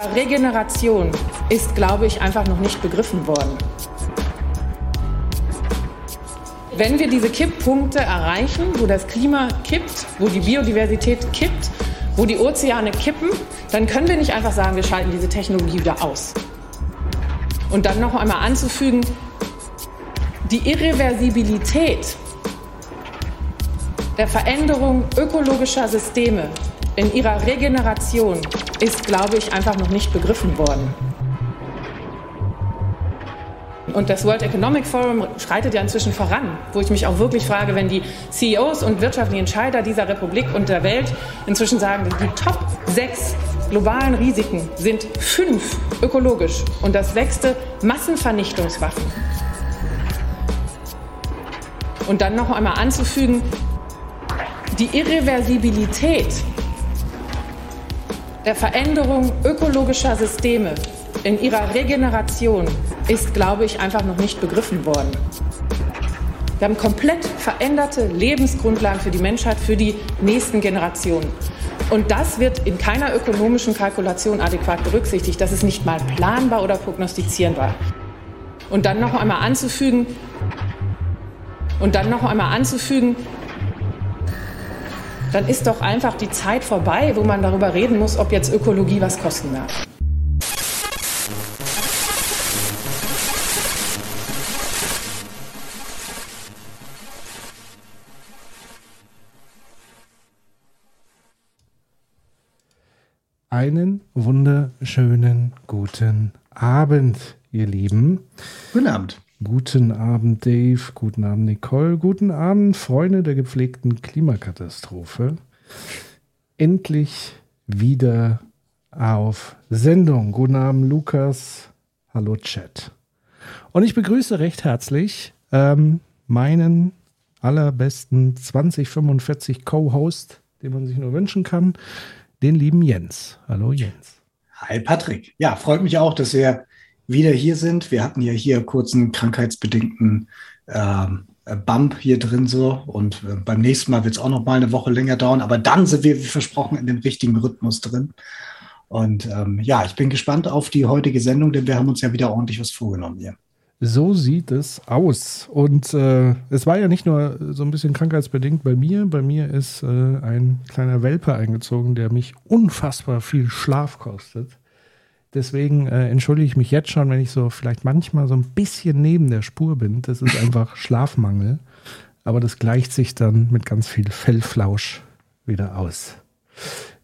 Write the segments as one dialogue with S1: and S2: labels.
S1: Regeneration ist, glaube ich, einfach noch nicht begriffen worden. Wenn wir diese Kipppunkte erreichen, wo das Klima kippt, wo die Biodiversität kippt, wo die Ozeane kippen, dann können wir nicht einfach sagen, wir schalten diese Technologie wieder aus. Und dann noch einmal anzufügen, die Irreversibilität der Veränderung ökologischer Systeme in ihrer Regeneration ist, glaube ich, einfach noch nicht begriffen worden. Und das World Economic Forum schreitet ja inzwischen voran, wo ich mich auch wirklich frage, wenn die CEOs und wirtschaftlichen Entscheider dieser Republik und der Welt inzwischen sagen, die Top 6 globalen Risiken sind fünf ökologisch und das sechste Massenvernichtungswaffen. Und dann noch einmal anzufügen, die Irreversibilität der Veränderung ökologischer Systeme in ihrer Regeneration ist, glaube ich, einfach noch nicht begriffen worden. Wir haben komplett veränderte Lebensgrundlagen für die Menschheit, für die nächsten Generationen. Und das wird in keiner ökonomischen Kalkulation adäquat berücksichtigt. Das ist nicht mal planbar oder prognostizierbar. Und dann noch einmal anzufügen, und dann noch einmal anzufügen, dann ist doch einfach die Zeit vorbei, wo man darüber reden muss, ob jetzt Ökologie was kosten darf.
S2: Einen wunderschönen guten Abend, ihr Lieben.
S3: Guten Abend.
S2: Guten Abend, Dave. Guten Abend, Nicole. Guten Abend, Freunde der gepflegten Klimakatastrophe. Endlich wieder auf Sendung. Guten Abend, Lukas. Hallo, Chat. Und ich begrüße recht herzlich ähm, meinen allerbesten 2045 Co-Host, den man sich nur wünschen kann, den lieben Jens. Hallo, Jens.
S3: Hi, Patrick. Ja, freut mich auch, dass wir wieder hier sind. Wir hatten ja hier kurz einen krankheitsbedingten ähm, Bump hier drin so und äh, beim nächsten Mal wird es auch noch mal eine Woche länger dauern, aber dann sind wir, wie versprochen, in dem richtigen Rhythmus drin. Und ähm, ja, ich bin gespannt auf die heutige Sendung, denn wir haben uns ja wieder ordentlich was vorgenommen hier.
S2: So sieht es aus. Und äh, es war ja nicht nur so ein bisschen krankheitsbedingt bei mir. Bei mir ist äh, ein kleiner Welpe eingezogen, der mich unfassbar viel Schlaf kostet. Deswegen äh, entschuldige ich mich jetzt schon, wenn ich so vielleicht manchmal so ein bisschen neben der Spur bin. Das ist einfach Schlafmangel. Aber das gleicht sich dann mit ganz viel Fellflausch wieder aus.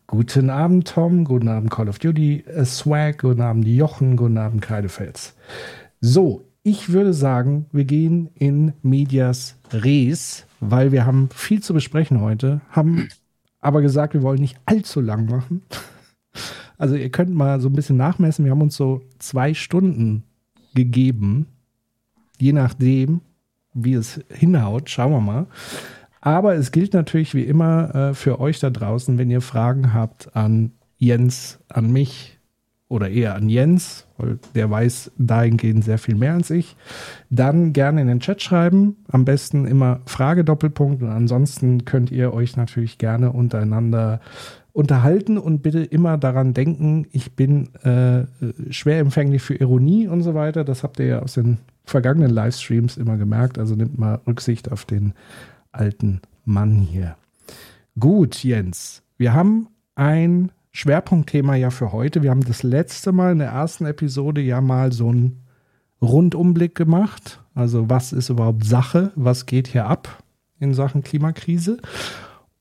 S2: Guten Abend, Tom. Guten Abend, Call of Duty äh, Swag. Guten Abend, Jochen. Guten Abend, Kreidefels. So, ich würde sagen, wir gehen in Medias Res, weil wir haben viel zu besprechen heute, haben aber gesagt, wir wollen nicht allzu lang machen. Also ihr könnt mal so ein bisschen nachmessen. Wir haben uns so zwei Stunden gegeben, je nachdem, wie es hinhaut. Schauen wir mal. Aber es gilt natürlich wie immer äh, für euch da draußen, wenn ihr Fragen habt an Jens, an mich oder eher an Jens, weil der weiß dahingehend sehr viel mehr als ich, dann gerne in den Chat schreiben. Am besten immer Frage Doppelpunkt und ansonsten könnt ihr euch natürlich gerne untereinander unterhalten und bitte immer daran denken, ich bin äh, schwer empfänglich für Ironie und so weiter. Das habt ihr ja aus den vergangenen Livestreams immer gemerkt. Also nimmt mal Rücksicht auf den alten Mann hier. Gut, Jens, wir haben ein Schwerpunktthema ja für heute. Wir haben das letzte Mal in der ersten Episode ja mal so einen Rundumblick gemacht. Also was ist überhaupt Sache? Was geht hier ab in Sachen Klimakrise?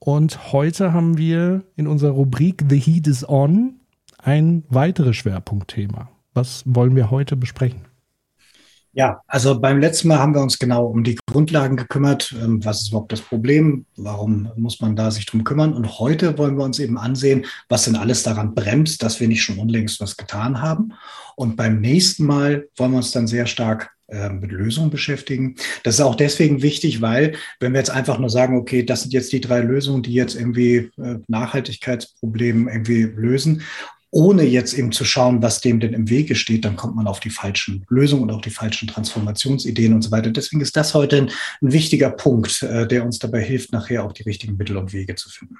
S2: Und heute haben wir in unserer Rubrik The Heat is On ein weiteres Schwerpunktthema. Was wollen wir heute besprechen?
S3: Ja, also beim letzten Mal haben wir uns genau um die Grundlagen gekümmert. Ähm, was ist überhaupt das Problem? Warum muss man da sich drum kümmern? Und heute wollen wir uns eben ansehen, was denn alles daran bremst, dass wir nicht schon unlängst was getan haben. Und beim nächsten Mal wollen wir uns dann sehr stark mit Lösungen beschäftigen. Das ist auch deswegen wichtig, weil wenn wir jetzt einfach nur sagen, okay, das sind jetzt die drei Lösungen, die jetzt irgendwie äh, Nachhaltigkeitsprobleme irgendwie lösen, ohne jetzt eben zu schauen, was dem denn im Wege steht, dann kommt man auf die falschen Lösungen und auch die falschen Transformationsideen und so weiter. Deswegen ist das heute ein, ein wichtiger Punkt, äh, der uns dabei hilft, nachher auch die richtigen Mittel und Wege zu finden.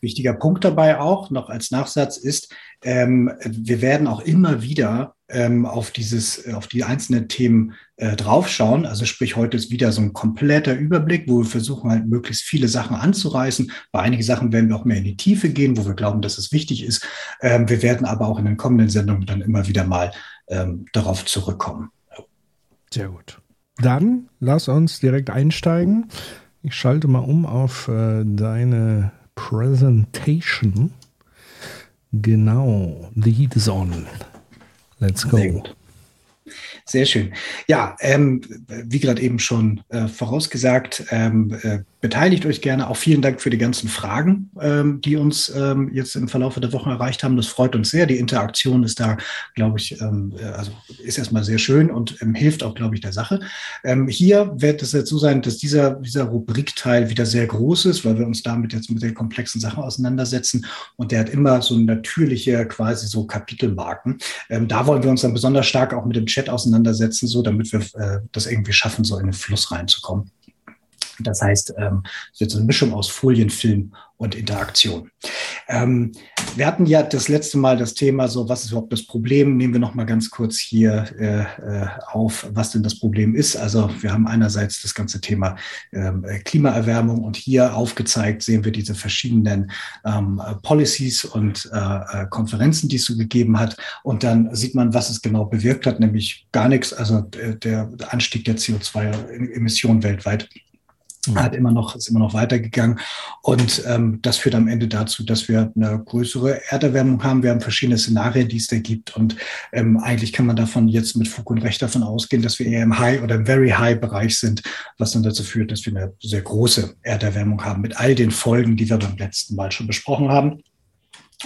S3: Wichtiger Punkt dabei auch noch als Nachsatz ist, ähm, wir werden auch immer wieder ähm, auf dieses, auf die einzelnen Themen äh, draufschauen. Also sprich, heute ist wieder so ein kompletter Überblick, wo wir versuchen halt möglichst viele Sachen anzureißen. Bei einigen Sachen werden wir auch mehr in die Tiefe gehen, wo wir glauben, dass es wichtig ist. Ähm, wir werden aber auch in den kommenden Sendungen dann immer wieder mal ähm, darauf zurückkommen.
S2: Sehr gut. Dann lass uns direkt einsteigen. Ich schalte mal um auf äh, deine Presentation. Genau, the heat is on. Let's go.
S3: Sehr schön. Ja, ähm, wie gerade eben schon äh, vorausgesagt, ähm, äh, beteiligt euch gerne. Auch vielen Dank für die ganzen Fragen, ähm, die uns ähm, jetzt im Verlauf der Woche erreicht haben. Das freut uns sehr. Die Interaktion ist da, glaube ich, ähm, äh, also ist erstmal sehr schön und ähm, hilft auch, glaube ich, der Sache. Hier wird es dazu sein, dass dieser, dieser Rubrikteil wieder sehr groß ist, weil wir uns damit jetzt mit den komplexen Sachen auseinandersetzen. Und der hat immer so natürliche, quasi so Kapitelmarken. Da wollen wir uns dann besonders stark auch mit dem Chat auseinandersetzen, so damit wir äh, das irgendwie schaffen, so in den Fluss reinzukommen. Das heißt, ähm, so eine Mischung aus Folienfilm und Interaktion. Ähm, wir hatten ja das letzte Mal das Thema, so was ist überhaupt das Problem? Nehmen wir noch mal ganz kurz hier äh, äh, auf, was denn das Problem ist. Also wir haben einerseits das ganze Thema ähm, Klimaerwärmung und hier aufgezeigt sehen wir diese verschiedenen ähm, Policies und äh, äh Konferenzen, die es so gegeben hat. Und dann sieht man, was es genau bewirkt hat, nämlich gar nichts. Also der Anstieg der CO2-Emissionen weltweit. Hat immer noch, ist immer noch weitergegangen. Und ähm, das führt am Ende dazu, dass wir eine größere Erderwärmung haben. Wir haben verschiedene Szenarien, die es da gibt. Und ähm, eigentlich kann man davon jetzt mit Fug und Recht davon ausgehen, dass wir eher im High oder im Very High Bereich sind, was dann dazu führt, dass wir eine sehr große Erderwärmung haben mit all den Folgen, die wir beim letzten Mal schon besprochen haben.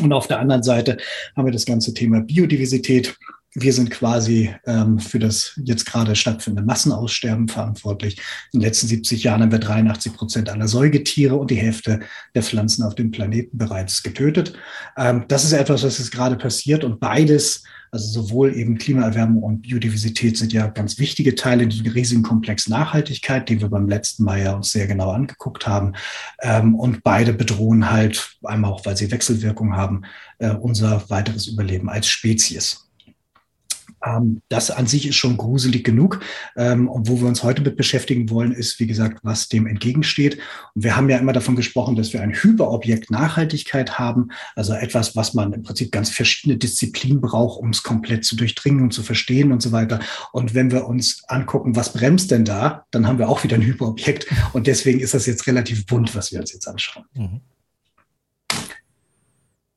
S3: Und auf der anderen Seite haben wir das ganze Thema Biodiversität wir sind quasi ähm, für das jetzt gerade stattfindende Massenaussterben verantwortlich. In den letzten 70 Jahren haben wir 83 Prozent aller Säugetiere und die Hälfte der Pflanzen auf dem Planeten bereits getötet. Ähm, das ist etwas, was jetzt gerade passiert und beides, also sowohl eben Klimaerwärmung und Biodiversität sind ja ganz wichtige Teile in diesem riesigen Komplex Nachhaltigkeit, den wir beim letzten Mal ja uns sehr genau angeguckt haben. Ähm, und beide bedrohen halt, einmal auch, weil sie Wechselwirkung haben, äh, unser weiteres Überleben als Spezies. Ähm, das an sich ist schon gruselig genug. Ähm, und wo wir uns heute mit beschäftigen wollen, ist, wie gesagt, was dem entgegensteht. Und wir haben ja immer davon gesprochen, dass wir ein Hyperobjekt Nachhaltigkeit haben, also etwas, was man im Prinzip ganz verschiedene Disziplinen braucht, um es komplett zu durchdringen und zu verstehen und so weiter. Und wenn wir uns angucken, was bremst denn da, dann haben wir auch wieder ein Hyperobjekt. Und deswegen ist das jetzt relativ bunt, was wir uns jetzt anschauen. Mhm.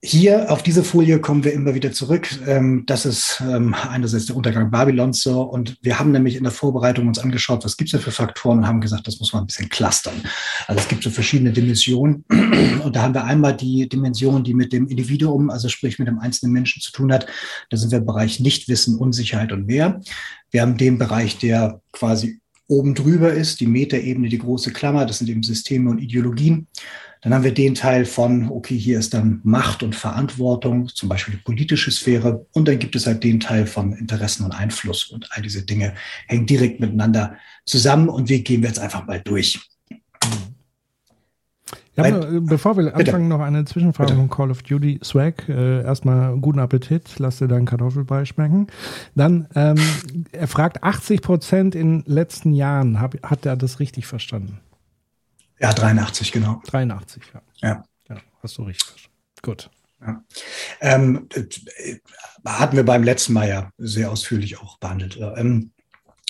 S3: Hier auf diese Folie kommen wir immer wieder zurück. Ähm, das ist ähm, einerseits der Untergang Babylons so. Und wir haben nämlich in der Vorbereitung uns angeschaut, was gibt es da für Faktoren und haben gesagt, das muss man ein bisschen clustern. Also es gibt so verschiedene Dimensionen. Und da haben wir einmal die Dimension, die mit dem Individuum, also sprich mit dem einzelnen Menschen zu tun hat. Da sind wir im Bereich Nichtwissen, Unsicherheit und mehr. Wir haben den Bereich, der quasi oben drüber ist, die Metaebene, die große Klammer. Das sind eben Systeme und Ideologien. Dann haben wir den Teil von, okay, hier ist dann Macht und Verantwortung, zum Beispiel die politische Sphäre. Und dann gibt es halt den Teil von Interessen und Einfluss. Und all diese Dinge hängen direkt miteinander zusammen. Und wir gehen jetzt einfach mal durch.
S2: Ja, Weil, bevor wir anfangen, bitte. noch eine Zwischenfrage bitte. von Call of Duty Swag. Äh, erstmal guten Appetit, lass dir deinen Kartoffelbrei schmecken. Dann, ähm, er fragt 80 Prozent in den letzten Jahren. Hab, hat er das richtig verstanden?
S3: Ja, 83, genau.
S2: 83, ja.
S3: Ja.
S2: ja hast du richtig verstanden. Gut.
S3: Ja. Ähm, hatten wir beim letzten Mal ja sehr ausführlich auch behandelt. Ähm,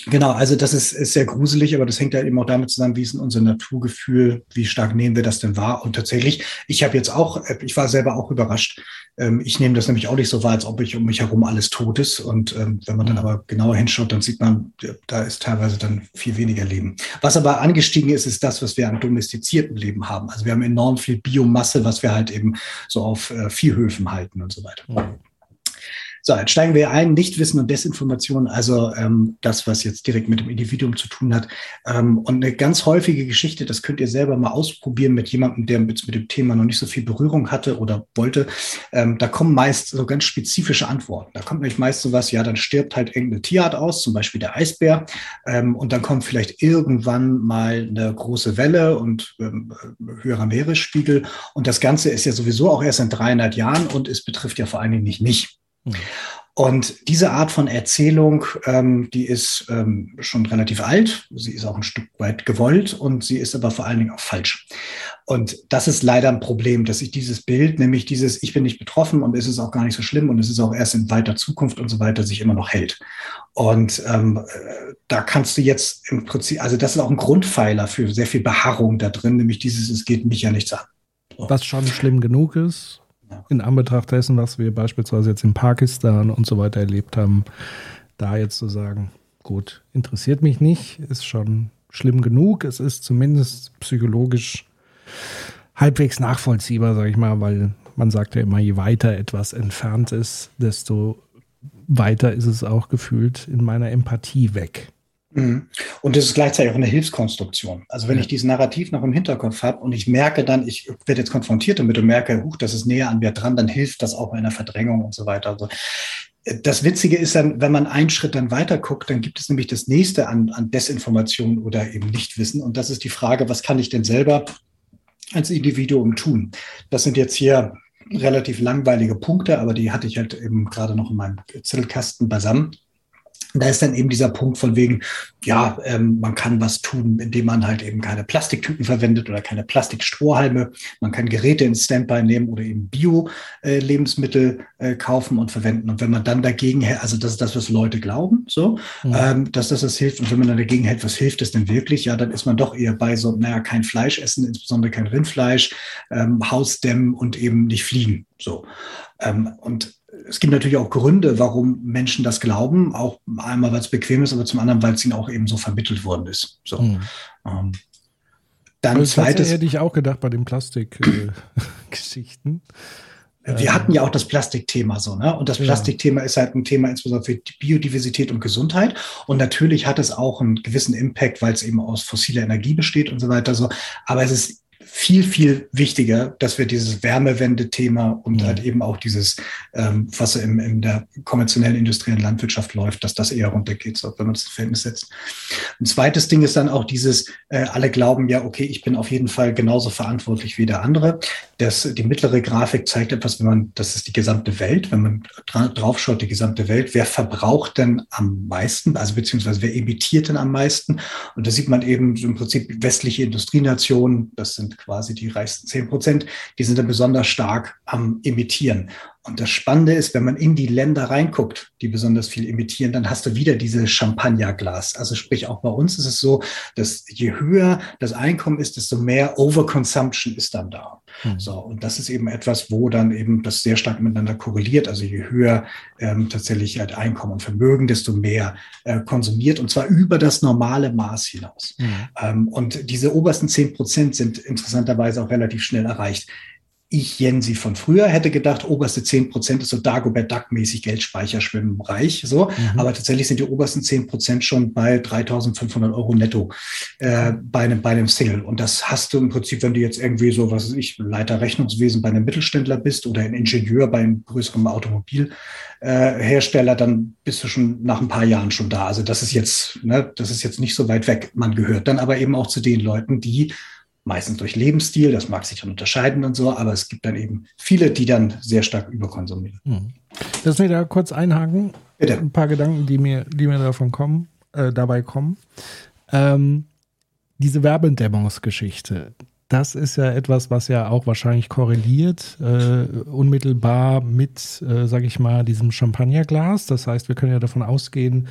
S3: Genau, also das ist, ist sehr gruselig, aber das hängt ja eben auch damit zusammen, wie ist denn unser Naturgefühl, wie stark nehmen wir das denn wahr? Und tatsächlich, ich habe jetzt auch, ich war selber auch überrascht. Ähm, ich nehme das nämlich auch nicht so wahr, als ob ich um mich herum alles tot ist. Und ähm, wenn man dann mhm. aber genauer hinschaut, dann sieht man, da ist teilweise dann viel weniger Leben. Was aber angestiegen ist, ist das, was wir an domestiziertem Leben haben. Also wir haben enorm viel Biomasse, was wir halt eben so auf äh, Viehhöfen halten und so weiter. Mhm. So, jetzt steigen wir ein, Nichtwissen und Desinformation, also ähm, das, was jetzt direkt mit dem Individuum zu tun hat. Ähm, und eine ganz häufige Geschichte, das könnt ihr selber mal ausprobieren mit jemandem, der mit, mit dem Thema noch nicht so viel Berührung hatte oder wollte. Ähm, da kommen meist so ganz spezifische Antworten. Da kommt nämlich meist so was, ja, dann stirbt halt irgendeine Tierart aus, zum Beispiel der Eisbär. Ähm, und dann kommt vielleicht irgendwann mal eine große Welle und ähm, höherer Meeresspiegel. Und das Ganze ist ja sowieso auch erst in 300 Jahren und es betrifft ja vor allen Dingen nicht mich. Mhm. Und diese Art von Erzählung, ähm, die ist ähm, schon relativ alt, sie ist auch ein Stück weit gewollt und sie ist aber vor allen Dingen auch falsch. Und das ist leider ein Problem, dass sich dieses Bild, nämlich dieses Ich bin nicht betroffen und es ist auch gar nicht so schlimm und es ist auch erst in weiter Zukunft und so weiter, sich immer noch hält. Und ähm, äh, da kannst du jetzt im Prinzip, also das ist auch ein Grundpfeiler für sehr viel Beharrung da drin, nämlich dieses Es geht mich ja nichts an.
S2: Was schon schlimm genug ist, in Anbetracht dessen, was wir beispielsweise jetzt in Pakistan und so weiter erlebt haben, da jetzt zu sagen, gut, interessiert mich nicht, ist schon schlimm genug. Es ist zumindest psychologisch halbwegs nachvollziehbar, sage ich mal, weil man sagt ja immer, je weiter etwas entfernt ist, desto weiter ist es auch gefühlt in meiner Empathie weg.
S3: Mhm. Und es ist gleichzeitig auch eine Hilfskonstruktion. Also wenn ja. ich dieses Narrativ noch im Hinterkopf habe und ich merke dann, ich werde jetzt konfrontiert damit und merke, huch, das ist näher an mir dran, dann hilft das auch bei einer Verdrängung und so weiter. Also äh, das Witzige ist dann, wenn man einen Schritt dann weiter guckt, dann gibt es nämlich das nächste an, an Desinformation oder eben Nichtwissen. Und das ist die Frage, was kann ich denn selber als Individuum tun? Das sind jetzt hier relativ langweilige Punkte, aber die hatte ich halt eben gerade noch in meinem Zettelkasten beisammen da ist dann eben dieser Punkt von wegen, ja, ähm, man kann was tun, indem man halt eben keine Plastiktüten verwendet oder keine Plastikstrohhalme. Man kann Geräte ins Standby nehmen oder eben Bio-Lebensmittel äh, äh, kaufen und verwenden. Und wenn man dann dagegen, also das ist das, was Leute glauben, so, mhm. ähm, dass das das hilft. Und wenn man dann dagegen hält, was hilft es denn wirklich? Ja, dann ist man doch eher bei so, naja, kein Fleisch essen, insbesondere kein Rindfleisch, ähm, Haus dämmen und eben nicht fliegen. So. Ähm, und es gibt natürlich auch Gründe, warum Menschen das glauben. Auch einmal, weil es bequem ist, aber zum anderen, weil es ihnen auch eben so vermittelt worden ist. So. Mhm. Ähm,
S2: dann aber zweites. hätte ich auch gedacht bei den Plastikgeschichten.
S3: Äh, Wir hatten ja auch das Plastikthema so, ne? Und das Plastikthema ja. ist halt ein Thema insbesondere für Biodiversität und Gesundheit. Und natürlich hat es auch einen gewissen Impact, weil es eben aus fossiler Energie besteht und so weiter. So, aber es ist viel, viel wichtiger, dass wir dieses Wärmewende-Thema und ja. halt eben auch dieses, ähm, was im, in der konventionellen industriellen Landwirtschaft läuft, dass das eher runtergeht, so, wenn man das ins Verhältnis setzt. Ein zweites Ding ist dann auch dieses, äh, alle glauben ja, okay, ich bin auf jeden Fall genauso verantwortlich wie der andere. Das, die mittlere Grafik zeigt etwas, wenn man, das ist die gesamte Welt, wenn man dra draufschaut, die gesamte Welt, wer verbraucht denn am meisten, also beziehungsweise wer emittiert denn am meisten? Und da sieht man eben im Prinzip westliche Industrienationen, das sind quasi die reichsten zehn Prozent, die sind dann besonders stark am Emittieren. Und das Spannende ist, wenn man in die Länder reinguckt, die besonders viel emittieren, dann hast du wieder dieses Champagnerglas. Also sprich, auch bei uns ist es so, dass je höher das Einkommen ist, desto mehr Overconsumption ist dann da. Mhm. So, und das ist eben etwas, wo dann eben das sehr stark miteinander korreliert. Also je höher ähm, tatsächlich halt Einkommen und Vermögen, desto mehr äh, konsumiert und zwar über das normale Maß hinaus. Mhm. Ähm, und diese obersten zehn Prozent sind interessanterweise auch relativ schnell erreicht ich, Jensi von früher, hätte gedacht, oberste zehn Prozent ist so Dagobert Duck-mäßig Geldspeicherschwimmen reich. So. Mhm. Aber tatsächlich sind die obersten zehn Prozent schon bei 3500 Euro netto äh, bei, einem, bei einem Single. Und das hast du im Prinzip, wenn du jetzt irgendwie so, was weiß ich, Leiter Rechnungswesen bei einem Mittelständler bist oder ein Ingenieur bei einem größeren Automobilhersteller, äh, dann bist du schon nach ein paar Jahren schon da. Also das ist jetzt, ne, das ist jetzt nicht so weit weg. Man gehört dann aber eben auch zu den Leuten, die meistens durch Lebensstil, das mag sich dann unterscheiden und so, aber es gibt dann eben viele, die dann sehr stark überkonsumieren. Hm.
S2: Lass mich da kurz einhaken. Bitte. Ein paar Gedanken, die mir, die mir davon kommen, äh, dabei kommen. Ähm, diese Werbedämmungsgeschichte, das ist ja etwas, was ja auch wahrscheinlich korreliert, äh, unmittelbar mit, äh, sage ich mal, diesem Champagnerglas. Das heißt, wir können ja davon ausgehen,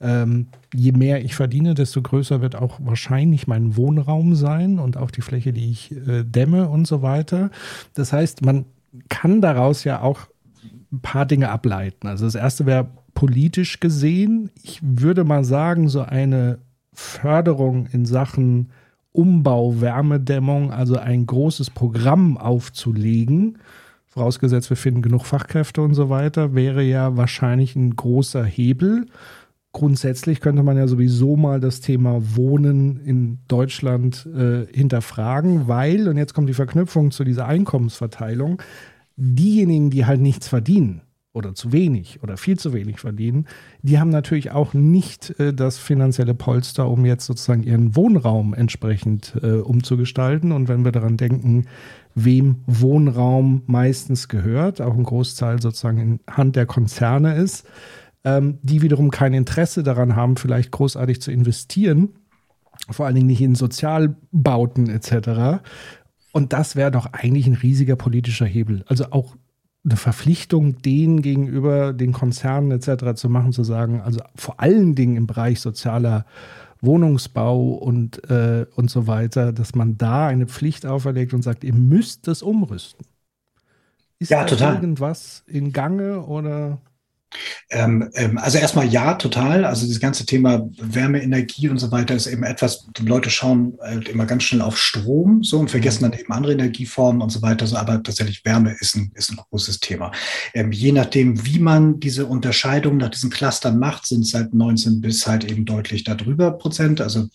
S2: ähm, je mehr ich verdiene, desto größer wird auch wahrscheinlich mein Wohnraum sein und auch die Fläche, die ich äh, dämme und so weiter. Das heißt, man kann daraus ja auch ein paar Dinge ableiten. Also das erste wäre politisch gesehen. Ich würde mal sagen, so eine Förderung in Sachen Umbau, Wärmedämmung, also ein großes Programm aufzulegen vorausgesetzt wir finden genug Fachkräfte und so weiter, wäre ja wahrscheinlich ein großer Hebel. Grundsätzlich könnte man ja sowieso mal das Thema Wohnen in Deutschland äh, hinterfragen, weil, und jetzt kommt die Verknüpfung zu dieser Einkommensverteilung, diejenigen, die halt nichts verdienen, oder zu wenig oder viel zu wenig verdienen, die haben natürlich auch nicht äh, das finanzielle Polster, um jetzt sozusagen ihren Wohnraum entsprechend äh, umzugestalten. Und wenn wir daran denken, wem Wohnraum meistens gehört, auch ein Großteil sozusagen in Hand der Konzerne ist, ähm, die wiederum kein Interesse daran haben, vielleicht großartig zu investieren, vor allen Dingen nicht in Sozialbauten etc. Und das wäre doch eigentlich ein riesiger politischer Hebel. Also auch eine Verpflichtung, denen gegenüber den Konzernen etc. zu machen, zu sagen, also vor allen Dingen im Bereich sozialer Wohnungsbau und, äh, und so weiter, dass man da eine Pflicht auferlegt und sagt, ihr müsst das umrüsten. Ist
S3: ja,
S2: da
S3: total.
S2: irgendwas in Gange oder?
S3: Ähm, ähm, also erstmal ja, total. Also das ganze Thema Wärme, Energie und so weiter ist eben etwas, die Leute schauen halt immer ganz schnell auf Strom so und vergessen dann eben andere Energieformen und so weiter. So, aber tatsächlich Wärme ist ein, ist ein großes Thema. Ähm, je nachdem, wie man diese Unterscheidung nach diesen Clustern macht, sind es halt 19 bis halt eben deutlich darüber Prozent. Also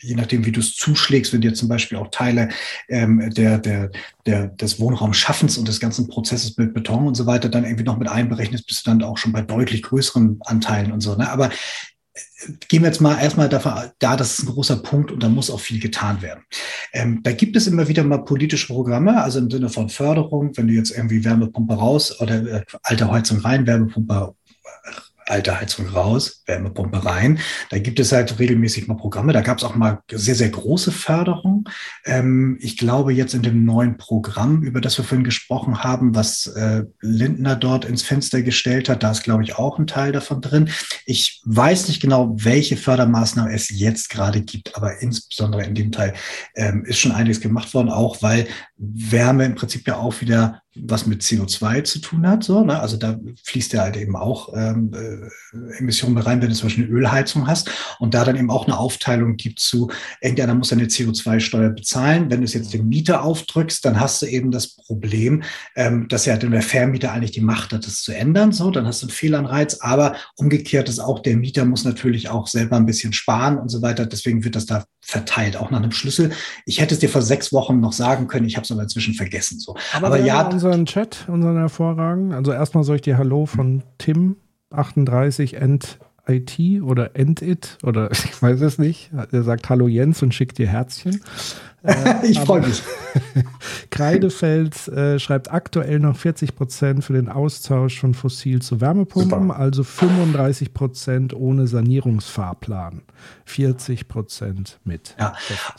S3: je nachdem, wie du es zuschlägst, wenn dir zum Beispiel auch Teile ähm, der, der, der, des Wohnraumschaffens und des ganzen Prozesses mit Beton und so weiter dann irgendwie noch mit einberechnest, bist du dann auch schon bei deutlich größeren Anteilen und so. Ne? Aber äh, gehen wir jetzt mal erstmal davon da, das ist ein großer Punkt und da muss auch viel getan werden. Ähm, da gibt es immer wieder mal politische Programme, also im Sinne von Förderung, wenn du jetzt irgendwie Wärmepumpe raus oder äh, alte Heizung rein, Wärmepumpe alte Heizung raus, Wärmepumpe rein. Da gibt es halt regelmäßig mal Programme. Da gab es auch mal sehr, sehr große Förderung. Ähm, ich glaube, jetzt in dem neuen Programm, über das wir vorhin gesprochen haben, was äh, Lindner dort ins Fenster gestellt hat, da ist, glaube ich, auch ein Teil davon drin. Ich weiß nicht genau, welche Fördermaßnahmen es jetzt gerade gibt, aber insbesondere in dem Teil ähm, ist schon einiges gemacht worden, auch weil Wärme im Prinzip ja auch wieder was mit CO2 zu tun hat. So, ne? Also da fließt ja halt eben auch ähm, äh, Emissionen rein, wenn du zum Beispiel eine Ölheizung hast und da dann eben auch eine Aufteilung gibt zu, irgendeiner muss eine CO2-Steuer bezahlen. Wenn du es jetzt dem Mieter aufdrückst, dann hast du eben das Problem, ähm, dass ja der Vermieter eigentlich die Macht hat, das zu ändern. So, dann hast du einen Fehlanreiz, aber umgekehrt ist auch, der Mieter muss natürlich auch selber ein bisschen sparen und so weiter. Deswegen wird das da verteilt, auch nach einem Schlüssel. Ich hätte es dir vor sechs Wochen noch sagen können, ich habe es aber inzwischen vergessen. So.
S2: Aber, aber ja, unseren Chat, unseren hervorragenden. Also erstmal soll ich dir Hallo von Tim 38 End IT oder End It oder ich weiß es nicht. Er sagt Hallo Jens und schickt dir Herzchen.
S3: Äh, ich freue mich.
S2: Kreidefeld äh, schreibt aktuell noch 40 Prozent für den Austausch von Fossil zu Wärmepumpen, Super. also 35 Prozent ohne Sanierungsfahrplan, 40 Prozent mit.
S3: Ja,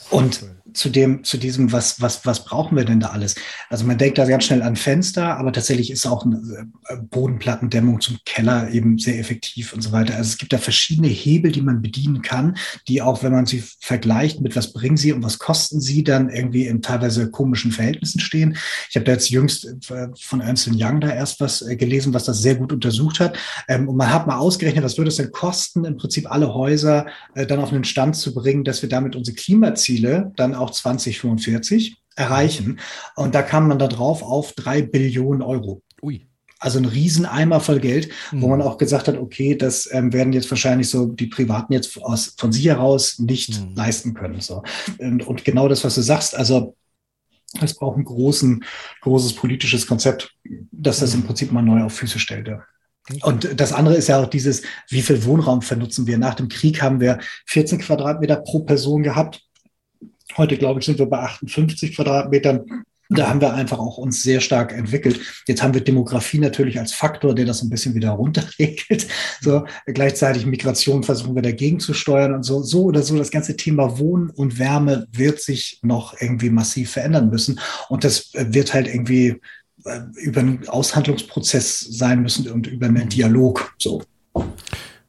S3: und aktuell zu dem, zu diesem, was, was, was brauchen wir denn da alles? Also man denkt da ganz schnell an Fenster, aber tatsächlich ist auch eine äh, Bodenplattendämmung zum Keller eben sehr effektiv und so weiter. Also es gibt da verschiedene Hebel, die man bedienen kann, die auch, wenn man sie vergleicht mit was bringen sie und was kosten sie, dann irgendwie in teilweise komischen Verhältnissen stehen. Ich habe da jetzt jüngst äh, von Ernst Young da erst was äh, gelesen, was das sehr gut untersucht hat. Ähm, und man hat mal ausgerechnet, was würde es denn kosten, im Prinzip alle Häuser dann auf einen Stand zu bringen, dass wir damit unsere Klimaziele dann auch auch 2045 erreichen. Und da kam man da drauf auf drei Billionen Euro. Ui. Also ein Rieseneimer voll Geld, mhm. wo man auch gesagt hat, okay, das ähm, werden jetzt wahrscheinlich so die Privaten jetzt aus, von sich heraus nicht mhm. leisten können. So. Und, und genau das, was du sagst, also es braucht ein großen, großes politisches Konzept, das das im mhm. Prinzip mal neu auf Füße stellt. Ja. Und das andere ist ja auch dieses, wie viel Wohnraum vernutzen wir? Nach dem Krieg haben wir 14 Quadratmeter pro Person gehabt. Heute, glaube ich, sind wir bei 58 Quadratmetern. Da haben wir einfach auch uns sehr stark entwickelt. Jetzt haben wir Demografie natürlich als Faktor, der das ein bisschen wieder runterregelt. So, gleichzeitig Migration versuchen wir dagegen zu steuern und so, so oder so. Das ganze Thema Wohnen und Wärme wird sich noch irgendwie massiv verändern müssen. Und das wird halt irgendwie äh, über einen Aushandlungsprozess sein müssen und über einen Dialog. So.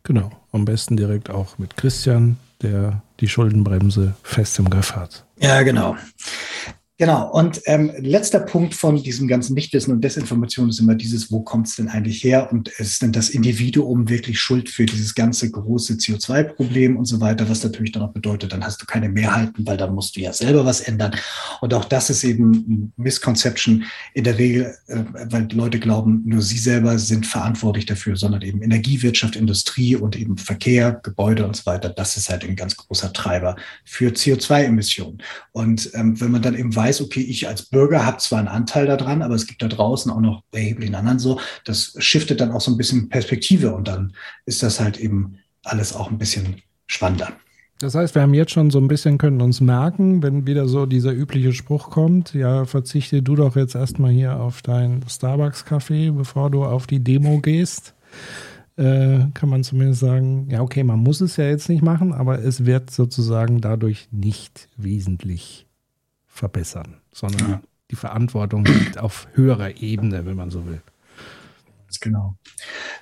S2: Genau. Am besten direkt auch mit Christian, der die Schuldenbremse fest im Griff hat.
S3: Ja, genau. Genau, und ähm, letzter Punkt von diesem ganzen Nichtwissen und Desinformation ist immer dieses, wo kommt es denn eigentlich her und ist denn das Individuum wirklich schuld für dieses ganze große CO2-Problem und so weiter, was natürlich dann auch bedeutet, dann hast du keine Mehrheiten, weil dann musst du ja selber was ändern. Und auch das ist eben Misconception in der Regel, äh, weil Leute glauben, nur sie selber sind verantwortlich dafür, sondern eben Energiewirtschaft, Industrie und eben Verkehr, Gebäude und so weiter. Das ist halt ein ganz großer Treiber für CO2-Emissionen. Und ähm, wenn man dann eben weiß, okay, ich als Bürger habe zwar einen Anteil daran, aber es gibt da draußen auch noch erheblichen anderen so, das shiftet dann auch so ein bisschen Perspektive und dann ist das halt eben alles auch ein bisschen spannender.
S2: Das heißt, wir haben jetzt schon so ein bisschen, können uns merken, wenn wieder so dieser übliche Spruch kommt, ja, verzichte du doch jetzt erstmal hier auf dein Starbucks-Kaffee, bevor du auf die Demo gehst. Äh, kann man zumindest sagen, ja, okay, man muss es ja jetzt nicht machen, aber es wird sozusagen dadurch nicht wesentlich verbessern, sondern ja. die Verantwortung liegt auf höherer Ebene, wenn man so will.
S3: Genau.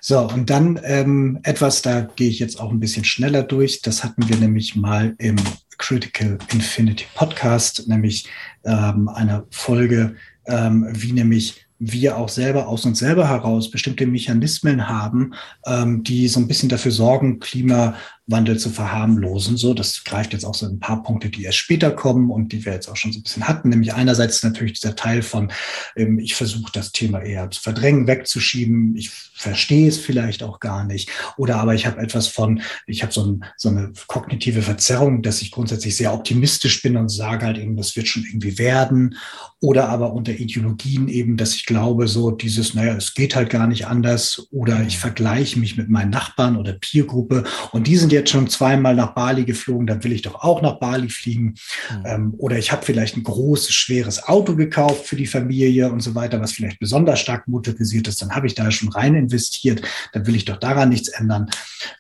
S3: So, und dann ähm, etwas, da gehe ich jetzt auch ein bisschen schneller durch. Das hatten wir nämlich mal im Critical Infinity Podcast, nämlich ähm, eine Folge, ähm, wie nämlich wir auch selber aus uns selber heraus bestimmte Mechanismen haben, ähm, die so ein bisschen dafür sorgen, Klima, Wandel zu verharmlosen. So, das greift jetzt auch so ein paar Punkte, die erst später kommen und die wir jetzt auch schon so ein bisschen hatten. Nämlich einerseits natürlich dieser Teil von, ähm, ich versuche das Thema eher zu verdrängen, wegzuschieben. Ich verstehe es vielleicht auch gar nicht. Oder aber ich habe etwas von, ich habe so, ein, so eine kognitive Verzerrung, dass ich grundsätzlich sehr optimistisch bin und sage halt eben, das wird schon irgendwie werden. Oder aber unter Ideologien eben, dass ich glaube, so dieses, naja, es geht halt gar nicht anders. Oder ich vergleiche mich mit meinen Nachbarn oder Peergruppe und die sind jetzt schon zweimal nach Bali geflogen, dann will ich doch auch nach Bali fliegen. Mhm. Ähm, oder ich habe vielleicht ein großes, schweres Auto gekauft für die Familie und so weiter, was vielleicht besonders stark motorisiert ist. Dann habe ich da schon rein investiert. Dann will ich doch daran nichts ändern.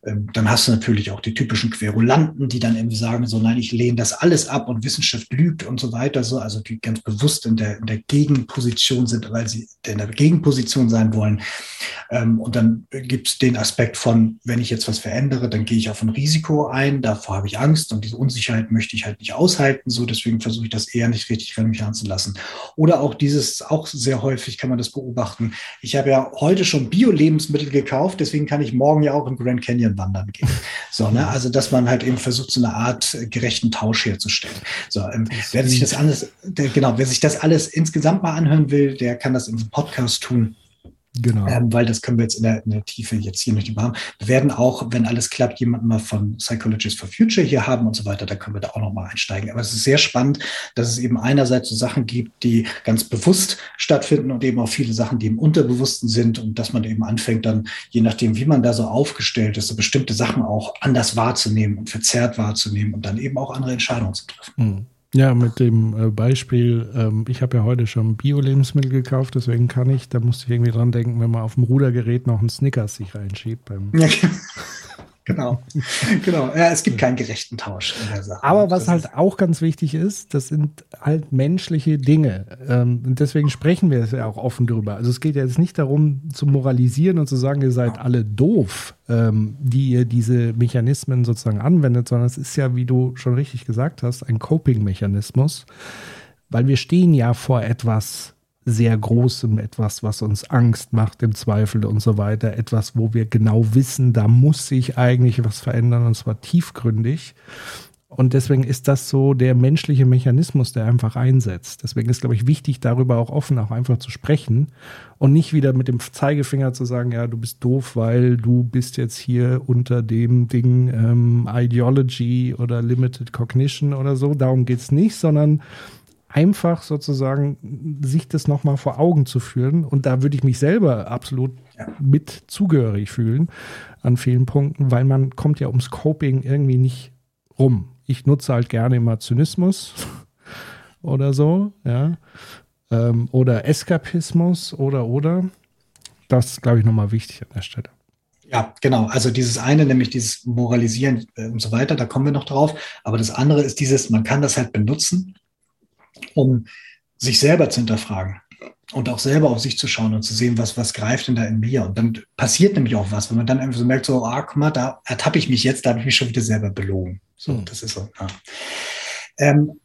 S3: Ähm, dann hast du natürlich auch die typischen Querulanten, die dann irgendwie sagen, so nein, ich lehne das alles ab und Wissenschaft lügt und so weiter. So, also die ganz bewusst in der, in der Gegenposition sind, weil sie in der Gegenposition sein wollen. Ähm, und dann gibt es den Aspekt von, wenn ich jetzt was verändere, dann gehe ich auf ein Risiko ein, davor habe ich Angst und diese Unsicherheit möchte ich halt nicht aushalten, so deswegen versuche ich das eher nicht richtig von mich anzulassen. Oder auch dieses, auch sehr häufig kann man das beobachten. Ich habe ja heute schon Bio-Lebensmittel gekauft, deswegen kann ich morgen ja auch im Grand Canyon wandern gehen. So, ne? Also, dass man halt eben versucht, so eine Art gerechten Tausch herzustellen. So, ähm, wer sich das alles, der, genau, wer sich das alles insgesamt mal anhören will, der kann das im Podcast tun. Genau. Ähm, weil das können wir jetzt in der, in der, Tiefe jetzt hier nicht überhaben. Wir werden auch, wenn alles klappt, jemanden mal von Psychologists for Future hier haben und so weiter. Da können wir da auch nochmal einsteigen. Aber es ist sehr spannend, dass es eben einerseits so Sachen gibt, die ganz bewusst stattfinden und eben auch viele Sachen, die im Unterbewussten sind und dass man eben anfängt dann, je nachdem, wie man da so aufgestellt ist, so bestimmte Sachen auch anders wahrzunehmen und verzerrt wahrzunehmen und dann eben auch andere Entscheidungen zu treffen. Mhm.
S2: Ja, mit dem äh, Beispiel, ähm, ich habe ja heute schon Bio-Lebensmittel gekauft, deswegen kann ich, da musste ich irgendwie dran denken, wenn man auf dem Rudergerät noch einen Snickers sich reinschiebt. Beim ja,
S3: Genau, genau. Ja, es gibt keinen gerechten Tausch in der Sache.
S2: Aber was halt auch ganz wichtig ist, das sind halt menschliche Dinge. Ähm, und deswegen sprechen wir ja auch offen drüber. Also es geht ja jetzt nicht darum, zu moralisieren und zu sagen, ihr seid alle doof, ähm, die ihr diese Mechanismen sozusagen anwendet, sondern es ist ja, wie du schon richtig gesagt hast, ein Coping-Mechanismus. Weil wir stehen ja vor etwas, sehr Großem, etwas, was uns Angst macht im Zweifel und so weiter, etwas, wo wir genau wissen, da muss sich eigentlich was verändern und zwar tiefgründig. Und deswegen ist das so der menschliche Mechanismus, der einfach einsetzt. Deswegen ist, glaube ich, wichtig, darüber auch offen auch einfach zu sprechen und nicht wieder mit dem Zeigefinger zu sagen, ja, du bist doof, weil du bist jetzt hier unter dem Ding ähm, Ideology oder Limited Cognition oder so. Darum geht es nicht, sondern einfach sozusagen sich das nochmal vor Augen zu führen. Und da würde ich mich selber absolut mit zugehörig fühlen an vielen Punkten, weil man kommt ja ums Coping irgendwie nicht rum. Ich nutze halt gerne immer Zynismus oder so, ja. Ähm, oder Eskapismus oder oder. Das ist, glaube ich, nochmal wichtig an der Stelle.
S3: Ja, genau. Also dieses eine, nämlich dieses Moralisieren äh, und so weiter, da kommen wir noch drauf. Aber das andere ist dieses, man kann das halt benutzen, um sich selber zu hinterfragen und auch selber auf sich zu schauen und zu sehen, was, was greift denn da in mir. Und dann passiert nämlich auch was, wenn man dann einfach so merkt, so, ah, guck mal, da ertappe ich mich jetzt, da habe ich mich schon wieder selber belogen. So, hm. das ist so. Ja. Ähm,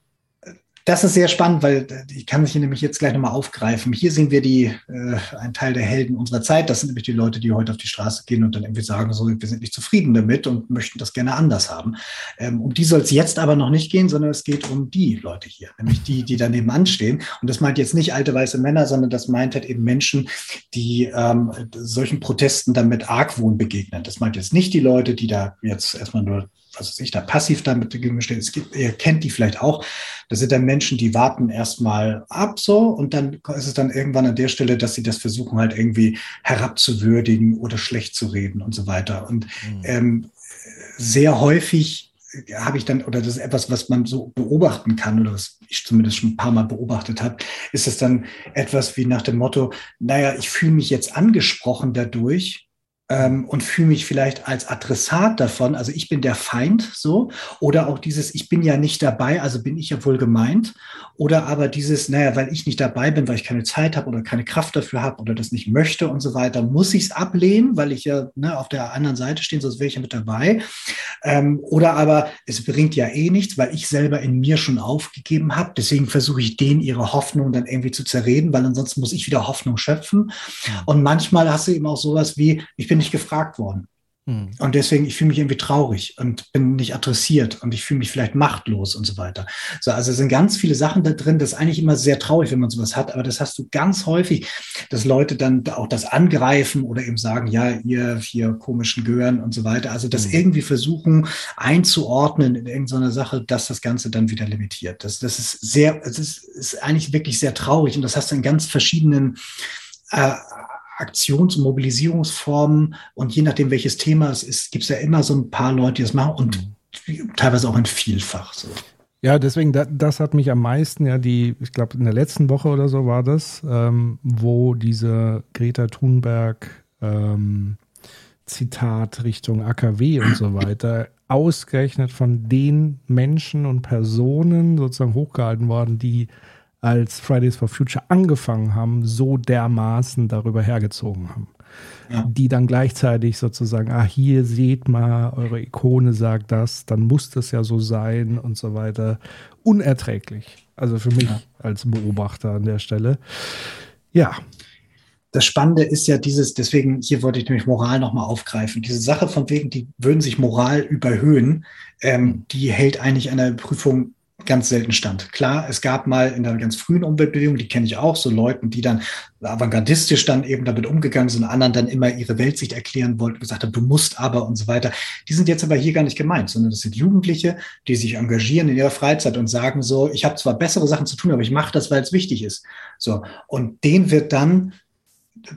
S3: Das ist sehr spannend, weil ich kann mich hier nämlich jetzt gleich nochmal aufgreifen. Hier sehen wir die, äh, ein Teil der Helden unserer Zeit. Das sind nämlich die Leute, die heute auf die Straße gehen und dann irgendwie sagen, so, wir sind nicht zufrieden damit und möchten das gerne anders haben. Ähm, um die soll es jetzt aber noch nicht gehen, sondern es geht um die Leute hier, nämlich die, die daneben anstehen. Und das meint jetzt nicht alte weiße Männer, sondern das meint halt eben Menschen, die ähm, solchen Protesten dann mit Argwohn begegnen. Das meint jetzt nicht die Leute, die da jetzt erstmal nur also sich da passiv damit. Es gibt, ihr kennt die vielleicht auch. Das sind dann Menschen, die warten erstmal ab so und dann ist es dann irgendwann an der Stelle, dass sie das versuchen halt irgendwie herabzuwürdigen oder schlecht zu reden und so weiter. Und mhm. ähm, sehr häufig habe ich dann, oder das ist etwas, was man so beobachten kann, oder was ich zumindest schon ein paar Mal beobachtet habe, ist es dann etwas wie nach dem Motto, naja, ich fühle mich jetzt angesprochen dadurch, ähm, und fühle mich vielleicht als Adressat davon, also ich bin der Feind so, oder auch dieses, ich bin ja nicht dabei, also bin ich ja wohl gemeint, oder aber dieses, naja, weil ich nicht dabei bin, weil ich keine Zeit habe oder keine Kraft dafür habe oder das nicht möchte und so weiter, muss ich es ablehnen, weil ich ja ne, auf der anderen Seite stehe, sonst wäre ich ja mit dabei. Ähm, oder aber es bringt ja eh nichts, weil ich selber in mir schon aufgegeben habe, deswegen versuche ich denen ihre Hoffnung dann irgendwie zu zerreden, weil ansonsten muss ich wieder Hoffnung schöpfen. Und manchmal hast du eben auch sowas wie, ich bin bin nicht gefragt worden. Hm. Und deswegen, ich fühle mich irgendwie traurig und bin nicht adressiert und ich fühle mich vielleicht machtlos und so weiter. So, also es sind ganz viele Sachen da drin. Das ist eigentlich immer sehr traurig, wenn man sowas hat, aber das hast du ganz häufig, dass Leute dann auch das angreifen oder eben sagen, ja, ihr hier komischen Gehören und so weiter. Also das hm. irgendwie versuchen einzuordnen in irgendeiner Sache, dass das Ganze dann wieder limitiert. Das, das ist sehr, es ist, ist eigentlich wirklich sehr traurig und das hast du in ganz verschiedenen äh, Aktions- und Mobilisierungsformen und je nachdem, welches Thema es ist, gibt es ja immer so ein paar Leute, die das machen und mhm. teilweise auch in Vielfach. So.
S2: Ja, deswegen, das, das hat mich am meisten ja die, ich glaube, in der letzten Woche oder so war das, ähm, wo diese Greta Thunberg ähm, Zitat Richtung AKW und so weiter ausgerechnet von den Menschen und Personen sozusagen hochgehalten worden, die als Fridays for Future angefangen haben, so dermaßen darüber hergezogen haben. Ja. Die dann gleichzeitig sozusagen, ah, hier seht mal, eure Ikone sagt das, dann muss das ja so sein und so weiter. Unerträglich. Also für mich ja. als Beobachter an der Stelle. Ja.
S3: Das Spannende ist ja dieses, deswegen, hier wollte ich nämlich Moral nochmal aufgreifen. Diese Sache von wegen, die würden sich Moral überhöhen, ähm, die hält eigentlich an der Prüfung ganz selten stand. Klar, es gab mal in der ganz frühen Umweltbewegung, die kenne ich auch, so Leuten, die dann avantgardistisch dann eben damit umgegangen sind, anderen dann immer ihre Weltsicht erklären wollten, gesagt haben, du musst aber und so weiter. Die sind jetzt aber hier gar nicht gemeint, sondern das sind Jugendliche, die sich engagieren in ihrer Freizeit und sagen so, ich habe zwar bessere Sachen zu tun, aber ich mache das, weil es wichtig ist. So und denen wird dann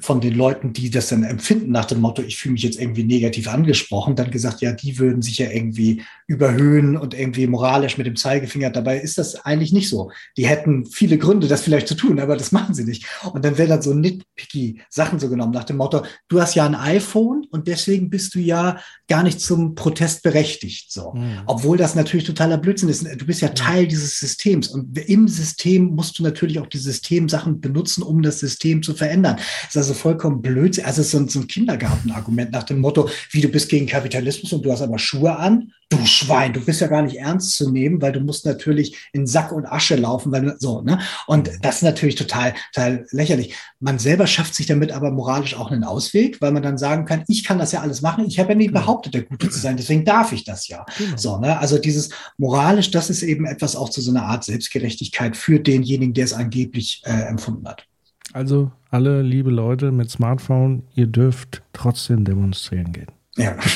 S3: von den Leuten, die das dann empfinden nach dem Motto, ich fühle mich jetzt irgendwie negativ angesprochen, dann gesagt, ja, die würden sich ja irgendwie überhöhen und irgendwie moralisch mit dem Zeigefinger. Dabei ist das eigentlich nicht so. Die hätten viele Gründe, das vielleicht zu tun, aber das machen sie nicht. Und dann werden dann so nitpicky Sachen so genommen nach dem Motto, du hast ja ein iPhone und deswegen bist du ja gar nicht zum Protest berechtigt. So. Mhm. Obwohl das natürlich totaler Blödsinn ist. Du bist ja Teil dieses Systems und im System musst du natürlich auch die Systemsachen benutzen, um das System zu verändern. Das ist also vollkommen blöd. Also so ein, so ein Kindergartenargument nach dem Motto, wie du bist gegen Kapitalismus und du hast aber Schuhe an du Schwein, du bist ja gar nicht ernst zu nehmen, weil du musst natürlich in Sack und Asche laufen, weil so, ne? Und das ist natürlich total, total lächerlich. Man selber schafft sich damit aber moralisch auch einen Ausweg, weil man dann sagen kann, ich kann das ja alles machen. Ich habe ja nie genau. behauptet, der Gute zu sein, deswegen darf ich das ja. Genau. So, ne? Also dieses moralisch, das ist eben etwas auch zu so einer Art Selbstgerechtigkeit für denjenigen, der es angeblich äh, empfunden hat.
S2: Also alle liebe Leute mit Smartphone, ihr dürft trotzdem demonstrieren gehen.
S3: Ja.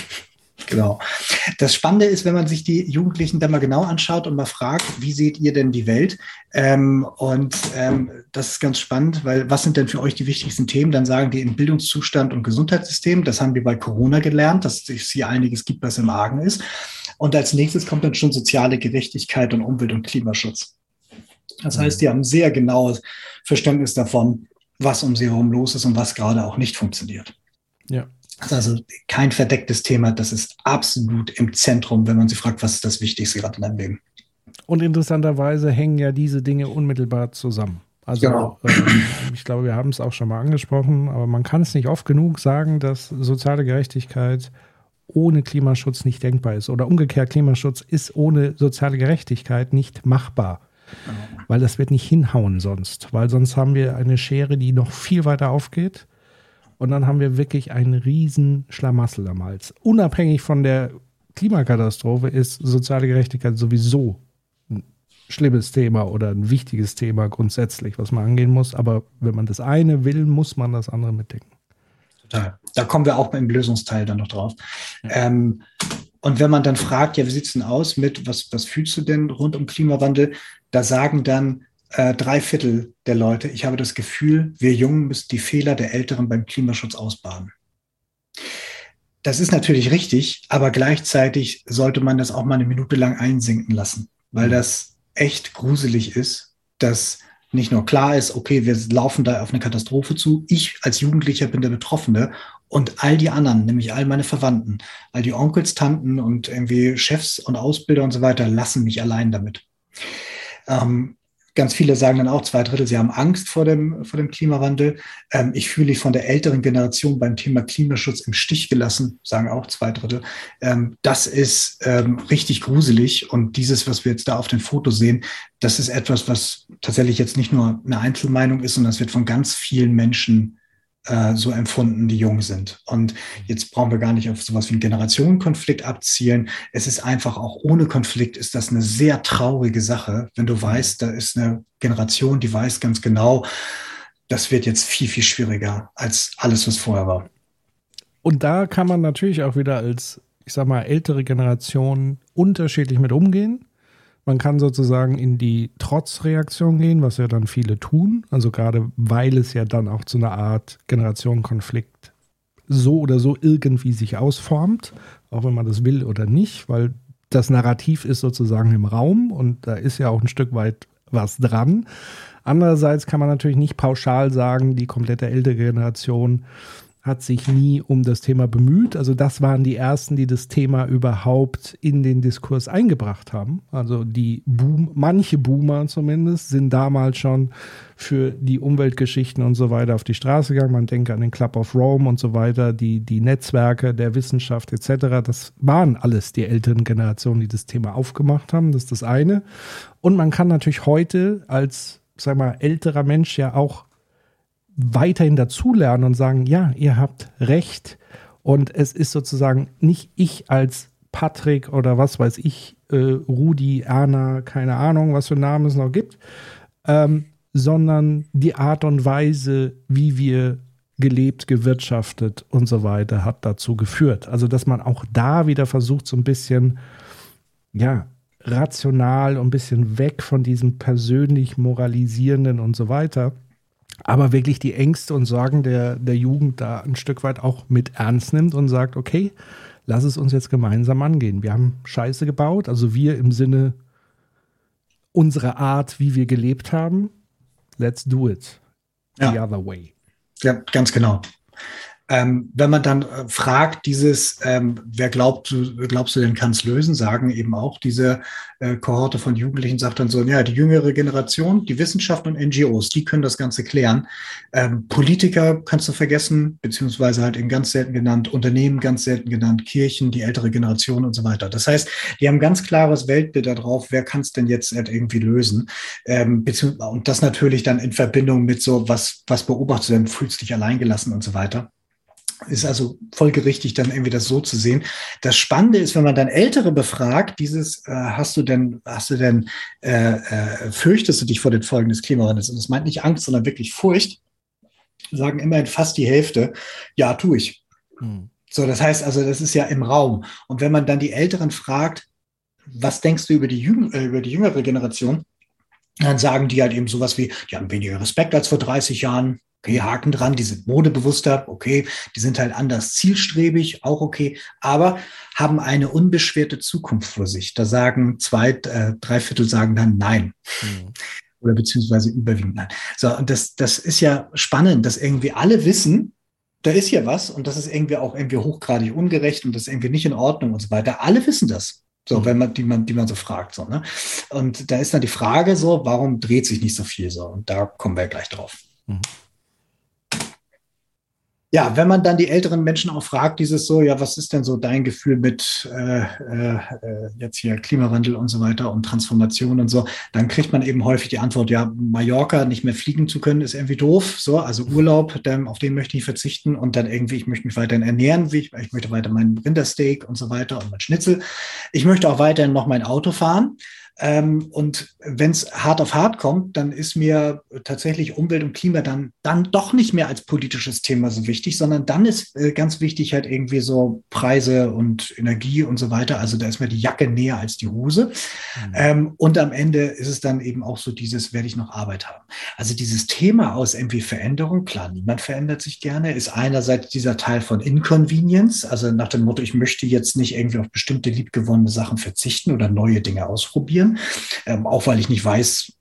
S3: Genau. Das Spannende ist, wenn man sich die Jugendlichen dann mal genau anschaut und mal fragt, wie seht ihr denn die Welt? Ähm, und ähm, das ist ganz spannend, weil was sind denn für euch die wichtigsten Themen? Dann sagen die im Bildungszustand und Gesundheitssystem. Das haben wir bei Corona gelernt, dass es hier einiges gibt, was im Argen ist. Und als nächstes kommt dann schon soziale Gerechtigkeit und Umwelt- und Klimaschutz. Das heißt, die haben ein sehr genaues Verständnis davon, was um sie herum los ist und was gerade auch nicht funktioniert.
S2: Ja.
S3: Das ist also kein verdecktes Thema, das ist absolut im Zentrum, wenn man sie fragt, was ist das Wichtigste gerade in deinem Leben.
S2: Und interessanterweise hängen ja diese Dinge unmittelbar zusammen. Also genau. äh, ich glaube, wir haben es auch schon mal angesprochen, aber man kann es nicht oft genug sagen, dass soziale Gerechtigkeit ohne Klimaschutz nicht denkbar ist. Oder umgekehrt, Klimaschutz ist ohne soziale Gerechtigkeit nicht machbar. Weil das wird nicht hinhauen sonst. Weil sonst haben wir eine Schere, die noch viel weiter aufgeht. Und dann haben wir wirklich einen riesen Schlamassel am Hals. Unabhängig von der Klimakatastrophe ist soziale Gerechtigkeit sowieso ein schlimmes Thema oder ein wichtiges Thema grundsätzlich, was man angehen muss. Aber wenn man das eine will, muss man das andere mitdenken.
S3: Total. Da kommen wir auch im Lösungsteil dann noch drauf. Ähm, und wenn man dann fragt, ja, wie sieht es denn aus mit, was, was fühlst du denn rund um Klimawandel? Da sagen dann äh, drei Viertel der Leute, ich habe das Gefühl, wir Jungen müssen die Fehler der Älteren beim Klimaschutz ausbaden. Das ist natürlich richtig, aber gleichzeitig sollte man das auch mal eine Minute lang einsinken lassen, weil das echt gruselig ist, dass nicht nur klar ist, okay, wir laufen da auf eine Katastrophe zu. Ich als Jugendlicher bin der Betroffene und all die anderen, nämlich all meine Verwandten, all die Onkels, Tanten und irgendwie Chefs und Ausbilder und so weiter, lassen mich allein damit. Ähm, Ganz viele sagen dann auch zwei Drittel, sie haben Angst vor dem, vor dem Klimawandel. Ähm, ich fühle mich von der älteren Generation beim Thema Klimaschutz im Stich gelassen, sagen auch zwei Drittel. Ähm, das ist ähm, richtig gruselig. Und dieses, was wir jetzt da auf dem Foto sehen, das ist etwas, was tatsächlich jetzt nicht nur eine Einzelmeinung ist, sondern es wird von ganz vielen Menschen äh, so empfunden, die jung sind. Und jetzt brauchen wir gar nicht auf sowas wie einen Generationenkonflikt abzielen. Es ist einfach auch ohne Konflikt ist das eine sehr traurige Sache, wenn du weißt, da ist eine Generation, die weiß ganz genau, das wird jetzt viel, viel schwieriger als alles, was vorher war.
S2: Und da kann man natürlich auch wieder als, ich sag mal, ältere Generation unterschiedlich mit umgehen. Man kann sozusagen in die Trotzreaktion gehen, was ja dann viele tun. Also gerade weil es ja dann auch zu einer Art Generationenkonflikt so oder so irgendwie sich ausformt, auch wenn man das will oder nicht, weil das Narrativ ist sozusagen im Raum und da ist ja auch ein Stück weit was dran. Andererseits kann man natürlich nicht pauschal sagen, die komplette ältere Generation hat sich nie um das Thema bemüht. Also das waren die ersten, die das Thema überhaupt in den Diskurs eingebracht haben. Also die Boom, manche Boomer zumindest sind damals schon für die Umweltgeschichten und so weiter auf die Straße gegangen. Man denke an den Club of Rome und so weiter, die, die Netzwerke der Wissenschaft etc. Das waren alles die älteren Generationen, die das Thema aufgemacht haben. Das ist das eine. Und man kann natürlich heute als, sag mal, älterer Mensch ja auch weiterhin dazulernen und sagen, ja, ihr habt recht. Und es ist sozusagen nicht ich als Patrick oder was weiß ich, äh, Rudi, Erna, keine Ahnung, was für Namen es noch gibt, ähm, sondern die Art und Weise, wie wir gelebt, gewirtschaftet und so weiter, hat dazu geführt. Also, dass man auch da wieder versucht, so ein bisschen, ja, rational und ein bisschen weg von diesem persönlich moralisierenden und so weiter aber wirklich die Ängste und Sorgen der, der Jugend da ein Stück weit auch mit ernst nimmt und sagt, okay, lass es uns jetzt gemeinsam angehen. Wir haben Scheiße gebaut, also wir im Sinne unserer Art, wie wir gelebt haben. Let's do it
S3: the ja. other way. Ja, ganz genau. Ähm, wenn man dann äh, fragt, dieses, ähm, wer glaubt, glaubst du denn kann es lösen, sagen eben auch diese äh, Kohorte von Jugendlichen, sagt dann so, ja, die jüngere Generation, die Wissenschaft und NGOs, die können das Ganze klären. Ähm, Politiker kannst du vergessen, beziehungsweise halt eben ganz selten genannt, Unternehmen ganz selten genannt, Kirchen, die ältere Generation und so weiter. Das heißt, die haben ganz klares Weltbild darauf, wer kann es denn jetzt halt irgendwie lösen. Ähm, und das natürlich dann in Verbindung mit so, was, was beobachtest du denn, fühlst dich alleingelassen und so weiter. Ist also folgerichtig, dann irgendwie das so zu sehen. Das Spannende ist, wenn man dann Ältere befragt, dieses, äh, hast du denn, hast du denn, äh, äh, fürchtest du dich vor den Folgen des Klimawandels? Und das meint nicht Angst, sondern wirklich Furcht. Sagen immerhin fast die Hälfte, ja, tue ich. Hm. So, das heißt also, das ist ja im Raum. Und wenn man dann die Älteren fragt, was denkst du über die, Jüng äh, über die jüngere Generation? Dann sagen die halt eben sowas wie, die haben weniger Respekt als vor 30 Jahren, Okay, Haken dran, die sind modebewusster, okay, die sind halt anders zielstrebig, auch okay, aber haben eine unbeschwerte Zukunft vor sich. Da sagen zwei, äh, drei Viertel sagen dann nein. Mhm. Oder beziehungsweise überwiegend nein. So, und das, das ist ja spannend, dass irgendwie alle wissen, da ist ja was und das ist irgendwie auch irgendwie hochgradig ungerecht und das ist irgendwie nicht in Ordnung und so weiter. Alle wissen das. So, mhm. wenn man, die man, die man so fragt, so, ne? Und da ist dann die Frage so, warum dreht sich nicht so viel so? Und da kommen wir gleich drauf. Mhm. Ja, wenn man dann die älteren Menschen auch fragt, dieses so, ja, was ist denn so dein Gefühl mit äh, äh, jetzt hier Klimawandel und so weiter und Transformation und so, dann kriegt man eben häufig die Antwort, ja, Mallorca nicht mehr fliegen zu können, ist irgendwie doof. So, also Urlaub, denn, auf den möchte ich verzichten und dann irgendwie, ich möchte mich weiterhin ernähren, wie ich, ich möchte weiter meinen Rindersteak und so weiter und mein Schnitzel. Ich möchte auch weiterhin noch mein Auto fahren. Ähm, und wenn es hart auf hart kommt, dann ist mir tatsächlich Umwelt und Klima dann, dann doch nicht mehr als politisches Thema so wichtig, sondern dann ist äh, ganz wichtig halt irgendwie so Preise und Energie und so weiter. Also da ist mir die Jacke näher als die Hose. Mhm. Ähm, und am Ende ist es dann eben auch so dieses, werde ich noch Arbeit haben. Also dieses Thema aus irgendwie Veränderung, klar, niemand verändert sich gerne, ist einerseits dieser Teil von Inconvenience, also nach dem Motto, ich möchte jetzt nicht irgendwie auf bestimmte liebgewonnene Sachen verzichten oder neue Dinge ausprobieren ausprobieren, ähm, auch weil ich nicht weiß,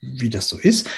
S3: wie das so ist.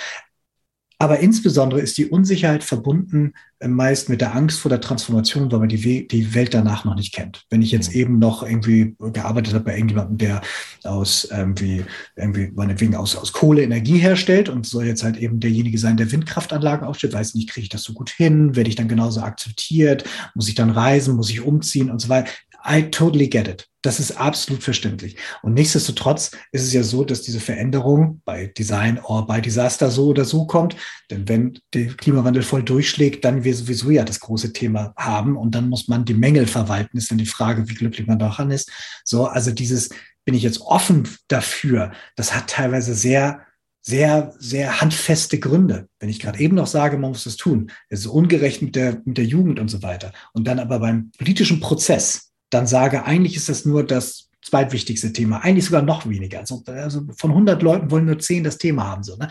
S3: Aber insbesondere ist die Unsicherheit verbunden äh, meist mit der Angst vor der Transformation, weil man die, We die Welt danach noch nicht kennt. Wenn ich jetzt mhm. eben noch irgendwie gearbeitet habe bei irgendjemandem, der aus irgendwie, irgendwie meinetwegen aus, aus Kohle Energie herstellt und soll jetzt halt eben derjenige sein, der Windkraftanlagen aufstellt, weiß nicht, kriege ich das so gut hin, werde ich dann genauso akzeptiert, muss ich dann reisen, muss ich umziehen und so weiter. I totally get it. Das ist absolut verständlich. Und nichtsdestotrotz ist es ja so, dass diese Veränderung bei Design or bei Disaster so oder so kommt. Denn wenn der Klimawandel voll durchschlägt, dann wir sowieso ja das große Thema haben. Und dann muss man die Mängel verwalten. Ist dann die Frage, wie glücklich man daran ist. So, also dieses, bin ich jetzt offen dafür? Das hat teilweise sehr sehr, sehr handfeste Gründe. Wenn ich gerade eben noch sage, man muss das tun, es ist ungerecht mit der, mit der Jugend und so weiter. Und dann aber beim politischen Prozess dann sage, eigentlich ist das nur das zweitwichtigste Thema, eigentlich sogar noch weniger. Also, also von 100 Leuten wollen nur 10 das Thema haben. So, ne?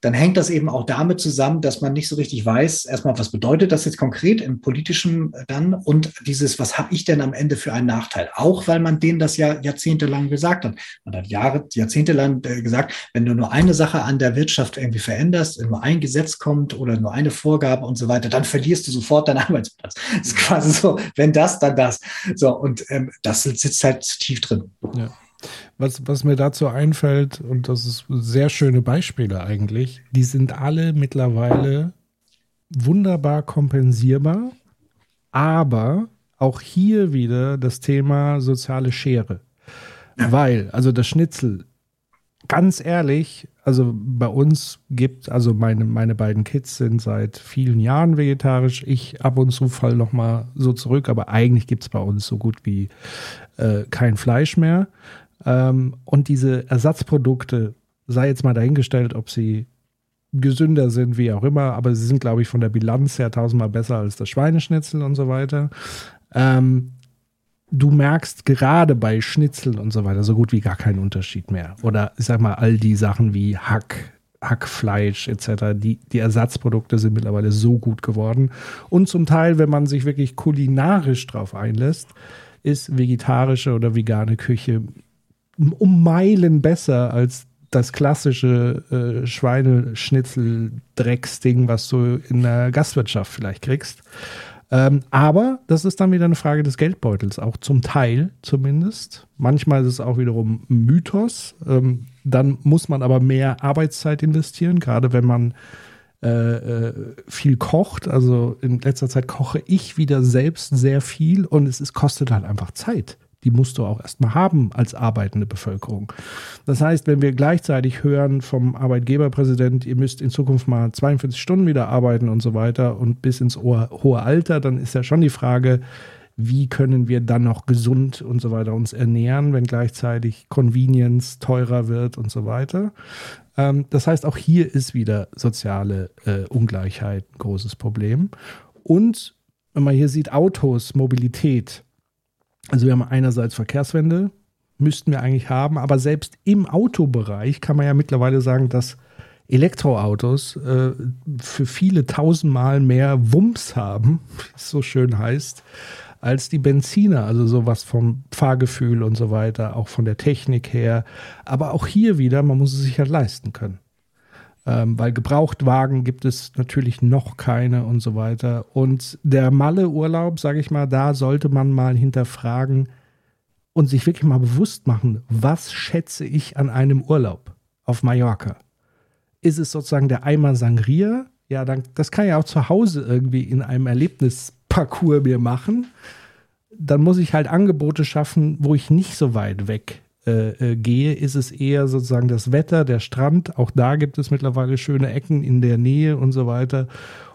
S3: Dann hängt das eben auch damit zusammen, dass man nicht so richtig weiß, erstmal, was bedeutet das jetzt konkret im politischen dann und dieses, was habe ich denn am Ende für einen Nachteil? Auch weil man denen das ja jahrzehntelang gesagt hat. Man hat Jahre, jahrzehntelang äh, gesagt, wenn du nur eine Sache an der Wirtschaft irgendwie veränderst, nur ein Gesetz kommt oder nur eine Vorgabe und so weiter, dann verlierst du sofort deinen Arbeitsplatz. Das ist quasi so, wenn das, dann das. So, und ähm, das sitzt halt tief drin.
S2: Ja. Was, was mir dazu einfällt, und das ist sehr schöne Beispiele eigentlich, die sind alle mittlerweile wunderbar kompensierbar, aber auch hier wieder das Thema soziale Schere. Ja. Weil, also das Schnitzel, ganz ehrlich, also bei uns gibt, also meine, meine beiden Kids sind seit vielen Jahren vegetarisch. Ich ab und zu fall noch mal so zurück, aber eigentlich gibt es bei uns so gut wie äh, kein Fleisch mehr. Ähm, und diese Ersatzprodukte, sei jetzt mal dahingestellt, ob sie gesünder sind, wie auch immer, aber sie sind, glaube ich, von der Bilanz her tausendmal besser als das Schweineschnitzel und so weiter. Ähm, du merkst gerade bei Schnitzel und so weiter so gut wie gar keinen Unterschied mehr. Oder ich sag mal, all die Sachen wie Hack, Hackfleisch etc., die, die Ersatzprodukte sind mittlerweile so gut geworden. Und zum Teil, wenn man sich wirklich kulinarisch drauf einlässt, ist vegetarische oder vegane Küche um Meilen besser als das klassische äh, Schweineschnitzel-Drecksding, was du in der Gastwirtschaft vielleicht kriegst. Ähm, aber das ist dann wieder eine Frage des Geldbeutels, auch zum Teil zumindest. Manchmal ist es auch wiederum Mythos. Ähm, dann muss man aber mehr Arbeitszeit investieren, gerade wenn man äh, äh, viel kocht. Also in letzter Zeit koche ich wieder selbst sehr viel und es ist, kostet halt einfach Zeit die musst du auch erstmal haben als arbeitende Bevölkerung. Das heißt, wenn wir gleichzeitig hören vom Arbeitgeberpräsident, ihr müsst in Zukunft mal 42 Stunden wieder arbeiten und so weiter und bis ins hohe Alter, dann ist ja schon die Frage, wie können wir dann noch gesund und so weiter uns ernähren, wenn gleichzeitig Convenience teurer wird und so weiter. Ähm, das heißt, auch hier ist wieder soziale äh, Ungleichheit ein großes Problem. Und wenn man hier sieht, Autos, Mobilität, also wir haben einerseits Verkehrswende, müssten wir eigentlich haben, aber selbst im Autobereich kann man ja mittlerweile sagen, dass Elektroautos äh, für viele tausendmal mehr Wumms haben, wie es so schön heißt, als die Benziner. Also sowas vom Fahrgefühl und so weiter, auch von der Technik her. Aber auch hier wieder, man muss es sich halt leisten können ähm, weil Gebrauchtwagen gibt es natürlich noch keine und so weiter. Und der Malle-Urlaub, sage ich mal, da sollte man mal hinterfragen und sich wirklich mal bewusst machen, was schätze ich an einem Urlaub auf Mallorca? Ist es sozusagen der Eimer Sangria ja, dann, das kann ich auch zu Hause irgendwie in einem Erlebnisparcours mir machen. Dann muss ich halt Angebote schaffen, wo ich nicht so weit weg äh, äh, gehe, ist es eher sozusagen das Wetter, der Strand. Auch da gibt es mittlerweile schöne Ecken in der Nähe und so weiter.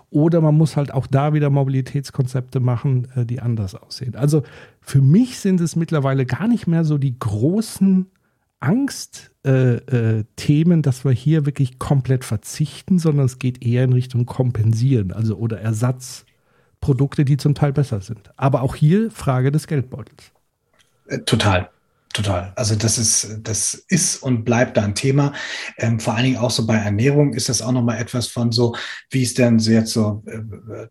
S2: Oder man muss halt auch da wieder Mobilitätskonzepte machen, äh, die anders aussehen. Also für mich sind es mittlerweile gar nicht mehr so die großen Angstthemen, äh, äh, dass wir hier wirklich komplett verzichten, sondern es geht eher in Richtung Kompensieren, also oder Ersatzprodukte, die zum Teil besser sind. Aber auch hier Frage des Geldbeutels.
S3: Äh, total. Total. Also das ist, das ist und bleibt da ein Thema. Ähm, vor allen Dingen auch so bei Ernährung ist das auch nochmal etwas von so, wie ist denn jetzt so äh,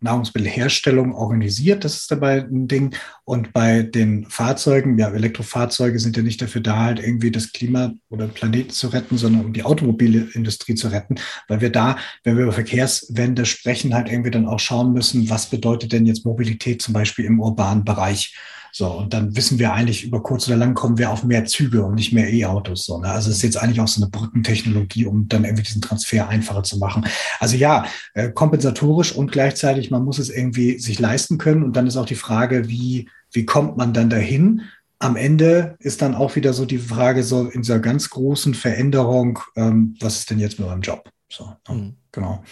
S3: Nahrungsmittelherstellung organisiert? Das ist dabei ein Ding. Und bei den Fahrzeugen, ja, Elektrofahrzeuge sind ja nicht dafür da, halt irgendwie das Klima oder Planeten zu retten, sondern um die Automobilindustrie zu retten, weil wir da, wenn wir über Verkehrswende sprechen, halt irgendwie dann auch schauen müssen, was bedeutet denn jetzt Mobilität zum Beispiel im urbanen Bereich? So, und dann wissen wir eigentlich, über kurz oder lang kommen wir auf mehr Züge und nicht mehr E-Autos. So, ne? Also es ist jetzt eigentlich auch so eine Brückentechnologie, um dann irgendwie diesen Transfer einfacher zu machen. Also ja, äh, kompensatorisch und gleichzeitig, man muss es irgendwie sich leisten können. Und dann ist auch die Frage, wie, wie kommt man dann dahin? Am Ende ist dann auch wieder so die Frage, so in dieser ganz großen Veränderung, ähm, was ist denn jetzt mit meinem Job? So, ne? mhm. genau.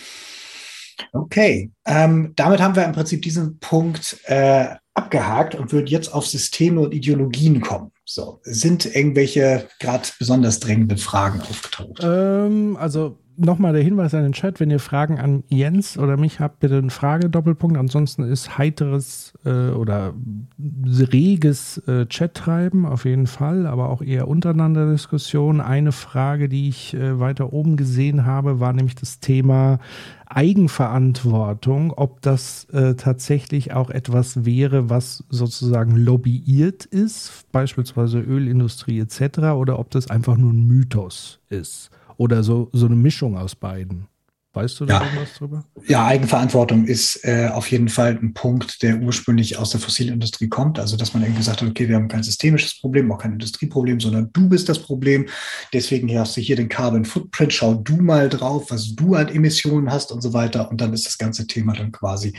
S3: Okay, ähm, damit haben wir im Prinzip diesen Punkt äh, abgehakt und würden jetzt auf Systeme und Ideologien kommen. So, sind irgendwelche gerade besonders drängenden Fragen aufgetaucht?
S2: Ähm, also nochmal der Hinweis an den Chat, wenn ihr Fragen an Jens oder mich habt, bitte einen Frage-Doppelpunkt. Ansonsten ist heiteres äh, oder reges äh, Chat-Treiben auf jeden Fall, aber auch eher untereinander Diskussion. Eine Frage, die ich äh, weiter oben gesehen habe, war nämlich das Thema Eigenverantwortung, ob das äh, tatsächlich auch etwas wäre, was sozusagen lobbyiert ist, beispielsweise Ölindustrie etc., oder ob das einfach nur ein Mythos ist. Oder so, so eine Mischung aus beiden. Weißt du da
S3: ja. irgendwas drüber? Ja, Eigenverantwortung ist äh, auf jeden Fall ein Punkt, der ursprünglich aus der Fossilindustrie kommt. Also, dass man irgendwie hat, okay, wir haben kein systemisches Problem, auch kein Industrieproblem, sondern du bist das Problem. Deswegen hast du hier den Carbon Footprint, schau du mal drauf, was du an Emissionen hast und so weiter. Und dann ist das ganze Thema dann quasi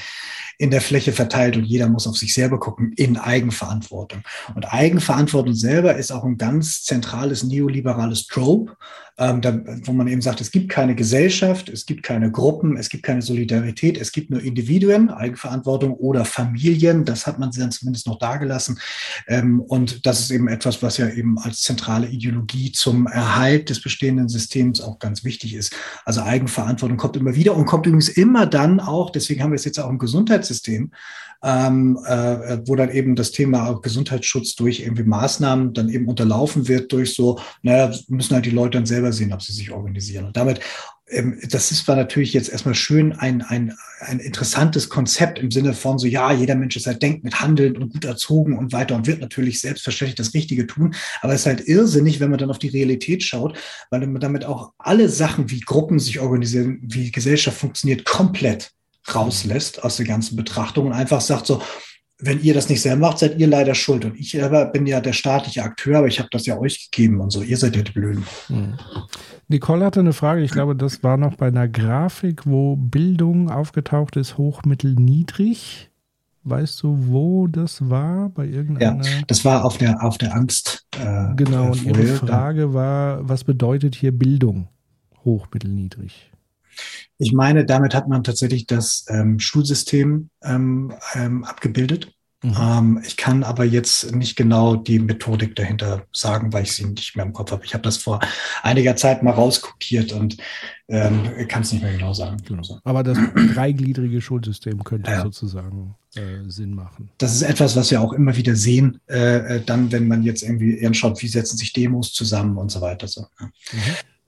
S3: in der Fläche verteilt und jeder muss auf sich selber gucken in Eigenverantwortung. Und Eigenverantwortung selber ist auch ein ganz zentrales neoliberales Trope ähm, da, wo man eben sagt, es gibt keine Gesellschaft, es gibt keine Gruppen, es gibt keine Solidarität, es gibt nur Individuen, Eigenverantwortung oder Familien. Das hat man dann zumindest noch dagelassen. Ähm, und das ist eben etwas, was ja eben als zentrale Ideologie zum Erhalt des bestehenden Systems auch ganz wichtig ist. Also Eigenverantwortung kommt immer wieder und kommt übrigens immer dann auch, deswegen haben wir es jetzt auch im Gesundheitssystem, ähm, äh, wo dann eben das Thema Gesundheitsschutz durch irgendwie Maßnahmen dann eben unterlaufen wird durch so, naja, müssen halt die Leute dann selber sehen, ob sie sich organisieren. Und damit ähm, das ist zwar natürlich jetzt erstmal schön ein, ein, ein interessantes Konzept im Sinne von so, ja, jeder Mensch ist halt denkt mit handelnd und gut erzogen und weiter und wird natürlich selbstverständlich das Richtige tun. Aber es ist halt irrsinnig, wenn man dann auf die Realität schaut, weil man damit auch alle Sachen, wie Gruppen sich organisieren, wie Gesellschaft funktioniert, komplett rauslässt aus der ganzen Betrachtung und einfach sagt so, wenn ihr das nicht selber macht, seid ihr leider schuld. Und ich selber bin ja der staatliche Akteur, aber ich habe das ja euch gegeben und so. Ihr seid ja die Blöden. Hm.
S2: Nicole hatte eine Frage, ich glaube, das war noch bei einer Grafik, wo Bildung aufgetaucht ist, hoch, mittel, niedrig. Weißt du, wo das war? Bei irgendeiner.
S3: Ja, das war auf der, auf der Angst.
S2: Äh, genau, und Ihre Frage war, was bedeutet hier Bildung? Hoch, mittel, niedrig.
S3: Ich meine, damit hat man tatsächlich das ähm, Schulsystem ähm, ähm, abgebildet. Mhm. Ähm, ich kann aber jetzt nicht genau die Methodik dahinter sagen, weil ich sie nicht mehr im Kopf habe. Ich habe das vor einiger Zeit mal rauskopiert und ähm, kann es nicht mehr genau sagen. Genau.
S2: Aber das dreigliedrige Schulsystem könnte ja. sozusagen äh, Sinn machen.
S3: Das ist etwas, was wir auch immer wieder sehen, äh, äh dann, wenn man jetzt irgendwie anschaut, wie setzen sich Demos zusammen und so weiter. So. Mhm.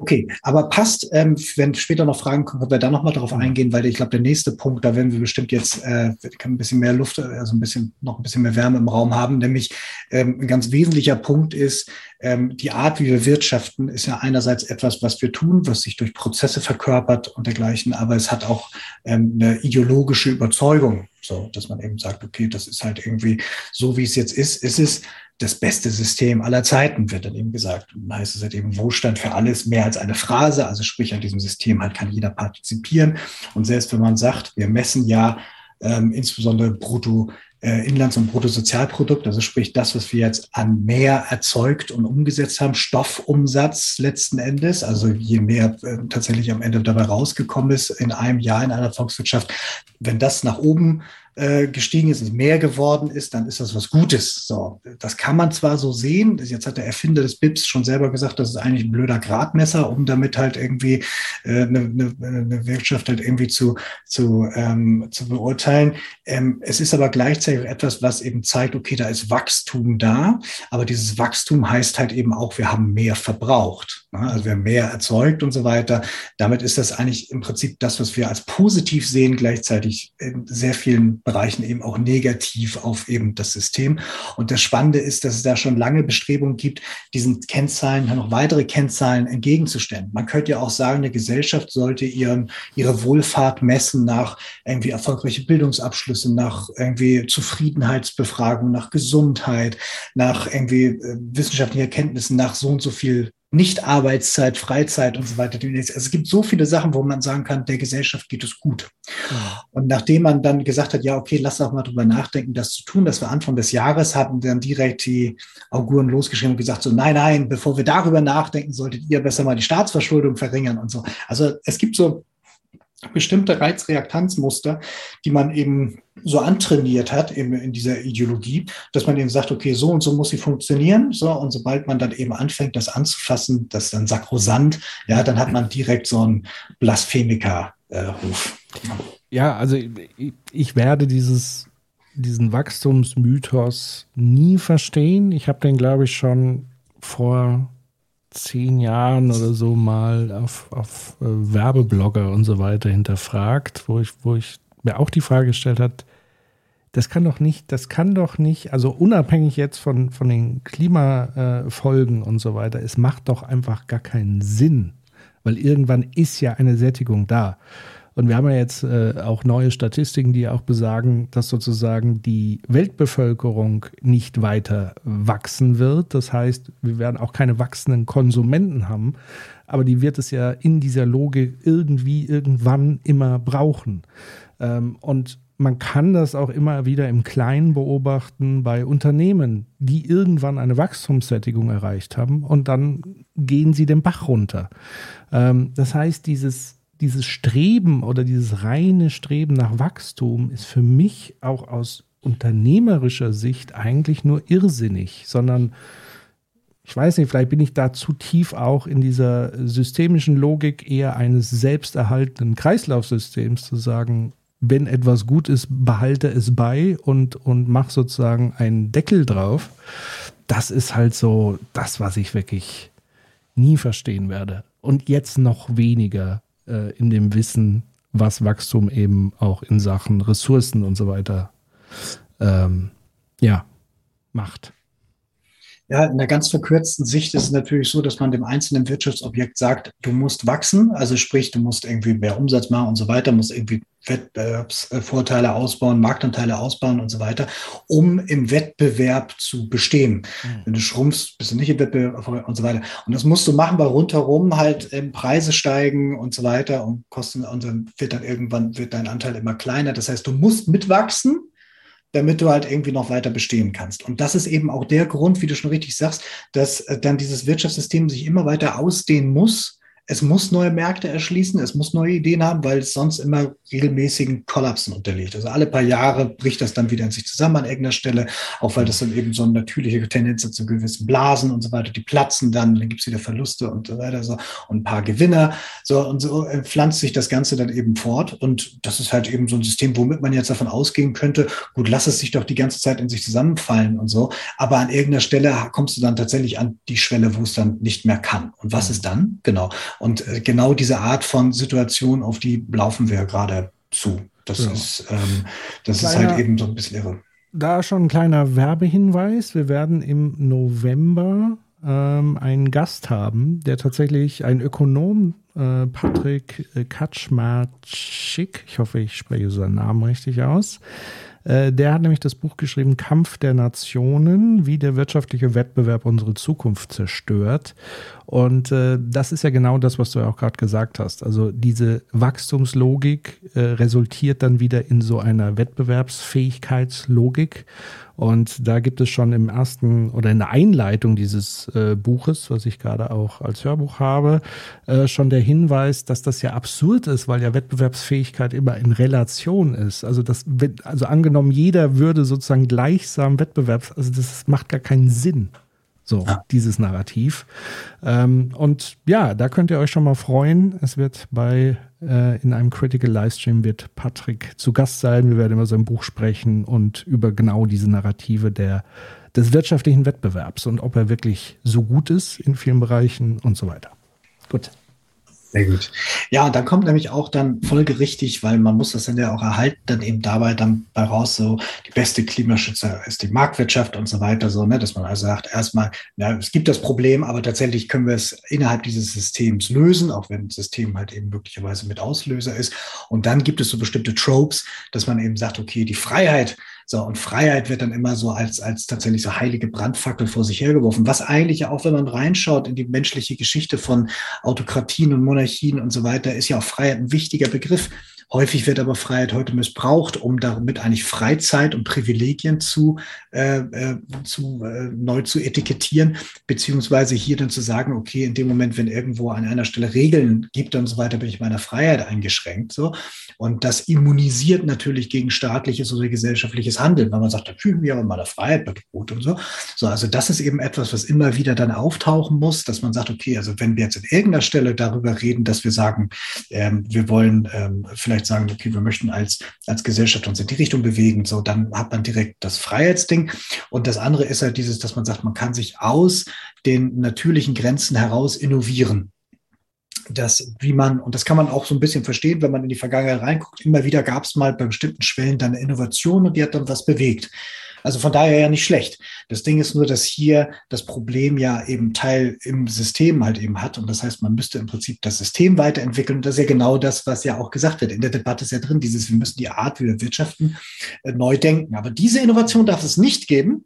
S3: Okay, aber passt, ähm, wenn später noch Fragen kommen, können wir da nochmal darauf eingehen, weil ich glaube, der nächste Punkt, da werden wir bestimmt jetzt äh, ein bisschen mehr Luft, also ein bisschen, noch ein bisschen mehr Wärme im Raum haben, nämlich ähm, ein ganz wesentlicher Punkt ist, ähm, die Art, wie wir wirtschaften, ist ja einerseits etwas, was wir tun, was sich durch Prozesse verkörpert und dergleichen, aber es hat auch ähm, eine ideologische Überzeugung, so dass man eben sagt, okay, das ist halt irgendwie so, wie es jetzt ist, ist es das beste System aller Zeiten, wird dann eben gesagt. Und dann heißt es halt eben Wohlstand für alles mehr als eine Phrase. Also sprich, an diesem System halt kann jeder partizipieren. Und selbst wenn man sagt, wir messen ja ähm, insbesondere brutto äh, Inlands- und Bruttosozialprodukt, also sprich das, was wir jetzt an mehr erzeugt und umgesetzt haben, Stoffumsatz letzten Endes, also je mehr äh, tatsächlich am Ende dabei rausgekommen ist in einem Jahr in einer Volkswirtschaft, wenn das nach oben äh, gestiegen ist, mehr geworden ist, dann ist das was Gutes. So, das kann man zwar so sehen. Jetzt hat der Erfinder des BIPs schon selber gesagt, das ist eigentlich ein blöder Gradmesser, um damit halt irgendwie äh, eine, eine, eine Wirtschaft halt irgendwie zu, zu, ähm, zu beurteilen. Ähm, es ist aber gleichzeitig etwas, was eben zeigt, okay, da ist Wachstum da, aber dieses Wachstum heißt halt eben auch, wir haben mehr verbraucht. Ne? Also wir haben mehr erzeugt und so weiter. Damit ist das eigentlich im Prinzip das, was wir als positiv sehen, gleichzeitig in sehr vielen Bereichen eben auch negativ auf eben das System. Und das Spannende ist, dass es da schon lange Bestrebungen gibt, diesen Kennzahlen noch weitere Kennzahlen entgegenzustellen. Man könnte ja auch sagen, eine Gesellschaft sollte ihren, ihre Wohlfahrt messen nach irgendwie erfolgreiche Bildungsabschlüsse, nach irgendwie Zufriedenheitsbefragung, nach Gesundheit, nach irgendwie äh, wissenschaftlichen Erkenntnissen, nach so und so viel nicht Arbeitszeit, Freizeit und so weiter. Also es gibt so viele Sachen, wo man sagen kann, der Gesellschaft geht es gut. Ja. Und nachdem man dann gesagt hat, ja, okay, lass doch mal drüber nachdenken, das zu tun, dass wir Anfang des Jahres haben dann direkt die Auguren losgeschrieben und gesagt, so, nein, nein, bevor wir darüber nachdenken, solltet ihr besser mal die Staatsverschuldung verringern und so. Also es gibt so bestimmte Reizreaktanzmuster, die man eben so antrainiert hat in, in dieser Ideologie, dass man eben sagt, okay, so und so muss sie funktionieren. So, und sobald man dann eben anfängt, das anzufassen, das dann sakrosant, ja, dann hat man direkt so einen Blasphemiker-Ruf.
S2: ja, also ich, ich werde dieses, diesen Wachstumsmythos nie verstehen. Ich habe den, glaube ich, schon vor zehn Jahren oder so mal auf, auf äh, Werbeblogger und so weiter hinterfragt, wo ich, wo ich mir auch die Frage gestellt hat, das kann doch nicht, das kann doch nicht, also unabhängig jetzt von, von den Klimafolgen äh, und so weiter, es macht doch einfach gar keinen Sinn, weil irgendwann ist ja eine Sättigung da. Und wir haben ja jetzt äh, auch neue Statistiken, die auch besagen, dass sozusagen die Weltbevölkerung nicht weiter wachsen wird. Das heißt, wir werden auch keine wachsenden Konsumenten haben, aber die wird es ja in dieser Logik irgendwie irgendwann immer brauchen. Ähm, und man kann das auch immer wieder im Kleinen beobachten bei Unternehmen, die irgendwann eine Wachstumssättigung erreicht haben und dann gehen sie den Bach runter. Ähm, das heißt, dieses dieses Streben oder dieses reine Streben nach Wachstum ist für mich auch aus unternehmerischer Sicht eigentlich nur irrsinnig, sondern ich weiß nicht, vielleicht bin ich da zu tief auch in dieser systemischen Logik eher eines selbsterhaltenden Kreislaufsystems zu sagen, wenn etwas gut ist, behalte es bei und, und mach sozusagen einen Deckel drauf. Das ist halt so das, was ich wirklich nie verstehen werde. Und jetzt noch weniger äh, in dem Wissen, was Wachstum eben auch in Sachen Ressourcen und so weiter ähm, ja, macht.
S3: Ja, in der ganz verkürzten Sicht ist es natürlich so, dass man dem einzelnen Wirtschaftsobjekt sagt, du musst wachsen, also sprich, du musst irgendwie mehr Umsatz machen und so weiter, musst irgendwie Wettbewerbsvorteile ausbauen, Marktanteile ausbauen und so weiter, um im Wettbewerb zu bestehen. Mhm. Wenn du schrumpfst, bist du nicht im Wettbewerb und so weiter. Und das musst du machen, weil rundherum halt ähm, Preise steigen und so weiter und Kosten und dann wird dann irgendwann wird dein Anteil immer kleiner. Das heißt, du musst mitwachsen, damit du halt irgendwie noch weiter bestehen kannst. Und das ist eben auch der Grund, wie du schon richtig sagst, dass äh, dann dieses Wirtschaftssystem sich immer weiter ausdehnen muss, es muss neue Märkte erschließen, es muss neue Ideen haben, weil es sonst immer regelmäßigen Kollapsen unterliegt. Also alle paar Jahre bricht das dann wieder in sich zusammen an irgendeiner Stelle, auch weil das dann eben so eine natürliche Tendenz hat zu gewissen Blasen und so weiter, die platzen dann, dann gibt es wieder Verluste und so weiter so und ein paar Gewinner. So und so pflanzt sich das Ganze dann eben fort. Und das ist halt eben so ein System, womit man jetzt davon ausgehen könnte, gut, lass es sich doch die ganze Zeit in sich zusammenfallen und so. Aber an irgendeiner Stelle kommst du dann tatsächlich an die Schwelle, wo es dann nicht mehr kann. Und was ist dann? Genau. Und äh, genau diese Art von Situation, auf die laufen wir gerade zu. Das ja. ist, ähm, das Kleiner, ist halt eben so ein bisschen irre.
S2: Da schon ein kleiner Werbehinweis. Wir werden im November ähm, einen Gast haben, der tatsächlich ein Ökonom, äh, Patrick Kaczmarczyk, ich hoffe, ich spreche seinen Namen richtig aus, Äh, der hat nämlich das Buch geschrieben Kampf der Nationen, wie der wirtschaftliche Wettbewerb unsere Zukunft zerstört. Und äh, das ist ja genau das, was du ja auch gerade gesagt hast. Also diese Wachstumslogik äh, resultiert dann wieder in so einer Wettbewerbsfähigkeitslogik. Und da gibt es schon im ersten oder in der Einleitung dieses äh, Buches, was ich gerade auch als Hörbuch habe, äh, schon der Hinweis, dass das ja absurd ist, weil ja Wettbewerbsfähigkeit immer in Relation ist. Also das, also angenommen, jeder würde sozusagen gleichsam Wettbewerbs, also das macht gar keinen Sinn. So, ja. dieses Narrativ. Ähm, und ja, da könnt ihr euch schon mal freuen. Es wird bei, äh, in einem Critical Livestream wird Patrick zu Gast sein. Wir werden über sein Buch sprechen und über genau diese Narrative der, des wirtschaftlichen Wettbewerbs und ob er wirklich so gut ist in vielen Bereichen und so weiter. Gut.
S3: Sehr gut. Ja, und dann kommt nämlich auch dann folgerichtig, weil man muss das dann ja auch erhalten, dann eben dabei dann bei raus so, die beste Klimaschützer ist die Marktwirtschaft und so weiter, so, ne, dass man also sagt, erstmal, ja, es gibt das Problem, aber tatsächlich können wir es innerhalb dieses Systems lösen, auch wenn das System halt eben möglicherweise mit Auslöser ist. Und dann gibt es so bestimmte Tropes, dass man eben sagt, okay, die Freiheit so, und Freiheit wird dann immer so als, als tatsächlich so heilige Brandfackel vor sich hergeworfen, was eigentlich auch, wenn man reinschaut in die menschliche Geschichte von Autokratien und Monarchien und so weiter, ist ja auch Freiheit ein wichtiger Begriff. Häufig wird aber Freiheit heute missbraucht, um damit eigentlich Freizeit und Privilegien zu, äh, äh, zu äh, neu zu etikettieren, beziehungsweise hier dann zu sagen, okay, in dem Moment, wenn irgendwo an einer Stelle Regeln gibt und so weiter, bin ich meiner Freiheit eingeschränkt. So. Und das immunisiert natürlich gegen staatliches oder gesellschaftliches Handeln, weil man sagt, da fühlen wir aber meiner Freiheit bedroht und so. So, also das ist eben etwas, was immer wieder dann auftauchen muss, dass man sagt, okay, also wenn wir jetzt an irgendeiner Stelle darüber reden, dass wir sagen, ähm, wir wollen ähm, vielleicht vielleicht sagen, okay, wir möchten als, als Gesellschaft uns in die Richtung bewegen, so, dann hat man direkt das Freiheitsding. Und das andere ist halt dieses, dass man sagt, man kann sich aus den natürlichen Grenzen heraus innovieren das, wie man, und das kann man auch so ein bisschen verstehen, wenn man in die Vergangenheit reinguckt, immer wieder gab es mal bei bestimmten Schwellen dann eine Innovation und die hat dann was bewegt. Also von daher ja nicht schlecht. Das Ding ist nur, dass hier das Problem ja eben Teil im System halt eben hat. Und das heißt, man müsste im Prinzip das System weiterentwickeln. Und das ist ja genau das, was ja auch gesagt wird. In der Debatte ist ja drin, dieses, wir müssen die Art, wie wir wirtschaften, äh, neu denken. Aber diese Innovation darf es nicht geben,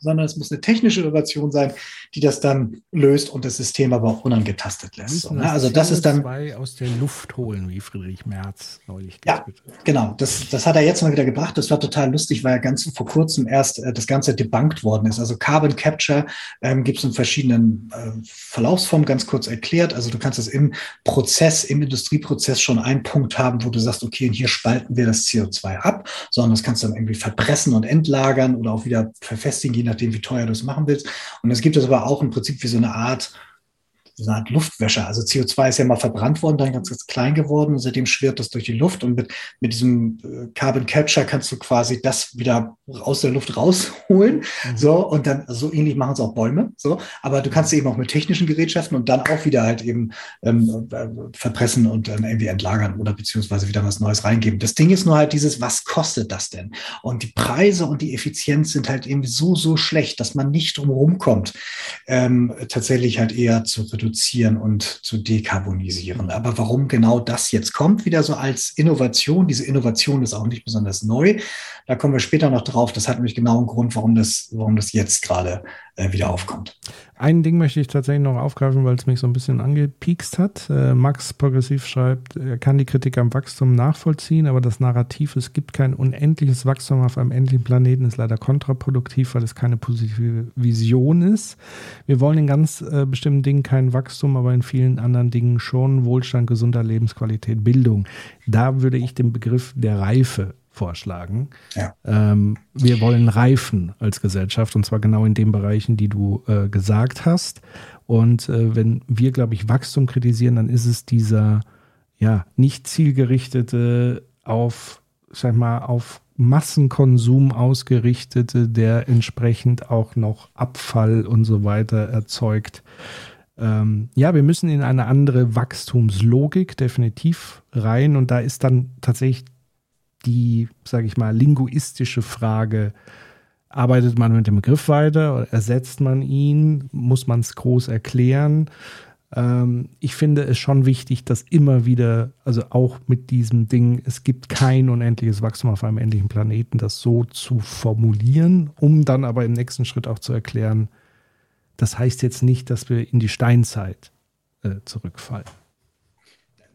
S3: sondern es muss eine technische Innovation sein, die das dann löst und das System aber auch unangetastet lässt. So, ne? Also das ist dann
S2: aus der Luft holen, wie Friedrich Merz neulich
S3: Ja, genau. Das, das hat er jetzt mal wieder gebracht. Das war total lustig, weil ja ganz vor kurzem erst äh, das Ganze debunked worden ist. Also Carbon Capture ähm, gibt es in verschiedenen äh, Verlaufsformen ganz kurz erklärt. Also du kannst es im Prozess, im Industrieprozess schon einen Punkt haben, wo du sagst, okay, hier spalten wir das CO2 ab, sondern das kannst du dann irgendwie verpressen und entlagern oder auch wieder verfestigen, je nachdem, wie teuer du es machen willst. Und es gibt es aber auch im Prinzip wie so eine Art so eine Art Luftwäsche. Also CO2 ist ja mal verbrannt worden, dann ganz, ganz klein geworden und seitdem schwirrt das durch die Luft und mit, mit diesem äh, Carbon Capture kannst du quasi das wieder aus der Luft rausholen. Mhm. So, und dann so ähnlich machen es auch Bäume. So, aber du kannst eben auch mit technischen Gerätschaften und dann auch wieder halt eben ähm, äh, verpressen und dann irgendwie entlagern oder beziehungsweise wieder was Neues reingeben. Das Ding ist nur halt dieses, was kostet das denn? Und die Preise und die Effizienz sind halt eben so, so schlecht, dass man nicht drum kommt, ähm, tatsächlich halt eher zu reduzieren reduzieren und zu dekarbonisieren. Aber warum genau das jetzt kommt, wieder so als Innovation, diese Innovation ist auch nicht besonders neu. Da kommen wir später noch drauf. Das hat nämlich genau einen Grund, warum das, warum das jetzt gerade äh, wieder aufkommt.
S2: Ein Ding möchte ich tatsächlich noch aufgreifen, weil es mich so ein bisschen angepiekst hat. Äh, Max Progressiv schreibt, er kann die Kritik am Wachstum nachvollziehen, aber das Narrativ, es gibt kein unendliches Wachstum auf einem endlichen Planeten, ist leider kontraproduktiv, weil es keine positive Vision ist. Wir wollen in ganz äh, bestimmten Dingen kein Wachstum, aber in vielen anderen Dingen schon Wohlstand, gesunder Lebensqualität, Bildung. Da würde ich den Begriff der Reife vorschlagen. Ja. Ähm, wir wollen reifen als Gesellschaft und zwar genau in den Bereichen, die du äh, gesagt hast. Und äh, wenn wir, glaube ich, Wachstum kritisieren, dann ist es dieser ja nicht zielgerichtete auf, sag mal, auf Massenkonsum ausgerichtete, der entsprechend auch noch Abfall und so weiter erzeugt. Ähm, ja, wir müssen in eine andere Wachstumslogik definitiv rein und da ist dann tatsächlich die, sage ich mal, linguistische Frage, arbeitet man mit dem Begriff weiter, ersetzt man ihn, muss man es groß erklären? Ähm, ich finde es schon wichtig, dass immer wieder, also auch mit diesem Ding, es gibt kein unendliches Wachstum auf einem endlichen Planeten, das so zu formulieren, um dann aber im nächsten Schritt auch zu erklären, das heißt jetzt nicht, dass wir in die Steinzeit äh, zurückfallen.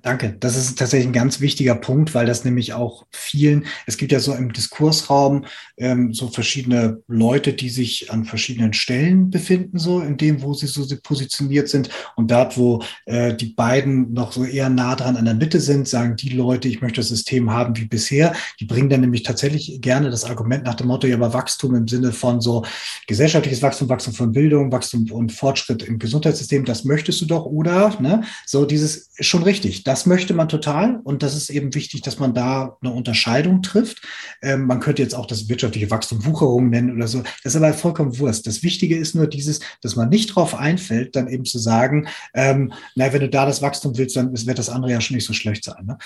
S3: Danke. Das ist tatsächlich ein ganz wichtiger Punkt, weil das nämlich auch vielen, es gibt ja so im Diskursraum ähm, so verschiedene Leute, die sich an verschiedenen Stellen befinden, so in dem, wo sie so positioniert sind. Und dort, wo äh, die beiden noch so eher nah dran an der Mitte sind, sagen die Leute, ich möchte das System haben wie bisher. Die bringen dann nämlich tatsächlich gerne das Argument nach dem Motto, ja, aber Wachstum im Sinne von so gesellschaftliches Wachstum, Wachstum von Bildung, Wachstum und Fortschritt im Gesundheitssystem, das möchtest du doch, oder? Ne? So dieses schon richtig das möchte man total und das ist eben wichtig, dass man da eine Unterscheidung trifft. Ähm, man könnte jetzt auch das wirtschaftliche Wachstum Wucherung nennen oder so. Das ist aber vollkommen Wurst. Das Wichtige ist nur dieses, dass man nicht darauf einfällt, dann eben zu sagen, ähm, na, wenn du da das Wachstum willst, dann wird das andere ja schon nicht so schlecht sein. Ne?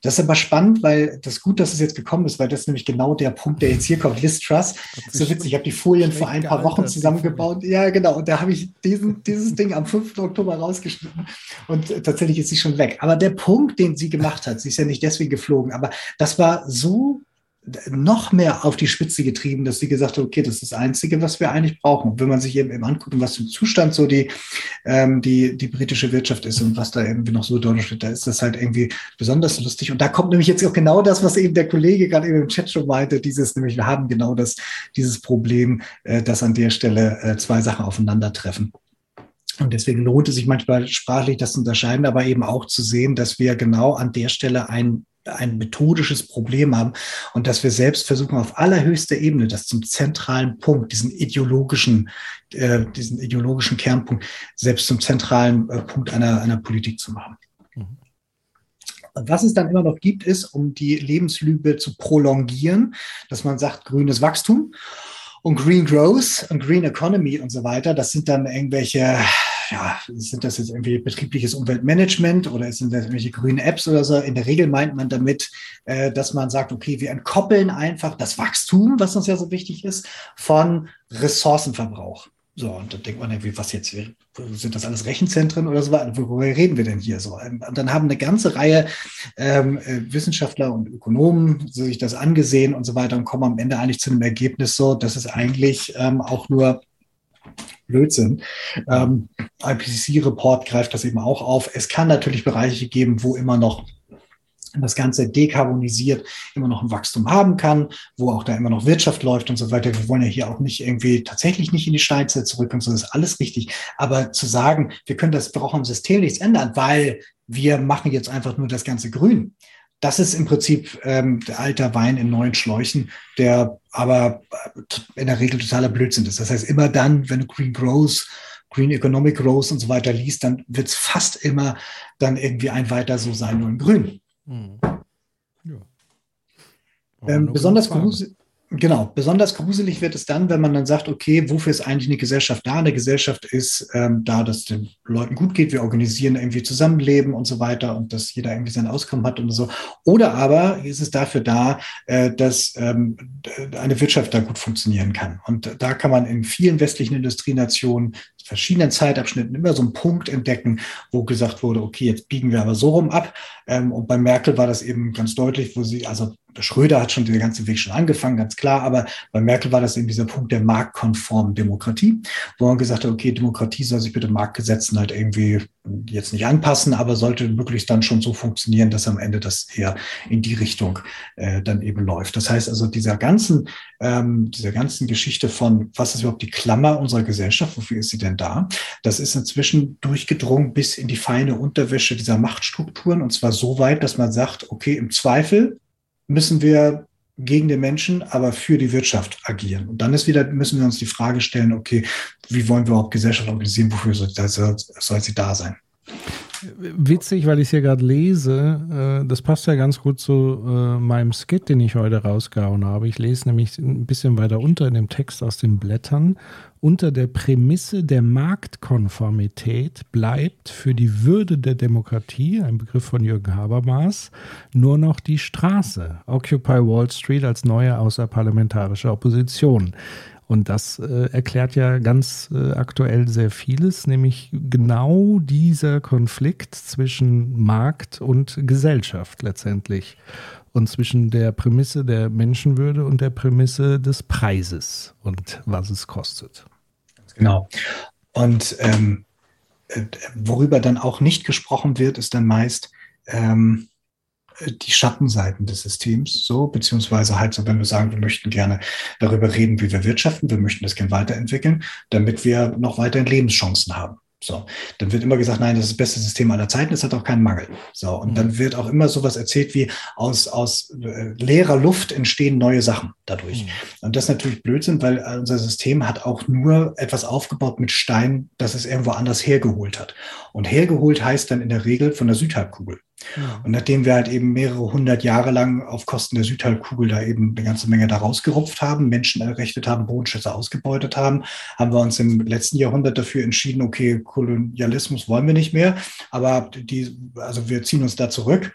S3: Das ist aber spannend, weil das gut, dass es jetzt gekommen ist, weil das ist nämlich genau der Punkt, der jetzt hier kommt. Liz Truss. So witzig. Ich habe die Folien vor ein paar Wochen zusammengebaut. Ja, genau. Und da habe ich diesen, dieses Ding am 5. Oktober rausgeschnitten. Und tatsächlich ist sie schon weg. Aber der Punkt, den sie gemacht hat, sie ist ja nicht deswegen geflogen, aber das war so noch mehr auf die Spitze getrieben, dass sie gesagt hat, okay, das ist das Einzige, was wir eigentlich brauchen. Und wenn man sich eben, eben anguckt, was im Zustand so die, ähm, die, die britische Wirtschaft ist und was da irgendwie noch so dort steht, da ist das halt irgendwie besonders lustig. Und da kommt nämlich jetzt auch genau das, was eben der Kollege gerade eben im Chat schon meinte, dieses, nämlich wir haben genau das, dieses Problem, äh, dass an der Stelle äh, zwei Sachen aufeinandertreffen. Und deswegen lohnt es sich manchmal sprachlich das zu unterscheiden, aber eben auch zu sehen, dass wir genau an der Stelle ein ein methodisches Problem haben und dass wir selbst versuchen, auf allerhöchster Ebene das zum zentralen Punkt, diesen ideologischen, äh, diesen ideologischen Kernpunkt, selbst zum zentralen äh, Punkt einer, einer Politik zu machen. Mhm. Und was es dann immer noch gibt, ist, um die Lebenslübe zu prolongieren, dass man sagt, grünes Wachstum und Green Growth und Green Economy und so weiter. Das sind dann irgendwelche ja, sind das jetzt irgendwie betriebliches Umweltmanagement oder sind das irgendwelche grünen Apps oder so? In der Regel meint man damit, äh, dass man sagt, okay, wir entkoppeln einfach das Wachstum, was uns ja so wichtig ist, von Ressourcenverbrauch. So, und dann denkt man irgendwie, was jetzt, sind das alles Rechenzentren oder so? Worüber reden wir denn hier so? Und dann haben eine ganze Reihe ähm, äh, Wissenschaftler und Ökonomen sich das angesehen und so weiter und kommen am Ende eigentlich zu einem Ergebnis so, dass es eigentlich ähm, auch nur Blödsinn. Ähm, IPCC-Report greift das eben auch auf. Es kann natürlich Bereiche geben, wo immer noch das Ganze dekarbonisiert immer noch ein Wachstum haben kann, wo auch da immer noch Wirtschaft läuft und so weiter. Wir wollen ja hier auch nicht irgendwie tatsächlich nicht in die Steinzeit zurück und so, das ist alles richtig. Aber zu sagen, wir können das, brauchen im System nichts ändern, weil wir machen jetzt einfach nur das Ganze grün das ist im Prinzip ähm, der alter Wein in neuen Schläuchen, der aber äh, in der Regel totaler Blödsinn ist. Das heißt, immer dann, wenn du Green Growth, Green Economic Growth und so weiter liest, dann wird es fast immer dann irgendwie ein weiter so sein, nur in Grün. Mhm. Ja. Ähm, besonders gruselig. Genau, besonders gruselig wird es dann, wenn man dann sagt, okay, wofür ist eigentlich eine Gesellschaft da? Eine Gesellschaft ist ähm, da, dass den Leuten gut geht, wir organisieren irgendwie Zusammenleben und so weiter und dass jeder irgendwie sein Auskommen hat und so. Oder aber ist es dafür da, äh, dass ähm, eine Wirtschaft da gut funktionieren kann. Und da kann man in vielen westlichen Industrienationen verschiedenen Zeitabschnitten immer so einen Punkt entdecken, wo gesagt wurde, okay, jetzt biegen wir aber so rum ab. Ähm, und bei Merkel war das eben ganz deutlich, wo sie, also Schröder hat schon den ganzen Weg schon angefangen, ganz klar, aber bei Merkel war das eben dieser Punkt der marktkonformen Demokratie, wo man gesagt hat, okay, Demokratie soll sich bitte Marktgesetzen halt irgendwie jetzt nicht anpassen, aber sollte möglichst dann schon so funktionieren, dass am Ende das eher in die Richtung äh, dann eben läuft. Das heißt also, dieser ganzen, ähm, dieser ganzen Geschichte von, was ist überhaupt die Klammer unserer Gesellschaft, wofür ist sie denn da? Das ist inzwischen durchgedrungen bis in die feine Unterwäsche dieser Machtstrukturen und zwar so weit, dass man sagt, okay, im Zweifel müssen wir gegen den Menschen, aber für die Wirtschaft agieren. Und dann ist wieder, müssen wir uns die Frage stellen, okay, wie wollen wir überhaupt Gesellschaft organisieren, wofür soll, soll sie da sein?
S2: Witzig, weil ich es hier gerade lese, äh, das passt ja ganz gut zu äh, meinem Skit, den ich heute rausgehauen habe. Ich lese nämlich ein bisschen weiter unter in dem Text aus den Blättern. Unter der Prämisse der Marktkonformität bleibt für die Würde der Demokratie, ein Begriff von Jürgen Habermas, nur noch die Straße. Occupy Wall Street als neue außerparlamentarische Opposition. Und das äh, erklärt ja ganz äh, aktuell sehr vieles, nämlich genau dieser Konflikt zwischen Markt und Gesellschaft letztendlich und zwischen der Prämisse der Menschenwürde und der Prämisse des Preises und was es kostet.
S3: Genau. Und ähm, äh, worüber dann auch nicht gesprochen wird, ist dann meist, ähm, die Schattenseiten des Systems, so, beziehungsweise halt so, wenn wir sagen, wir möchten gerne darüber reden, wie wir wirtschaften, wir möchten das gerne weiterentwickeln, damit wir noch weiterhin Lebenschancen haben. So, dann wird immer gesagt, nein, das ist das beste System aller Zeiten, es hat auch keinen Mangel. So, und mhm. dann wird auch immer sowas erzählt wie aus, aus äh, leerer Luft entstehen neue Sachen dadurch. Mhm. Und das ist natürlich Blödsinn, weil unser System hat auch nur etwas aufgebaut mit Stein, das es irgendwo anders hergeholt hat. Und hergeholt heißt dann in der Regel von der Südhalbkugel. Ja. Und nachdem wir halt eben mehrere hundert Jahre lang auf Kosten der Südhalbkugel da eben eine ganze Menge da rausgerupft haben, Menschen errichtet haben, Bodenschätze ausgebeutet haben, haben wir uns im letzten Jahrhundert dafür entschieden, okay, Kolonialismus wollen wir nicht mehr, aber die, also wir ziehen uns da zurück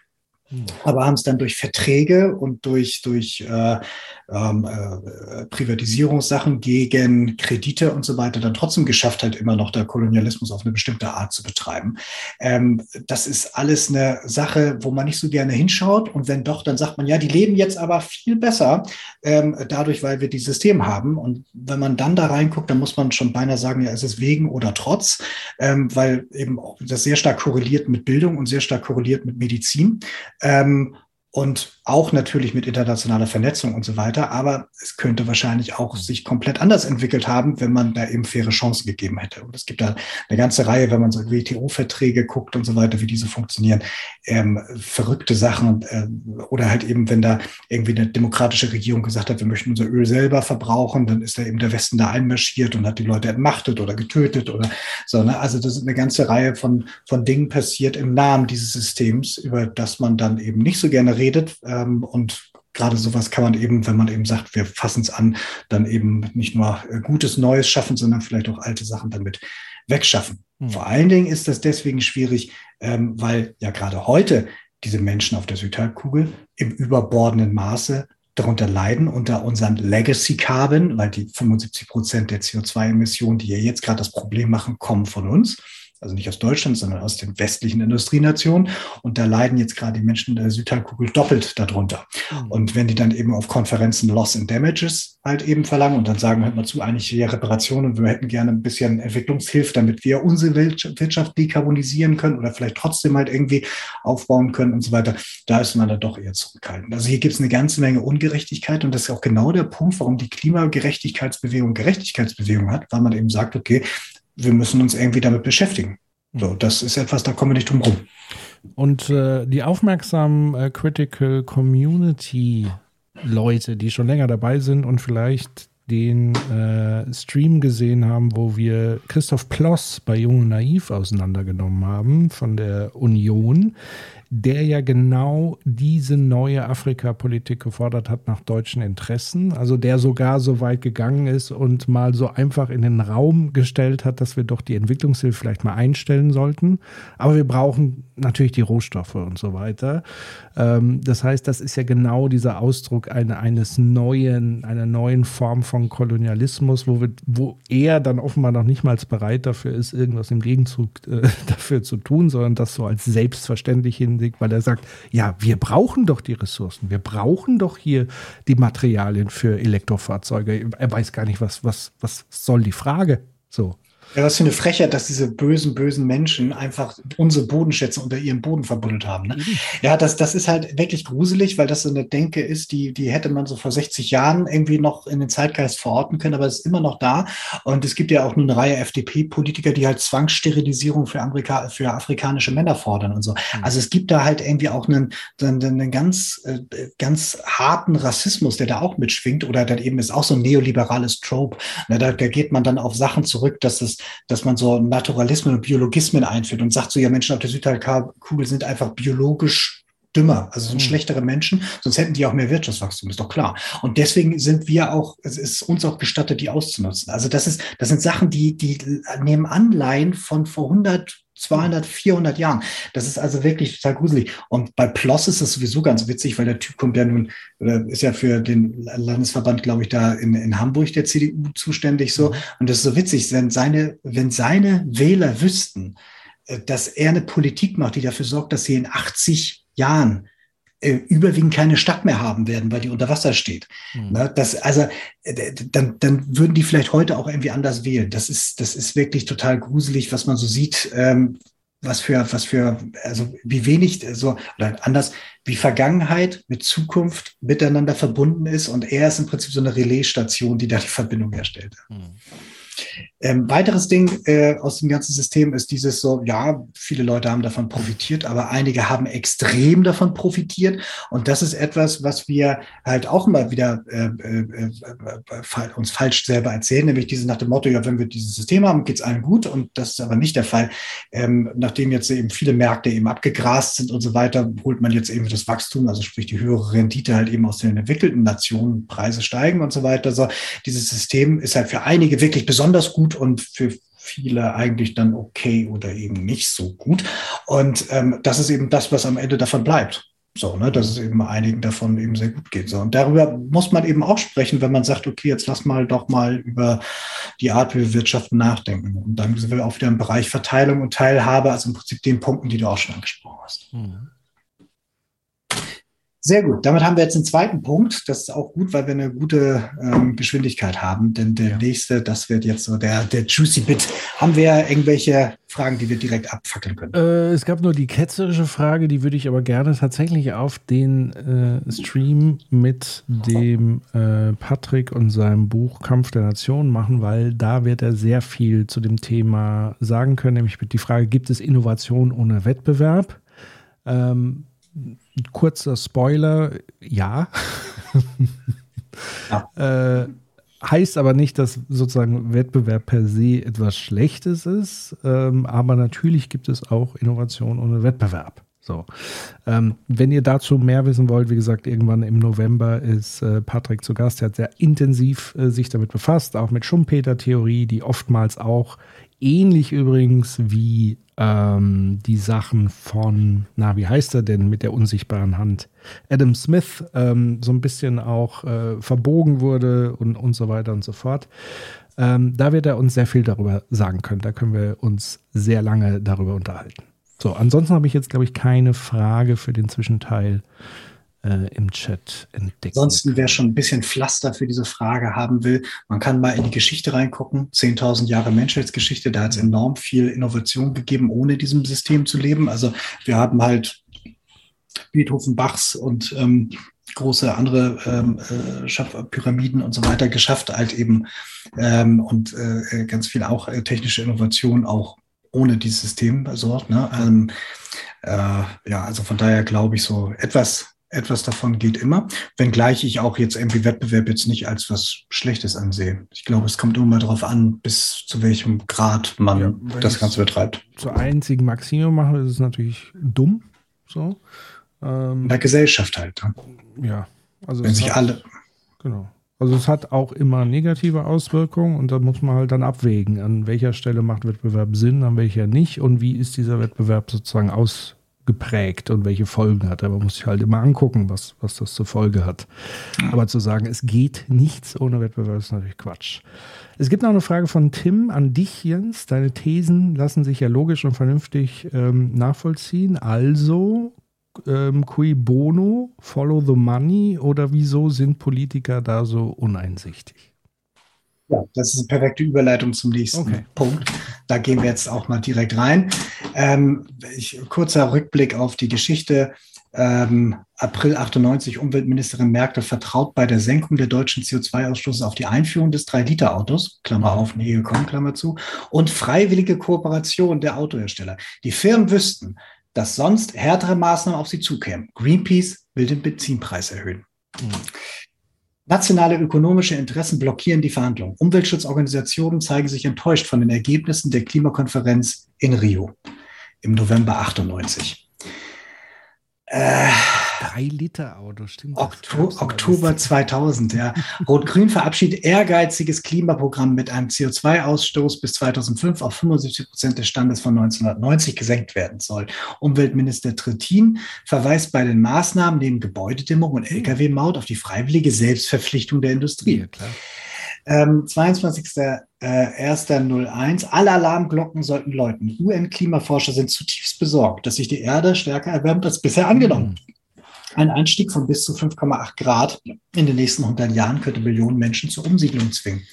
S3: hm. aber haben es dann durch Verträge und durch, durch äh, ähm, äh, Privatisierungssachen gegen Kredite und so weiter dann trotzdem geschafft hat, immer noch der Kolonialismus auf eine bestimmte Art zu betreiben. Ähm, das ist alles eine Sache, wo man nicht so gerne hinschaut. Und wenn doch, dann sagt man, ja, die leben jetzt aber viel besser, ähm, dadurch, weil wir dieses System haben. Und wenn man dann da reinguckt, dann muss man schon beinahe sagen, ja, ist es wegen oder trotz, ähm, weil eben das sehr stark korreliert mit Bildung und sehr stark korreliert mit Medizin. Ähm, und auch natürlich mit internationaler Vernetzung und so weiter. Aber es könnte wahrscheinlich auch sich komplett anders entwickelt haben, wenn man da eben faire Chancen gegeben hätte. Und es gibt da eine ganze Reihe, wenn man so WTO-Verträge guckt und so weiter, wie diese funktionieren, ähm, verrückte Sachen. Äh, oder halt eben, wenn da irgendwie eine demokratische Regierung gesagt hat, wir möchten unser Öl selber verbrauchen, dann ist da eben der Westen da einmarschiert und hat die Leute entmachtet oder getötet oder so. Ne? Also das ist eine ganze Reihe von, von Dingen passiert im Namen dieses Systems, über das man dann eben nicht so gerne redet. Äh, ähm, und gerade sowas kann man eben, wenn man eben sagt, wir fassen es an, dann eben nicht nur äh, Gutes Neues schaffen, sondern vielleicht auch alte Sachen damit wegschaffen. Mhm. Vor allen Dingen ist das deswegen schwierig, ähm, weil ja gerade heute diese Menschen auf der Südhalbkugel im überbordenden Maße darunter leiden unter unseren Legacy-Carbon, weil die 75 Prozent der CO2-Emissionen, die ja jetzt gerade das Problem machen, kommen von uns also nicht aus Deutschland, sondern aus den westlichen Industrienationen. Und da leiden jetzt gerade die Menschen der Südhalbkugel doppelt darunter. Mhm. Und wenn die dann eben auf Konferenzen Loss and Damages halt eben verlangen und dann sagen, hört mal zu, eigentlich hier Reparationen, wir hätten gerne ein bisschen Entwicklungshilfe, damit wir unsere Wirtschaft dekarbonisieren können oder vielleicht trotzdem halt irgendwie aufbauen können und so weiter, da ist man dann doch eher zurückhaltend. Also hier gibt es eine ganze Menge Ungerechtigkeit und das ist auch genau der Punkt, warum die Klimagerechtigkeitsbewegung Gerechtigkeitsbewegung hat, weil man eben sagt, okay, wir müssen uns irgendwie damit beschäftigen. So, das ist etwas, da kommen wir nicht drum rum.
S2: Und äh, die aufmerksamen äh, Critical Community Leute, die schon länger dabei sind und vielleicht den äh, Stream gesehen haben, wo wir Christoph Ploss bei Jung und Naiv auseinandergenommen haben von der Union, der ja genau diese neue Afrika-Politik gefordert hat nach deutschen Interessen. Also der sogar so weit gegangen ist und mal so einfach in den Raum gestellt hat, dass wir doch die Entwicklungshilfe vielleicht mal einstellen sollten. Aber wir brauchen natürlich die Rohstoffe und so weiter. Ähm, das heißt, das ist ja genau dieser Ausdruck eine, eines neuen, einer neuen Form von Kolonialismus, wo, wir, wo er dann offenbar noch nicht mal bereit dafür ist, irgendwas im Gegenzug äh, dafür zu tun, sondern das so als selbstverständlich hin hinlegt, weil er sagt, ja, wir brauchen doch die Ressourcen, wir brauchen doch hier die Materialien für Elektrofahrzeuge. Er weiß gar nicht, was, was, was soll die Frage? So.
S3: Ja, was für eine Frechheit, dass diese bösen, bösen Menschen einfach unsere Bodenschätze unter ihrem Boden verbuddelt haben. Ne? Mhm. Ja, das, das ist halt wirklich gruselig, weil das so eine Denke ist, die, die hätte man so vor 60 Jahren irgendwie noch in den Zeitgeist verorten können, aber es ist immer noch da. Und es gibt ja auch nur eine Reihe FDP-Politiker, die halt Zwangssterilisierung für, Amerika, für afrikanische Männer fordern und so. Mhm. Also es gibt da halt irgendwie auch einen, einen, einen ganz, äh, ganz harten Rassismus, der da auch mitschwingt oder dann eben ist auch so ein neoliberales Trope. Ne? Da, da geht man dann auf Sachen zurück, dass es dass man so Naturalismen und Biologismen einführt und sagt so, ja, Menschen auf der Südhalbkugel sind einfach biologisch dümmer, also sind mhm. schlechtere Menschen, sonst hätten die auch mehr Wirtschaftswachstum, ist doch klar. Und deswegen sind wir auch, es ist uns auch gestattet, die auszunutzen. Also das ist, das sind Sachen, die, die nehmen Anleihen von vor 100 200, 400 Jahren. Das ist also wirklich total gruselig. Und bei Ploss ist das sowieso ganz witzig, weil der Typ kommt ja nun, oder ist ja für den Landesverband, glaube ich, da in, in Hamburg der CDU zuständig so. Mhm. Und das ist so witzig, wenn seine, wenn seine Wähler wüssten, äh, dass er eine Politik macht, die dafür sorgt, dass sie in 80 Jahren äh, überwiegend keine Stadt mehr haben werden, weil die unter Wasser steht. Mhm. Ne, das, also äh, dann, dann würden die vielleicht heute auch irgendwie anders wählen. Das ist, das ist wirklich total gruselig, was man so sieht, ähm, was für, was für, also wie wenig so, oder anders, wie Vergangenheit mit Zukunft miteinander verbunden ist und er ist im Prinzip so eine Relaisstation, die da die Verbindung herstellt. Mhm. Ähm, weiteres Ding äh, aus dem ganzen System ist dieses so, ja, viele Leute haben davon profitiert, aber einige haben extrem davon profitiert. Und das ist etwas, was wir halt auch immer wieder äh, äh, äh, uns falsch selber erzählen, nämlich dieses nach dem Motto, ja, wenn wir dieses System haben, geht es allen gut. Und das ist aber nicht der Fall. Ähm, nachdem jetzt eben viele Märkte eben abgegrast sind und so weiter, holt man jetzt eben das Wachstum, also sprich die höhere Rendite halt eben aus den entwickelten Nationen, Preise steigen und so weiter. So, dieses System ist halt für einige wirklich besonders gut gut und für viele eigentlich dann okay oder eben nicht so gut. Und ähm, das ist eben das, was am Ende davon bleibt. So, ne, dass es eben einigen davon eben sehr gut geht. So, und darüber muss man eben auch sprechen, wenn man sagt, okay, jetzt lass mal doch mal über die Art, wie wir wirtschaften, nachdenken. Und dann sind wir auch wieder im Bereich Verteilung und Teilhabe, also im Prinzip den Punkten, die du auch schon angesprochen hast. Mhm. Sehr gut. Damit haben wir jetzt den zweiten Punkt. Das ist auch gut, weil wir eine gute ähm, Geschwindigkeit haben. Denn der ja. nächste, das wird jetzt so der, der Juicy Bit. Haben wir irgendwelche Fragen, die wir direkt abfackeln können?
S2: Äh, es gab nur die ketzerische Frage, die würde ich aber gerne tatsächlich auf den äh, Stream mit dem äh, Patrick und seinem Buch Kampf der Nation machen, weil da wird er sehr viel zu dem Thema sagen können. Nämlich die Frage, gibt es Innovation ohne Wettbewerb? Ähm, kurzer Spoiler, ja. ja. äh, heißt aber nicht, dass sozusagen Wettbewerb per se etwas Schlechtes ist, ähm, aber natürlich gibt es auch Innovation ohne Wettbewerb. So. Ähm, wenn ihr dazu mehr wissen wollt, wie gesagt, irgendwann im November ist äh, Patrick zu Gast. Er hat sehr intensiv äh, sich damit befasst, auch mit Schumpeter-Theorie, die oftmals auch ähnlich übrigens wie ähm, die Sachen von, na, wie heißt er denn mit der unsichtbaren Hand? Adam Smith ähm, so ein bisschen auch äh, verbogen wurde und, und so weiter und so fort. Ähm, da wird er uns sehr viel darüber sagen können. Da können wir uns sehr lange darüber unterhalten. So, ansonsten habe ich jetzt, glaube ich, keine Frage für den Zwischenteil äh, im Chat entdecken.
S3: Ansonsten, wer schon ein bisschen Pflaster für diese Frage haben will, man kann mal in die Geschichte reingucken. 10.000 Jahre Menschheitsgeschichte, da hat es enorm viel Innovation gegeben, ohne diesem System zu leben. Also wir haben halt Beethoven, Bachs und ähm, große andere ähm, äh, Pyramiden und so weiter geschafft, halt eben ähm, und äh, ganz viel auch äh, technische Innovation auch ohne dieses System also, Ne? Ähm, äh, ja, also von daher glaube ich so etwas etwas davon geht immer, wenngleich ich auch jetzt irgendwie Wettbewerb jetzt nicht als was Schlechtes ansehe. Ich glaube, es kommt immer mal darauf an, bis zu welchem Grad man ja, das Ganze betreibt.
S2: Zur einzigen Maximum machen, ist es natürlich dumm. So.
S3: Ähm, In der Gesellschaft halt.
S2: Ne? Ja.
S3: Also wenn sich hat, alle.
S2: Genau. Also es hat auch immer negative Auswirkungen und da muss man halt dann abwägen, an welcher Stelle macht Wettbewerb Sinn, an welcher nicht und wie ist dieser Wettbewerb sozusagen aus, geprägt und welche Folgen hat. Aber man muss sich halt immer angucken, was, was das zur Folge hat. Aber zu sagen, es geht nichts ohne Wettbewerb, ist natürlich Quatsch. Es gibt noch eine Frage von Tim an dich, Jens. Deine Thesen lassen sich ja logisch und vernünftig ähm, nachvollziehen. Also, ähm, cui bono, follow the money oder wieso sind Politiker da so uneinsichtig?
S3: Ja, das ist eine perfekte Überleitung zum nächsten okay. Punkt. Da gehen wir jetzt auch mal direkt rein. Ähm, ich, kurzer Rückblick auf die Geschichte. Ähm, April 98, Umweltministerin Merkel vertraut bei der Senkung der deutschen CO2-Ausstoßes auf die Einführung des 3-Liter-Autos, Klammer auf, nie gekommen, Klammer zu, und freiwillige Kooperation der Autohersteller. Die Firmen wüssten, dass sonst härtere Maßnahmen auf sie zukämen. Greenpeace will den Benzinpreis erhöhen. Mhm. Nationale ökonomische Interessen blockieren die Verhandlungen. Umweltschutzorganisationen zeigen sich enttäuscht von den Ergebnissen der Klimakonferenz in Rio im November 98. Äh,
S2: Drei Liter Auto, stimmt.
S3: Okto Oktober 2000, ja. Rot-Grün verabschiedet ehrgeiziges Klimaprogramm mit einem CO2-Ausstoß bis 2005 auf 75 Prozent des Standes von 1990 gesenkt werden soll. Umweltminister Trittin verweist bei den Maßnahmen neben Gebäudedämmung und hm. Lkw-Maut auf die freiwillige Selbstverpflichtung der Industrie. Ja, klar. Ähm, 22.01.01. Alle Alarmglocken sollten läuten. UN-Klimaforscher sind zutiefst besorgt, dass sich die Erde stärker erwärmt als bisher angenommen. Ein Anstieg von bis zu 5,8 Grad in den nächsten 100 Jahren könnte Millionen Menschen zur Umsiedlung zwingen.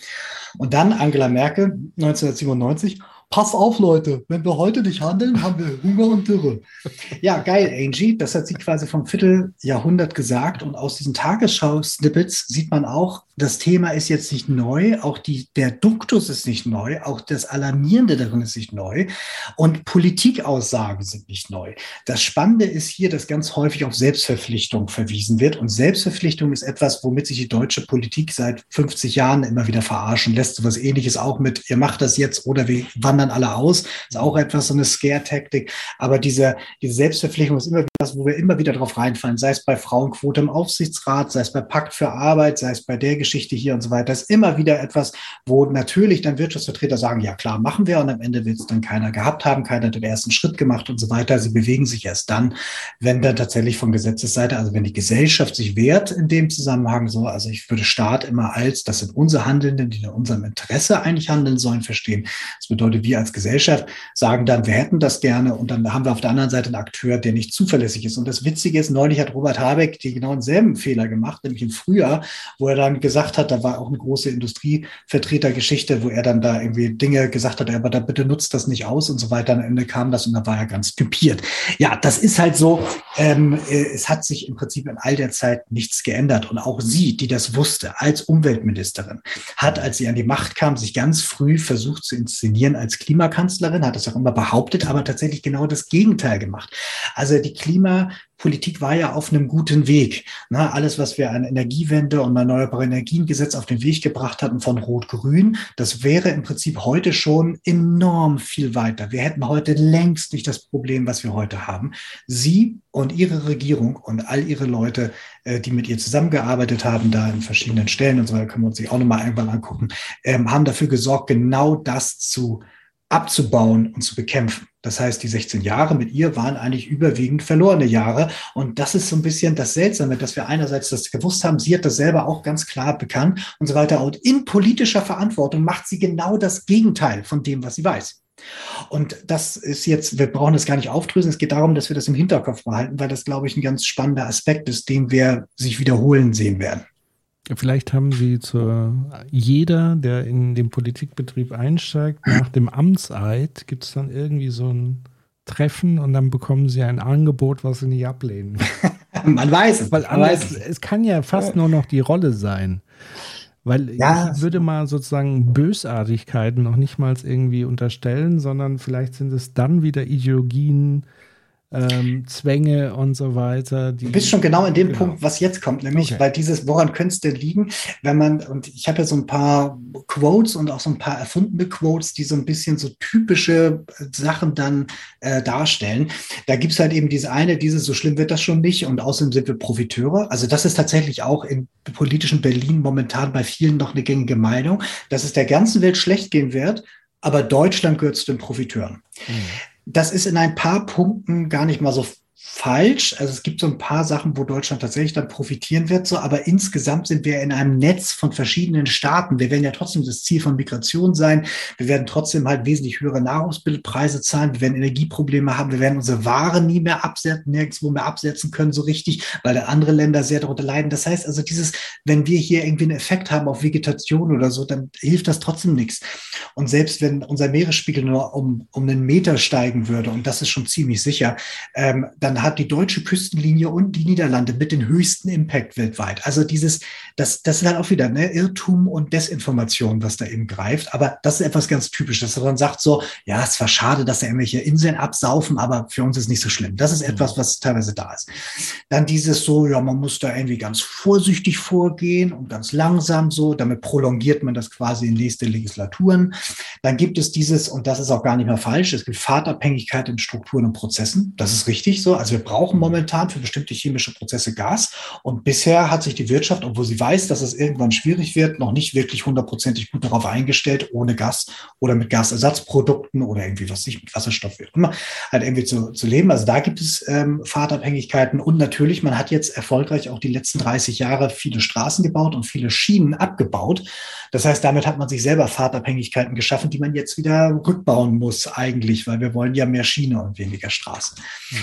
S3: Und dann Angela Merkel 1997 pass auf, Leute, wenn wir heute nicht handeln, haben wir Hunger und Dürre. Ja, geil, Angie. Das hat sie quasi vom Vierteljahrhundert gesagt. Und aus diesen Tagesschau-Snippets sieht man auch, das Thema ist jetzt nicht neu, auch die, der Duktus ist nicht neu, auch das Alarmierende darin ist nicht neu und Politikaussagen sind nicht neu. Das Spannende ist hier, dass ganz häufig auf Selbstverpflichtung verwiesen wird und Selbstverpflichtung ist etwas, womit sich die deutsche Politik seit 50 Jahren immer wieder verarschen lässt. So was ähnliches auch mit, ihr macht das jetzt oder wir wandern alle aus, ist auch etwas so eine Scare-Taktik, aber diese, diese Selbstverpflichtung ist immer das, wo wir immer wieder drauf reinfallen, sei es bei Frauenquote im Aufsichtsrat, sei es bei Pakt für Arbeit, sei es bei der Geschichte hier und so weiter. Ist immer wieder etwas, wo natürlich dann Wirtschaftsvertreter sagen, ja klar, machen wir und am Ende wird es dann keiner gehabt haben, keiner hat den ersten Schritt gemacht und so weiter. Sie bewegen sich erst dann, wenn dann tatsächlich von Gesetzesseite, also wenn die Gesellschaft sich wehrt in dem Zusammenhang so, also ich würde Staat immer als, das sind unsere Handelnden, die in unserem Interesse eigentlich handeln sollen, verstehen. Das bedeutet, wir als Gesellschaft sagen dann, wir hätten das gerne und dann haben wir auf der anderen Seite einen Akteur, der nicht zuverlässig ist. Und das Witzige ist, neulich hat Robert Habeck die genau denselben Fehler gemacht, nämlich im Frühjahr, wo er dann gesagt hat, da war auch eine große Industrievertretergeschichte, wo er dann da irgendwie Dinge gesagt hat, aber da bitte nutzt das nicht aus und so weiter. Am Ende kam das und da war er ganz typiert. Ja, das ist halt so, ähm, äh, es hat sich im Prinzip in all der Zeit nichts geändert. Und auch sie, die das wusste, als Umweltministerin, hat, als sie an die Macht kam, sich ganz früh versucht zu inszenieren als Klimakanzlerin, hat das auch immer behauptet, aber tatsächlich genau das Gegenteil gemacht. Also die Klima Politik war ja auf einem guten Weg. Na, alles, was wir an Energiewende und erneuerbare Energiengesetz auf den Weg gebracht hatten von Rot-Grün, das wäre im Prinzip heute schon enorm viel weiter. Wir hätten heute längst nicht das Problem, was wir heute haben. Sie und Ihre Regierung und all Ihre Leute, äh, die mit ihr zusammengearbeitet haben, da in verschiedenen Stellen und so weiter, können wir uns sich auch nochmal irgendwann angucken, ähm, haben dafür gesorgt, genau das zu abzubauen und zu bekämpfen. Das heißt, die 16 Jahre mit ihr waren eigentlich überwiegend verlorene Jahre. Und das ist so ein bisschen das Seltsame, dass wir einerseits das gewusst haben, sie hat das selber auch ganz klar bekannt und so weiter. Und in politischer Verantwortung macht sie genau das Gegenteil von dem, was sie weiß. Und das ist jetzt, wir brauchen das gar nicht aufdröseln. Es geht darum, dass wir das im Hinterkopf behalten, weil das, glaube ich, ein ganz spannender Aspekt ist, den wir sich wiederholen sehen werden.
S2: Vielleicht haben Sie zu jeder, der in den Politikbetrieb einsteigt, nach dem Amtseid gibt es dann irgendwie so ein Treffen und dann bekommen Sie ein Angebot, was Sie nicht ablehnen.
S3: Man weiß es.
S2: Weil anders, weiß es. es kann ja fast nur noch die Rolle sein. Weil ja. ich würde mal sozusagen Bösartigkeiten noch nicht mal irgendwie unterstellen, sondern vielleicht sind es dann wieder Ideologien, ähm, Zwänge und so weiter.
S3: du bist schon genau in dem genau. Punkt, was jetzt kommt, nämlich, okay. weil dieses, woran könnte es denn liegen, wenn man, und ich habe ja so ein paar Quotes und auch so ein paar erfundene Quotes, die so ein bisschen so typische äh, Sachen dann äh, darstellen. Da gibt es halt eben diese eine, dieses, so schlimm wird das schon nicht und außerdem sind wir Profiteure. Also das ist tatsächlich auch im politischen Berlin momentan bei vielen noch eine gängige Meinung, dass es der ganzen Welt schlecht gehen wird, aber Deutschland gehört zu den Profiteuren. Mhm das ist in ein paar Punkten gar nicht mal so falsch. Also es gibt so ein paar Sachen, wo Deutschland tatsächlich dann profitieren wird, so, aber insgesamt sind wir in einem Netz von verschiedenen Staaten. Wir werden ja trotzdem das Ziel von Migration sein. Wir werden trotzdem halt wesentlich höhere Nahrungsmittelpreise zahlen. Wir werden Energieprobleme haben. Wir werden unsere Waren nie mehr absetzen, nirgendwo mehr absetzen können, so richtig, weil andere Länder sehr darunter leiden. Das heißt also, dieses, wenn wir hier irgendwie einen Effekt haben auf Vegetation oder so, dann hilft das trotzdem nichts. Und selbst wenn unser Meeresspiegel nur um, um einen Meter steigen würde, und das ist schon ziemlich sicher, ähm, dann hat die deutsche Küstenlinie und die Niederlande mit den höchsten Impact weltweit. Also dieses, das, das ist halt auch wieder ne, Irrtum und Desinformation, was da eben greift. Aber das ist etwas ganz typisches, dass man sagt so, ja, es war schade, dass da irgendwelche Inseln absaufen, aber für uns ist nicht so schlimm. Das ist mhm. etwas, was teilweise da ist. Dann dieses so, ja, man muss da irgendwie ganz vorsichtig vorgehen und ganz langsam so, damit prolongiert man das quasi in nächste Legislaturen. Dann gibt es dieses, und das ist auch gar nicht mehr falsch, es gibt Fahrtabhängigkeit in Strukturen und Prozessen. Das ist richtig so. Also wir brauchen momentan für bestimmte chemische Prozesse Gas. Und bisher hat sich die Wirtschaft, obwohl sie weiß, dass es irgendwann schwierig wird, noch nicht wirklich hundertprozentig gut darauf eingestellt, ohne Gas oder mit Gasersatzprodukten oder irgendwie was sich mit Wasserstoff wird immer halt irgendwie zu, zu leben. Also da gibt es ähm, Fahrtabhängigkeiten. Und natürlich, man hat jetzt erfolgreich auch die letzten 30 Jahre viele Straßen gebaut und viele Schienen abgebaut. Das heißt, damit hat man sich selber Fahrtabhängigkeiten geschaffen, die man jetzt wieder rückbauen muss eigentlich, weil wir wollen ja mehr Schiene und weniger Straße. Mhm.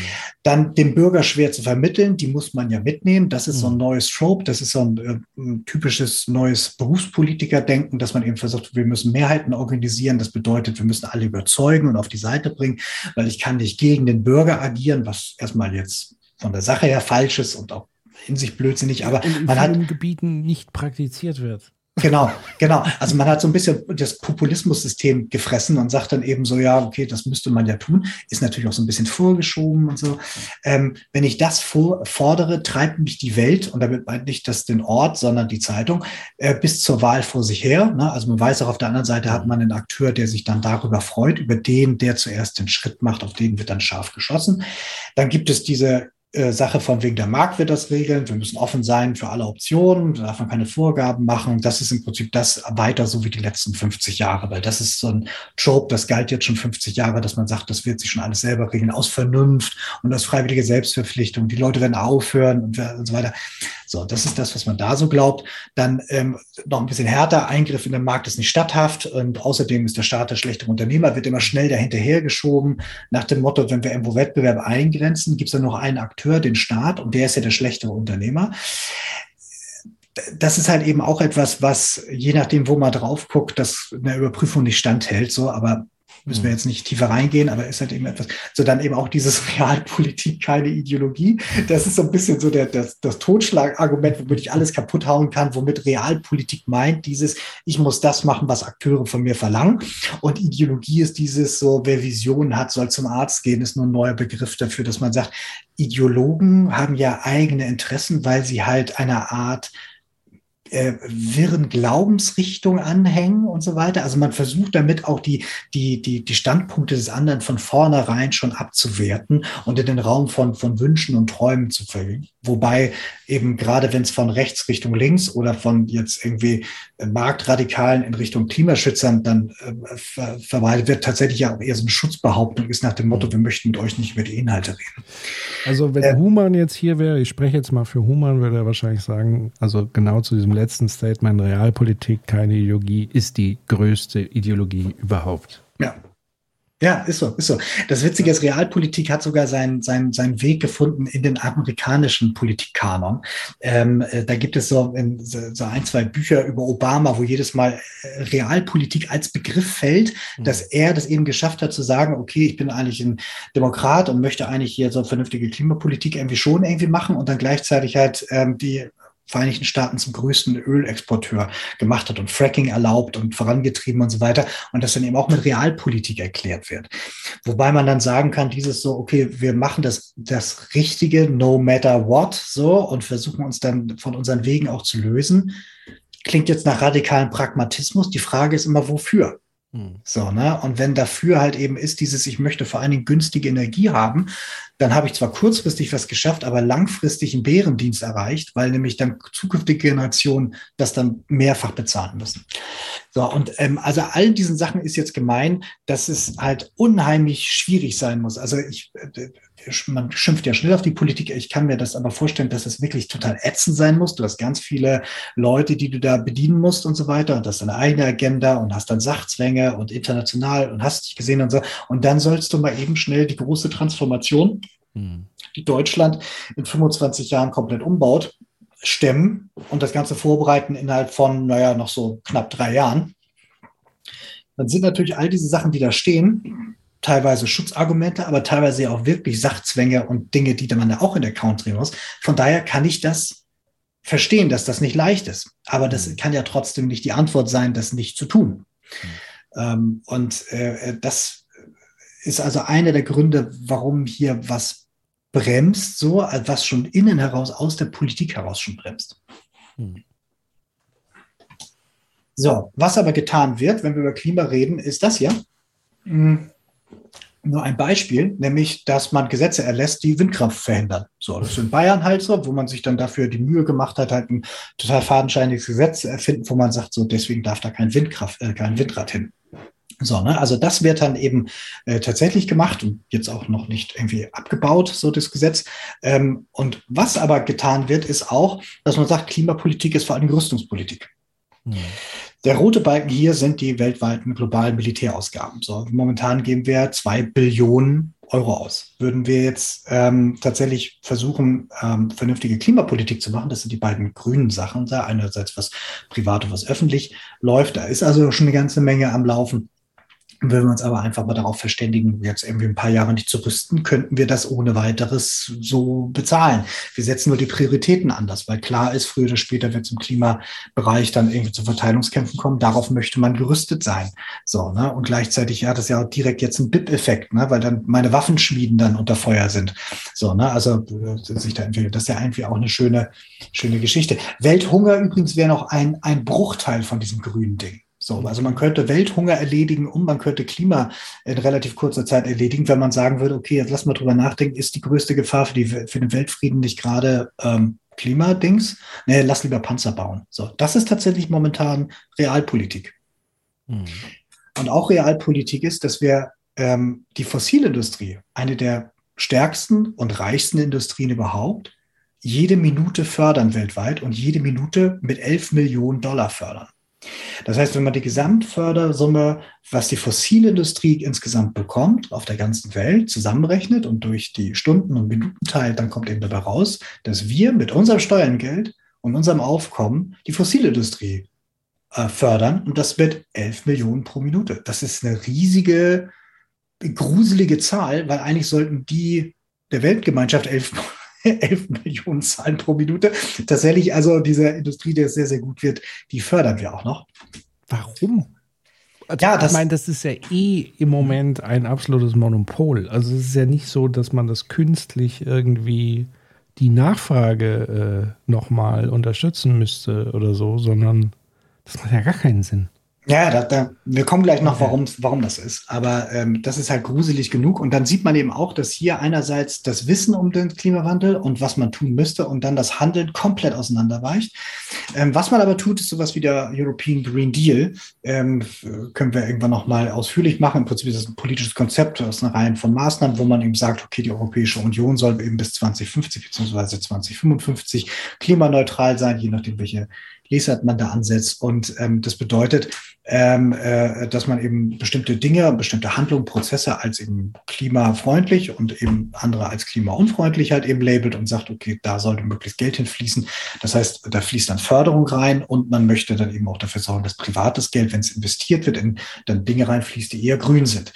S3: Dann dem Bürger schwer zu vermitteln, die muss man ja mitnehmen. Das ist so ein mhm. neues Trope, das ist so ein, äh, ein typisches neues Berufspolitiker-Denken, dass man eben versucht, wir müssen Mehrheiten organisieren. Das bedeutet, wir müssen alle überzeugen und auf die Seite bringen, weil ich kann nicht gegen den Bürger agieren, was erstmal jetzt von der Sache her falsch ist und auch in sich blödsinnig, aber
S2: in
S3: man hat
S2: Gebieten nicht praktiziert wird.
S3: Genau, genau. Also man hat so ein bisschen das Populismus-System gefressen und sagt dann eben so, ja, okay, das müsste man ja tun. Ist natürlich auch so ein bisschen vorgeschoben und so. Ähm, wenn ich das vor, fordere, treibt mich die Welt, und damit meint nicht das den Ort, sondern die Zeitung, äh, bis zur Wahl vor sich her. Ne? Also man weiß auch, auf der anderen Seite hat man einen Akteur, der sich dann darüber freut, über den, der zuerst den Schritt macht, auf den wird dann scharf geschossen. Dann gibt es diese äh, Sache von wegen der Markt wird das regeln. Wir müssen offen sein für alle Optionen. Da darf man keine Vorgaben machen. Das ist im Prinzip das weiter so wie die letzten 50 Jahre, weil das ist so ein Trope, das galt jetzt schon 50 Jahre, dass man sagt, das wird sich schon alles selber regeln aus Vernunft und aus freiwillige Selbstverpflichtung. Die Leute werden aufhören und so weiter. So, das ist das, was man da so glaubt. Dann ähm, noch ein bisschen härter. Eingriff in den Markt ist nicht statthaft und außerdem ist der Staat der schlechtere Unternehmer, wird immer schnell dahinterher geschoben. Nach dem Motto, wenn wir irgendwo Wettbewerb eingrenzen, gibt es dann noch einen Akteur, den Staat, und der ist ja der schlechtere Unternehmer das ist halt eben auch etwas, was je nachdem, wo man drauf guckt, das eine Überprüfung nicht standhält. So, aber müssen wir jetzt nicht tiefer reingehen, aber ist halt eben etwas, so dann eben auch dieses Realpolitik, keine Ideologie. Das ist so ein bisschen so der, das, das Totschlagargument, womit ich alles kaputt hauen kann, womit Realpolitik meint, dieses, ich muss das machen, was Akteure von mir verlangen. Und Ideologie ist dieses, so, wer Visionen hat, soll zum Arzt gehen, ist nur ein neuer Begriff dafür, dass man sagt, Ideologen haben ja eigene Interessen, weil sie halt einer Art äh, wirren Glaubensrichtung anhängen und so weiter. Also man versucht damit auch die, die, die, die Standpunkte des anderen von vornherein schon abzuwerten und in den Raum von, von Wünschen und Träumen zu verlegen. Wobei eben gerade wenn es von rechts Richtung links oder von jetzt irgendwie Marktradikalen in Richtung Klimaschützern dann äh, ver verwaltet wird, tatsächlich ja auch eher so eine Schutzbehauptung ist nach dem Motto, wir möchten mit euch nicht über die Inhalte reden.
S2: Also wenn äh, Human jetzt hier wäre, ich spreche jetzt mal für Human, würde er wahrscheinlich sagen, also genau zu diesem letzten Statement, Realpolitik, keine Ideologie, ist die größte Ideologie überhaupt.
S3: Ja, ja, ist so, ist so. Das Witzige ist, Realpolitik hat sogar seinen, seinen, seinen Weg gefunden in den amerikanischen Politikkanon. Ähm, äh, da gibt es so, in, so ein, zwei Bücher über Obama, wo jedes Mal äh, Realpolitik als Begriff fällt, mhm. dass er das eben geschafft hat zu sagen, okay, ich bin eigentlich ein Demokrat und möchte eigentlich hier so vernünftige Klimapolitik irgendwie schon irgendwie machen und dann gleichzeitig halt ähm, die Vereinigten Staaten zum größten Ölexporteur gemacht hat und Fracking erlaubt und vorangetrieben und so weiter. Und das dann eben auch mit Realpolitik erklärt wird. Wobei man dann sagen kann, dieses so, okay, wir machen das, das Richtige, no matter what, so, und versuchen uns dann von unseren Wegen auch zu lösen. Klingt jetzt nach radikalen Pragmatismus. Die Frage ist immer, wofür? Hm. So, ne? Und wenn dafür halt eben ist dieses, ich möchte vor allen Dingen günstige Energie haben, dann habe ich zwar kurzfristig was geschafft, aber langfristig einen Bärendienst erreicht, weil nämlich dann zukünftige Generationen das dann mehrfach bezahlen müssen. So, und ähm, also all diesen Sachen ist jetzt gemein, dass es halt unheimlich schwierig sein muss. Also ich, äh, man schimpft ja schnell auf die Politik. Ich kann mir das aber vorstellen, dass es wirklich total ätzend sein muss. Du hast ganz viele Leute, die du da bedienen musst und so weiter und hast deine eigene Agenda und hast dann Sachzwänge und international und hast dich gesehen und so. Und dann sollst du mal eben schnell die große Transformation, hm. die Deutschland in 25 Jahren komplett umbaut, stemmen und das Ganze vorbereiten innerhalb von, naja, noch so knapp drei Jahren. Dann sind natürlich all diese Sachen, die da stehen, teilweise Schutzargumente, aber teilweise auch wirklich Sachzwänge und Dinge, die man da auch in der Account drehen muss. Von daher kann ich das verstehen, dass das nicht leicht ist. Aber das mhm. kann ja trotzdem nicht die Antwort sein, das nicht zu tun. Mhm. Ähm, und äh, das ist also einer der Gründe, warum hier was bremst, so, was schon innen heraus, aus der Politik heraus schon bremst. Mhm. So, was aber getan wird, wenn wir über Klima reden, ist das hier. Mhm nur ein Beispiel, nämlich, dass man Gesetze erlässt, die Windkraft verhindern. So, das ist in Bayern halt so, wo man sich dann dafür die Mühe gemacht hat, halt ein total fadenscheiniges Gesetz zu erfinden, wo man sagt, so, deswegen darf da kein Windkraft, äh, kein Windrad hin. So, ne? Also das wird dann eben äh, tatsächlich gemacht und jetzt auch noch nicht irgendwie abgebaut, so das Gesetz. Ähm, und was aber getan wird, ist auch, dass man sagt, Klimapolitik ist vor allem Rüstungspolitik. Hm. Der rote Balken hier sind die weltweiten globalen Militärausgaben. So, momentan geben wir zwei Billionen Euro aus. Würden wir jetzt ähm, tatsächlich versuchen, ähm, vernünftige Klimapolitik zu machen, das sind die beiden grünen Sachen da, einerseits was privat und was öffentlich läuft, da ist also schon eine ganze Menge am Laufen. Wenn wir uns aber einfach mal darauf verständigen, jetzt irgendwie ein paar Jahre nicht zu rüsten, könnten wir das ohne weiteres so bezahlen. Wir setzen nur die Prioritäten anders, weil klar ist, früher oder später wird es im Klimabereich dann irgendwie zu Verteilungskämpfen kommen. Darauf möchte man gerüstet sein. So, ne? Und gleichzeitig hat das ja auch direkt jetzt einen BIP-Effekt, ne? weil dann meine Waffenschmieden dann unter Feuer sind. So, ne? Also äh, sich da entwickelt. Das ist ja irgendwie auch eine schöne, schöne Geschichte. Welthunger übrigens wäre noch ein, ein Bruchteil von diesem grünen Ding. So, also man könnte Welthunger erledigen und man könnte Klima in relativ kurzer Zeit erledigen, wenn man sagen würde, okay, jetzt lass mal drüber nachdenken, ist die größte Gefahr für, die, für den Weltfrieden nicht gerade ähm, Klimadings? Nee, lass lieber Panzer bauen. So, das ist tatsächlich momentan Realpolitik. Mhm. Und auch Realpolitik ist, dass wir ähm, die Fossilindustrie, eine der stärksten und reichsten Industrien überhaupt, jede Minute fördern weltweit und jede Minute mit 11 Millionen Dollar fördern. Das heißt, wenn man die Gesamtfördersumme, was die Fossilindustrie insgesamt bekommt, auf der ganzen Welt zusammenrechnet und durch die Stunden und Minuten teilt, dann kommt eben dabei raus, dass wir mit unserem Steuergeld und unserem Aufkommen die Fossilindustrie äh, fördern und das wird 11 Millionen pro Minute. Das ist eine riesige, gruselige Zahl, weil eigentlich sollten die der Weltgemeinschaft 11 11 Millionen Zahlen pro Minute. Tatsächlich, also diese Industrie, die sehr, sehr gut wird, die fördern wir auch noch.
S2: Warum? Also, ja, das, ich meine, das ist ja eh im Moment ein absolutes Monopol. Also es ist ja nicht so, dass man das künstlich irgendwie die Nachfrage äh, nochmal unterstützen müsste oder so, sondern das macht ja gar keinen Sinn.
S3: Ja, da, da, wir kommen gleich noch, warum, warum das ist. Aber ähm, das ist halt gruselig genug. Und dann sieht man eben auch, dass hier einerseits das Wissen um den Klimawandel und was man tun müsste und dann das Handeln komplett auseinanderweicht. Ähm, was man aber tut, ist sowas wie der European Green Deal. Ähm, können wir irgendwann noch mal ausführlich machen. Im Prinzip ist das ein politisches Konzept aus einer Reihe von Maßnahmen, wo man eben sagt, okay, die Europäische Union soll eben bis 2050 bzw. 2055 klimaneutral sein, je nachdem, welche Lesart man da ansetzt. Und ähm, das bedeutet, ähm, äh, dass man eben bestimmte Dinge, bestimmte Handlungen, Prozesse als eben klimafreundlich und eben andere als klimaunfreundlich halt eben labelt und sagt, okay, da sollte möglichst Geld hinfließen. Das heißt, da fließt dann Förderung rein und man möchte dann eben auch dafür sorgen, dass privates Geld, wenn es investiert wird, in dann Dinge reinfließt, die eher grün sind.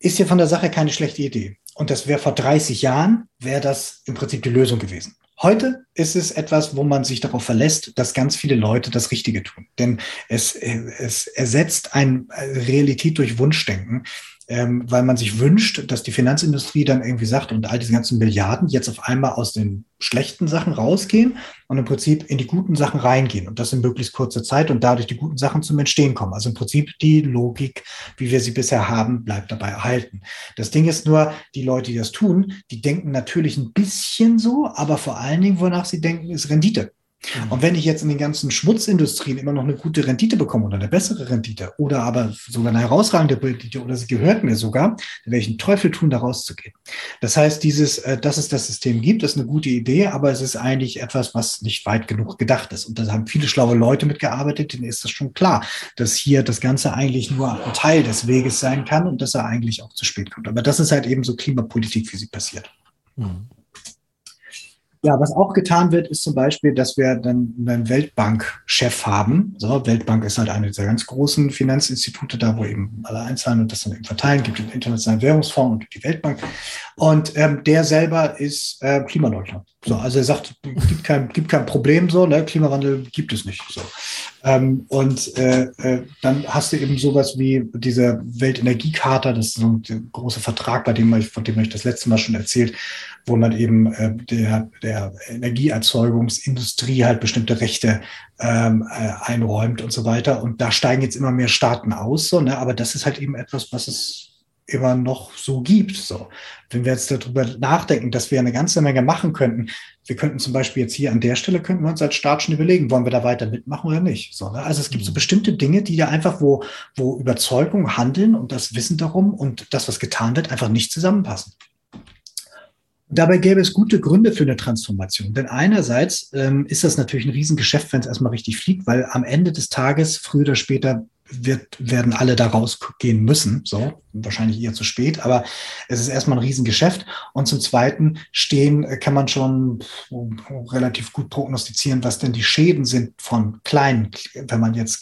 S3: Ist ja von der Sache keine schlechte Idee. Und das wäre vor 30 Jahren, wäre das im Prinzip die Lösung gewesen. Heute ist es etwas, wo man sich darauf verlässt, dass ganz viele Leute das Richtige tun. Denn es, es ersetzt ein Realität durch Wunschdenken ähm, weil man sich wünscht, dass die Finanzindustrie dann irgendwie sagt und all diese ganzen Milliarden jetzt auf einmal aus den schlechten Sachen rausgehen und im Prinzip in die guten Sachen reingehen und das in möglichst kurzer Zeit und dadurch die guten Sachen zum Entstehen kommen. Also im Prinzip die Logik, wie wir sie bisher haben, bleibt dabei erhalten. Das Ding ist nur, die Leute, die das tun, die denken natürlich ein bisschen so, aber vor allen Dingen, wonach sie denken, ist Rendite. Und wenn ich jetzt in den ganzen Schmutzindustrien immer noch eine gute Rendite bekomme oder eine bessere Rendite oder aber sogar eine herausragende Rendite oder sie gehört mir sogar, dann werde ich einen Teufel tun, da rauszugehen. Das heißt, dieses, äh, dass es das System gibt, ist eine gute Idee, aber es ist eigentlich etwas, was nicht weit genug gedacht ist. Und da haben viele schlaue Leute mitgearbeitet, denen ist das schon klar, dass hier das Ganze eigentlich nur ein Teil des Weges sein kann und dass er eigentlich auch zu spät kommt. Aber das ist halt eben so Klimapolitik, wie sie passiert. Mhm. Ja, was auch getan wird, ist zum Beispiel, dass wir dann einen Weltbank-Chef haben. So, Weltbank ist halt eine dieser ganz großen Finanzinstitute, da wo eben alle einzahlen und das dann eben verteilen, gibt den Internationalen Währungsfonds und die Weltbank. Und ähm, der selber ist äh, Klimaleugner. So, also er sagt, gibt kein, gibt kein Problem so, ne? Klimawandel gibt es nicht. So. Ähm, und äh, äh, dann hast du eben sowas wie diese Weltenergiecharta, das ist so ein großer Vertrag, bei dem ich, von dem ich das letzte Mal schon erzählt, wo man eben äh, der, der Energieerzeugungsindustrie halt bestimmte Rechte ähm, äh, einräumt und so weiter. Und da steigen jetzt immer mehr Staaten aus, so, ne? aber das ist halt eben etwas, was es immer noch so gibt. So, wenn wir jetzt darüber nachdenken, dass wir eine ganze Menge machen könnten, wir könnten zum Beispiel jetzt hier an der Stelle könnten wir uns als Staat schon überlegen, wollen wir da weiter mitmachen oder nicht. So, ne? Also es gibt so mhm. bestimmte Dinge, die ja einfach, wo, wo Überzeugung, Handeln und das Wissen darum und das, was getan wird, einfach nicht zusammenpassen. Dabei gäbe es gute Gründe für eine Transformation. Denn einerseits ähm, ist das natürlich ein Riesengeschäft, wenn es erstmal richtig fliegt, weil am Ende des Tages, früher oder später, wird, werden alle da rausgehen müssen. So, wahrscheinlich eher zu spät, aber es ist erstmal ein Riesengeschäft. Und zum Zweiten stehen, kann man schon relativ gut prognostizieren, was denn die Schäden sind von kleinen, wenn man jetzt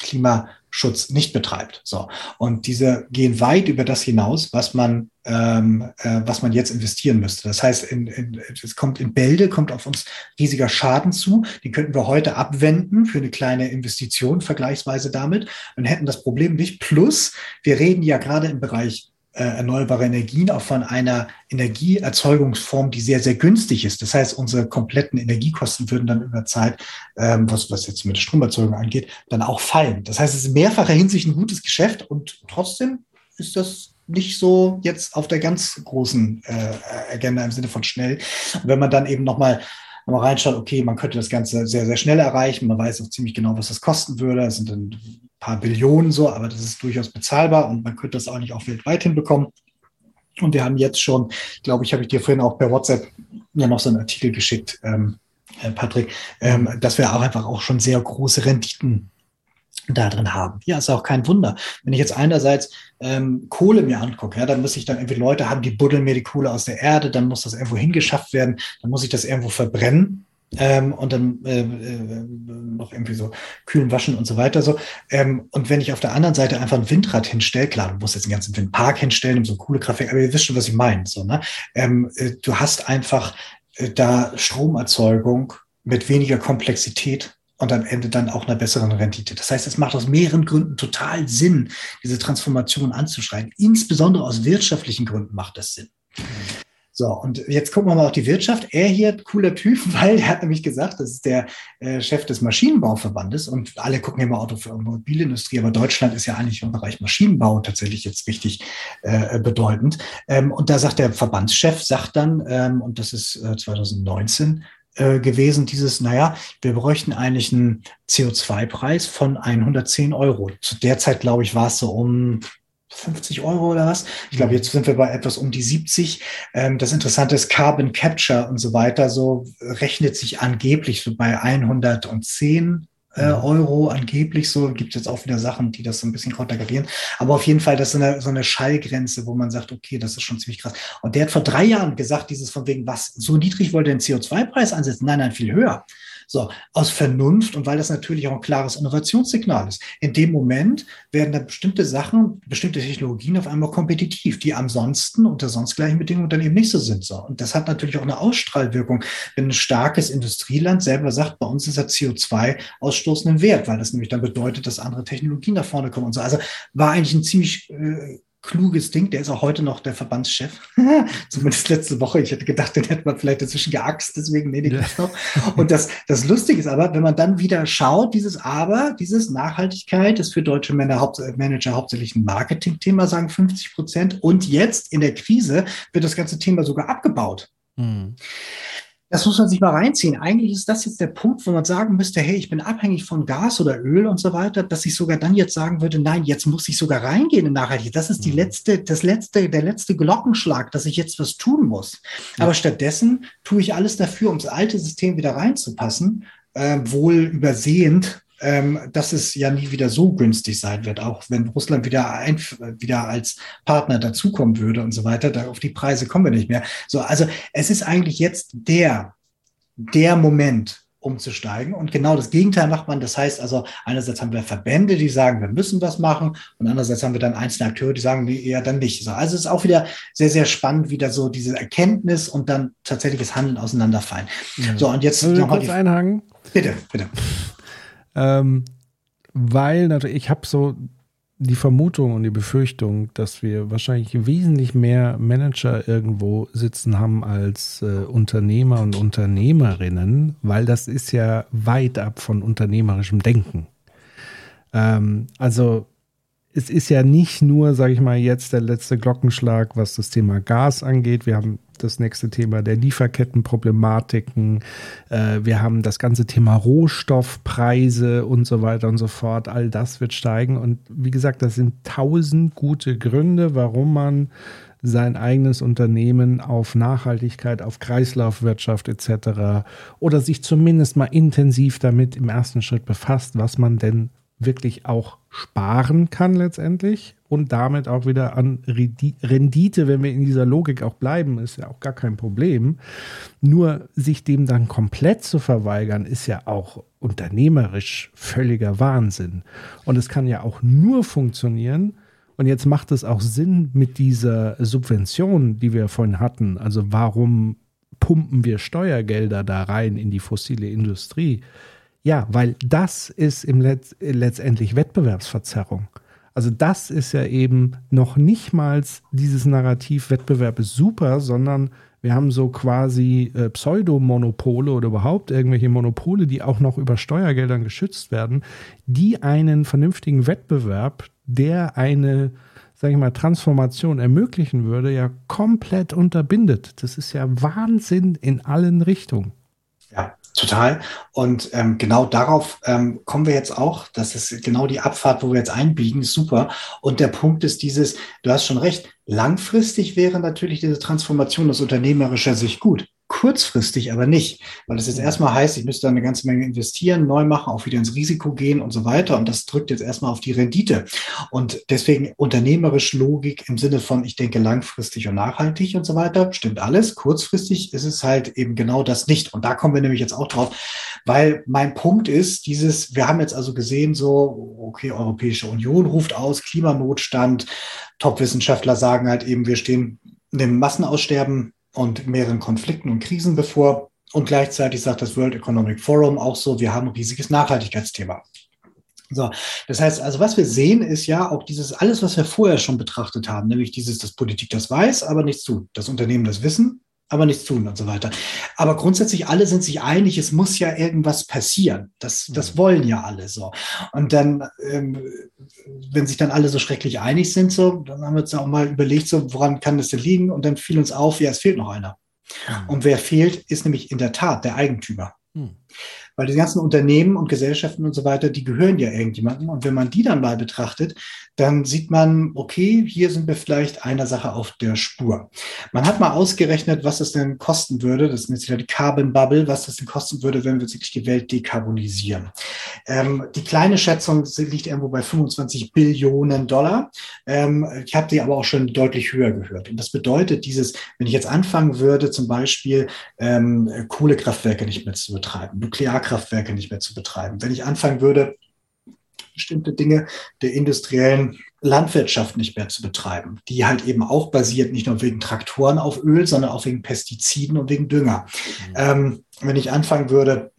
S3: Klimaschutz nicht betreibt. So. Und diese gehen weit über das hinaus, was man ähm, äh, was man jetzt investieren müsste. Das heißt, in, in, es kommt in Bälde, kommt auf uns riesiger Schaden zu. Die könnten wir heute abwenden für eine kleine Investition vergleichsweise damit und hätten das Problem nicht. Plus, wir reden ja gerade im Bereich äh, erneuerbare Energien auch von einer Energieerzeugungsform, die sehr, sehr günstig ist. Das heißt, unsere kompletten Energiekosten würden dann über Zeit, ähm, was, was jetzt mit Stromerzeugung angeht, dann auch fallen. Das heißt, es ist in mehrfacher Hinsicht ein gutes Geschäft und trotzdem ist das nicht so jetzt auf der ganz großen äh, Agenda im Sinne von schnell. Und wenn man dann eben nochmal mal reinschaut, okay, man könnte das Ganze sehr, sehr schnell erreichen. Man weiß auch ziemlich genau, was das kosten würde. Das sind ein paar Billionen so, aber das ist durchaus bezahlbar und man könnte das auch nicht auch weltweit hinbekommen. Und wir haben jetzt schon, glaube ich, habe ich dir vorhin auch per WhatsApp ja noch so einen Artikel geschickt, ähm, Patrick, ähm, dass wir auch einfach auch schon sehr große Renditen da drin haben. Ja, ist auch kein Wunder. Wenn ich jetzt einerseits ähm, Kohle mir angucke, ja, dann muss ich dann irgendwie Leute haben, die buddeln mir die Kohle aus der Erde, dann muss das irgendwo hingeschafft werden, dann muss ich das irgendwo verbrennen. Ähm, und dann äh, äh, noch irgendwie so kühlen, waschen und so weiter. So. Ähm, und wenn ich auf der anderen Seite einfach ein Windrad hinstelle, klar, du musst jetzt einen ganzen Windpark hinstellen, um so coole Kraftwerke, aber ihr wisst schon, was ich meine. So, ne? Ähm, äh, du hast einfach äh, da Stromerzeugung mit weniger Komplexität und am Ende dann auch einer besseren Rendite. Das heißt, es macht aus mehreren Gründen total Sinn, diese Transformation anzuschreiben. Insbesondere aus wirtschaftlichen Gründen macht das Sinn. So, und jetzt gucken wir mal auf die Wirtschaft. Er hier, cooler Typ, weil er hat nämlich gesagt, das ist der äh, Chef des Maschinenbauverbandes und alle gucken immer Auto für Automobilindustrie, aber Deutschland ist ja eigentlich im Bereich Maschinenbau tatsächlich jetzt richtig äh, bedeutend. Ähm, und da sagt der Verbandschef, sagt dann, ähm, und das ist äh, 2019, äh, gewesen, dieses, naja, wir bräuchten eigentlich einen CO2-Preis von 110 Euro. Zu der Zeit, glaube ich, war es so um 50 Euro oder was. Ich glaube, mhm. jetzt sind wir bei etwas um die 70. Ähm, das Interessante ist Carbon Capture und so weiter. So rechnet sich angeblich so bei 110 äh, mhm. Euro angeblich so. Gibt jetzt auch wieder Sachen, die das so ein bisschen konterkarieren. Aber auf jeden Fall, das ist so eine, so eine Schallgrenze, wo man sagt, okay, das ist schon ziemlich krass. Und der hat vor drei Jahren gesagt, dieses von wegen, was, so niedrig wollte den CO2-Preis ansetzen? Nein, nein, viel höher. So, aus Vernunft und weil das natürlich auch ein klares Innovationssignal ist. In dem Moment werden dann bestimmte Sachen, bestimmte Technologien auf einmal kompetitiv, die ansonsten unter sonst gleichen Bedingungen dann eben nicht so sind. So. Und das hat natürlich auch eine Ausstrahlwirkung, wenn ein starkes Industrieland selber sagt, bei uns ist der CO2-Ausstoß ein Wert, weil das nämlich dann bedeutet, dass andere Technologien nach vorne kommen und so. Also war eigentlich ein ziemlich äh, kluges Ding. Der ist auch heute noch der Verbandschef. Zumindest letzte Woche. Ich hätte gedacht, den hätte man vielleicht dazwischen geaxt, deswegen nee, den ja. noch. Und das, das Lustige ist aber, wenn man dann wieder schaut, dieses Aber, dieses Nachhaltigkeit ist für deutsche Männer, Haupt, Manager hauptsächlich ein Marketing-Thema, sagen 50 Prozent. Und jetzt in der Krise wird das ganze Thema sogar abgebaut. Mhm. Das muss man sich mal reinziehen. Eigentlich ist das jetzt der Punkt, wo man sagen müsste, hey, ich bin abhängig von Gas oder Öl und so weiter, dass ich sogar dann jetzt sagen würde, nein, jetzt muss ich sogar reingehen in Nachhaltigkeit. Das ist die mhm. letzte, das letzte, der letzte Glockenschlag, dass ich jetzt was tun muss. Ja. Aber stattdessen tue ich alles dafür, um das alte System wieder reinzupassen, äh, wohl übersehend, dass es ja nie wieder so günstig sein wird, auch wenn Russland wieder, ein, wieder als Partner dazukommen würde und so weiter. Da auf die Preise kommen wir nicht mehr. So, also es ist eigentlich jetzt der, der Moment, umzusteigen. Und genau das Gegenteil macht man. Das heißt also, einerseits haben wir Verbände, die sagen, wir müssen was machen. Und andererseits haben wir dann einzelne Akteure, die sagen, nee, eher dann nicht. So, also es ist auch wieder sehr, sehr spannend, wieder so diese Erkenntnis und dann tatsächliches Handeln auseinanderfallen. Ja. So, und jetzt
S2: nochmal einhaken.
S3: Bitte, bitte.
S2: Ähm, weil natürlich, ich habe so die Vermutung und die Befürchtung, dass wir wahrscheinlich wesentlich mehr Manager irgendwo sitzen haben als äh, Unternehmer und Unternehmerinnen, weil das ist ja weit ab von unternehmerischem Denken. Ähm, also es ist ja nicht nur, sage ich mal, jetzt der letzte Glockenschlag, was das Thema Gas angeht. Wir haben das nächste Thema der Lieferkettenproblematiken. Äh, wir haben das ganze Thema Rohstoffpreise und so weiter und so fort. All das wird steigen. Und wie gesagt, das sind tausend gute Gründe, warum man sein eigenes Unternehmen auf Nachhaltigkeit, auf Kreislaufwirtschaft etc. oder sich zumindest mal intensiv damit im ersten Schritt befasst, was man denn wirklich auch sparen kann letztendlich und damit auch wieder an Rendite, wenn wir in dieser Logik auch bleiben, ist ja auch gar kein Problem. Nur sich dem dann komplett zu verweigern, ist ja auch unternehmerisch völliger Wahnsinn. Und es kann ja auch nur funktionieren, und jetzt macht es auch Sinn mit dieser Subvention, die wir vorhin hatten. Also warum pumpen wir Steuergelder da rein in die fossile Industrie? Ja, weil das ist im Letz letztendlich Wettbewerbsverzerrung. Also das ist ja eben noch nicht mal dieses Narrativ, Wettbewerb ist super, sondern wir haben so quasi äh, Pseudomonopole oder überhaupt irgendwelche Monopole, die auch noch über Steuergeldern geschützt werden, die einen vernünftigen Wettbewerb, der eine, sage ich mal, Transformation ermöglichen würde, ja komplett unterbindet. Das ist ja Wahnsinn in allen Richtungen.
S3: Total. Und ähm, genau darauf ähm, kommen wir jetzt auch. Das ist genau die Abfahrt, wo wir jetzt einbiegen. Super. Und der Punkt ist dieses, du hast schon recht, langfristig wäre natürlich diese Transformation aus unternehmerischer Sicht gut kurzfristig aber nicht, weil das jetzt erstmal heißt, ich müsste da eine ganze Menge investieren, neu machen, auch wieder ins Risiko gehen und so weiter. Und das drückt jetzt erstmal auf die Rendite. Und deswegen unternehmerisch Logik im Sinne von, ich denke langfristig und nachhaltig und so weiter, stimmt alles. Kurzfristig ist es halt eben genau das nicht. Und da kommen wir nämlich jetzt auch drauf, weil mein Punkt ist, dieses, wir haben jetzt also gesehen, so, okay, Europäische Union ruft aus, Klimanotstand, Top-Wissenschaftler sagen halt eben, wir stehen dem Massenaussterben und mehreren Konflikten und Krisen bevor. Und gleichzeitig sagt das World Economic Forum auch so, wir haben ein riesiges Nachhaltigkeitsthema. So, das heißt, also was wir sehen, ist ja auch dieses alles, was wir vorher schon betrachtet haben, nämlich dieses, dass Politik das weiß, aber nichts tut, das Unternehmen das wissen, aber nichts tun und so weiter. Aber grundsätzlich alle sind sich einig, es muss ja irgendwas passieren. Das, das mhm. wollen ja alle so. Und dann, ähm, wenn sich dann alle so schrecklich einig sind, so, dann haben wir uns auch mal überlegt, so, woran kann das denn liegen? Und dann fiel uns auf, ja, es fehlt noch einer. Mhm. Und wer fehlt, ist nämlich in der Tat der Eigentümer. Mhm. Weil die ganzen Unternehmen und Gesellschaften und so weiter, die gehören ja irgendjemandem. Und wenn man die dann mal betrachtet, dann sieht man, okay, hier sind wir vielleicht einer Sache auf der Spur. Man hat mal ausgerechnet, was es denn kosten würde, das ist jetzt wieder die Carbon Bubble, was das denn kosten würde, wenn wir wirklich die Welt dekarbonisieren. Ähm, die kleine Schätzung liegt irgendwo bei 25 Billionen Dollar. Ähm, ich habe die aber auch schon deutlich höher gehört. Und das bedeutet dieses, wenn ich jetzt anfangen würde, zum Beispiel ähm, Kohlekraftwerke nicht mehr zu betreiben, Nuklearkraftwerke nicht mehr zu betreiben, wenn ich anfangen würde, bestimmte Dinge der industriellen Landwirtschaft nicht mehr zu betreiben, die halt eben auch basiert nicht nur wegen Traktoren auf Öl, sondern auch wegen Pestiziden und wegen Dünger. Mhm. Ähm, wenn ich anfangen würde,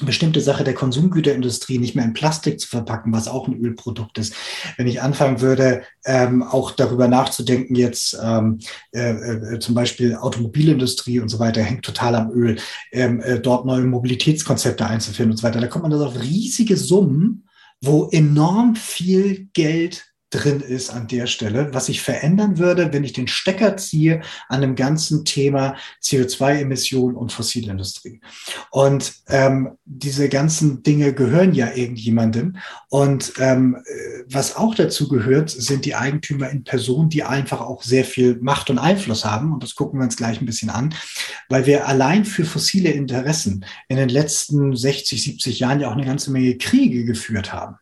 S3: bestimmte Sache der Konsumgüterindustrie nicht mehr in Plastik zu verpacken, was auch ein Ölprodukt ist. Wenn ich anfangen würde, ähm, auch darüber nachzudenken, jetzt ähm, äh, äh, zum Beispiel Automobilindustrie und so weiter hängt total am Öl, ähm, äh, dort neue Mobilitätskonzepte einzuführen und so weiter, da kommt man das auf riesige Summen, wo enorm viel Geld drin ist an der Stelle, was sich verändern würde, wenn ich den Stecker ziehe an dem ganzen Thema CO2-Emissionen und Fossilindustrie. Und ähm, diese ganzen Dinge gehören ja irgendjemandem. Und ähm, was auch dazu gehört, sind die Eigentümer in Person, die einfach auch sehr viel Macht und Einfluss haben. Und das gucken wir uns gleich ein bisschen an, weil wir allein für fossile Interessen in den letzten 60, 70 Jahren ja auch eine ganze Menge Kriege geführt haben.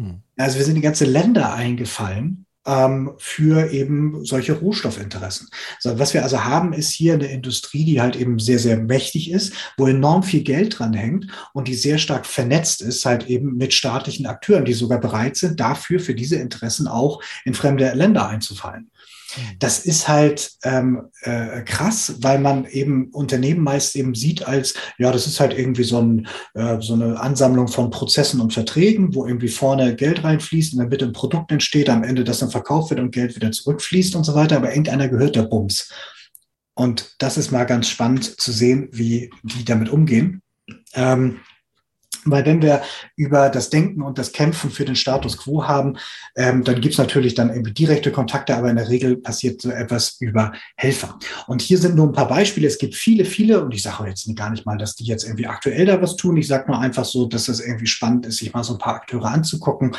S3: Hm. Also wir sind in ganze Länder eingefallen ähm, für eben solche Rohstoffinteressen. So, was wir also haben, ist hier eine Industrie, die halt eben sehr, sehr mächtig ist, wo enorm viel Geld dran hängt und die sehr stark vernetzt ist, halt eben mit staatlichen Akteuren, die sogar bereit sind, dafür, für diese Interessen auch in fremde Länder einzufallen. Das ist halt ähm, äh, krass, weil man eben Unternehmen meist eben sieht als, ja, das ist halt irgendwie so, ein, äh, so eine Ansammlung von Prozessen und Verträgen, wo irgendwie vorne Geld reinfließt und dann bitte ein Produkt entsteht, am Ende das dann verkauft wird und Geld wieder zurückfließt und so weiter, aber irgendeiner gehört der Bums. Und das ist mal ganz spannend zu sehen, wie die damit umgehen. Ähm, Weil wenn wir über das Denken und das Kämpfen für den Status quo haben, ähm, dann gibt's natürlich dann irgendwie direkte Kontakte, aber in der Regel passiert so etwas über Helfer. Und hier sind nur ein paar Beispiele. Es gibt viele, viele, und ich sage jetzt gar nicht mal, dass die jetzt irgendwie aktuell da was tun. Ich sage nur einfach so, dass es irgendwie spannend ist, sich mal so ein paar Akteure anzugucken.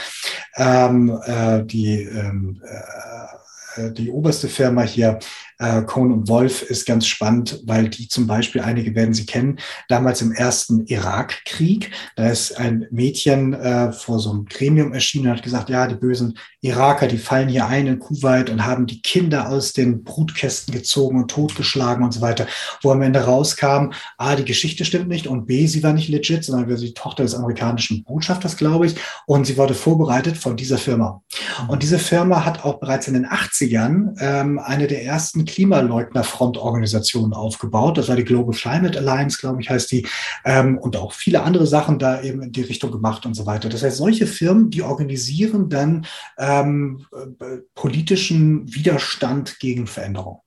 S3: Ähm, äh, die ähm, äh, die oberste Firma hier äh, Cohn und Wolf ist ganz spannend, weil die zum Beispiel, einige werden sie kennen, damals im ersten Irakkrieg, da ist ein Mädchen äh, vor so einem Gremium erschienen und hat gesagt, ja, die bösen Iraker, die fallen hier ein in Kuwait und haben die Kinder aus den Brutkästen gezogen und totgeschlagen und so weiter, wo am Ende rauskam, A, die Geschichte stimmt nicht und B, sie war nicht legit, sondern die Tochter des amerikanischen Botschafters, glaube ich, und sie wurde vorbereitet von dieser Firma. Und diese Firma hat auch bereits in den 80ern ähm, eine der ersten Klimaleugner-Frontorganisationen aufgebaut. Das war die Global Climate Alliance, glaube ich, heißt die, ähm, und auch viele andere Sachen da eben in die Richtung gemacht und so weiter. Das heißt, solche Firmen, die organisieren dann ähm, äh, politischen Widerstand gegen Veränderung.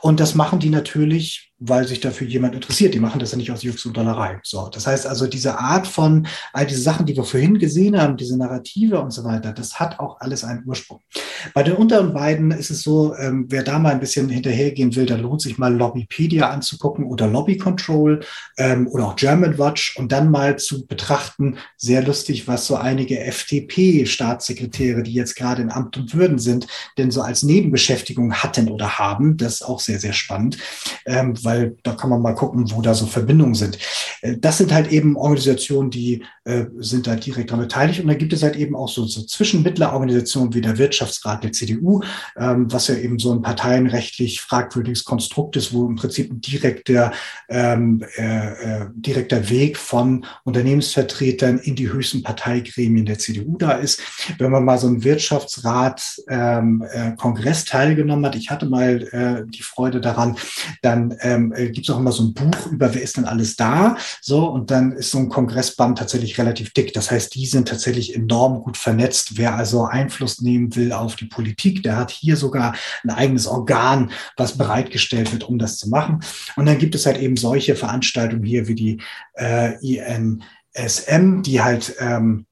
S3: Und das machen die natürlich weil sich dafür jemand interessiert. Die machen das ja nicht aus Jux und Dollerei. So, das heißt also, diese Art von all diese Sachen, die wir vorhin gesehen haben, diese Narrative und so weiter, das hat auch alles einen Ursprung. Bei den unteren beiden ist es so, ähm, wer da mal ein bisschen hinterhergehen will, da lohnt sich mal Lobbypedia anzugucken oder Lobby Control ähm, oder auch German Watch und dann mal zu betrachten, sehr lustig, was so einige FDP-Staatssekretäre, die jetzt gerade in Amt und Würden sind, denn so als Nebenbeschäftigung hatten oder haben. Das ist auch sehr, sehr spannend. Ähm, weil da kann man mal gucken, wo da so Verbindungen sind. Äh, das sind halt eben Organisationen, die äh, sind da direkt daran beteiligt. Und da gibt es halt eben auch so, so Zwischenmittlerorganisationen wie der Wirtschaftsrat der CDU, ähm, was ja eben so ein parteienrechtlich fragwürdiges Konstrukt ist, wo im Prinzip ein direkter, ähm, äh, äh, direkter Weg von Unternehmensvertretern in die höchsten Parteigremien der CDU da ist. Wenn man mal so einen Wirtschaftsrat ähm, äh, teilgenommen hat, ich hatte mal die Freude daran, dann ähm, äh, gibt es auch immer so ein Buch über, wer ist denn alles da? So, und dann ist so ein Kongressband tatsächlich relativ dick. Das heißt, die sind tatsächlich enorm gut vernetzt. Wer also Einfluss nehmen will auf die Politik, der hat hier sogar ein eigenes Organ, was bereitgestellt wird, um das zu machen. Und dann gibt es halt eben solche Veranstaltungen hier wie die äh, INSM, die halt ähm,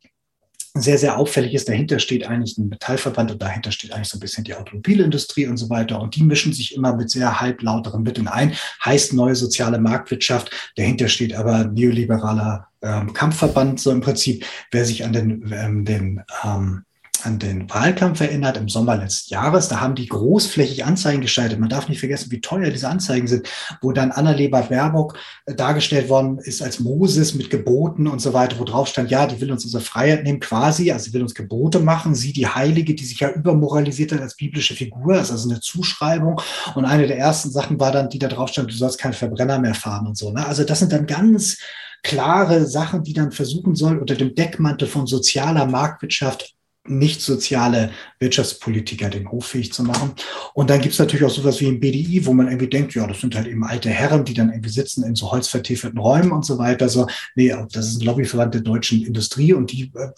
S3: sehr, sehr auffällig ist, dahinter steht eigentlich ein Metallverband und dahinter steht eigentlich so ein bisschen die Automobilindustrie und so weiter. Und die mischen sich immer mit sehr halblauteren Mitteln ein. Heißt neue soziale Marktwirtschaft. Dahinter steht aber neoliberaler ähm, Kampfverband. So im Prinzip, wer sich an den, ähm, den ähm, an den Wahlkampf erinnert im Sommer letzten Jahres. Da haben die großflächig Anzeigen geschaltet. Man darf nicht vergessen, wie teuer diese Anzeigen sind, wo dann Annalena Baerbock äh, dargestellt worden ist als Moses mit Geboten und so weiter, wo drauf stand, ja, die will uns unsere Freiheit nehmen, quasi, also sie will uns Gebote machen. Sie, die Heilige, die sich ja übermoralisiert hat als biblische Figur, ist also eine Zuschreibung. Und eine der ersten Sachen war dann, die da drauf stand, du sollst keinen Verbrenner mehr fahren und so. Ne? Also das sind dann ganz klare Sachen, die dann versuchen sollen, unter dem Deckmantel von sozialer Marktwirtschaft nicht soziale Wirtschaftspolitiker den Hof fähig zu machen. Und dann gibt es natürlich auch sowas wie ein BDI, wo man irgendwie denkt, ja, das sind halt eben alte Herren, die dann irgendwie sitzen in so holzvertäfelten Räumen und so weiter. So, nee, das ist ein Lobbyverband der deutschen Industrie und die äh,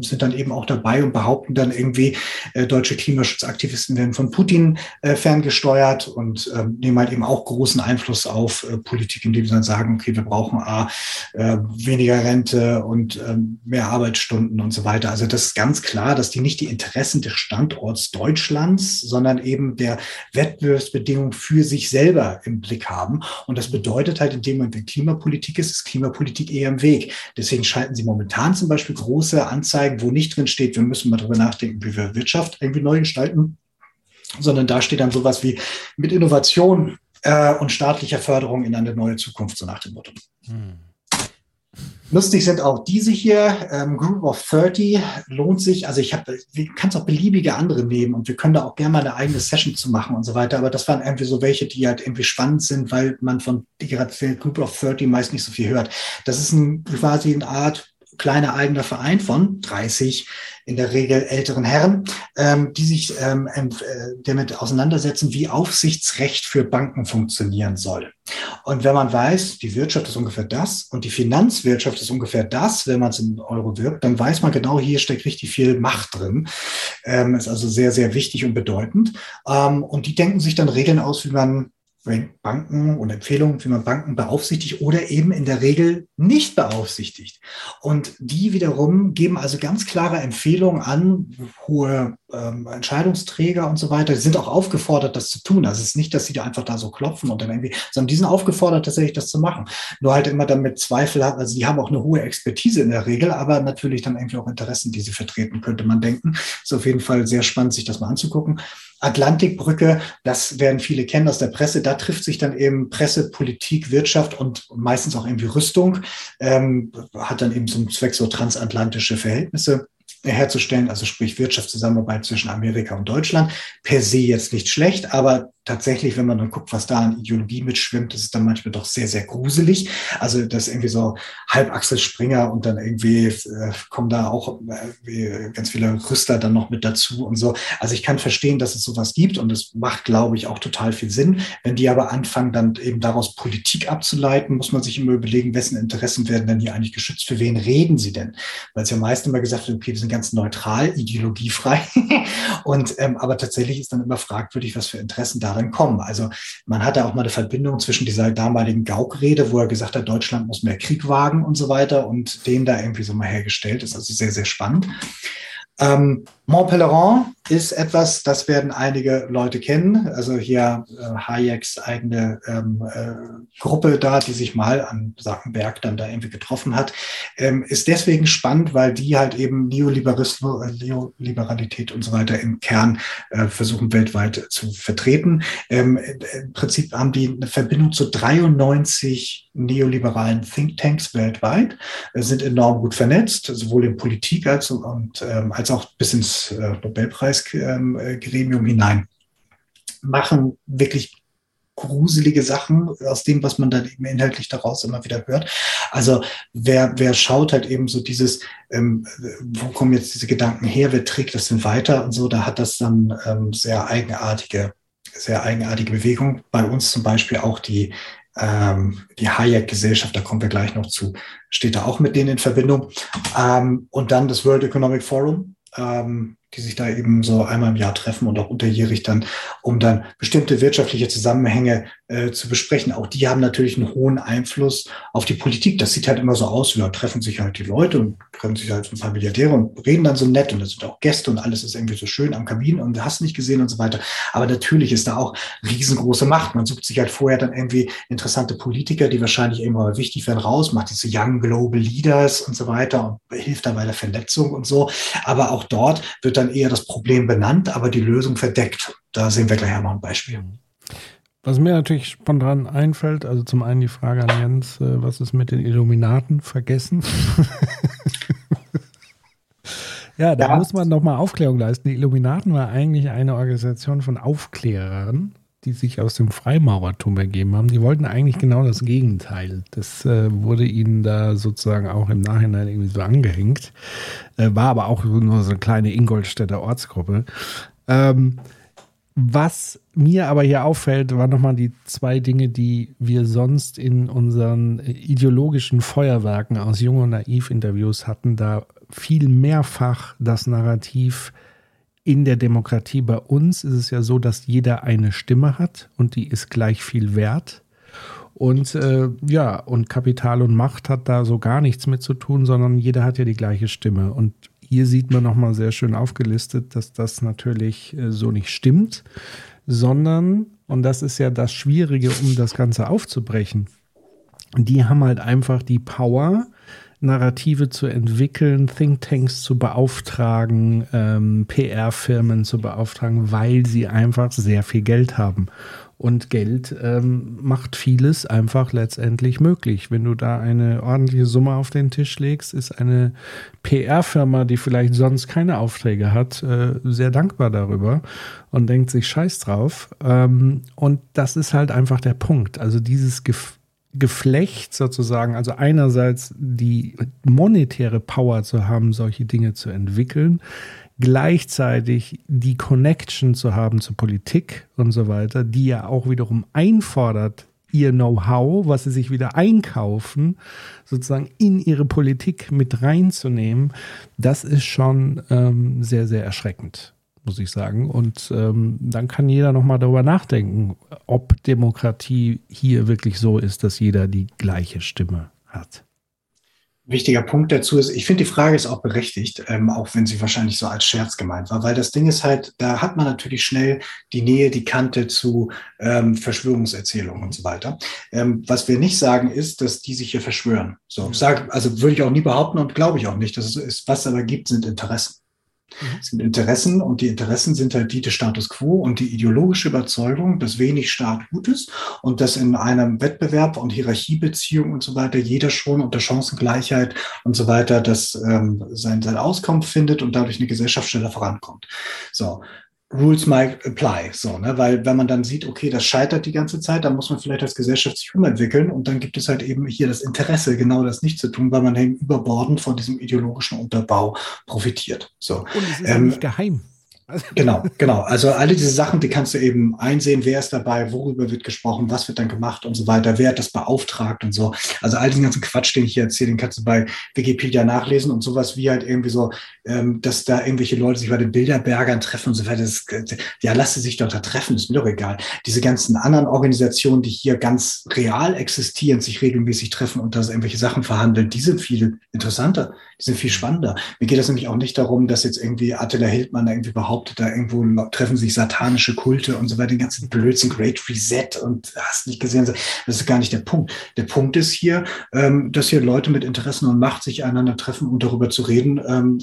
S3: sind dann eben auch dabei und behaupten dann irgendwie, äh, deutsche Klimaschutzaktivisten werden von Putin äh, ferngesteuert und äh, nehmen halt eben auch großen Einfluss auf äh, Politik, indem sie dann sagen, okay, wir brauchen A, äh, weniger Rente und ähm, mehr Arbeitsstunden und so weiter. Also das ist ganz klar dass die nicht die Interessen des Standorts Deutschlands, sondern eben der Wettbewerbsbedingungen für sich selber im Blick haben. Und das bedeutet halt, in dem Moment, wenn Klimapolitik ist, ist Klimapolitik eher im Weg. Deswegen schalten sie momentan zum Beispiel große Anzeigen, wo nicht drin steht, wir müssen mal darüber nachdenken, wie wir Wirtschaft irgendwie neu gestalten, sondern da steht dann sowas wie mit Innovation äh, und staatlicher Förderung in eine neue Zukunft, so nach dem Motto. Hm. Lustig sind auch diese hier, ähm, Group of 30 lohnt sich. Also ich habe, wir kann es auch beliebige andere nehmen und wir können da auch gerne mal eine eigene Session zu machen und so weiter. Aber das waren irgendwie so welche, die halt irgendwie spannend sind, weil man von der Group of 30 meist nicht so viel hört. Das ist ein, quasi eine Art kleiner eigener Verein von 30 in der Regel älteren Herren, ähm, die sich ähm, äh, damit auseinandersetzen, wie Aufsichtsrecht für Banken funktionieren soll. Und wenn man weiß, die Wirtschaft ist ungefähr das und die Finanzwirtschaft ist ungefähr das, wenn man es in Euro wirkt, dann weiß man genau, hier steckt richtig viel Macht drin. Ähm, ist also sehr, sehr wichtig und bedeutend. Ähm, und die denken sich dann Regeln aus, wie man Banken und Empfehlungen, wie man Banken beaufsichtigt oder eben in der Regel nicht beaufsichtigt. Und die wiederum geben also ganz klare Empfehlungen an hohe ähm, Entscheidungsträger und so weiter. Die sind auch aufgefordert, das zu tun. Also es ist nicht, dass sie da einfach da so klopfen und dann irgendwie, sondern die sind aufgefordert, tatsächlich das zu machen. Nur halt immer damit Zweifel hat, also die haben auch eine hohe Expertise in der Regel, aber natürlich dann irgendwie auch Interessen, die sie vertreten, könnte man denken. Ist auf jeden Fall sehr spannend, sich das mal anzugucken. Atlantikbrücke, das werden viele kennen aus der Presse, da trifft sich dann eben Presse, Politik, Wirtschaft und meistens auch irgendwie Rüstung, ähm, hat dann eben zum Zweck so transatlantische Verhältnisse herzustellen, also sprich Wirtschaftszusammenarbeit zwischen Amerika und Deutschland. Per se jetzt nicht schlecht, aber tatsächlich, wenn man dann guckt, was da an Ideologie mitschwimmt, ist es dann manchmal doch sehr, sehr gruselig. Also das irgendwie so Halbachselspringer und dann irgendwie äh, kommen da auch äh, ganz viele Rüster dann noch mit dazu und so. Also ich kann verstehen, dass es sowas gibt und es macht, glaube ich, auch total viel Sinn. Wenn die aber anfangen, dann eben daraus Politik abzuleiten, muss man sich immer überlegen, wessen Interessen werden denn hier eigentlich geschützt? Für wen reden sie denn? Weil es ja meist immer gesagt wird, okay, wir sind ganz neutral, ideologiefrei. und ähm, aber tatsächlich ist dann immer fragwürdig, was für Interessen da darin kommen. Also man hatte auch mal eine Verbindung zwischen dieser damaligen Gauck-Rede, wo er gesagt hat, Deutschland muss mehr Krieg wagen und so weiter und den da irgendwie so mal hergestellt. Ist also sehr, sehr spannend. Ähm, Mont Pelerin ist etwas, das werden einige Leute kennen. Also hier äh, Hayeks eigene ähm, äh, Gruppe da, die sich mal an besagten Berg dann da irgendwie getroffen hat, ähm, ist deswegen spannend, weil die halt eben Neoliberalismus, äh, Neoliberalität und so weiter im Kern äh, versuchen weltweit zu vertreten. Ähm, Im Prinzip haben die eine Verbindung zu 93 neoliberalen Thinktanks weltweit, äh, sind enorm gut vernetzt, sowohl in Politik als, und, ähm, auch bis ins äh, Nobelpreisgremium hinein. Machen wirklich gruselige Sachen aus dem, was man dann eben inhaltlich daraus immer wieder hört. Also wer, wer schaut halt eben so dieses, ähm, wo kommen jetzt diese Gedanken her, wer trägt das denn weiter und so, da hat das dann ähm, sehr eigenartige, sehr eigenartige Bewegung. Bei uns zum Beispiel auch die ähm, die Hayek-Gesellschaft, da kommen wir gleich noch zu, steht da auch mit denen in Verbindung. Ähm, und dann das World Economic Forum, ähm, die sich da eben so einmal im Jahr treffen und auch unterjährig dann, um dann bestimmte wirtschaftliche Zusammenhänge äh, zu besprechen. Auch die haben natürlich einen hohen Einfluss auf die Politik. Das sieht halt immer so aus, ja, treffen sich halt die Leute und treffen sich halt ein paar Milliardäre und reden dann so nett und das sind auch Gäste und alles ist irgendwie so schön am Kamin und hast nicht gesehen und so weiter. Aber natürlich ist da auch riesengroße Macht. Man sucht sich halt vorher dann irgendwie interessante Politiker, die wahrscheinlich irgendwann wichtig werden, raus, macht diese Young Global Leaders und so weiter und hilft dann bei der Vernetzung und so. Aber auch dort wird dann eher das Problem benannt, aber die Lösung verdeckt. Da sehen wir gleich einmal ein Beispiel.
S2: Was mir natürlich spontan einfällt, also zum einen die Frage an Jens, äh, was ist mit den Illuminaten vergessen? ja, da ja. muss man nochmal Aufklärung leisten. Die Illuminaten war eigentlich eine Organisation von Aufklärern, die sich aus dem Freimaurertum ergeben haben. Die wollten eigentlich genau das Gegenteil. Das äh, wurde ihnen da sozusagen auch im Nachhinein irgendwie so angehängt. Äh, war aber auch nur so eine kleine Ingolstädter Ortsgruppe. Ähm, was mir aber hier auffällt, waren nochmal die zwei Dinge, die wir sonst in unseren ideologischen Feuerwerken aus Jung und Naiv-Interviews hatten. Da viel mehrfach das Narrativ, in der Demokratie bei uns ist es ja so, dass jeder eine Stimme hat und die ist gleich viel wert. Und äh, ja, und Kapital und Macht hat da so gar nichts mit zu tun, sondern jeder hat ja die gleiche Stimme. Und hier sieht man nochmal sehr schön aufgelistet, dass das natürlich äh, so nicht stimmt, sondern, und das ist ja das Schwierige, um das Ganze aufzubrechen, die haben halt einfach die Power, Narrative zu entwickeln, Thinktanks zu beauftragen, ähm, PR-Firmen zu beauftragen, weil sie einfach sehr viel Geld haben. Und Geld ähm, macht vieles einfach letztendlich möglich. Wenn du da eine ordentliche Summe auf den Tisch legst, ist eine PR-Firma, die vielleicht sonst keine Aufträge hat, äh, sehr dankbar darüber und denkt sich Scheiß drauf. Ähm, und das ist halt einfach der Punkt. Also dieses Gef Geflecht sozusagen, also einerseits die monetäre Power zu haben, solche Dinge zu entwickeln, gleichzeitig die Connection zu haben zur Politik und so weiter, die ja auch wiederum einfordert, ihr Know-how, was sie sich wieder einkaufen, sozusagen in ihre Politik mit reinzunehmen, das ist schon ähm, sehr, sehr erschreckend. muss ich sagen. Und ähm, dann kann jeder nochmal darüber nachdenken, ob Demokratie hier wirklich so ist, dass jeder die gleiche Stimme hat.
S3: Wichtiger Punkt dazu ist, ich finde, die Frage ist auch berechtigt, ähm, auch wenn sie wahrscheinlich so als Scherz gemeint war, weil das Ding ist halt, da hat man natürlich schnell die Nähe, die Kante zu ähm, Verschwörungserzählungen und so weiter. Ähm, was wir nicht sagen, ist, dass die sich hier verschwören. So, sag, also würde ich auch nie behaupten und glaube ich auch nicht. Das ist, was es aber gibt, sind Interessen. Mhm. Es sind Interessen und die Interessen sind halt die des Status quo und die ideologische Überzeugung, dass wenig Staat gut ist und dass in einem Wettbewerb und Hierarchiebeziehung und so weiter jeder schon unter Chancengleichheit und so weiter das ähm, sein, sein Auskommen findet und dadurch eine Gesellschaft schneller vorankommt. So, Rules might apply, so, ne? Weil wenn man dann sieht, okay, das scheitert die ganze Zeit, dann muss man vielleicht als Gesellschaft sich umentwickeln und dann gibt es halt eben hier das Interesse, genau das nicht zu tun, weil man eben überbordend von diesem ideologischen Unterbau profitiert. So. Und
S2: es ist ähm, nicht geheim.
S3: Genau, genau. Also alle diese Sachen, die kannst du eben einsehen, wer ist dabei, worüber wird gesprochen, was wird dann gemacht und so weiter, wer hat das beauftragt und so. Also all diesen ganzen Quatsch, den ich hier erzähle, den kannst du bei Wikipedia nachlesen und sowas wie halt irgendwie so, ähm, dass da irgendwelche Leute sich bei den Bilderbergern treffen und so weiter. Das, ja, lass sie sich doch da treffen, ist mir doch egal. Diese ganzen anderen Organisationen, die hier ganz real existieren, sich regelmäßig treffen und da irgendwelche Sachen verhandeln, die sind viel interessanter, die sind viel spannender. Mir geht es nämlich auch nicht darum, dass jetzt irgendwie Attila Hildmann da irgendwie behauptet, behauptet, da irgendwo treffen sich satanische Kulte und so weiter, den ganzen Blödsinn, Great Reset und hast nicht gesehen. Das ist gar nicht der Punkt. Der Punkt ist hier, ähm, dass hier Leute mit Interessen und Macht sich einander treffen und darüber zu reden, ähm,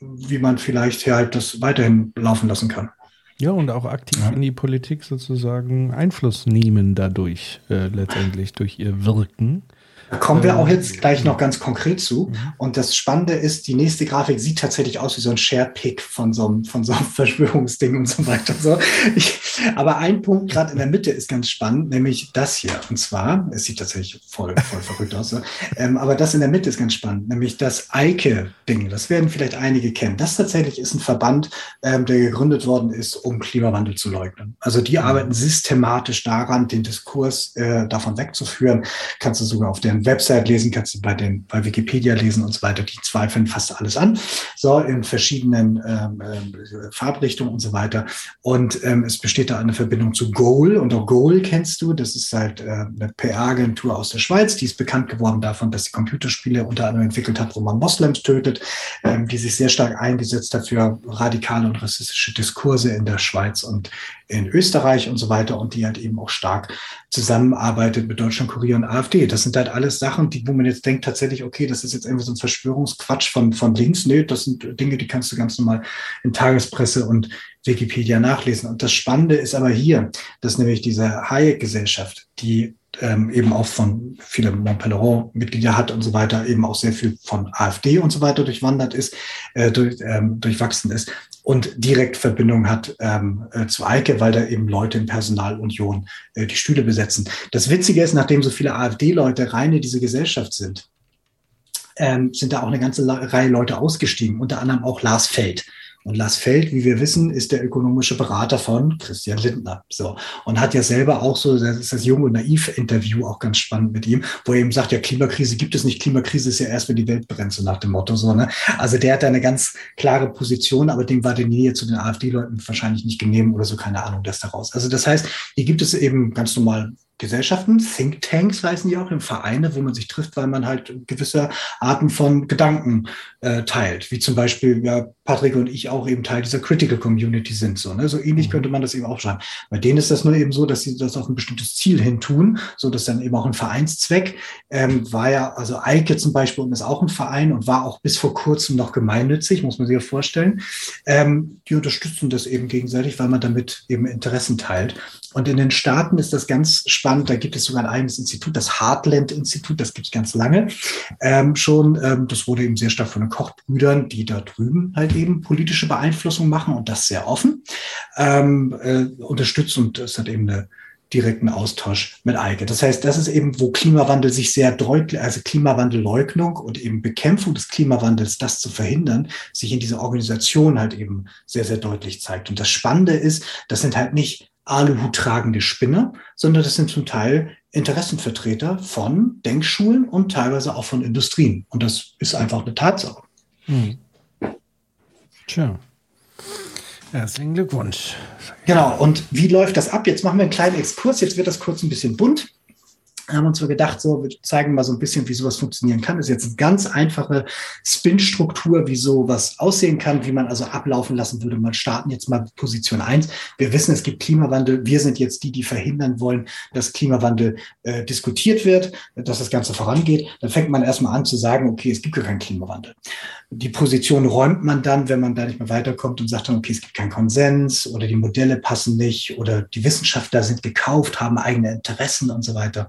S3: wie man vielleicht hier halt das weiterhin laufen lassen kann.
S2: Ja, und auch aktiv ja. in die Politik sozusagen Einfluss nehmen dadurch, äh, letztendlich durch ihr Wirken.
S3: Da kommen wir auch jetzt gleich noch ganz konkret zu. Mhm. Und das Spannende ist, die nächste Grafik sieht tatsächlich aus wie so ein Share-Pick von so einem, von so einem Verschwörungsding und so weiter. So. Ich, aber ein Punkt gerade in der Mitte ist ganz spannend, nämlich das hier. Und zwar, es sieht tatsächlich voll, voll verrückt aus, so. ähm, aber das in der Mitte ist ganz spannend, nämlich das Eike-Ding. Das werden vielleicht einige kennen. Das tatsächlich ist ein Verband, ähm, der gegründet worden ist, um Klimawandel zu leugnen. Also die mhm. arbeiten systematisch daran, den Diskurs äh, davon wegzuführen. Kannst du sogar auf deren Website lesen, kannst du bei den, bei Wikipedia lesen und so weiter. Die zweifeln fast alles an. So, in verschiedenen ähm, äh, Farbrichtungen und so weiter. Und ähm, es besteht da eine Verbindung zu Goal. Und auch Goal kennst du. Das ist halt äh, eine PR-Agentur aus der Schweiz. Die ist bekannt geworden davon, dass sie Computerspiele unter anderem entwickelt hat, wo man Moslems tötet, ähm, die sich sehr stark eingesetzt hat für radikale und rassistische Diskurse in der Schweiz und in Österreich und so weiter und die halt eben auch stark zusammenarbeitet mit Deutschland, Korea und AfD. Das sind halt alles Sachen, die, wo man jetzt denkt tatsächlich, okay, das ist jetzt irgendwie so ein Verschwörungsquatsch von, von links. Nee, das sind Dinge, die kannst du ganz normal in Tagespresse und Wikipedia nachlesen. Und das Spannende ist aber hier, dass nämlich diese Hayek-Gesellschaft, die ähm, eben auch von viele Montpellerin-Mitglieder hat und so weiter, eben auch sehr viel von AfD und so weiter durchwandert ist, äh, durch, ähm, durchwachsen ist und direkt Verbindung hat ähm, äh, zu Eike, weil da eben Leute in Personalunion äh, die Stühle besetzen. Das Witzige ist, nachdem so viele AfD-Leute rein in diese Gesellschaft sind, ähm, sind da auch eine ganze Reihe Leute ausgestiegen, unter anderem auch Lars Feld. Und Lars Feld, wie wir wissen, ist der ökonomische Berater von Christian Lindner. So. Und hat ja selber auch so, das ist das Jung und Naiv-Interview auch ganz spannend mit ihm, wo er eben sagt, ja, Klimakrise gibt es nicht. Klimakrise ist ja erst, wenn die Welt brennt, so nach dem Motto, so, ne? Also der hat da eine ganz klare Position, aber dem war die Nähe zu den AfD-Leuten wahrscheinlich nicht genehm oder so, keine Ahnung, das daraus. Also das heißt, hier gibt es eben ganz normal Gesellschaften, Thinktanks heißen die auch, im Vereine, wo man sich trifft, weil man halt gewisse Arten von Gedanken äh, teilt, wie zum Beispiel ja Patrick und ich auch eben Teil dieser Critical Community sind. So, ne? so ähnlich mhm. könnte man das eben auch schreiben. Bei denen ist das nur eben so, dass sie das auf ein bestimmtes Ziel hin tun, so dass dann eben auch ein Vereinszweck ähm, war ja, also Eike zum Beispiel ist auch ein Verein und war auch bis vor kurzem noch gemeinnützig, muss man sich ja vorstellen. Ähm, die unterstützen das eben gegenseitig, weil man damit eben Interessen teilt. Und in den Staaten ist das ganz spannend. Da gibt es sogar ein eigenes Institut, das Heartland-Institut, das gibt es ganz lange ähm, schon. Ähm, das wurde eben sehr stark von den Kochbrüdern, die da drüben halt eben politische Beeinflussung machen und das sehr offen ähm, äh, unterstützt. Und es hat eben einen direkten Austausch mit Eike. Das heißt, das ist eben, wo Klimawandel sich sehr deutlich, also Klimawandelleugnung und eben Bekämpfung des Klimawandels, das zu verhindern, sich in dieser Organisation halt eben sehr, sehr deutlich zeigt. Und das Spannende ist, das sind halt nicht Aluhut tragende Spinner, sondern das sind zum Teil Interessenvertreter von Denkschulen und teilweise auch von Industrien. Und das ist einfach eine Tatsache. Hm.
S2: Tja. Herzlichen Glückwunsch.
S3: Genau, und wie läuft das ab? Jetzt machen wir einen kleinen Exkurs, jetzt wird das kurz ein bisschen bunt haben uns so gedacht, so, wir zeigen mal so ein bisschen, wie sowas funktionieren kann. Das ist jetzt eine ganz einfache Spin-Struktur, wie sowas aussehen kann, wie man also ablaufen lassen würde. Man starten jetzt mal Position eins. Wir wissen, es gibt Klimawandel. Wir sind jetzt die, die verhindern wollen, dass Klimawandel äh, diskutiert wird, dass das Ganze vorangeht. Dann fängt man erstmal an zu sagen, okay, es gibt gar keinen Klimawandel. Die Position räumt man dann, wenn man da nicht mehr weiterkommt und sagt dann, okay, es gibt keinen Konsens oder die Modelle passen nicht oder die Wissenschaftler sind gekauft, haben eigene Interessen und so weiter.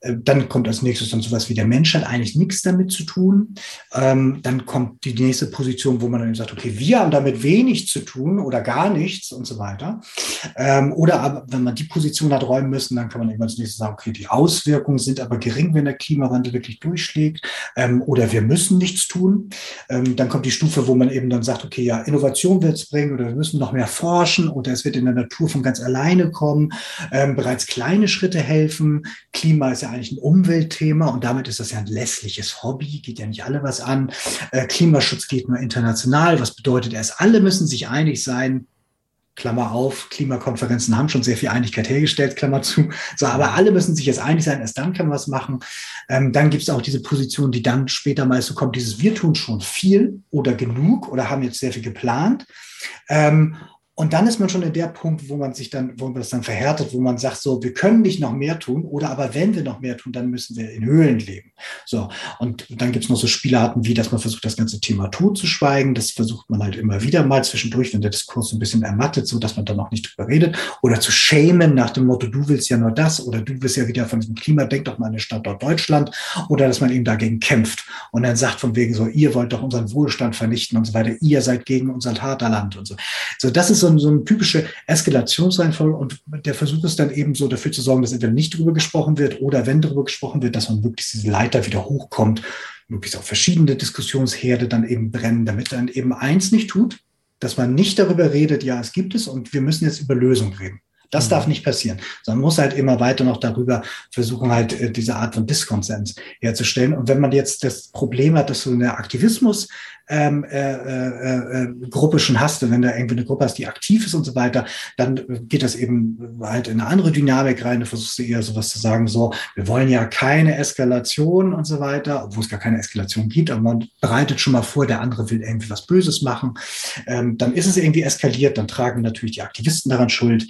S3: dann kommt als nächstes dann sowas wie der Mensch hat eigentlich nichts damit zu tun. Ähm, dann kommt die nächste Position, wo man dann sagt, okay, wir haben damit wenig zu tun oder gar nichts und so weiter. Ähm, oder aber, wenn man die Position hat räumen müssen, dann kann man irgendwann als nächstes sagen, okay, die Auswirkungen sind aber gering, wenn der Klimawandel wirklich durchschlägt. Ähm, oder wir müssen nichts tun. Dann kommt die Stufe, wo man eben dann sagt, okay, ja, Innovation wird es bringen oder wir müssen noch mehr forschen oder es wird in der Natur von ganz alleine kommen. Bereits kleine Schritte helfen. Klima ist eigentlich ein Umweltthema und damit ist das ja ein lässliches Hobby, geht ja nicht alle was an. Äh, Klimaschutz geht nur international, was bedeutet erst, alle müssen sich einig sein, Klammer auf, Klimakonferenzen haben schon sehr viel Einigkeit hergestellt, Klammer zu. So, aber alle müssen sich jetzt einig sein, erst dann kann man was machen. Ähm, dann gibt es auch diese Position, die dann später mal so kommt, dieses wir tun schon viel oder genug oder haben jetzt sehr viel geplant. Ähm, und dann ist man schon in der Punkt, wo man sich dann, wo man das dann verhärtet, wo man sagt, so, wir können nicht noch mehr tun, oder aber wenn wir noch mehr tun, dann müssen wir in Höhlen leben. So. Und dann gibt's noch so Spielarten wie, dass man versucht, das ganze Thema tot zu schweigen. Das versucht man halt immer wieder mal zwischendurch, wenn der Diskurs so ein bisschen ermattet, so dass man dann auch nicht drüber redet. Oder zu schämen nach dem Motto, du willst ja nur das, oder du willst ja wieder von diesem Klima, denk doch mal an den Standort Deutschland. Oder dass man eben dagegen kämpft und dann sagt von wegen so, ihr wollt doch unseren Wohlstand vernichten und so weiter. Ihr seid gegen unser Vaterland und so. So, das ist so so, so eine typische Eskalationsreihenfolge und der Versuch ist dann eben so dafür zu sorgen, dass entweder nicht darüber gesprochen wird oder wenn darüber gesprochen wird, dass man wirklich diese Leiter wieder hochkommt, möglichst auch verschiedene Diskussionsherde dann eben brennen, damit dann eben eins nicht tut, dass man nicht darüber redet, ja, es gibt es und wir müssen jetzt über Lösungen reden. Das mhm. darf nicht passieren, sondern muss halt immer weiter noch darüber versuchen, halt äh, diese Art von Diskonsens herzustellen. Und wenn man jetzt das Problem hat, dass so eine Aktivismus ähm, äh, äh, äh, Gruppe schon hast, wenn da irgendwie eine Gruppe hast, die aktiv ist und so weiter, dann geht das eben halt in eine andere Dynamik rein. Du versuchst eher sowas zu sagen, so, wir wollen ja keine Eskalation und so weiter, obwohl es gar keine Eskalation gibt, aber man bereitet schon mal vor, der andere will irgendwie was Böses machen. Ähm, dann ist es irgendwie eskaliert, dann tragen natürlich die Aktivisten daran Schuld.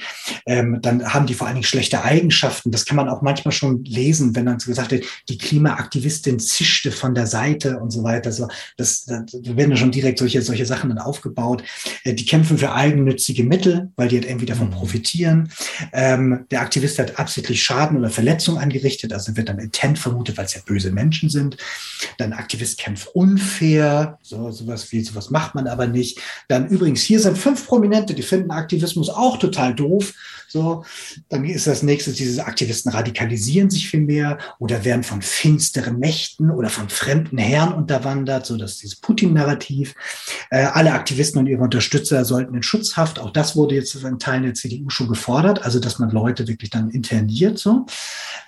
S3: Ähm, dann haben die vor allen Dingen schlechte Eigenschaften. Das kann man auch manchmal schon lesen, wenn dann so gesagt wird, die Klimaaktivistin zischte von der Seite und so weiter. So, das, das da werden schon direkt solche, solche Sachen dann aufgebaut. Äh, die kämpfen für eigennützige Mittel, weil die halt irgendwie davon mhm. profitieren. Ähm, der Aktivist hat absichtlich Schaden oder Verletzung angerichtet, also wird dann intent vermutet, weil es ja böse Menschen sind. Dann Aktivist kämpft unfair, so sowas wie sowas macht man aber nicht. Dann übrigens hier sind fünf Prominente, die finden Aktivismus auch total doof. So, dann ist das nächste, diese Aktivisten radikalisieren sich viel mehr oder werden von finsteren Mächten oder von fremden Herren unterwandert, so dass dieses Putin-Narrativ. Äh, alle Aktivisten und ihre Unterstützer sollten in Schutzhaft. Auch das wurde jetzt in Teilen der CDU schon gefordert, also dass man Leute wirklich dann interniert. So.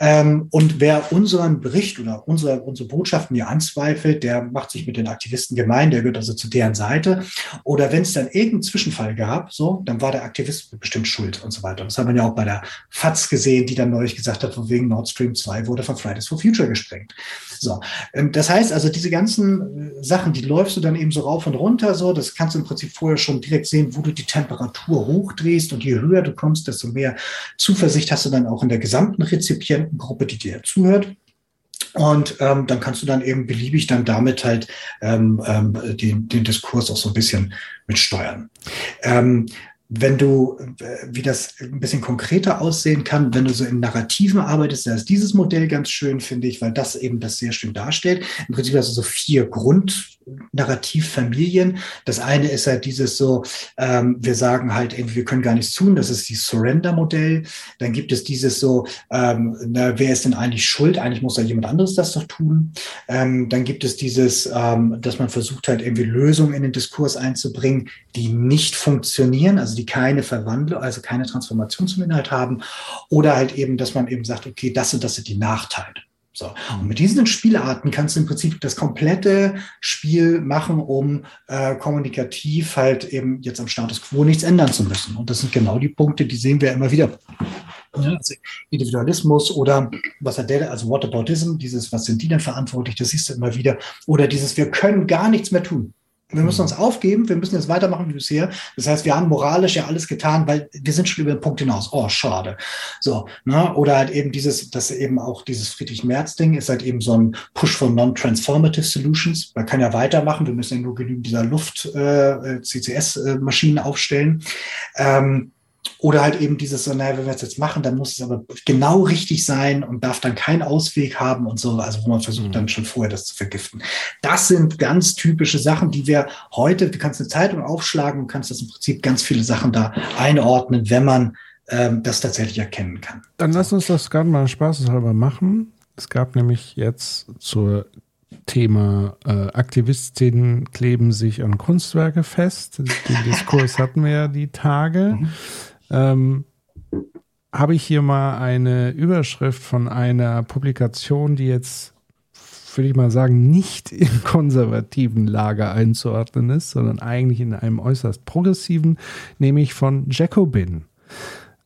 S3: Ähm, und wer unseren Bericht oder unsere, unsere Botschaften hier anzweifelt, der macht sich mit den Aktivisten gemein, der gehört also zu deren Seite. Oder wenn es dann irgendeinen Zwischenfall gab, so, dann war der Aktivist bestimmt schuld und so weiter. Das hat man ja auch bei der FAZ gesehen, die dann neulich gesagt hat, von wegen Nord Stream 2 wurde von Fridays for Future gesprengt. So, ähm, das heißt also, diese ganzen äh, Sachen, die läufst du dann eben so rauf und runter, so, das kannst du im Prinzip vorher schon direkt sehen, wo du die Temperatur hochdrehst und je höher du kommst, desto mehr Zuversicht hast du dann auch in der gesamten Rezipientengruppe, die dir zuhört. Und ähm, dann kannst du dann eben beliebig dann damit halt ähm, ähm, den, den Diskurs auch so ein bisschen mitsteuern. Ähm, wenn du, äh, wie das ein bisschen konkreter aussehen kann, wenn du so in Narrativen arbeitest, da ist dieses Modell ganz schön, finde ich, weil das eben das sehr schön darstellt. Im Prinzip hast du so vier Grund, Narrativfamilien. Das eine ist halt dieses so, ähm, wir sagen halt irgendwie, wir können gar nichts tun, das ist die Surrender-Modell. Dann gibt es dieses so, ähm, na, wer ist denn eigentlich schuld? Eigentlich muss ja jemand anderes das doch tun. Ähm, dann gibt es dieses, ähm, dass man versucht halt irgendwie Lösungen in den Diskurs einzubringen, die nicht funktionieren, also die keine Verwandlung, also keine Transformation zum Inhalt haben. Oder halt eben, dass man eben sagt, okay, das und das sind die Nachteile. So. Und mit diesen Spielarten kannst du im Prinzip das komplette Spiel machen, um äh, kommunikativ halt eben jetzt am Status quo nichts ändern zu müssen. Und das sind genau die Punkte, die sehen wir immer wieder. Ja, also Individualismus oder was hat der, also Whataboutism, dieses, was sind die denn verantwortlich, das siehst du immer wieder. Oder dieses, wir können gar nichts mehr tun. Wir müssen uns aufgeben, wir müssen jetzt weitermachen wie bisher. Das heißt, wir haben moralisch ja alles getan, weil wir sind schon über den Punkt hinaus. Oh, schade. So, ne? Oder halt eben dieses, das eben auch dieses Friedrich-Merz-Ding ist halt eben so ein Push for Non-Transformative Solutions. Man kann ja weitermachen, wir müssen ja nur genügend dieser Luft-CCS-Maschinen äh, aufstellen. Ähm, oder halt eben dieses so, naja, wenn wir es jetzt machen, dann muss es aber genau richtig sein und darf dann keinen Ausweg haben und so, also wo man versucht mhm. dann schon vorher das zu vergiften. Das sind ganz typische Sachen, die wir heute, du kannst eine Zeitung aufschlagen und kannst das im Prinzip ganz viele Sachen da einordnen, wenn man ähm, das tatsächlich erkennen kann.
S2: Dann lass uns das gerade mal spaßeshalber machen. Es gab nämlich jetzt zur Thema äh, Aktivistinnen kleben sich an Kunstwerke fest. Den Diskurs hatten wir ja die Tage. Mhm ähm, habe ich hier mal eine Überschrift von einer Publikation, die jetzt, würde ich mal sagen, nicht im konservativen Lager einzuordnen ist, sondern eigentlich in einem äußerst progressiven, nämlich von Jacobin.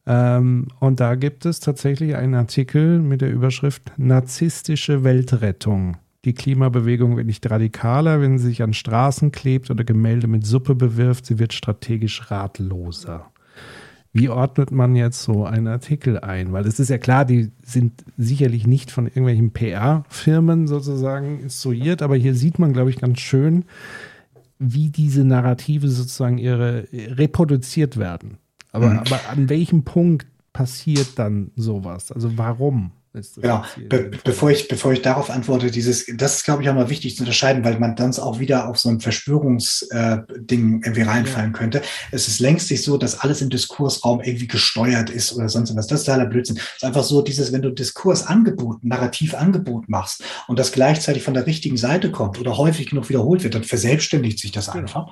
S2: Ähm, und da gibt es tatsächlich einen Artikel mit der Überschrift Narzisstische Weltrettung. Die Klimabewegung wird nicht radikaler, wenn sie sich an Straßen klebt oder Gemälde mit Suppe bewirft. Sie wird strategisch ratloser. Wie ordnet man jetzt so einen Artikel ein? Weil es ist ja klar, die sind sicherlich nicht von irgendwelchen PR-Firmen sozusagen instruiert, aber hier sieht man, glaube ich, ganz schön, wie diese Narrative sozusagen ihre reproduziert werden. Aber, mhm. aber an welchem Punkt passiert dann sowas? Also warum?
S3: Ja, be bevor ich, bevor ich darauf antworte, dieses, das ist, glaube ich, auch mal wichtig zu unterscheiden, weil man dann auch wieder auf so ein Verschwörungsding äh, irgendwie reinfallen ja. könnte. Es ist längst nicht so, dass alles im Diskursraum irgendwie gesteuert ist oder sonst was. Das ist totaler Blödsinn. Es ist einfach so, dieses, wenn du Diskursangebot, Narrativangebot machst und das gleichzeitig von der richtigen Seite kommt oder häufig genug wiederholt wird, dann verselbstständigt sich das einfach.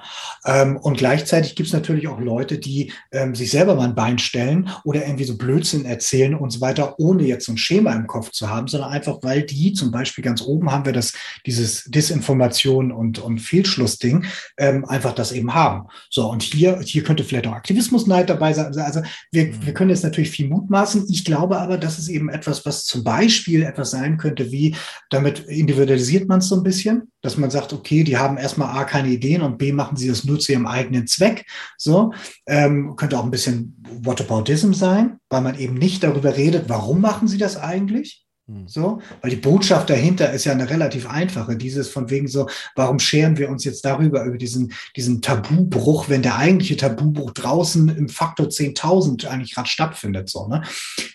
S3: Ähm, und gleichzeitig gibt es natürlich auch Leute, die ähm, sich selber mal ein Bein stellen oder irgendwie so Blödsinn erzählen und so weiter, ohne jetzt so ein Schema Thema im Kopf zu haben, sondern einfach, weil die zum Beispiel ganz oben haben wir das, dieses Disinformation und, und Fehlschlussding, ähm, einfach das eben haben. So, und hier, hier könnte vielleicht auch Aktivismusneid dabei sein. Also wir, mhm. wir können jetzt natürlich viel mutmaßen. Ich glaube aber, das ist eben etwas, was zum Beispiel etwas sein könnte, wie damit individualisiert man es so ein bisschen, dass man sagt, okay, die haben erstmal A keine Ideen und B machen sie das nur zu ihrem eigenen Zweck. So, ähm, könnte auch ein bisschen Whataboutism sein, weil man eben nicht darüber redet, warum machen sie das eigentlich? Hm. So, weil die Botschaft dahinter ist ja eine relativ einfache. Dieses von wegen so, warum scheren wir uns jetzt darüber, über diesen, diesen Tabubruch, wenn der eigentliche Tabubruch draußen im Faktor 10.000 eigentlich gerade stattfindet, so, ne?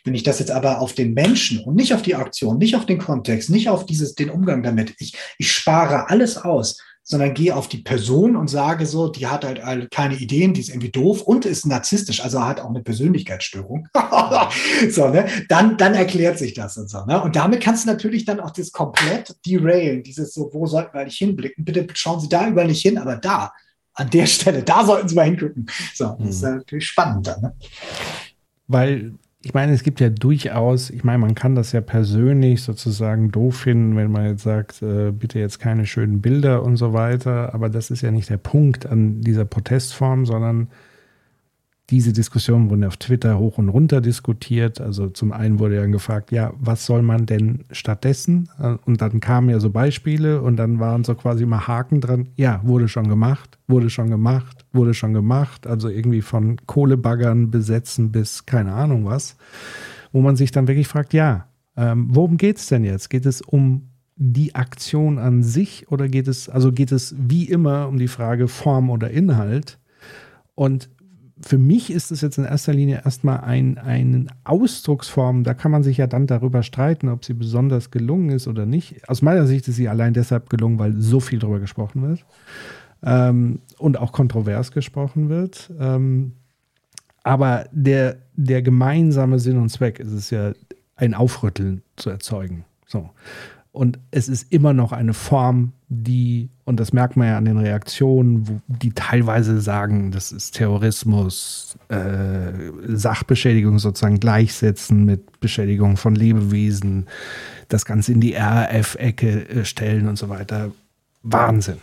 S3: Wenn ich das jetzt aber auf den Menschen und nicht auf die Aktion, nicht auf den Kontext, nicht auf dieses, den Umgang damit, ich, ich spare alles aus, sondern gehe auf die Person und sage so, die hat halt keine Ideen, die ist irgendwie doof und ist narzisstisch, also hat auch eine Persönlichkeitsstörung. so, ne? Dann, dann erklärt sich das und so. Ne? Und damit kannst du natürlich dann auch das komplett derailen, dieses so, wo sollten wir eigentlich hinblicken? Bitte schauen Sie da überall nicht hin, aber da, an der Stelle, da sollten Sie mal hingucken. So, das ist mhm. natürlich spannend dann. Ne?
S2: Weil ich meine, es gibt ja durchaus, ich meine, man kann das ja persönlich sozusagen doof finden, wenn man jetzt sagt, äh, bitte jetzt keine schönen Bilder und so weiter, aber das ist ja nicht der Punkt an dieser Protestform, sondern diese Diskussion wurden auf Twitter hoch und runter diskutiert. Also zum einen wurde ja gefragt, ja, was soll man denn stattdessen? Und dann kamen ja so Beispiele und dann waren so quasi immer Haken dran. Ja, wurde schon gemacht, wurde schon gemacht, wurde schon gemacht. Also irgendwie von Kohlebaggern besetzen bis keine Ahnung was. Wo man sich dann wirklich fragt, ja, ähm, worum geht es denn jetzt? Geht es um die Aktion an sich oder geht es, also geht es wie immer um die Frage Form oder Inhalt? Und für mich ist es jetzt in erster Linie erstmal ein, eine Ausdrucksform, da kann man sich ja dann darüber streiten, ob sie besonders gelungen ist oder nicht. Aus meiner Sicht ist sie allein deshalb gelungen, weil so viel darüber gesprochen wird ähm, und auch kontrovers gesprochen wird. Ähm, aber der, der gemeinsame Sinn und Zweck ist es ja, ein Aufrütteln zu erzeugen. So. Und es ist immer noch eine Form, die, und das merkt man ja an den Reaktionen, wo die teilweise sagen, das ist Terrorismus, äh, Sachbeschädigung sozusagen gleichsetzen mit Beschädigung von Lebewesen, das Ganze in die RAF-Ecke äh, stellen und so weiter. Wahnsinn.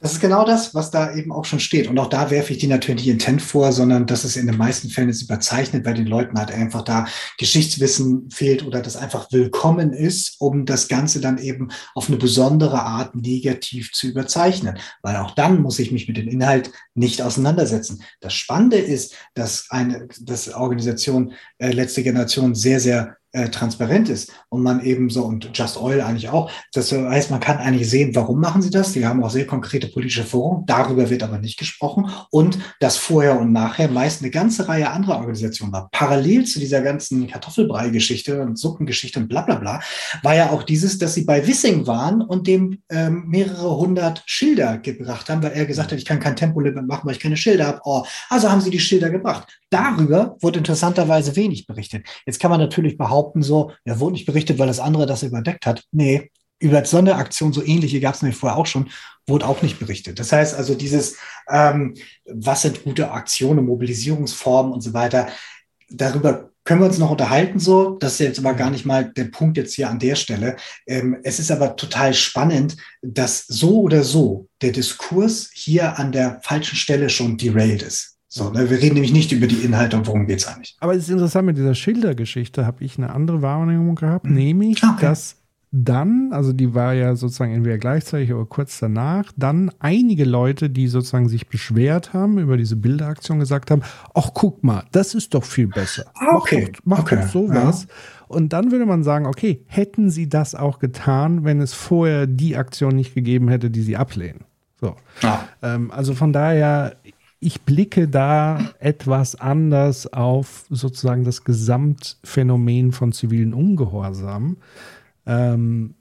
S3: Das ist genau das, was da eben auch schon steht. Und auch da werfe ich die natürlich nicht intent vor, sondern dass es in den meisten Fällen ist überzeichnet, weil den Leuten halt einfach da Geschichtswissen fehlt oder das einfach willkommen ist, um das Ganze dann eben auf eine besondere Art negativ zu überzeichnen. Weil auch dann muss ich mich mit dem Inhalt nicht auseinandersetzen. Das Spannende ist, dass eine, dass Organisation äh, Letzte Generation sehr, sehr äh, transparent ist und man eben so und Just Oil eigentlich auch. Das heißt, man kann eigentlich sehen, warum machen sie das. Die haben auch sehr konkrete politische Forderungen. Darüber wird aber nicht gesprochen. Und das vorher und nachher meist eine ganze Reihe anderer Organisationen war. Parallel zu dieser ganzen Kartoffelbrei-Geschichte und Suppengeschichte und bla bla bla, war ja auch dieses, dass sie bei Wissing waren und dem ähm, mehrere hundert Schilder gebracht haben, weil er gesagt hat, ich kann kein Tempolimit machen, weil ich keine Schilder habe. Oh, also haben sie die Schilder gebracht. Darüber wurde interessanterweise wenig berichtet. Jetzt kann man natürlich behaupten, so, ja, wurde nicht berichtet, weil das andere das überdeckt hat. Nee, über so eine Aktion, so ähnliche gab es nämlich vorher auch schon, wurde auch nicht berichtet. Das heißt also, dieses, ähm, was sind gute Aktionen, Mobilisierungsformen und so weiter, darüber können wir uns noch unterhalten so. Das ist jetzt aber gar nicht mal der Punkt jetzt hier an der Stelle. Ähm, es ist aber total spannend, dass so oder so der Diskurs hier an der falschen Stelle schon derailed ist. So, ne? Wir reden nämlich nicht über die Inhalte und worum geht es eigentlich.
S2: Aber es ist interessant, mit dieser Schildergeschichte habe ich eine andere Wahrnehmung gehabt, mhm. nämlich, okay. dass dann, also die war ja sozusagen entweder gleichzeitig oder kurz danach, dann einige Leute, die sozusagen sich beschwert haben über diese Bilderaktion, gesagt haben, ach guck mal, das ist doch viel besser.
S3: Ah, okay.
S2: Mach doch, mach okay. doch sowas. Ja. Und dann würde man sagen, okay, hätten sie das auch getan, wenn es vorher die Aktion nicht gegeben hätte, die sie ablehnen. So. Ah. Ähm, also von daher, ich blicke da etwas anders auf sozusagen das Gesamtphänomen von zivilen Ungehorsam. Ähm,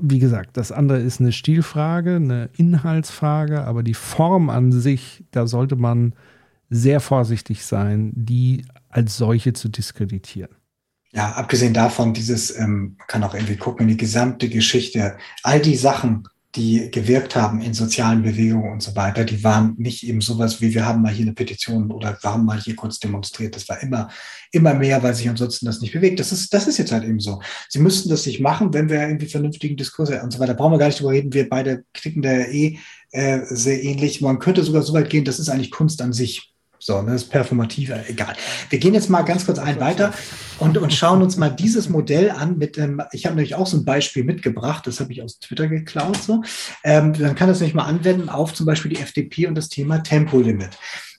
S2: wie gesagt, das andere ist eine Stilfrage, eine Inhaltsfrage, aber die Form an sich, da sollte man sehr vorsichtig sein, die als solche zu diskreditieren.
S3: Ja, abgesehen davon, dieses, ähm, man kann auch irgendwie gucken, die gesamte Geschichte, all die Sachen, die gewirkt haben in sozialen Bewegungen und so weiter, die waren nicht eben sowas wie wir haben mal hier eine Petition oder wir haben mal hier kurz demonstriert. Das war immer, immer mehr, weil sich ansonsten das nicht bewegt. Das ist, das ist jetzt halt eben so. Sie müssten das nicht machen, wenn wir irgendwie vernünftigen Diskurse und so weiter. Brauchen wir gar nicht drüber reden. Wir beide klicken da eh äh, sehr ähnlich. Man könnte sogar so weit gehen, das ist eigentlich Kunst an sich. So, ne, das ist performativ, äh, egal. Wir gehen jetzt mal ganz kurz ein weiter und, und schauen uns mal dieses Modell an mit dem, ich habe nämlich auch so ein Beispiel mitgebracht, das habe ich aus Twitter geklaut, so. Ähm, dann kann das nämlich mal anwenden auf zum Beispiel die FDP und das Thema Tempolimit.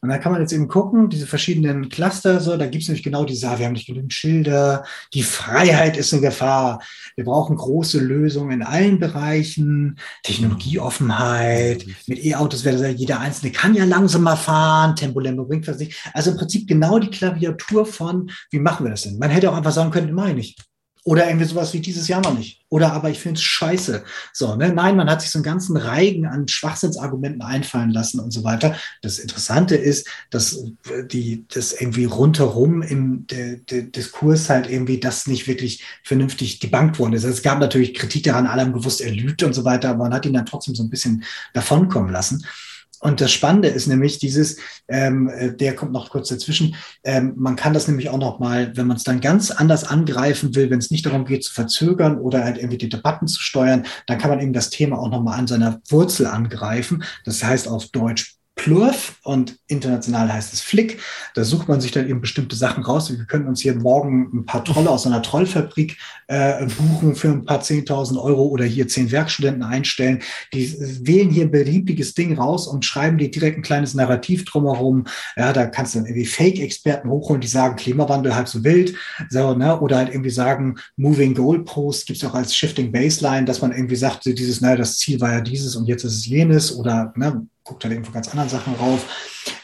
S3: Und da kann man jetzt eben gucken, diese verschiedenen Cluster, so, da gibt es nämlich genau diese, wir haben nicht genügend Schilder, die Freiheit ist in Gefahr, wir brauchen große Lösungen in allen Bereichen, Technologieoffenheit, mit E-Autos wäre das, jeder Einzelne kann ja langsamer fahren, Tempolimit bringt was nicht. Also im Prinzip genau die Klaviatur von, wie machen wir das denn? Man hätte auch einfach sagen können, meine ich. Oder irgendwie sowas wie dieses Jahr noch nicht. Oder aber ich finde es scheiße. So, ne? Nein, man hat sich so einen ganzen Reigen an Schwachsinnsargumenten einfallen lassen und so weiter. Das Interessante ist, dass die, das irgendwie rundherum im der, der Diskurs halt irgendwie das nicht wirklich vernünftig gebankt worden ist. Also es gab natürlich Kritik daran, alle haben gewusst, er lügt und so weiter, aber man hat ihn dann trotzdem so ein bisschen davonkommen lassen. Und das Spannende ist nämlich dieses, ähm, äh, der kommt noch kurz dazwischen, ähm, man kann das nämlich auch noch mal, wenn man es dann ganz anders angreifen will, wenn es nicht darum geht zu verzögern oder halt irgendwie die Debatten zu steuern, dann kann man eben das Thema auch noch mal an seiner Wurzel angreifen. Das heißt auf Deutsch Plurf und international heißt es Flick. Da sucht man sich dann eben bestimmte Sachen raus. Wir können uns hier morgen ein paar Trolle aus einer Trollfabrik äh, buchen für ein paar 10.000 Euro oder hier zehn Werkstudenten einstellen. Die wählen hier ein beliebiges Ding raus und schreiben dir direkt ein kleines Narrativ drumherum. Ja, da kannst du dann irgendwie Fake-Experten hochholen, die sagen, Klimawandel halb so wild. So, ne? Oder halt irgendwie sagen, Moving Goalpost gibt es auch als Shifting Baseline, dass man irgendwie sagt, dieses, naja, das Ziel war ja dieses und jetzt ist es jenes oder ne, guckt halt irgendwo ganz anderen Sachen rauf.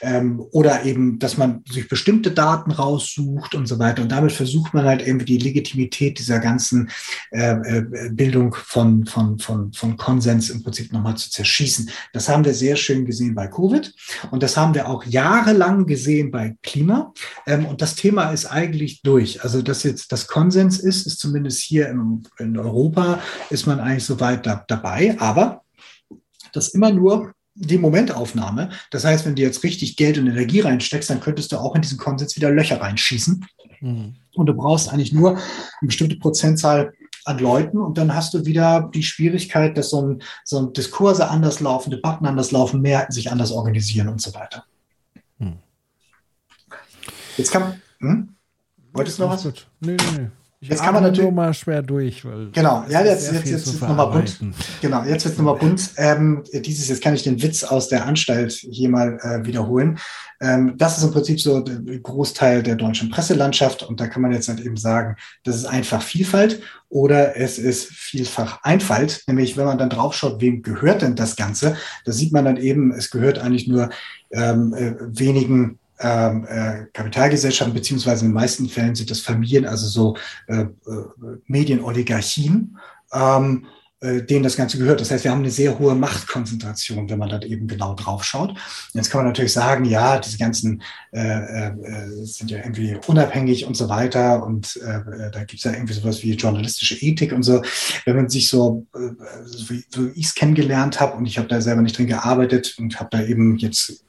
S3: Ähm, oder eben, dass man sich bestimmte Daten raussucht und so weiter. Und damit versucht man halt irgendwie die Legitimität dieser ganzen äh, äh, Bildung von, von, von, von Konsens im Prinzip nochmal zu zerschießen. Das haben wir sehr schön gesehen bei Covid und das haben wir auch jahrelang gesehen bei Klima. Ähm, und das Thema ist eigentlich durch. Also, dass jetzt das Konsens ist, ist zumindest hier in, in Europa, ist man eigentlich soweit da, dabei. Aber das immer nur die Momentaufnahme. Das heißt, wenn du jetzt richtig Geld und Energie reinsteckst, dann könntest du auch in diesen Konsens wieder Löcher reinschießen. Mhm. Und du brauchst eigentlich nur eine bestimmte Prozentzahl an Leuten und dann hast du wieder die Schwierigkeit, dass so ein, so ein Diskurse anders laufen, Debatten anders laufen, mehr sich anders organisieren und so weiter. Hm. Jetzt kann hm? Wolltest du noch was? Gut. Nee, nee, nee.
S2: Ich jetzt kann man natürlich mal schwer durch,
S3: weil genau. Ja, jetzt jetzt jetzt, jetzt nochmal bunt. Genau, jetzt wird's nochmal bunt. Ähm, dieses jetzt kann ich den Witz aus der Anstalt hier mal äh, wiederholen. Ähm, das ist im Prinzip so der Großteil der deutschen Presselandschaft und da kann man jetzt halt eben sagen, das ist einfach Vielfalt oder es ist vielfach Einfalt. Nämlich, wenn man dann draufschaut, wem gehört denn das Ganze, da sieht man dann eben, es gehört eigentlich nur ähm, äh, wenigen ähm, äh, Kapitalgesellschaften, beziehungsweise in den meisten Fällen sind das Familien, also so äh, äh, Medienoligarchien. Ähm, äh, denen das Ganze gehört. Das heißt, wir haben eine sehr hohe Machtkonzentration, wenn man da eben genau drauf schaut. Jetzt kann man natürlich sagen, ja, diese ganzen äh, äh, sind ja irgendwie unabhängig und so weiter und äh, da gibt es ja irgendwie sowas wie journalistische Ethik und so. Wenn man sich so, äh, so wie, so ich es kennengelernt habe und ich habe da selber nicht drin gearbeitet und habe da eben jetzt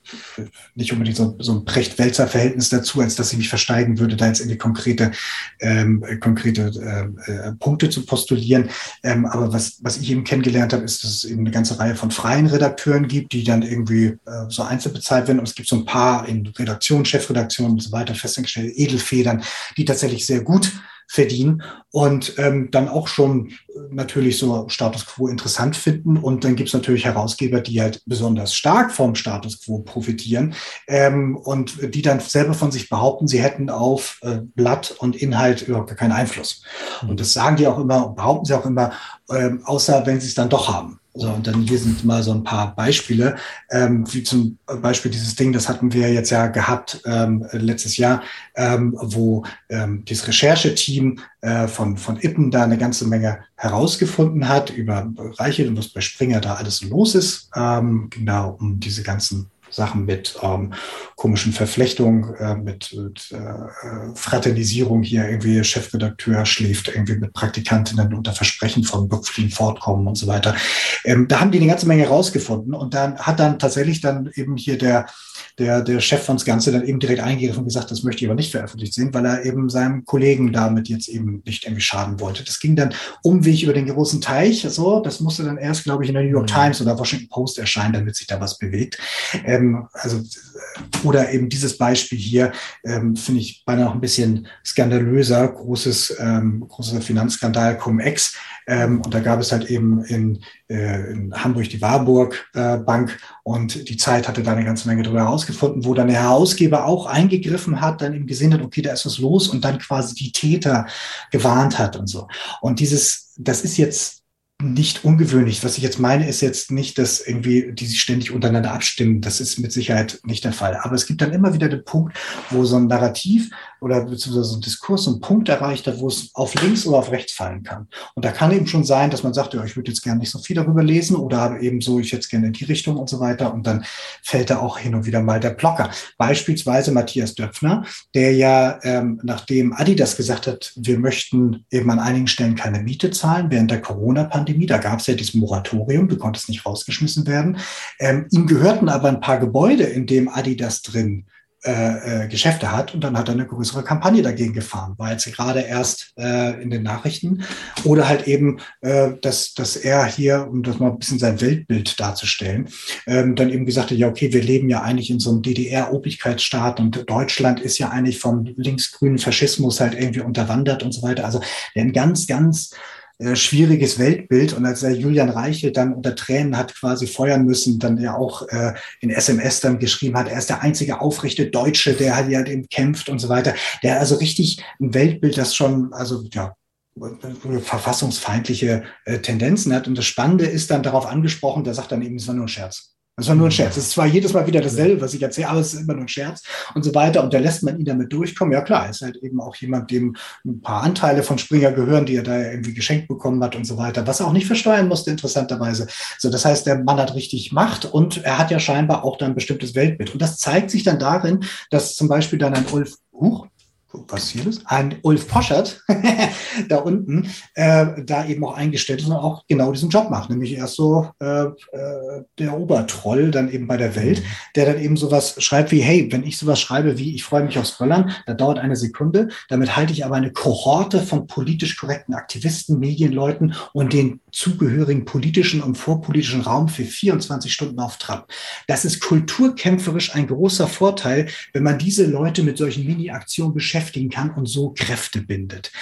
S3: nicht unbedingt so, so ein Precht-Welzer-Verhältnis dazu, als dass ich mich versteigen würde, da jetzt irgendwie konkrete, ähm, konkrete äh, äh, Punkte zu postulieren. Ähm, aber was, was ich eben kennengelernt habe, ist, dass es eben eine ganze Reihe von freien Redakteuren gibt, die dann irgendwie äh, so einzeln bezahlt werden. Und es gibt so ein paar in Redaktion, Chefredaktion und so weiter festangestellte Edelfedern, die tatsächlich sehr gut verdienen und ähm, dann auch schon natürlich so Status quo interessant finden. Und dann gibt es natürlich Herausgeber, die halt besonders stark vom Status quo profitieren ähm, und die dann selber von sich behaupten, sie hätten auf äh, Blatt und Inhalt überhaupt gar keinen Einfluss. Und das sagen die auch immer, behaupten sie auch immer, ähm, außer wenn sie es dann doch haben. So, und dann hier sind mal so ein paar Beispiele, ähm, wie zum Beispiel dieses Ding, das hatten wir jetzt ja gehabt ähm, letztes Jahr, ähm, wo ähm, das Rechercheteam äh, von, von Ippen da eine ganze Menge herausgefunden hat über Bereiche und was bei Springer da alles los ist, ähm, genau um diese ganzen Sachen mit ähm, komischen Verflechtungen, äh, mit, mit äh, Fraternisierung hier, irgendwie Chefredakteur schläft irgendwie mit Praktikantinnen unter Versprechen von Bückfliegen fortkommen und so weiter. Ähm, da haben die eine ganze Menge rausgefunden und dann hat dann tatsächlich dann eben hier der der, der Chef von das Ganze dann eben direkt eingegriffen und gesagt, das möchte ich aber nicht veröffentlicht sehen, weil er eben seinem Kollegen damit jetzt eben nicht irgendwie schaden wollte. Das ging dann umweg über den großen Teich, so, das musste dann erst, glaube ich, in der New York mhm. Times oder Washington Post erscheinen, damit sich da was bewegt. Ähm, also, oder eben dieses Beispiel hier, ähm, finde ich beinahe noch ein bisschen skandalöser, großes, ähm, großer Finanzskandal Cum-Ex, ähm, und da gab es halt eben in, äh, in Hamburg die Warburg äh, Bank und die Zeit hatte da eine ganze Menge drüber herausgefunden, wo dann der Herausgeber auch eingegriffen hat, dann eben gesehen hat, okay, da ist was los und dann quasi die Täter gewarnt hat und so. Und dieses, das ist jetzt nicht ungewöhnlich. Was ich jetzt meine, ist jetzt nicht, dass irgendwie die sich ständig untereinander abstimmen. Das ist mit Sicherheit nicht der Fall. Aber es gibt dann immer wieder den Punkt, wo so ein Narrativ oder beziehungsweise ein Diskurs so einen Punkt erreicht hat, wo es auf links oder auf rechts fallen kann. Und da kann eben schon sein, dass man sagt, ja, ich würde jetzt gerne nicht so viel darüber lesen oder eben so, ich jetzt gerne in die Richtung und so weiter. Und dann fällt da auch hin und wieder mal der Blocker. Beispielsweise Matthias Döpfner, der ja, ähm, nachdem Adidas gesagt hat, wir möchten eben an einigen Stellen keine Miete zahlen während der Corona-Pandemie, da gab es ja dieses Moratorium, du konntest nicht rausgeschmissen werden. Ähm, ihm gehörten aber ein paar Gebäude, in dem Adidas drin äh, Geschäfte hat und dann hat er eine größere Kampagne dagegen gefahren. War jetzt gerade erst äh, in den Nachrichten oder halt eben, äh, dass, dass er hier, um das mal ein bisschen sein Weltbild darzustellen, ähm, dann eben gesagt hat, ja okay, wir leben ja eigentlich in so einem DDR-Obrigkeitsstaat und Deutschland ist ja eigentlich vom linksgrünen Faschismus halt irgendwie unterwandert und so weiter. Also der ein ganz, ganz äh, schwieriges Weltbild. Und als er Julian Reichel dann unter Tränen hat quasi feuern müssen, dann ja auch äh, in SMS dann geschrieben hat, er ist der einzige aufrechte Deutsche, der halt ja dem kämpft und so weiter. Der also richtig ein Weltbild, das schon, also ja, verfassungsfeindliche äh, Tendenzen hat. Und das Spannende ist dann darauf angesprochen, der sagt dann eben, es war nur ein Scherz. Das war nur ein Scherz. Es ist zwar jedes Mal wieder dasselbe, was ich erzähle, aber es ist immer nur ein Scherz und so weiter. Und da lässt man ihn damit durchkommen. Ja klar, ist halt eben auch jemand, dem ein paar Anteile von Springer gehören, die er da irgendwie geschenkt bekommen hat und so weiter, was er auch nicht versteuern musste, interessanterweise. So, das heißt, der Mann hat richtig Macht und er hat ja scheinbar auch dann ein bestimmtes Weltbild. Und das zeigt sich dann darin, dass zum Beispiel dann ein Ulf Huch, was hier ist, ein Ulf Poschert da unten, äh, da eben auch eingestellt ist und auch genau diesen Job macht, nämlich erst so äh, äh, der Obertroll dann eben bei der Welt, der dann eben sowas schreibt wie, hey, wenn ich sowas schreibe wie, ich freue mich aufs Böllern, da dauert eine Sekunde, damit halte ich aber eine Kohorte von politisch korrekten Aktivisten, Medienleuten und den zugehörigen politischen und vorpolitischen Raum für 24 Stunden auf Trab. Das ist kulturkämpferisch ein großer Vorteil, wenn man diese Leute mit solchen Mini-Aktionen beschäftigen kann und so Kräfte bindet.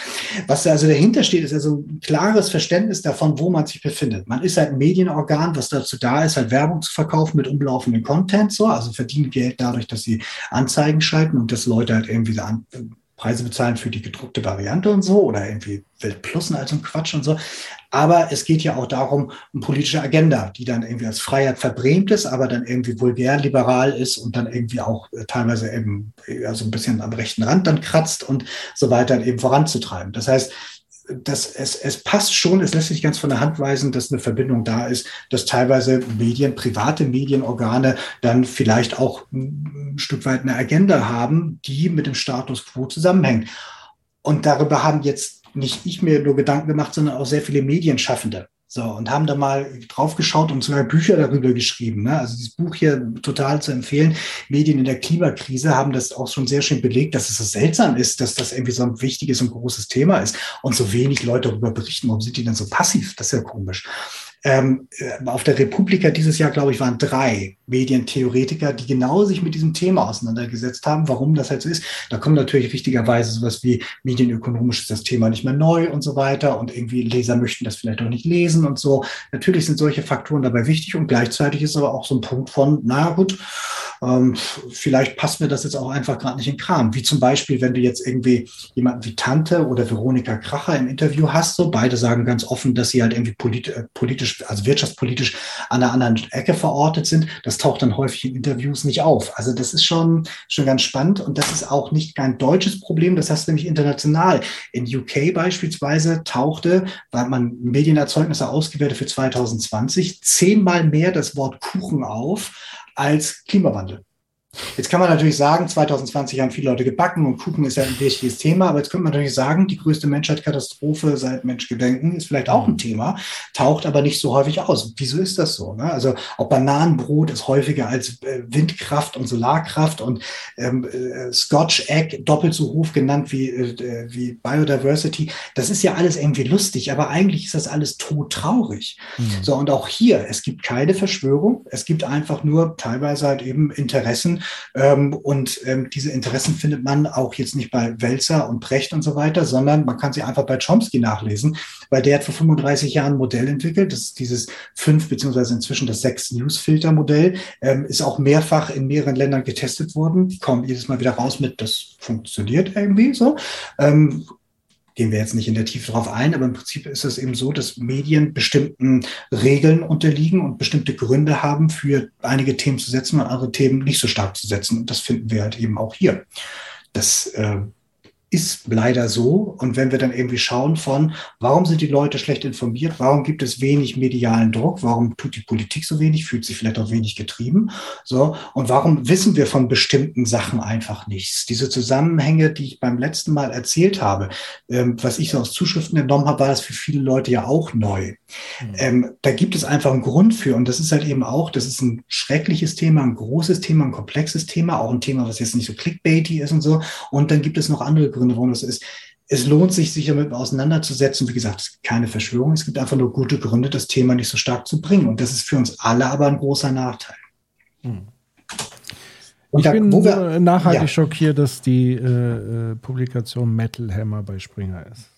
S3: Was da also dahinter steht, ist also ein klares Verständnis davon, wo man sich befindet. Man ist halt ein Medienorgan, was dazu da ist, halt Werbung zu verkaufen mit umlaufenden Content, so, also verdienen Geld dadurch, dass sie Anzeigen schalten und dass Leute halt irgendwie an, Preise bezahlen für die gedruckte Variante und so oder irgendwie Weltplussen als ein Quatsch und so. Aber es geht ja auch darum, eine politische Agenda, die dann irgendwie als Freiheit verbrämt ist, aber dann irgendwie vulgär liberal ist und dann irgendwie auch äh, teilweise eben ja, so ein bisschen am rechten Rand dann kratzt und so weiter eben voranzutreiben. Das heißt, das, es, es passt schon, es lässt sich ganz von der Hand weisen, dass eine Verbindung da ist, dass teilweise Medien, private Medienorgane dann vielleicht auch ein Stück weit eine Agenda haben, die mit dem Status quo zusammenhängt. Und darüber haben jetzt nicht ich mir nur Gedanken gemacht, sondern auch sehr viele Medienschaffende. So, und haben da mal drauf geschaut und sogar Bücher darüber geschrieben. Ne? Also dieses Buch hier total zu empfehlen. Medien in der Klimakrise haben das auch schon sehr schön belegt, dass es so seltsam ist, dass das irgendwie so ein wichtiges und großes Thema ist und so wenig Leute darüber berichten. Warum sind die denn so passiv? Das ist ja komisch. Ähm, äh, auf der Republika dieses Jahr, glaube ich, waren drei Medientheoretiker, die genau sich mit diesem Thema auseinandergesetzt haben, warum das halt so ist. Da kommt natürlich richtigerweise sowas wie medienökonomisch ist das Thema nicht mehr neu und so weiter und irgendwie Leser möchten das vielleicht auch nicht lesen und so. Natürlich sind solche Faktoren dabei wichtig und gleichzeitig ist aber auch so ein Punkt von, na gut, ähm, vielleicht passt mir das jetzt auch einfach gerade nicht in Kram. Wie zum Beispiel, wenn du jetzt irgendwie jemanden wie Tante oder Veronika Kracher im Interview hast, so beide sagen ganz offen, dass sie halt irgendwie polit äh, politisch, also wirtschaftspolitisch an einer anderen Ecke verortet sind. Das taucht dann häufig in Interviews nicht auf. Also das ist schon, schon ganz spannend und das ist auch nicht kein deutsches Problem. Das hast du nämlich international. In UK beispielsweise tauchte, weil man Medienerzeugnisse ausgewertet für 2020, zehnmal mehr das Wort Kuchen auf als Klimawandel. Jetzt kann man natürlich sagen, 2020 haben viele Leute gebacken und Kuchen ist ja ein wichtiges Thema, aber jetzt könnte man natürlich sagen, die größte Menschheitskatastrophe seit Menschgedenken ist vielleicht auch ein mhm. Thema, taucht aber nicht so häufig aus. Wieso ist das so? Ne? Also auch Bananenbrot ist häufiger als äh, Windkraft und Solarkraft und ähm, äh, Scotch Egg doppelt so hoch genannt wie, äh, wie Biodiversity. Das ist ja alles irgendwie lustig, aber eigentlich ist das alles todtraurig. Mhm. So, und auch hier, es gibt keine Verschwörung, es gibt einfach nur teilweise halt eben Interessen, ähm, und ähm, diese Interessen findet man auch jetzt nicht bei Welzer und Precht und so weiter, sondern man kann sie einfach bei Chomsky nachlesen, weil der hat vor 35 Jahren ein Modell entwickelt. Das ist dieses fünf beziehungsweise inzwischen das sechs Newsfilter-Modell, ähm, ist auch mehrfach in mehreren Ländern getestet worden. Die kommen jedes Mal wieder raus mit, das funktioniert irgendwie so. Ähm, gehen wir jetzt nicht in der Tiefe drauf ein, aber im Prinzip ist es eben so, dass Medien bestimmten Regeln unterliegen und bestimmte Gründe haben, für einige Themen zu setzen und andere Themen nicht so stark zu setzen. Und das finden wir halt eben auch hier. Das äh, ist leider so. Und wenn wir dann irgendwie schauen von, warum sind die Leute schlecht informiert, warum gibt es wenig medialen Druck, warum tut die Politik so wenig, fühlt sich vielleicht auch wenig getrieben, so, und warum wissen wir von bestimmten Sachen einfach nichts? Diese Zusammenhänge, die ich beim letzten Mal erzählt habe, ähm, was ich so aus Zuschriften entnommen habe, war das für viele Leute ja auch neu. Mhm. Ähm, da gibt es einfach einen Grund für. Und das ist halt eben auch, das ist ein schreckliches Thema, ein großes Thema, ein komplexes Thema, auch ein Thema, was jetzt nicht so clickbaity ist und so. Und dann gibt es noch andere Gründe, warum das ist. Es lohnt sich, sich damit auseinanderzusetzen. Wie gesagt, es gibt keine Verschwörung. Es gibt einfach nur gute Gründe, das Thema nicht so stark zu bringen. Und das ist für uns alle aber ein großer Nachteil.
S2: Hm. ich da, bin wir, nachhaltig ja. schockiert, dass die äh, äh, Publikation Metal Hammer bei Springer ist.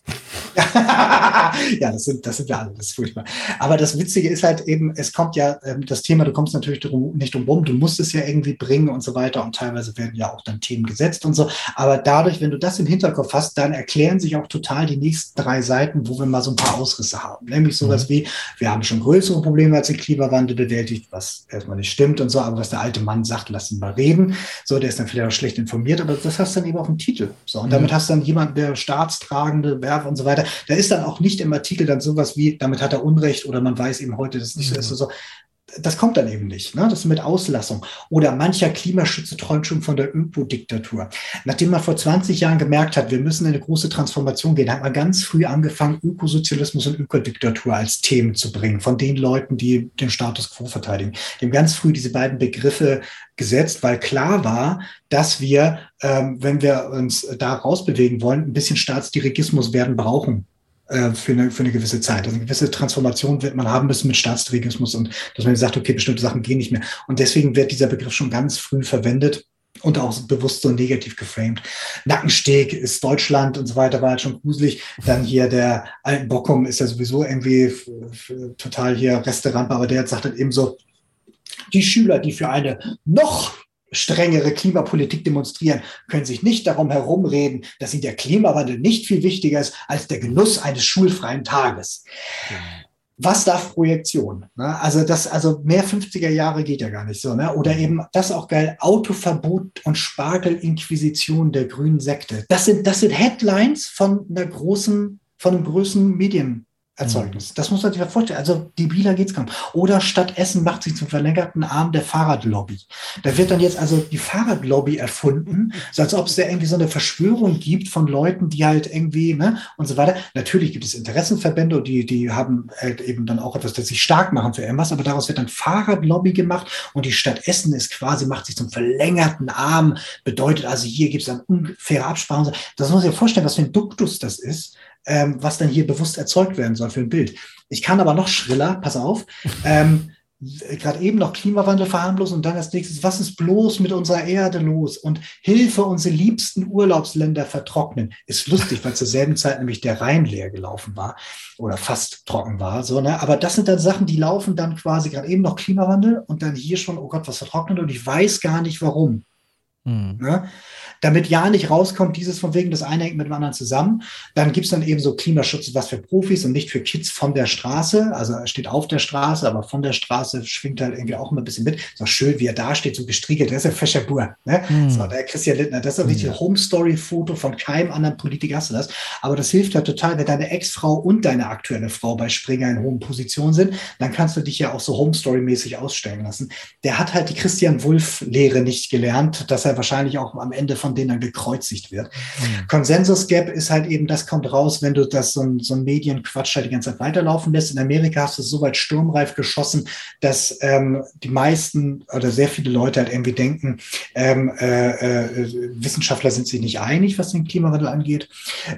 S3: ja, das sind, das sind wir alle, das ist furchtbar. Aber das Witzige ist halt eben, es kommt ja ähm, das Thema, du kommst natürlich drum, nicht drum rum, du musst es ja irgendwie bringen und so weiter und teilweise werden ja auch dann Themen gesetzt und so. Aber dadurch, wenn du das im Hinterkopf hast, dann erklären sich auch total die nächsten drei Seiten, wo wir mal so ein paar Ausrisse haben. Nämlich sowas mhm. wie, wir haben schon größere Probleme als den Klimawandel bewältigt, was erstmal nicht stimmt und so, aber was der alte Mann sagt, lass ihn mal reden. So, der ist dann vielleicht auch schlecht informiert, aber das hast du dann eben auf dem Titel. So, und mhm. damit hast du dann jemanden, der staatstragende Werbe und so weiter. Da ist dann auch nicht im Artikel dann sowas wie, damit hat er Unrecht oder man weiß eben heute, das ist nicht mhm. so. so das kommt dann eben nicht. Ne? Das ist mit Auslassung. Oder mancher Klimaschütze träumt schon von der Ökodiktatur. Nachdem man vor 20 Jahren gemerkt hat, wir müssen in eine große Transformation gehen, hat man ganz früh angefangen, Ökosozialismus und Ökodiktatur als Themen zu bringen, von den Leuten, die den Status quo verteidigen. Haben ganz früh diese beiden Begriffe gesetzt, weil klar war, dass wir, ähm, wenn wir uns da rausbewegen wollen, ein bisschen Staatsdirigismus werden brauchen äh, für eine, für eine gewisse Zeit. Also eine gewisse Transformation wird man haben müssen mit Staatsträgismus und dass man sagt, okay, bestimmte Sachen gehen nicht mehr. Und deswegen wird dieser Begriff schon ganz früh verwendet und auch bewusst so negativ geframed. Nackensteg ist Deutschland und so weiter, war halt schon gruselig. Dann hier der Alten Bockum ist ja sowieso irgendwie total hier Resterampe, aber der sagt dann eben so, die Schüler, die für eine noch strengere Klimapolitik demonstrieren, können sich nicht darum herumreden, dass ihnen der Klimawandel nicht viel wichtiger ist als der Genuss eines schulfreien Tages. Was darf Projektion? Ne? Also das, also mehr 50er Jahre geht ja gar nicht so, ne? Oder eben, das auch geil, Autoverbot und Spargelinquisition der grünen Sekte. Das sind, das sind Headlines von einer großen, von einem größeren Medien, Erzeugnis. Das muss man sich vorstellen. Also debiler geht's kaum. Oder Stadt Essen macht sich zum verlängerten Arm der Fahrradlobby. Da wird dann jetzt also die Fahrradlobby erfunden, so als ob es da irgendwie so eine Verschwörung gibt von Leuten, die halt irgendwie, ne, und so weiter. Natürlich gibt es Interessenverbände und die, die haben halt eben dann auch etwas, das sich stark machen für irgendwas, aber daraus wird dann Fahrradlobby gemacht und die Stadt Essen ist quasi, macht sich zum verlängerten Arm, bedeutet also hier gibt es dann unfaire Absprachen. Das muss ich mir vorstellen, was für ein Duktus das ist ähm, was dann hier bewusst erzeugt werden soll für ein Bild. Ich kann aber noch schriller, pass auf, ähm, gerade eben noch Klimawandel verharmlosen und dann als nächstes, was ist bloß mit unserer Erde los? Und Hilfe, unsere liebsten Urlaubsländer vertrocknen. Ist lustig, weil zur selben Zeit nämlich der Rhein leer gelaufen war oder fast trocken war. So, ne? Aber das sind dann Sachen, die laufen dann quasi gerade eben noch Klimawandel und dann hier schon, oh Gott, was vertrocknet und ich weiß gar nicht warum. Mhm. Ne? Damit ja nicht rauskommt, dieses von wegen, das eine hängt mit dem anderen zusammen. Dann gibt's dann eben so Klimaschutz, was für Profis und nicht für Kids von der Straße. Also er steht auf der Straße, aber von der Straße schwingt halt irgendwie auch immer ein bisschen mit. So schön, wie er da steht, so gestriegelt. Das ist ja Fescher Bur. Ne? Mhm. So, der Christian Lindner, das ist ein richtig mhm. Home-Story-Foto von keinem anderen Politiker hast du das. Aber das hilft ja total, wenn deine Ex-Frau und deine aktuelle Frau bei Springer in hohen Positionen sind, dann kannst du dich ja auch so Home-Story-mäßig ausstellen lassen. Der hat halt die Christian Wulff-Lehre nicht gelernt, dass er wahrscheinlich auch am Ende von von denen dann gekreuzigt wird. Mhm. Consensus Gap ist halt eben, das kommt raus, wenn du das so ein, so ein Medienquatsch halt die ganze Zeit weiterlaufen lässt. In Amerika hast du es so weit sturmreif geschossen, dass ähm, die meisten oder sehr viele Leute halt irgendwie denken, ähm, äh, äh, Wissenschaftler sind sich nicht einig, was den Klimawandel angeht.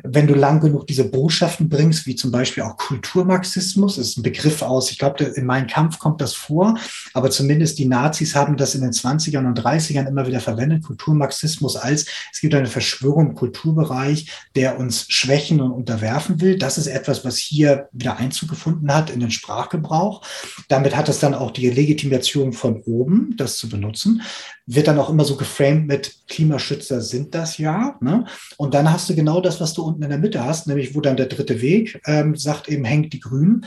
S3: Wenn du lang genug diese Botschaften bringst, wie zum Beispiel auch Kulturmarxismus, ist ein Begriff aus, ich glaube, in meinem Kampf kommt das vor, aber zumindest die Nazis haben das in den 20ern und 30ern immer wieder verwendet, Kulturmarxismus als ist, es gibt eine Verschwörung im Kulturbereich, der uns schwächen und unterwerfen will. Das ist etwas, was hier wieder Einzug gefunden hat in den Sprachgebrauch. Damit hat es dann auch die Legitimation von oben, das zu benutzen. Wird dann auch immer so geframed mit Klimaschützer sind das ja. Ne? Und dann hast du genau das, was du unten in der Mitte hast, nämlich wo dann der dritte Weg ähm, sagt eben, hängt die Grünen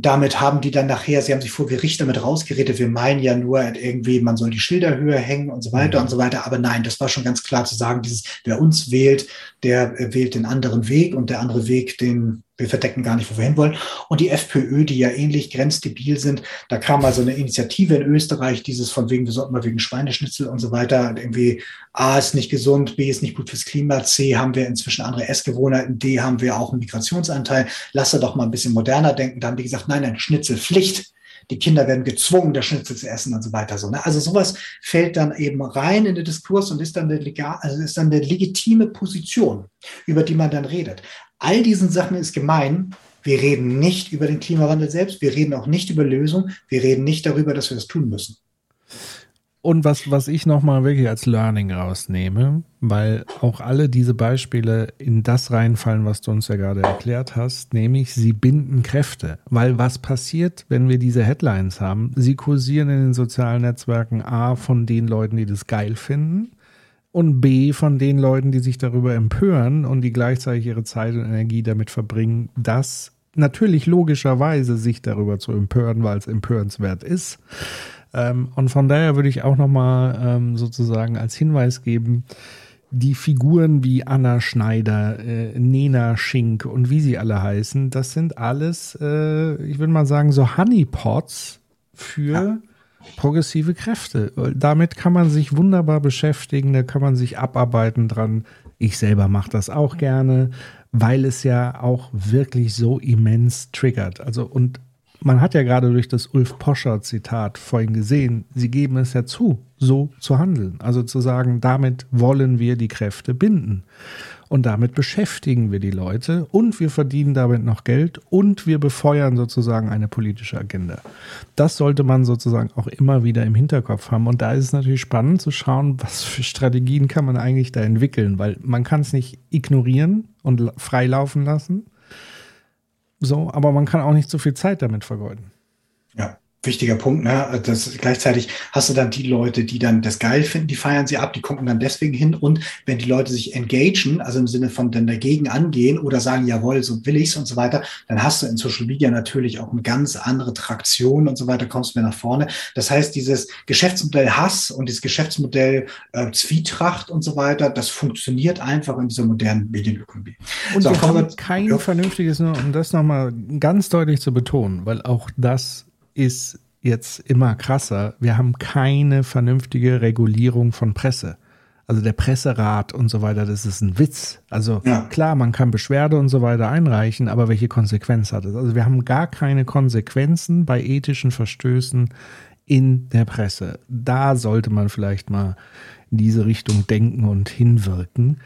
S3: damit haben die dann nachher, sie haben sich vor Gericht damit rausgeredet, wir meinen ja nur irgendwie, man soll die Schilder höher hängen und so weiter mhm. und so weiter. Aber nein, das war schon ganz klar zu sagen, dieses, wer uns wählt, der äh, wählt den anderen Weg und der andere Weg, den wir verdecken gar nicht, wo wir hinwollen. Und die FPÖ, die ja ähnlich grenzdebil sind, da kam also eine Initiative in Österreich, dieses von wegen, wir sollten mal wegen Schweineschnitzel und so weiter, irgendwie A ist nicht gesund, B ist nicht gut fürs Klima, C haben wir inzwischen andere Essgewohnheiten, D haben wir auch einen Migrationsanteil, lasse doch mal ein bisschen moderner denken. Da haben die gesagt, nein, nein, Schnitzelpflicht die Kinder werden gezwungen, das Schnitzel zu essen und so weiter. So, ne? Also sowas fällt dann eben rein in den Diskurs und ist dann eine, legal, also ist dann eine legitime Position, über die man dann redet. All diesen Sachen ist gemein. Wir reden nicht über den Klimawandel selbst. Wir reden auch nicht über Lösungen. Wir reden nicht darüber, dass wir das tun müssen.
S2: Und was, was ich nochmal wirklich als Learning rausnehme, weil auch alle diese Beispiele in das reinfallen, was du uns ja gerade erklärt hast, nämlich sie binden Kräfte. Weil was passiert, wenn wir diese Headlines haben? Sie kursieren in den sozialen Netzwerken A von den Leuten, die das geil finden und B von den Leuten, die sich darüber empören und die gleichzeitig ihre Zeit und Energie damit verbringen, das natürlich logischerweise sich darüber zu empören, weil es empörenswert ist. Ähm, und von daher würde ich auch nochmal ähm, sozusagen als Hinweis geben, die Figuren wie Anna Schneider, äh, Nena Schink und wie sie alle heißen, das sind alles, äh, ich würde mal sagen, so Honeypots für ja. Progressive Kräfte. Damit kann man sich wunderbar beschäftigen, da kann man sich abarbeiten dran. Ich selber mache das auch gerne, weil es ja auch wirklich so immens triggert. Also und man hat ja gerade durch das Ulf Poscher Zitat vorhin gesehen, sie geben es ja zu, so zu handeln. Also zu sagen, damit wollen wir die Kräfte binden. Und damit beschäftigen wir die Leute und wir verdienen damit noch Geld und wir befeuern sozusagen eine politische Agenda. Das sollte man sozusagen auch immer wieder im Hinterkopf haben. Und da ist es natürlich spannend zu schauen, was für Strategien kann man eigentlich da entwickeln, weil man kann es nicht ignorieren und freilaufen lassen so, aber man kann auch nicht so viel Zeit damit vergeuden.
S3: Ja wichtiger Punkt, ne? Das gleichzeitig hast du dann die Leute, die dann das geil finden, die feiern sie ab, die gucken dann deswegen hin. Und wenn die Leute sich engagen, also im Sinne von dann dagegen angehen oder sagen, jawohl, so will ich's und so weiter, dann hast du in Social Media natürlich auch eine ganz andere Traktion und so weiter, kommst mehr nach vorne. Das heißt, dieses Geschäftsmodell Hass und dieses Geschäftsmodell äh, Zwietracht und so weiter, das funktioniert einfach in dieser modernen Medienökonomie.
S2: Und so, wir haben kein ja. vernünftiges, um das nochmal ganz deutlich zu betonen, weil auch das ist jetzt immer krasser. Wir haben keine vernünftige Regulierung von Presse. Also der Presserat und so weiter, das ist ein Witz. Also ja. klar, man kann Beschwerde und so weiter einreichen, aber welche Konsequenz hat es? Also wir haben gar keine Konsequenzen bei ethischen Verstößen in der Presse. Da sollte man vielleicht mal in diese Richtung denken und hinwirken.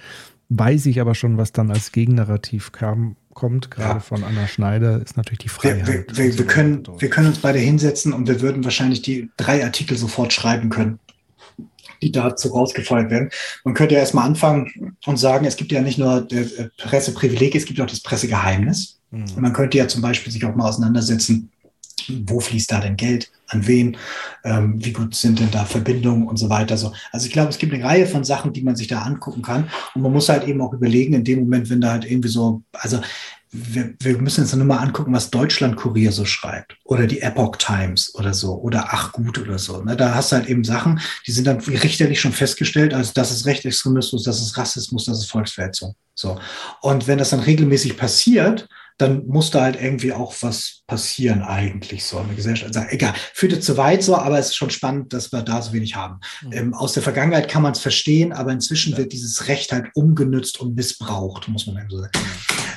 S2: Weiß ich aber schon, was dann als Gegennarrativ kam, kommt, gerade ja. von Anna Schneider, ist natürlich die Freiheit.
S3: Wir, wir, wir, wir können, wir können uns beide hinsetzen und wir würden wahrscheinlich die drei Artikel sofort schreiben können, die dazu rausgefeuert werden. Man könnte ja erstmal anfangen und sagen, es gibt ja nicht nur das äh, Presseprivileg, es gibt auch das Pressegeheimnis. Mhm. Man könnte ja zum Beispiel sich auch mal auseinandersetzen, wo fließt da denn Geld, an wen, ähm, wie gut sind denn da Verbindungen und so weiter. So. Also ich glaube, es gibt eine Reihe von Sachen, die man sich da angucken kann. Und man muss halt eben auch überlegen, in dem Moment, wenn da halt irgendwie so, also wir, wir müssen uns nur mal angucken, was Deutschland Kurier so schreibt oder die Epoch Times oder so oder Ach gut oder so. Ne? Da hast du halt eben Sachen, die sind dann richterlich schon festgestellt, also das ist Rechtsextremismus, das ist Rassismus, das ist Volksverhetzung. So. Und wenn das dann regelmäßig passiert, dann muss da halt irgendwie auch was passieren eigentlich so in der Gesellschaft. Also, egal, führte zu weit so, aber es ist schon spannend, dass wir da so wenig haben. Mhm. Ähm, aus der Vergangenheit kann man es verstehen, aber inzwischen ja. wird dieses Recht halt umgenützt und missbraucht, muss man eben so sagen.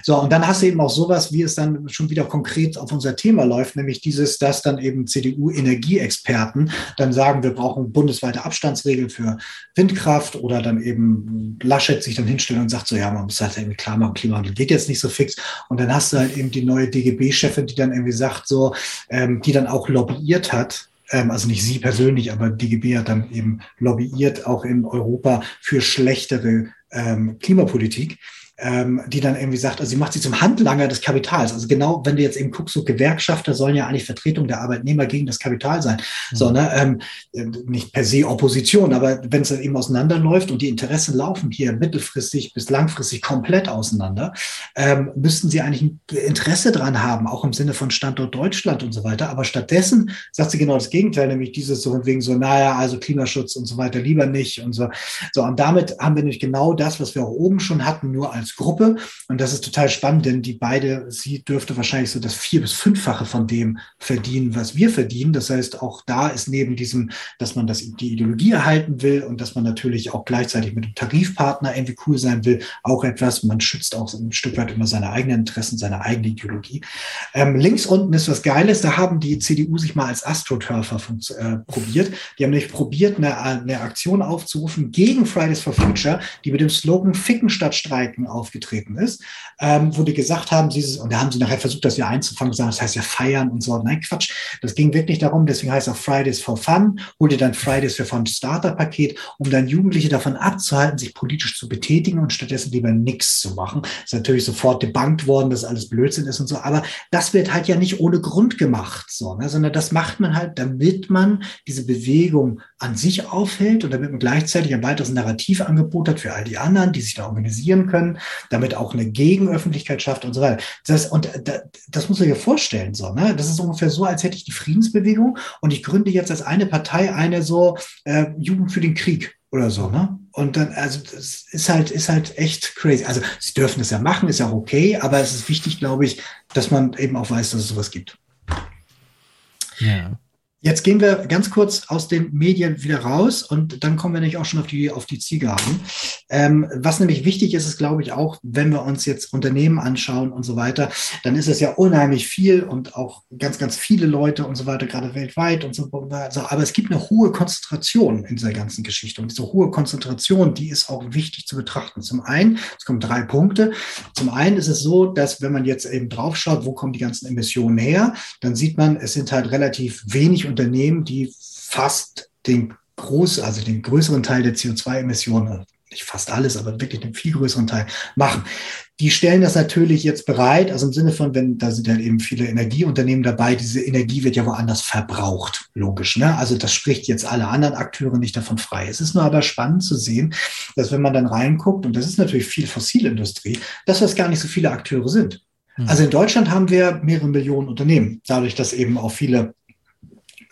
S3: So, und dann hast du eben auch sowas, wie es dann schon wieder konkret auf unser Thema läuft, nämlich dieses, dass dann eben CDU-Energieexperten dann sagen, wir brauchen bundesweite Abstandsregeln für Windkraft oder dann eben Laschet sich dann hinstellen und sagt so, ja, man muss halt irgendwie klar machen, Klimawandel geht jetzt nicht so fix. Und dann hast du halt eben die neue DGB-Chefin, die dann irgendwie sagt so, ähm, die dann auch lobbyiert hat, ähm, also nicht sie persönlich, aber DGB hat dann eben lobbyiert, auch in Europa für schlechtere ähm, Klimapolitik ähm, die dann irgendwie sagt, also sie macht sie zum Handlanger des Kapitals. Also genau, wenn du jetzt eben guckst, so Gewerkschafter sollen ja eigentlich Vertretung der Arbeitnehmer gegen das Kapital sein. Mhm. So, ne, ähm, nicht per se Opposition, aber wenn es dann eben auseinanderläuft und die Interessen laufen hier mittelfristig bis langfristig komplett auseinander, ähm, müssten sie eigentlich ein Interesse dran haben, auch im Sinne von Standort Deutschland und so weiter. Aber stattdessen sagt sie genau das Gegenteil, nämlich dieses so von wegen so, naja, also Klimaschutz und so weiter lieber nicht und so. So, und damit haben wir nämlich genau das, was wir auch oben schon hatten, nur als als Gruppe. Und das ist total spannend, denn die beide, sie dürfte wahrscheinlich so das vier- bis fünffache von dem verdienen, was wir verdienen. Das heißt, auch da ist neben diesem, dass man das, die Ideologie erhalten will und dass man natürlich auch gleichzeitig mit dem Tarifpartner irgendwie cool sein will, auch etwas, man schützt auch ein Stück weit immer seine eigenen Interessen, seine eigene Ideologie. Ähm, links unten ist was Geiles, da haben die CDU sich mal als Astroturfer äh, probiert. Die haben nämlich probiert, eine, eine Aktion aufzurufen gegen Fridays for Future, die mit dem Slogan Ficken statt Streiken aufgetreten ist, ähm, wo die gesagt haben, dieses, und da haben sie nachher versucht, das wieder einzufangen, gesagt, das heißt ja feiern und so. Nein, Quatsch. Das ging wirklich darum, deswegen heißt es auch Fridays for Fun, hol dir dann Fridays for Fun Starter-Paket, um dann Jugendliche davon abzuhalten, sich politisch zu betätigen und stattdessen lieber nichts zu machen. Ist natürlich sofort debunked worden, dass alles Blödsinn ist und so, aber das wird halt ja nicht ohne Grund gemacht, so, ne? sondern das macht man halt, damit man diese Bewegung an sich aufhält und damit man gleichzeitig ein weiteres Narrativangebot hat für all die anderen, die sich da organisieren können, damit auch eine Gegenöffentlichkeit schafft und so weiter. Das, und das, das muss man sich vorstellen, so, ne? Das ist ungefähr so, als hätte ich die Friedensbewegung und ich gründe jetzt als eine Partei eine so äh, Jugend für den Krieg oder so, ne? Und dann, also das ist halt, ist halt echt crazy. Also sie dürfen es ja machen, ist ja okay, aber es ist wichtig, glaube ich, dass man eben auch weiß, dass es sowas gibt. Ja. Jetzt gehen wir ganz kurz aus den Medien wieder raus und dann kommen wir nämlich auch schon auf die, auf die Zielgeraden. Ähm, was nämlich wichtig ist, ist, glaube ich, auch, wenn wir uns jetzt Unternehmen anschauen und so weiter, dann ist es ja unheimlich viel und auch ganz, ganz viele Leute und so weiter, gerade weltweit und so weiter. Aber es gibt eine hohe Konzentration in dieser ganzen Geschichte und diese hohe Konzentration, die ist auch wichtig zu betrachten. Zum einen, es kommen drei Punkte. Zum einen ist es so, dass wenn man jetzt eben draufschaut, wo kommen die ganzen Emissionen her, dann sieht man, es sind halt relativ wenig Unternehmen, die fast den groß, also den größeren Teil der CO2-Emissionen, nicht fast alles, aber wirklich den viel größeren Teil machen. Die stellen das natürlich jetzt bereit, also im Sinne von, wenn da sind ja eben viele Energieunternehmen dabei, diese Energie wird ja woanders verbraucht, logisch. Ne? Also das spricht jetzt alle anderen Akteure nicht davon frei. Es ist nur aber spannend zu sehen, dass wenn man dann reinguckt, und das ist natürlich viel Fossilindustrie, dass das gar nicht so viele Akteure sind. Hm. Also in Deutschland haben wir mehrere Millionen Unternehmen, dadurch, dass eben auch viele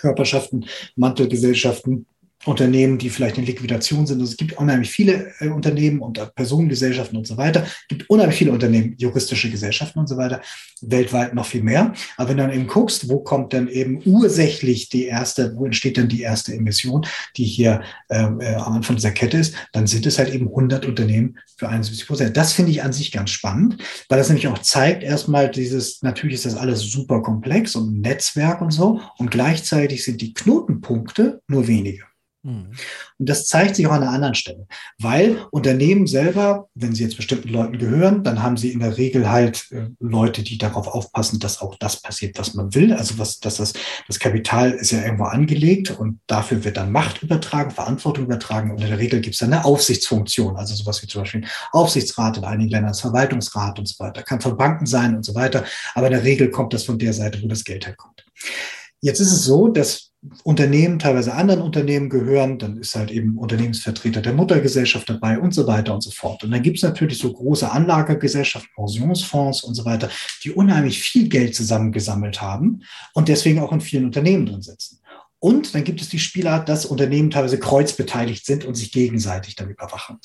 S3: Körperschaften, Mantelgesellschaften, Unternehmen, die vielleicht in Liquidation sind. Also es gibt unheimlich viele äh, Unternehmen und Personengesellschaften und so weiter. Es gibt unheimlich viele Unternehmen, juristische Gesellschaften und so weiter, weltweit noch viel mehr. Aber wenn du dann eben guckst, wo kommt dann eben ursächlich die erste, wo entsteht dann die erste Emission, die hier ähm, äh, am Anfang dieser Kette ist, dann sind es halt eben 100 Unternehmen für 71 Prozent. Das finde ich an sich ganz spannend, weil das nämlich auch zeigt erstmal dieses, natürlich ist das alles super komplex und Netzwerk und so und gleichzeitig sind die Knotenpunkte nur wenige. Mhm. Und das zeigt sich auch an einer anderen Stelle, weil Unternehmen selber, wenn sie jetzt bestimmten Leuten gehören, dann haben sie in der Regel halt äh, Leute, die darauf aufpassen, dass auch das passiert, was man will. Also was, dass das, das Kapital ist ja irgendwo angelegt und dafür wird dann Macht übertragen, Verantwortung übertragen. Und in der Regel gibt es dann eine Aufsichtsfunktion, also sowas wie zum Beispiel Aufsichtsrat in einigen Ländern, das Verwaltungsrat und so weiter. Kann von Banken sein und so weiter. Aber in der Regel kommt das von der Seite, wo das Geld herkommt. Jetzt ist es so, dass Unternehmen teilweise anderen Unternehmen gehören, dann ist halt eben Unternehmensvertreter der Muttergesellschaft dabei und so weiter und so fort. Und dann gibt es natürlich so große Anlagegesellschaften, Pensionsfonds und so weiter, die unheimlich viel Geld zusammengesammelt haben und deswegen auch in vielen Unternehmen drin sitzen. Und dann gibt es die Spielart, dass Unternehmen teilweise kreuzbeteiligt sind und sich gegenseitig dann überwachen.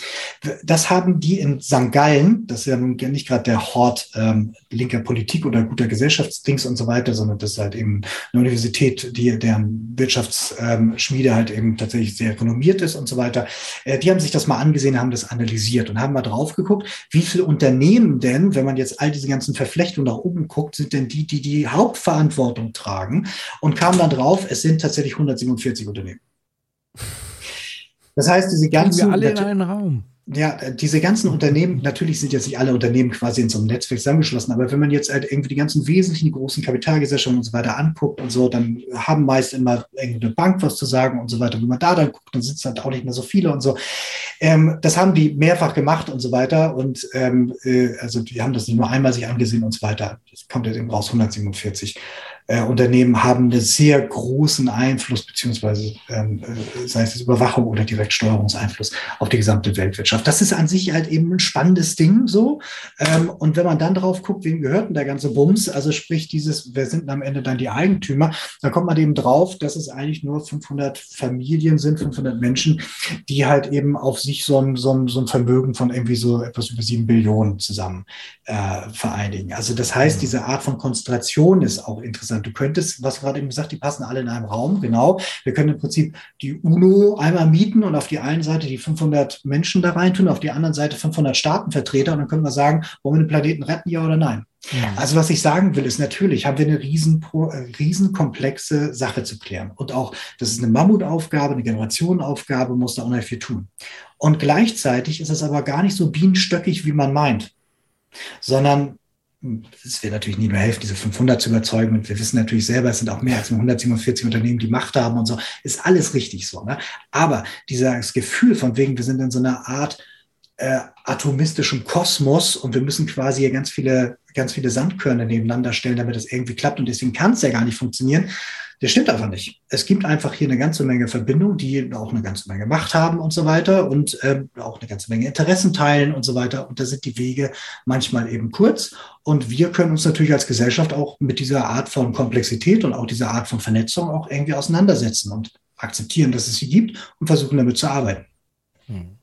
S3: Das haben die in St. Gallen, das ist ja nun nicht gerade der Hort ähm, linker Politik oder guter Gesellschaftsdings und so weiter, sondern das ist halt eben eine Universität, die deren Wirtschaftsschmiede ähm, halt eben tatsächlich sehr renommiert ist und so weiter. Äh, die haben sich das mal angesehen, haben das analysiert und haben mal drauf geguckt, wie viele Unternehmen denn, wenn man jetzt all diese ganzen Verflechtungen nach oben guckt, sind denn die, die die Hauptverantwortung tragen und kamen dann drauf, es sind tatsächlich gleichzeitig 147 Unternehmen. Das heißt, diese ganzen.
S2: Wir alle in einen Raum.
S3: Ja, diese ganzen Unternehmen, natürlich sind jetzt nicht alle Unternehmen quasi in so einem Netzwerk zusammengeschlossen, aber wenn man jetzt halt irgendwie die ganzen wesentlichen großen Kapitalgesellschaften und so weiter anguckt und so, dann haben meist immer irgendeine Bank was zu sagen und so weiter. Wenn man da dann guckt, dann sitzen halt auch nicht mehr so viele und so. Ähm, das haben die mehrfach gemacht und so weiter. Und ähm, äh, also die haben das nicht nur einmal sich angesehen und so weiter. Das kommt jetzt eben raus, 147 äh, Unternehmen haben einen sehr großen Einfluss, beziehungsweise ähm, äh, sei es Überwachung oder Direktsteuerungseinfluss auf die gesamte Weltwirtschaft. Das ist an sich halt eben ein spannendes Ding so. Ähm, und wenn man dann drauf guckt, wem gehört denn der ganze Bums, also sprich dieses, wer sind am Ende dann die Eigentümer, da kommt man eben drauf, dass es eigentlich nur 500 Familien sind, 500 Menschen, die halt eben auf sich so ein, so ein, so ein Vermögen von irgendwie so etwas über sieben Billionen zusammen äh, vereinigen. Also das heißt, mhm. diese Art von Konzentration ist auch interessant Du könntest, was gerade eben gesagt, die passen alle in einem Raum, genau. Wir können im Prinzip die UNO einmal mieten und auf die einen Seite die 500 Menschen da reintun, auf die anderen Seite 500 Staatenvertreter und dann können wir sagen, wollen wir den Planeten retten, ja oder nein? Ja. Also was ich sagen will, ist natürlich, haben wir eine riesen, äh, riesenkomplexe Sache zu klären. Und auch, das ist eine Mammutaufgabe, eine Generationenaufgabe, muss da unheimlich viel tun. Und gleichzeitig ist es aber gar nicht so bienenstöckig, wie man meint, sondern es wird natürlich nie mehr helfen, diese 500 zu überzeugen. Und wir wissen natürlich selber, es sind auch mehr als 147 Unternehmen, die Macht haben und so. Ist alles richtig so. Ne? Aber dieses Gefühl von wegen, wir sind in so einer Art äh, atomistischem Kosmos und wir müssen quasi hier ganz viele, ganz viele Sandkörner nebeneinander stellen, damit das irgendwie klappt. Und deswegen kann es ja gar nicht funktionieren. Das stimmt einfach nicht. Es gibt einfach hier eine ganze Menge Verbindungen, die auch eine ganze Menge Macht haben und so weiter und ähm, auch eine ganze Menge Interessen teilen und so weiter. Und da sind die Wege manchmal eben kurz. Und wir können uns natürlich als Gesellschaft auch mit dieser Art von Komplexität und auch dieser Art von Vernetzung auch irgendwie auseinandersetzen und akzeptieren, dass es sie gibt und versuchen damit zu arbeiten. Hm.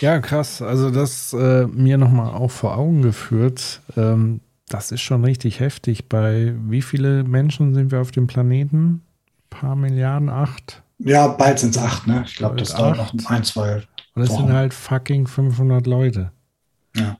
S2: Ja, krass. Also das äh, mir nochmal auch vor Augen geführt. Ähm, das ist schon richtig heftig. Bei wie viele Menschen sind wir auf dem Planeten? Ein paar Milliarden, acht?
S3: Ja, bald sind es acht, ne? Ich glaube, das dauert noch ein, zwei.
S2: Und das sind halt fucking 500 Leute.
S3: Ja.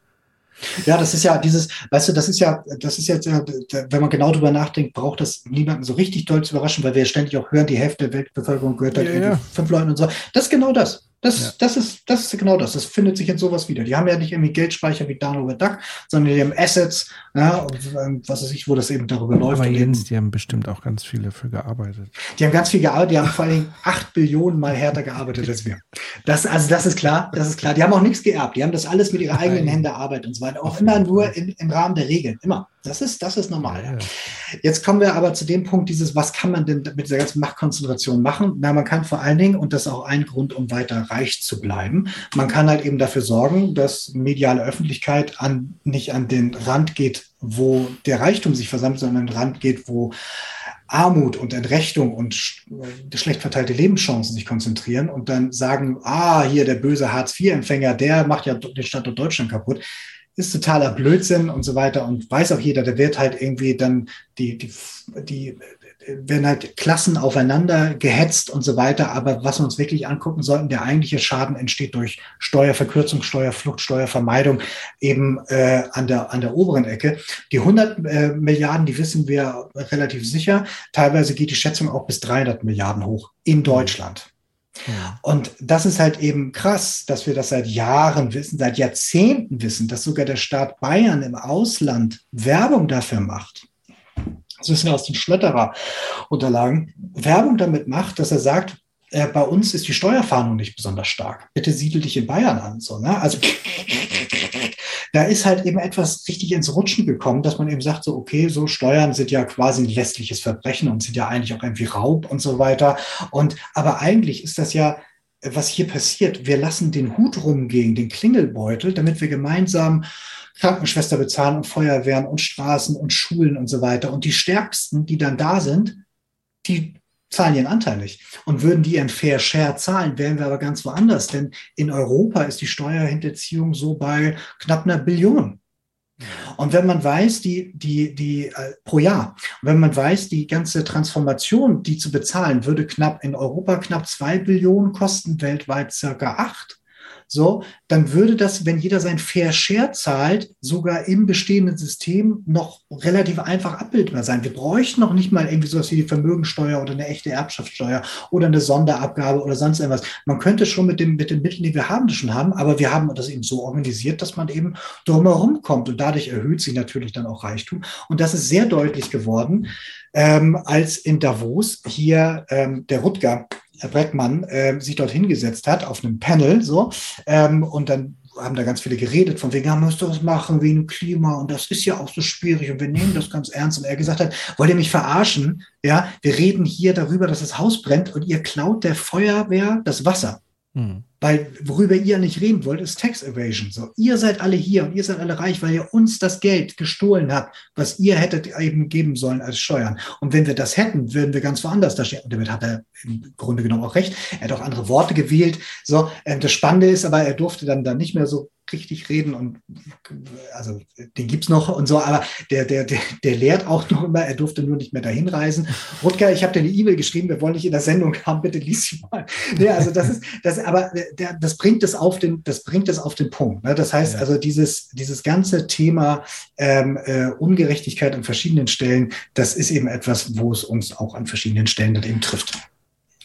S3: Ja, das ist ja dieses, weißt du, das ist ja, das ist jetzt, ja, wenn man genau drüber nachdenkt, braucht das niemanden so richtig doll zu überraschen, weil wir ständig auch hören, die Hälfte der Weltbevölkerung gehört halt ja, ja. fünf Leuten und so. Das ist genau das. Das, ja. das, ist, das ist genau das. Das findet sich in sowas wieder. Die haben ja nicht irgendwie Geldspeicher wie Dan oder Duck, sondern die haben Assets, ja, und, ähm, was weiß ich, wo das eben darüber läuft.
S2: Aber Jens, die haben bestimmt auch ganz viel dafür gearbeitet.
S3: Die haben ganz viel gearbeitet, die haben vor allen Dingen acht Billionen mal härter gearbeitet als wir. Das, also das ist klar, das ist klar. Die haben auch nichts geerbt. Die haben das alles mit ihrer eigenen Hände erarbeitet und so weiter. Auch immer nur in, im Rahmen der Regeln. Immer. Das ist, das ist normal. Ja. Jetzt kommen wir aber zu dem Punkt dieses, was kann man denn mit dieser ganzen Machtkonzentration machen? Na, man kann vor allen Dingen, und das ist auch ein Grund, um weiter reich zu bleiben, man kann halt eben dafür sorgen, dass mediale Öffentlichkeit an, nicht an den Rand geht, wo der Reichtum sich versammelt, sondern an den Rand geht, wo Armut und Entrechtung und schlecht verteilte Lebenschancen sich konzentrieren und dann sagen, ah, hier der böse Hartz-IV-Empfänger, der macht ja den Standort Deutschland kaputt. Ist totaler Blödsinn und so weiter. Und weiß auch jeder, da wird halt irgendwie dann die, die, die werden halt Klassen aufeinander gehetzt und so weiter. Aber was wir uns wirklich angucken sollten, der eigentliche Schaden entsteht durch Steuerverkürzung, Steuerflucht, Steuervermeidung eben äh, an, der, an der oberen Ecke. Die 100 äh, Milliarden, die wissen wir relativ sicher. Teilweise geht die Schätzung auch bis 300 Milliarden hoch in Deutschland. Und das ist halt eben krass, dass wir das seit Jahren wissen, seit Jahrzehnten wissen, dass sogar der Staat Bayern im Ausland Werbung dafür macht. Das wissen wir aus den Schlötterer-Unterlagen. Werbung damit macht, dass er sagt, äh, bei uns ist die Steuerfahndung nicht besonders stark. Bitte siedel dich in Bayern an. So, ne? Also da ist halt eben etwas richtig ins Rutschen gekommen, dass man eben sagt, so, okay, so Steuern sind ja quasi ein lästliches Verbrechen und sind ja eigentlich auch irgendwie Raub und so weiter. Und aber eigentlich ist das ja, was hier passiert, wir lassen den Hut rumgehen, den Klingelbeutel, damit wir gemeinsam Krankenschwester bezahlen und Feuerwehren und Straßen und Schulen und so weiter. Und die Stärksten, die dann da sind, die zahlen ihren Anteil nicht. Und würden die ihren Fair Share zahlen, wären wir aber ganz woanders. Denn in Europa ist die Steuerhinterziehung so bei knapp einer Billion. Und wenn man weiß, die, die, die äh, pro Jahr, wenn man weiß, die ganze Transformation, die zu bezahlen, würde knapp in Europa knapp zwei Billionen kosten, weltweit circa acht so, dann würde das, wenn jeder sein Fair Share zahlt, sogar im bestehenden System noch relativ einfach abbildbar sein. Wir bräuchten noch nicht mal irgendwie sowas wie die Vermögensteuer oder eine echte Erbschaftssteuer oder eine Sonderabgabe oder sonst irgendwas. Man könnte schon mit, dem, mit den Mitteln, die wir haben, das schon haben, aber wir haben das eben so organisiert, dass man eben drumherum kommt und dadurch erhöht sich natürlich dann auch Reichtum. Und das ist sehr deutlich geworden, ähm, als in Davos hier ähm, der Rutger Breckmann äh, sich dort hingesetzt hat auf einem Panel so ähm, und dann haben da ganz viele geredet, von wegen, ja, müsst ihr was machen wegen Klima und das ist ja auch so schwierig und wir nehmen das ganz ernst. Und er gesagt hat, wollt ihr mich verarschen? Ja, wir reden hier darüber, dass das Haus brennt und ihr klaut der Feuerwehr das Wasser. Hm. Weil worüber ihr nicht reden wollt, ist Tax Evasion. So, ihr seid alle hier und ihr seid alle reich, weil ihr uns das Geld gestohlen habt, was ihr hättet eben geben sollen als Steuern. Und wenn wir das hätten, würden wir ganz woanders da stehen. Und damit hat er im Grunde genommen auch recht. Er hat auch andere Worte gewählt. So, äh, das Spannende ist aber, er durfte dann, dann nicht mehr so richtig reden und also den gibt es noch und so, aber der, der, der, der lehrt auch noch immer, er durfte nur nicht mehr dahin reisen. Rutger, ich habe dir eine E-Mail geschrieben, wir wollen dich in der Sendung haben, bitte lies sie mal. Nee, also das ist, das, aber der, das bringt es auf den, das bringt es auf den Punkt. Ne? Das heißt ja. also, dieses, dieses ganze Thema ähm, äh, Ungerechtigkeit an verschiedenen Stellen, das ist eben etwas, wo es uns auch an verschiedenen Stellen dann eben trifft.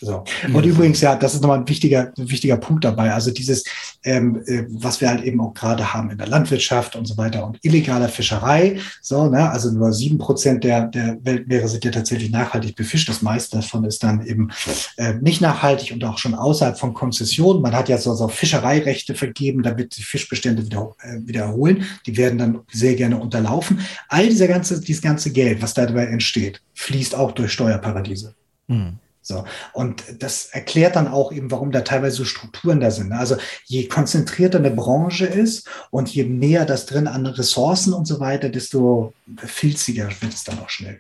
S3: So. Und übrigens, ja, das ist nochmal ein wichtiger, ein wichtiger Punkt dabei. Also dieses, ähm, äh, was wir halt eben auch gerade haben in der Landwirtschaft und so weiter und illegaler Fischerei. So, ne, also nur sieben Prozent der, der Weltmeere sind ja tatsächlich nachhaltig befischt. Das meiste davon ist dann eben äh, nicht nachhaltig und auch schon außerhalb von Konzessionen. Man hat ja so, so Fischereirechte vergeben, damit die Fischbestände wieder, äh, wieder erholen. Die werden dann sehr gerne unterlaufen. All dieser ganze, dieses ganze Geld, was dabei entsteht, fließt auch durch Steuerparadiese. Mhm. So. Und das erklärt dann auch eben, warum da teilweise so Strukturen da sind. Also je konzentrierter eine Branche ist und je näher das drin an Ressourcen und so weiter, desto filziger wird es dann auch schnell.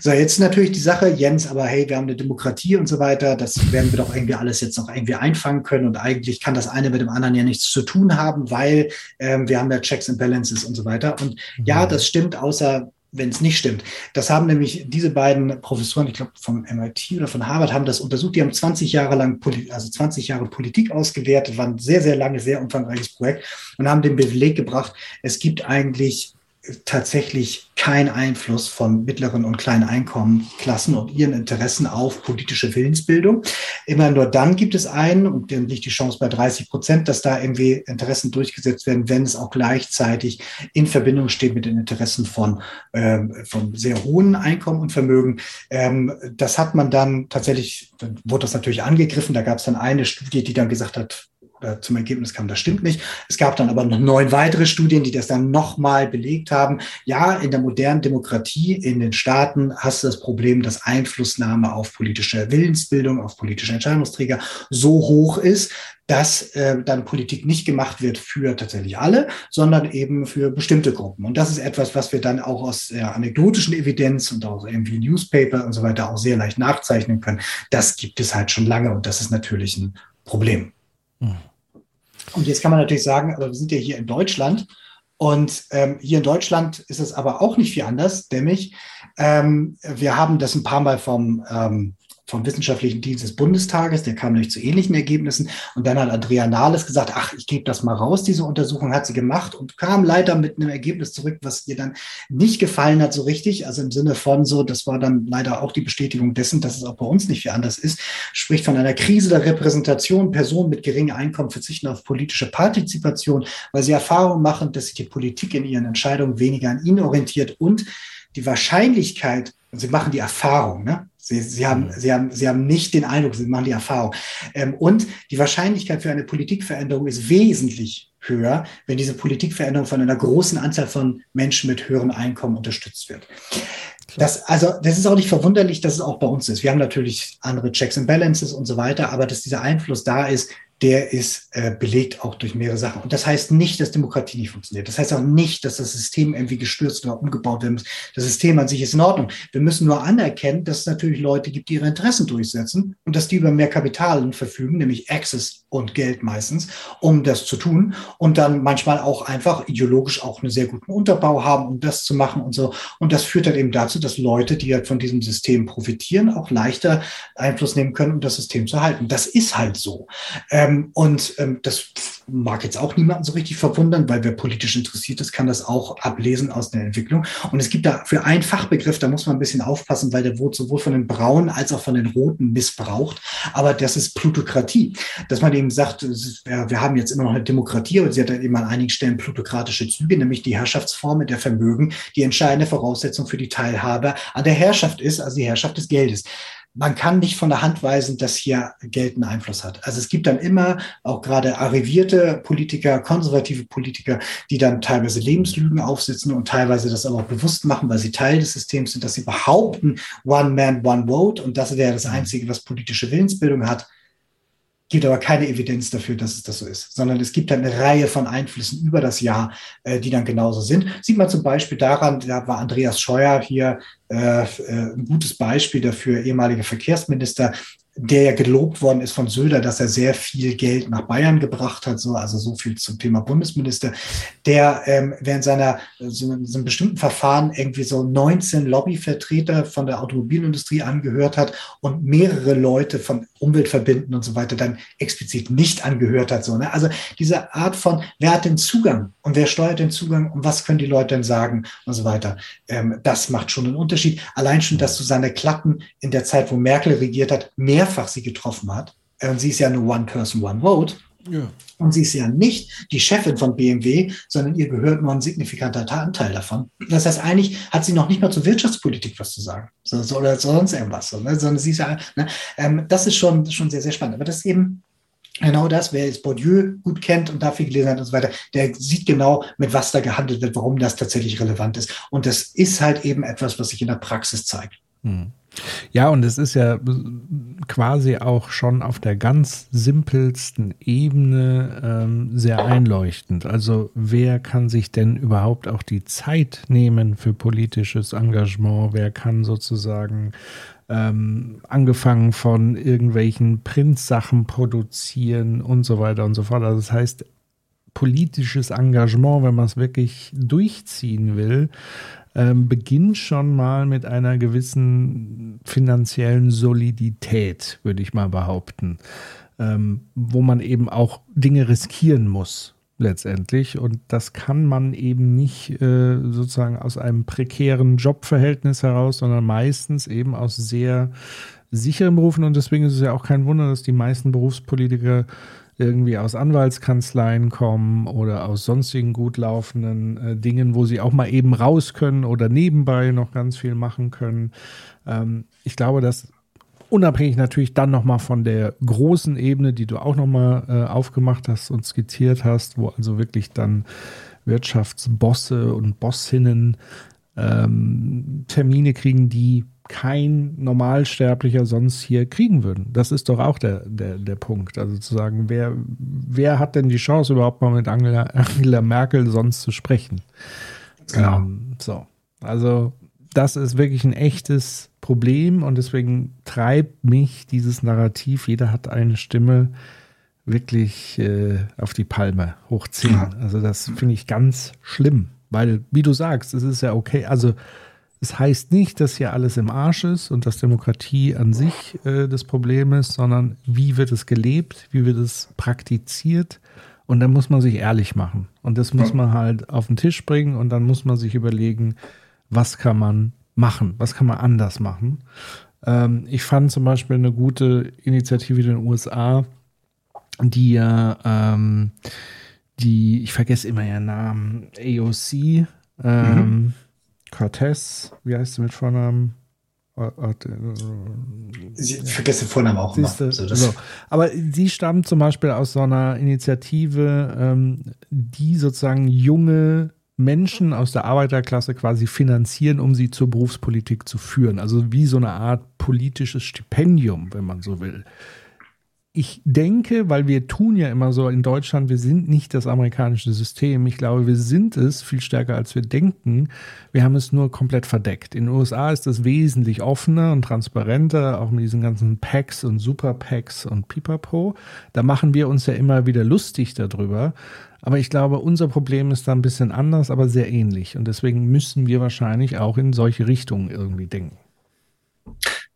S3: So, jetzt natürlich die Sache, Jens, aber hey, wir haben eine Demokratie und so weiter, das werden wir doch irgendwie alles jetzt noch irgendwie einfangen können und eigentlich kann das eine mit dem anderen ja nichts zu tun haben, weil ähm, wir haben ja Checks and Balances und so weiter. Und ja, mhm. das stimmt, außer wenn es nicht stimmt. Das haben nämlich diese beiden Professoren, ich glaube vom MIT oder von Harvard, haben das untersucht. Die haben 20 Jahre lang, also 20 Jahre Politik ausgewertet, war ein sehr, sehr langes, sehr umfangreiches Projekt und haben den Beleg gebracht, es gibt eigentlich tatsächlich kein Einfluss von mittleren und kleinen Einkommenklassen und ihren Interessen auf politische Willensbildung. Immer nur dann gibt es einen, und dann liegt die Chance bei 30 Prozent, dass da irgendwie Interessen durchgesetzt werden, wenn es auch gleichzeitig in Verbindung steht mit den Interessen von, ähm, von sehr hohen Einkommen und Vermögen. Ähm, das hat man dann tatsächlich, dann wurde das natürlich angegriffen. Da gab es dann eine Studie, die dann gesagt hat, oder zum Ergebnis kam, das stimmt nicht. Es gab dann aber noch neun weitere Studien, die das dann nochmal belegt haben. Ja, in der modernen Demokratie in den Staaten hast du das Problem, dass Einflussnahme auf politische Willensbildung, auf politische Entscheidungsträger so hoch ist, dass äh, dann Politik nicht gemacht wird für tatsächlich alle, sondern eben für bestimmte Gruppen. Und das ist etwas, was wir dann auch aus der anekdotischen Evidenz und auch irgendwie Newspaper und so weiter auch sehr leicht nachzeichnen können. Das gibt es halt schon lange und das ist natürlich ein Problem. Hm. Und jetzt kann man natürlich sagen, aber wir sind ja hier in Deutschland. Und ähm, hier in Deutschland ist es aber auch nicht viel anders, nämlich ähm, wir haben das ein paar Mal vom ähm, vom Wissenschaftlichen Dienst des Bundestages, der kam nämlich zu ähnlichen Ergebnissen. Und dann hat Andrea Nahles gesagt, ach, ich gebe das mal raus, diese Untersuchung hat sie gemacht und kam leider mit einem Ergebnis zurück, was ihr dann nicht gefallen hat so richtig. Also im Sinne von so, das war dann leider auch die Bestätigung dessen, dass es auch bei uns nicht viel anders ist. Spricht von einer Krise der Repräsentation. Personen mit geringem Einkommen verzichten auf politische Partizipation, weil sie Erfahrung machen, dass sich die Politik in ihren Entscheidungen weniger an ihnen orientiert und die Wahrscheinlichkeit, sie machen die Erfahrung, ne? Sie, sie, haben, mhm. sie, haben, sie haben nicht den Eindruck, sie machen die Erfahrung. Ähm, und die Wahrscheinlichkeit für eine Politikveränderung ist wesentlich höher, wenn diese Politikveränderung von einer großen Anzahl von Menschen mit höherem Einkommen unterstützt wird. Das, also, das ist auch nicht verwunderlich, dass es auch bei uns ist. Wir haben natürlich andere Checks and Balances und so weiter, aber dass dieser Einfluss da ist, der ist äh, belegt auch durch mehrere Sachen. Und das heißt nicht, dass Demokratie nicht funktioniert. Das heißt auch nicht, dass das System irgendwie gestürzt oder umgebaut werden muss. Das System an sich ist in Ordnung. Wir müssen nur anerkennen, dass es natürlich Leute gibt, die ihre Interessen durchsetzen und dass die über mehr Kapital verfügen, nämlich Access und Geld meistens, um das zu tun und dann manchmal auch einfach ideologisch auch einen sehr guten Unterbau haben, um das zu machen und so. Und das führt dann eben dazu, dass Leute, die halt von diesem System profitieren, auch leichter Einfluss nehmen können, um das System zu halten. Das ist halt so. Äh, ähm, und ähm, das mag jetzt auch niemanden so richtig verwundern, weil wer politisch interessiert ist, kann das auch ablesen aus der Entwicklung. Und es gibt da für einen Fachbegriff, da muss man ein bisschen aufpassen, weil der wurde sowohl von den Braunen als auch von den Roten missbraucht. Aber das ist Plutokratie. Dass man eben sagt, ist, wir haben jetzt immer noch eine Demokratie, aber sie hat dann eben an einigen Stellen plutokratische Züge, nämlich die Herrschaftsform der Vermögen, die entscheidende Voraussetzung für die Teilhabe an der Herrschaft ist, also die Herrschaft des Geldes. Man kann nicht von der Hand weisen, dass hier Geld einen Einfluss hat. Also es gibt dann immer auch gerade arrivierte Politiker, konservative Politiker, die dann teilweise Lebenslügen aufsitzen und teilweise das aber auch bewusst machen, weil sie Teil des Systems sind, dass sie behaupten, One Man, One Vote und das wäre das Einzige, was politische Willensbildung hat gibt aber keine Evidenz dafür, dass es das so ist, sondern es gibt eine Reihe von Einflüssen über das Jahr, äh, die dann genauso sind. Sieht man zum Beispiel daran, da war Andreas Scheuer hier äh, äh, ein gutes Beispiel dafür, ehemaliger Verkehrsminister, der ja gelobt worden ist von Söder, dass er sehr viel Geld nach Bayern gebracht hat, so, also so viel zum Thema Bundesminister, der ähm, während seiner so, so einem bestimmten Verfahren irgendwie so 19 Lobbyvertreter von der Automobilindustrie angehört hat und mehrere Leute von Umweltverbänden und so weiter dann explizit nicht angehört hat. So, ne? Also diese Art von, wer hat den Zugang und wer steuert den Zugang und was können die Leute denn sagen und so weiter. Ähm, das macht schon einen Unterschied. Allein schon, dass du seine Klatten in der Zeit, wo Merkel regiert hat, mehrfach sie getroffen hat. Und ähm, sie ist ja nur One Person, One Vote. Ja. Und sie ist ja nicht die Chefin von BMW, sondern ihr gehört nur ein signifikanter Anteil davon. Das heißt, eigentlich hat sie noch nicht mal zur Wirtschaftspolitik was zu sagen so, so, oder sonst irgendwas. So, ne? Sondern sie ist ja, ne? ähm, das ist schon, schon sehr, sehr spannend. Aber das ist eben genau das, wer jetzt Bourdieu gut kennt und dafür gelesen hat und so weiter, der sieht genau, mit was da gehandelt wird, warum das tatsächlich relevant ist. Und das ist halt eben etwas, was sich in der Praxis zeigt. Hm.
S2: Ja, und es ist ja quasi auch schon auf der ganz simpelsten Ebene ähm, sehr einleuchtend. Also wer kann sich denn überhaupt auch die Zeit nehmen für politisches Engagement? Wer kann sozusagen ähm, angefangen von irgendwelchen Printsachen produzieren und so weiter und so fort. Also das heißt, politisches Engagement, wenn man es wirklich durchziehen will, ähm, beginnt schon mal mit einer gewissen finanziellen Solidität, würde ich mal behaupten, ähm, wo man eben auch Dinge riskieren muss letztendlich. Und das kann man eben nicht äh, sozusagen aus einem prekären Jobverhältnis heraus, sondern meistens eben aus sehr sicheren Berufen. Und deswegen ist es ja auch kein Wunder, dass die meisten Berufspolitiker irgendwie aus Anwaltskanzleien kommen oder aus sonstigen gut laufenden äh, Dingen, wo sie auch mal eben raus können oder nebenbei noch ganz viel machen können. Ähm, ich glaube, dass unabhängig natürlich dann nochmal von der großen Ebene, die du auch nochmal äh, aufgemacht hast und skizziert hast, wo also wirklich dann Wirtschaftsbosse und Bossinnen ähm, Termine kriegen, die kein Normalsterblicher sonst hier kriegen würden. Das ist doch auch der, der, der Punkt. Also zu sagen, wer, wer hat denn die Chance, überhaupt mal mit Angela, Angela Merkel sonst zu sprechen? Genau. Ähm, so. Also, das ist wirklich ein echtes Problem und deswegen treibt mich dieses Narrativ, jeder hat eine Stimme, wirklich äh, auf die Palme hochziehen. Also, das finde ich ganz schlimm, weil, wie du sagst, es ist ja okay. Also, es heißt nicht, dass hier alles im Arsch ist und dass Demokratie an sich äh, das Problem ist, sondern wie wird es gelebt, wie wird es praktiziert. Und dann muss man sich ehrlich machen. Und das muss man halt auf den Tisch bringen und dann muss man sich überlegen, was kann man machen, was kann man anders machen. Ähm, ich fand zum Beispiel eine gute Initiative in den USA, die ja, ähm, die, ich vergesse immer ihren Namen, AOC, ähm, mhm. Cortez, wie heißt sie mit Vornamen?
S3: Ich vergesse den Vornamen auch immer.
S2: So, so. Aber sie stammt zum Beispiel aus so einer Initiative, ähm, die sozusagen junge Menschen aus der Arbeiterklasse quasi finanzieren, um sie zur Berufspolitik zu führen. Also wie so eine Art politisches Stipendium, wenn man so will ich denke, weil wir tun ja immer so in Deutschland, wir sind nicht das amerikanische System. Ich glaube, wir sind es viel stärker, als wir denken. Wir haben es nur komplett verdeckt. In den USA ist das wesentlich offener und transparenter, auch mit diesen ganzen Packs und Super-Packs und Pipapo. Da machen wir uns ja immer wieder lustig darüber. Aber ich glaube, unser Problem ist da ein bisschen anders, aber sehr ähnlich. Und deswegen müssen wir wahrscheinlich auch in solche Richtungen irgendwie denken.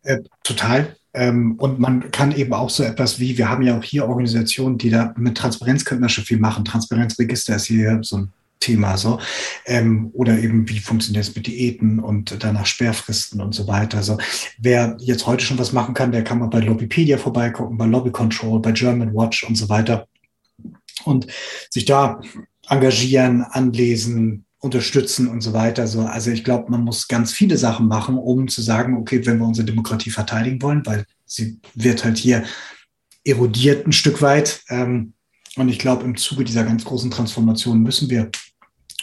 S3: Äh, total. Ähm, und man kann eben auch so etwas wie, wir haben ja auch hier Organisationen, die da mit Transparenz könnten wir schon viel machen. Transparenzregister ist hier so ein Thema so. Ähm, oder eben, wie funktioniert es mit Diäten und danach Sperrfristen und so weiter. Also wer jetzt heute schon was machen kann, der kann mal bei Lobbypedia vorbeigucken, bei Lobby Control, bei German Watch und so weiter. Und sich da engagieren, anlesen, unterstützen und so weiter. So, also ich glaube, man muss ganz viele Sachen machen, um zu sagen, okay, wenn wir unsere Demokratie verteidigen wollen, weil sie wird halt hier erodiert ein Stück weit. Ähm, und ich glaube, im Zuge dieser ganz großen Transformation müssen wir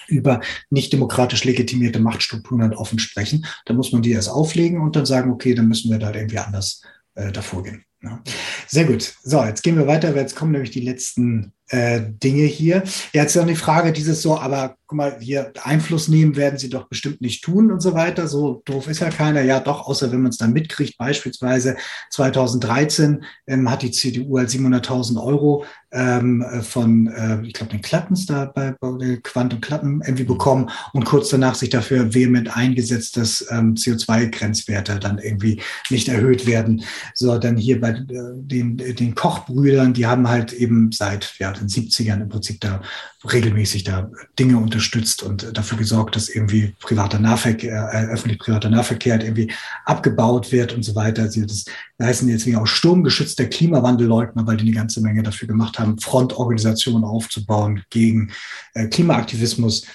S3: über nicht demokratisch legitimierte Machtstrukturen halt offen sprechen. Da muss man die erst auflegen und dann sagen, okay, dann müssen wir da irgendwie anders äh, davor gehen. Ja. Sehr gut. So, jetzt gehen wir weiter, weil jetzt kommen nämlich die letzten äh, Dinge hier. Jetzt ist noch die Frage, dieses so, aber guck mal, hier Einfluss nehmen werden sie doch bestimmt nicht tun und so weiter. So doof ist ja keiner. Ja, doch, außer wenn man es dann mitkriegt. Beispielsweise 2013 ähm, hat die CDU halt 700.000 Euro ähm, von, äh, ich glaube, den Klappens da bei, bei Quant und Klappen irgendwie bekommen und kurz danach sich dafür vehement eingesetzt, dass ähm, CO2-Grenzwerte dann irgendwie nicht erhöht werden. So, dann hier bei äh, den, den Kochbrüdern, die haben halt eben seit ja, den 70ern im Prinzip da regelmäßig da Dinge unterstützt und dafür gesorgt, dass irgendwie privater Nahverkehr, äh, öffentlich-privater Nahverkehr halt irgendwie abgebaut wird und so weiter. Sie das heißen jetzt wie auch sturmgeschützter Klimawandelleugner, weil die eine ganze Menge dafür gemacht haben, Frontorganisationen aufzubauen gegen äh, Klimaaktivismus.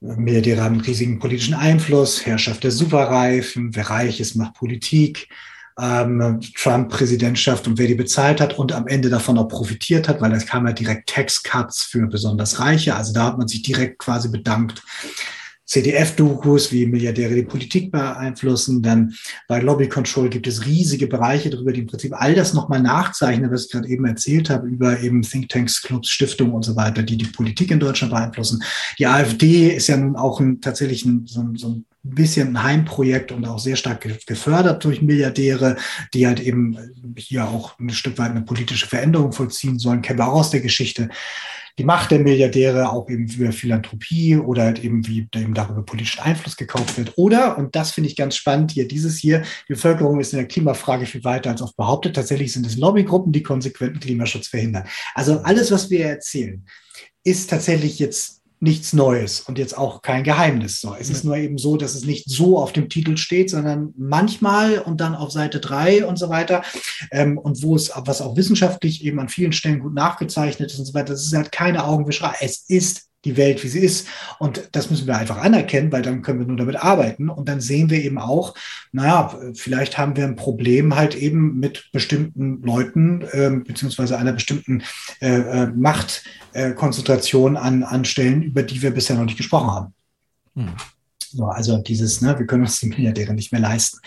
S3: Milliardäre haben riesigen politischen Einfluss, Herrschaft der Superreifen, wer reich ist, macht Politik ähm, Trump-Präsidentschaft und wer die bezahlt hat und am Ende davon auch profitiert hat, weil es kam ja direkt Tax-Cuts für besonders Reiche. Also da hat man sich direkt quasi bedankt. CDF-Dokus, wie Milliardäre die Politik beeinflussen. Dann bei Lobby Control gibt es riesige Bereiche darüber, die im Prinzip all das nochmal nachzeichnen, was ich gerade eben erzählt habe, über eben Thinktanks, Clubs, Stiftungen und so weiter, die die Politik in Deutschland beeinflussen. Die AfD ist ja nun auch ein, tatsächlich ein, so, ein, so ein bisschen ein Heimprojekt und auch sehr stark gefördert durch Milliardäre, die halt eben hier auch ein Stück weit eine politische Veränderung vollziehen sollen, kennen wir auch aus der Geschichte. Die Macht der Milliardäre auch eben über Philanthropie oder halt eben wie eben darüber politischen Einfluss gekauft wird. Oder, und das finde ich ganz spannend hier, dieses hier, die Bevölkerung ist in der Klimafrage viel weiter als oft behauptet. Tatsächlich sind es Lobbygruppen, die konsequenten Klimaschutz verhindern. Also alles, was wir erzählen, ist tatsächlich jetzt nichts Neues und jetzt auch kein Geheimnis. So, es ist nur eben so, dass es nicht so auf dem Titel steht, sondern manchmal und dann auf Seite drei und so weiter. Ähm, und wo es, was auch wissenschaftlich eben an vielen Stellen gut nachgezeichnet ist und so weiter, das ist halt keine Augenwischerei. Es ist die Welt, wie sie ist. Und das müssen wir einfach anerkennen, weil dann können wir nur damit arbeiten. Und dann sehen wir eben auch, naja, vielleicht haben wir ein Problem halt eben mit bestimmten Leuten, äh, beziehungsweise einer bestimmten äh, äh, Machtkonzentration an, an Stellen, über die wir bisher noch nicht gesprochen haben. Hm. So, also dieses, ne, wir können uns die Milliardäre nicht mehr leisten.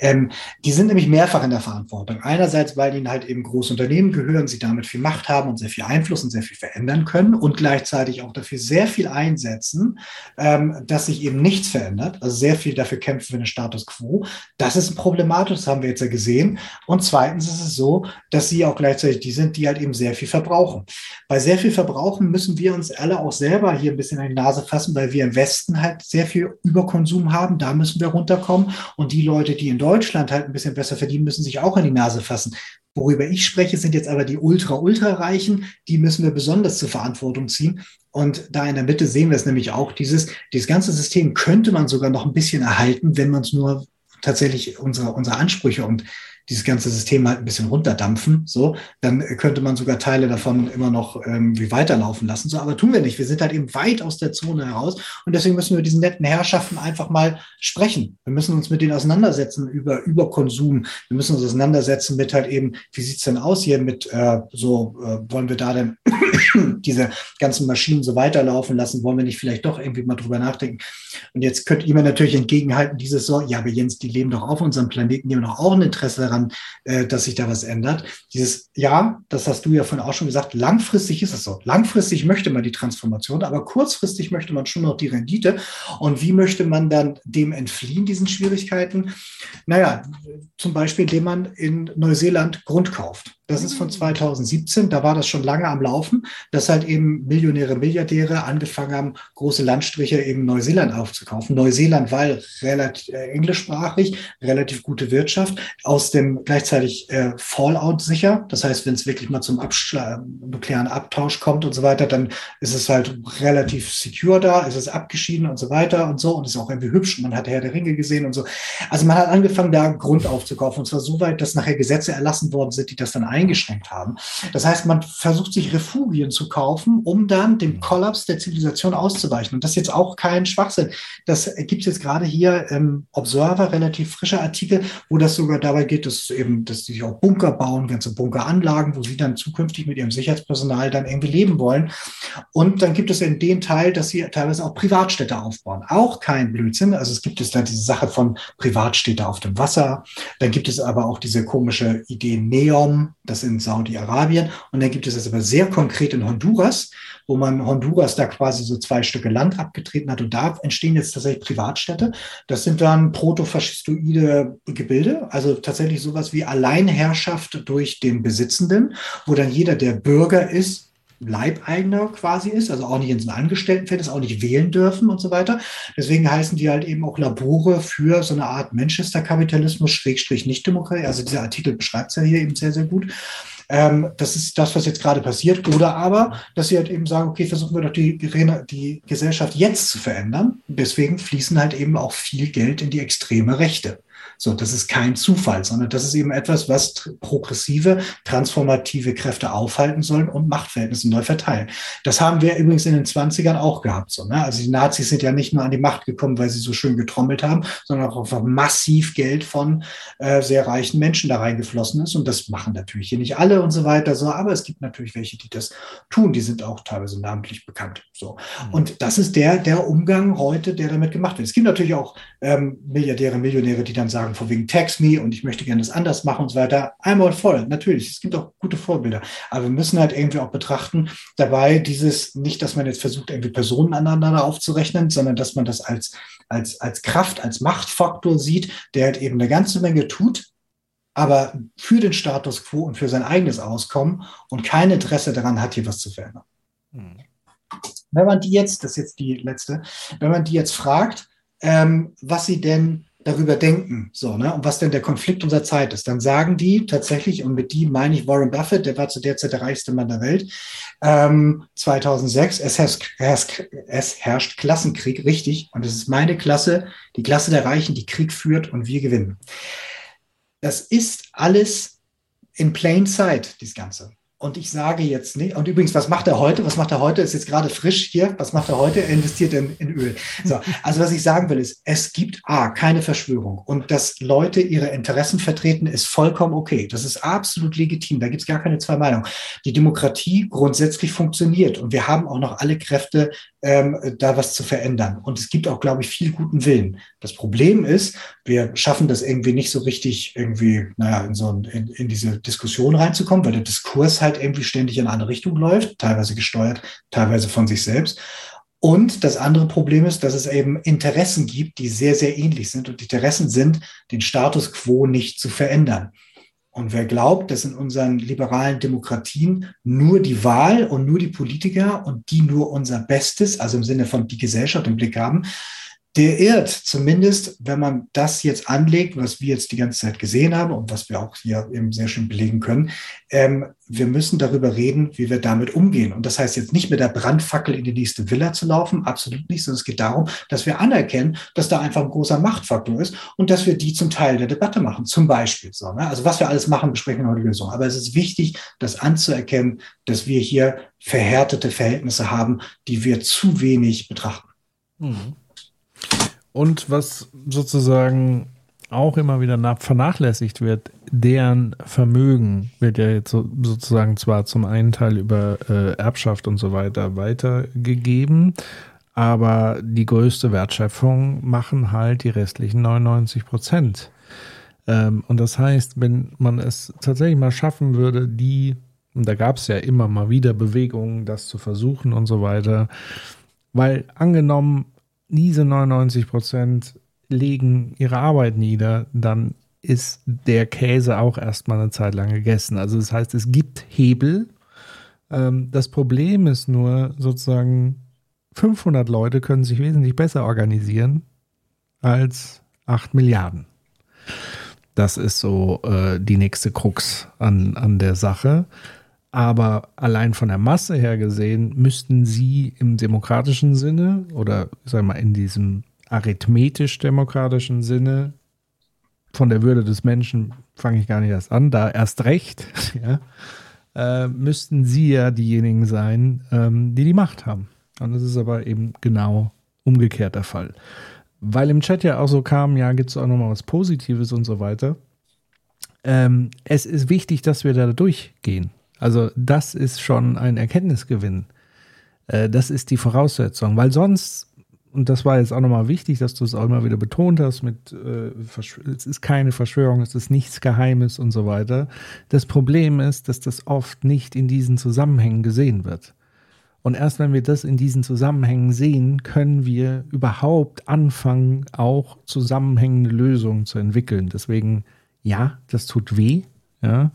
S3: Ähm, die sind nämlich mehrfach in der Verantwortung. Einerseits, weil ihnen halt eben große Unternehmen gehören, sie damit viel Macht haben und sehr viel Einfluss und sehr viel verändern können und gleichzeitig auch dafür sehr viel einsetzen, ähm, dass sich eben nichts verändert. Also sehr viel dafür kämpfen für den Status quo. Das ist problematisch, das haben wir jetzt ja gesehen. Und zweitens ist es so, dass sie auch gleichzeitig die sind, die halt eben sehr viel verbrauchen. Bei sehr viel Verbrauchen müssen wir uns alle auch selber hier ein bisschen an die Nase fassen, weil wir im Westen halt sehr viel Überkonsum haben. Da müssen wir runterkommen. Und die Leute, die in Deutschland halt ein bisschen besser verdienen, müssen sich auch an die Nase fassen. Worüber ich spreche, sind jetzt aber die Ultra-Ultra-Reichen. Die müssen wir besonders zur Verantwortung ziehen. Und da in der Mitte sehen wir es nämlich auch. Dieses, dieses ganze System könnte man sogar noch ein bisschen erhalten, wenn man es nur tatsächlich unsere, unsere Ansprüche und dieses ganze System halt ein bisschen runterdampfen, so, dann könnte man sogar Teile davon immer noch irgendwie weiterlaufen lassen. So, aber tun wir nicht. Wir sind halt eben weit aus der Zone heraus und deswegen müssen wir diesen netten Herrschaften einfach mal sprechen. Wir müssen uns mit denen auseinandersetzen über Überkonsum. Wir müssen uns auseinandersetzen mit halt eben, wie sieht's denn aus hier mit äh, so, äh, wollen wir da denn diese ganzen Maschinen so weiterlaufen lassen? Wollen wir nicht vielleicht doch irgendwie mal drüber nachdenken? Und jetzt könnt ihr mir natürlich entgegenhalten, dieses so, ja, aber Jens, die leben doch auf unserem Planeten, die haben doch auch ein Interesse daran, daran, äh, dass sich da was ändert. Dieses, ja, das hast du ja vorhin auch schon gesagt, langfristig ist es so. Langfristig möchte man die Transformation, aber kurzfristig möchte man schon noch die Rendite. Und wie möchte man dann dem entfliehen, diesen Schwierigkeiten? Naja, zum Beispiel, indem man in Neuseeland Grund kauft. Das ist von 2017, mhm. da war das schon lange am Laufen, dass halt eben Millionäre, Milliardäre angefangen haben, große Landstriche eben Neuseeland aufzukaufen. Neuseeland, weil relativ äh, englischsprachig, relativ gute Wirtschaft, aus dem gleichzeitig äh, Fallout sicher. Das heißt, wenn es wirklich mal zum Abschla nuklearen Abtausch kommt und so weiter, dann ist es halt relativ secure da, ist es abgeschieden und so weiter und so und ist auch irgendwie hübsch. Man hat Herr der Ringe gesehen und so. Also man hat angefangen, da Grund aufzukaufen und zwar so weit, dass nachher Gesetze erlassen worden sind, die das dann eingeschränkt haben. Das heißt, man versucht sich Refugien zu kaufen, um dann dem Kollaps der Zivilisation auszuweichen. Und das ist jetzt auch kein Schwachsinn. Das gibt es jetzt gerade hier im Observer, relativ frischer Artikel, wo das sogar dabei geht, dass eben, dass die sich auch Bunker bauen, ganze Bunkeranlagen, wo sie dann zukünftig mit ihrem Sicherheitspersonal dann irgendwie leben wollen. Und dann gibt es in den Teil, dass sie teilweise auch Privatstädte aufbauen. Auch kein Blödsinn. Also es gibt es da diese Sache von Privatstädte auf dem Wasser. Dann gibt es aber auch diese komische Idee Neom, das in Saudi-Arabien. Und dann gibt es das aber sehr konkret in Honduras, wo man Honduras da quasi so zwei Stücke Land abgetreten hat. Und da entstehen jetzt tatsächlich Privatstädte. Das sind dann protofaschistoide Gebilde, also tatsächlich sowas wie Alleinherrschaft durch den Besitzenden, wo dann jeder, der Bürger ist, Leibeigner quasi ist, also auch nicht in so einem Angestelltenverhältnis, auch nicht wählen dürfen und so weiter. Deswegen heißen die halt eben auch Labore für so eine Art Manchester-Kapitalismus, Schrägstrich Nicht-Demokratie. Also dieser Artikel beschreibt es ja hier eben sehr, sehr gut. Ähm, das ist das, was jetzt gerade passiert. Oder aber, dass sie halt eben sagen, okay, versuchen wir doch die, die Gesellschaft jetzt zu verändern. Deswegen fließen halt eben auch viel Geld in die extreme Rechte. So, das ist kein Zufall, sondern das ist eben etwas, was progressive, transformative Kräfte aufhalten sollen und Machtverhältnisse neu verteilen. Das haben wir übrigens in den 20ern auch gehabt. So, ne? Also die Nazis sind ja nicht nur an die Macht gekommen, weil sie so schön getrommelt haben, sondern auch einfach massiv Geld von äh, sehr reichen Menschen da reingeflossen ist. Und das machen natürlich hier nicht alle und so weiter. So, aber es gibt natürlich welche, die das tun. Die sind auch teilweise namentlich bekannt. So. Mhm. Und das ist der, der Umgang heute, der damit gemacht wird. Es gibt natürlich auch ähm, Milliardäre, Millionäre, die dann sagen, sagen, vor wegen Tax Me und ich möchte gerne das anders machen und so weiter. Einmal voll, natürlich. Es gibt auch gute Vorbilder. Aber wir müssen halt irgendwie auch betrachten, dabei dieses, nicht, dass man jetzt versucht, irgendwie Personen aneinander aufzurechnen, sondern dass man das als, als, als Kraft, als Machtfaktor sieht, der halt eben eine ganze Menge tut, aber für den Status quo und für sein eigenes Auskommen und kein Interesse daran hat, hier was zu verändern. Hm. Wenn man die jetzt, das ist jetzt die letzte, wenn man die jetzt fragt, ähm, was sie denn darüber denken, so, ne, und was denn der Konflikt unserer Zeit ist, dann sagen die tatsächlich, und mit die meine ich Warren Buffett, der war zu der Zeit der reichste Mann der Welt, ähm, 2006, es herrscht, es herrscht Klassenkrieg, richtig, und es ist meine Klasse, die Klasse der Reichen, die Krieg führt und wir gewinnen. Das ist alles in plain sight, das Ganze. Und ich sage jetzt nicht, und übrigens, was macht er heute? Was macht er heute? Ist jetzt gerade frisch hier. Was macht er heute? Er investiert in, in Öl. So, also was ich sagen will, ist, es gibt A, keine Verschwörung. Und dass Leute ihre Interessen vertreten, ist vollkommen okay. Das ist absolut legitim. Da gibt es gar keine zwei Meinungen. Die Demokratie grundsätzlich funktioniert. Und wir haben auch noch alle Kräfte, ähm, da was zu verändern. Und es gibt auch, glaube ich, viel guten Willen. Das Problem ist, wir schaffen das irgendwie nicht so richtig irgendwie, naja, in so in, in diese Diskussion reinzukommen, weil der Diskurs halt irgendwie ständig in eine Richtung läuft, teilweise gesteuert, teilweise von sich selbst. Und das andere Problem ist, dass es eben Interessen gibt, die sehr, sehr ähnlich sind. Und Interessen sind, den Status quo nicht zu verändern. Und wer glaubt, dass in unseren liberalen Demokratien nur die Wahl und nur die Politiker und die nur unser Bestes, also im Sinne von die Gesellschaft im Blick haben, der irrt, zumindest wenn man das jetzt anlegt, was wir jetzt die ganze Zeit gesehen haben und was wir auch hier eben sehr schön belegen können. Ähm, wir müssen darüber reden, wie wir damit umgehen. Und das heißt jetzt nicht mit der Brandfackel in die nächste Villa zu laufen, absolut nicht, sondern es geht darum, dass wir anerkennen, dass da einfach ein großer Machtfaktor ist und dass wir die zum Teil der Debatte machen, zum Beispiel. So, ne? Also was wir alles machen, besprechen wir heute Lösung. Aber es ist wichtig, das anzuerkennen, dass wir hier verhärtete Verhältnisse haben, die wir zu wenig betrachten. Mhm.
S2: Und was sozusagen auch immer wieder vernachlässigt wird, deren Vermögen wird ja jetzt so, sozusagen zwar zum einen Teil über äh, Erbschaft und so weiter weitergegeben, aber die größte Wertschöpfung machen halt die restlichen 99 Prozent. Ähm, und das heißt, wenn man es tatsächlich mal schaffen würde, die, und da gab es ja immer mal wieder Bewegungen, das zu versuchen und so weiter, weil angenommen, diese 99 Prozent legen ihre Arbeit nieder, dann ist der Käse auch erstmal eine Zeit lang gegessen. Also das heißt, es gibt Hebel. Ähm, das Problem ist nur sozusagen, 500 Leute können sich wesentlich besser organisieren als 8 Milliarden. Das ist so äh, die nächste Krux an, an der Sache. Aber allein von der Masse her gesehen, müssten sie im demokratischen Sinne oder sag mal in diesem arithmetisch-demokratischen Sinne von der Würde des Menschen fange ich gar nicht erst an, da erst recht, ja, äh, müssten sie ja diejenigen sein, ähm, die die Macht haben. Und das ist aber eben genau umgekehrt der Fall. Weil im Chat ja auch so kam, ja, gibt es auch nochmal was Positives und so weiter. Ähm, es ist wichtig, dass wir da durchgehen. Also das ist schon ein Erkenntnisgewinn. Äh, das ist die Voraussetzung, weil sonst und das war jetzt auch nochmal wichtig, dass du es auch immer wieder betont hast, mit äh, es ist keine Verschwörung, es ist nichts Geheimes und so weiter. Das Problem ist, dass das oft nicht in diesen Zusammenhängen gesehen wird. Und erst wenn wir das in diesen Zusammenhängen sehen, können wir überhaupt anfangen, auch zusammenhängende Lösungen zu entwickeln. Deswegen, ja, das tut weh. Ja.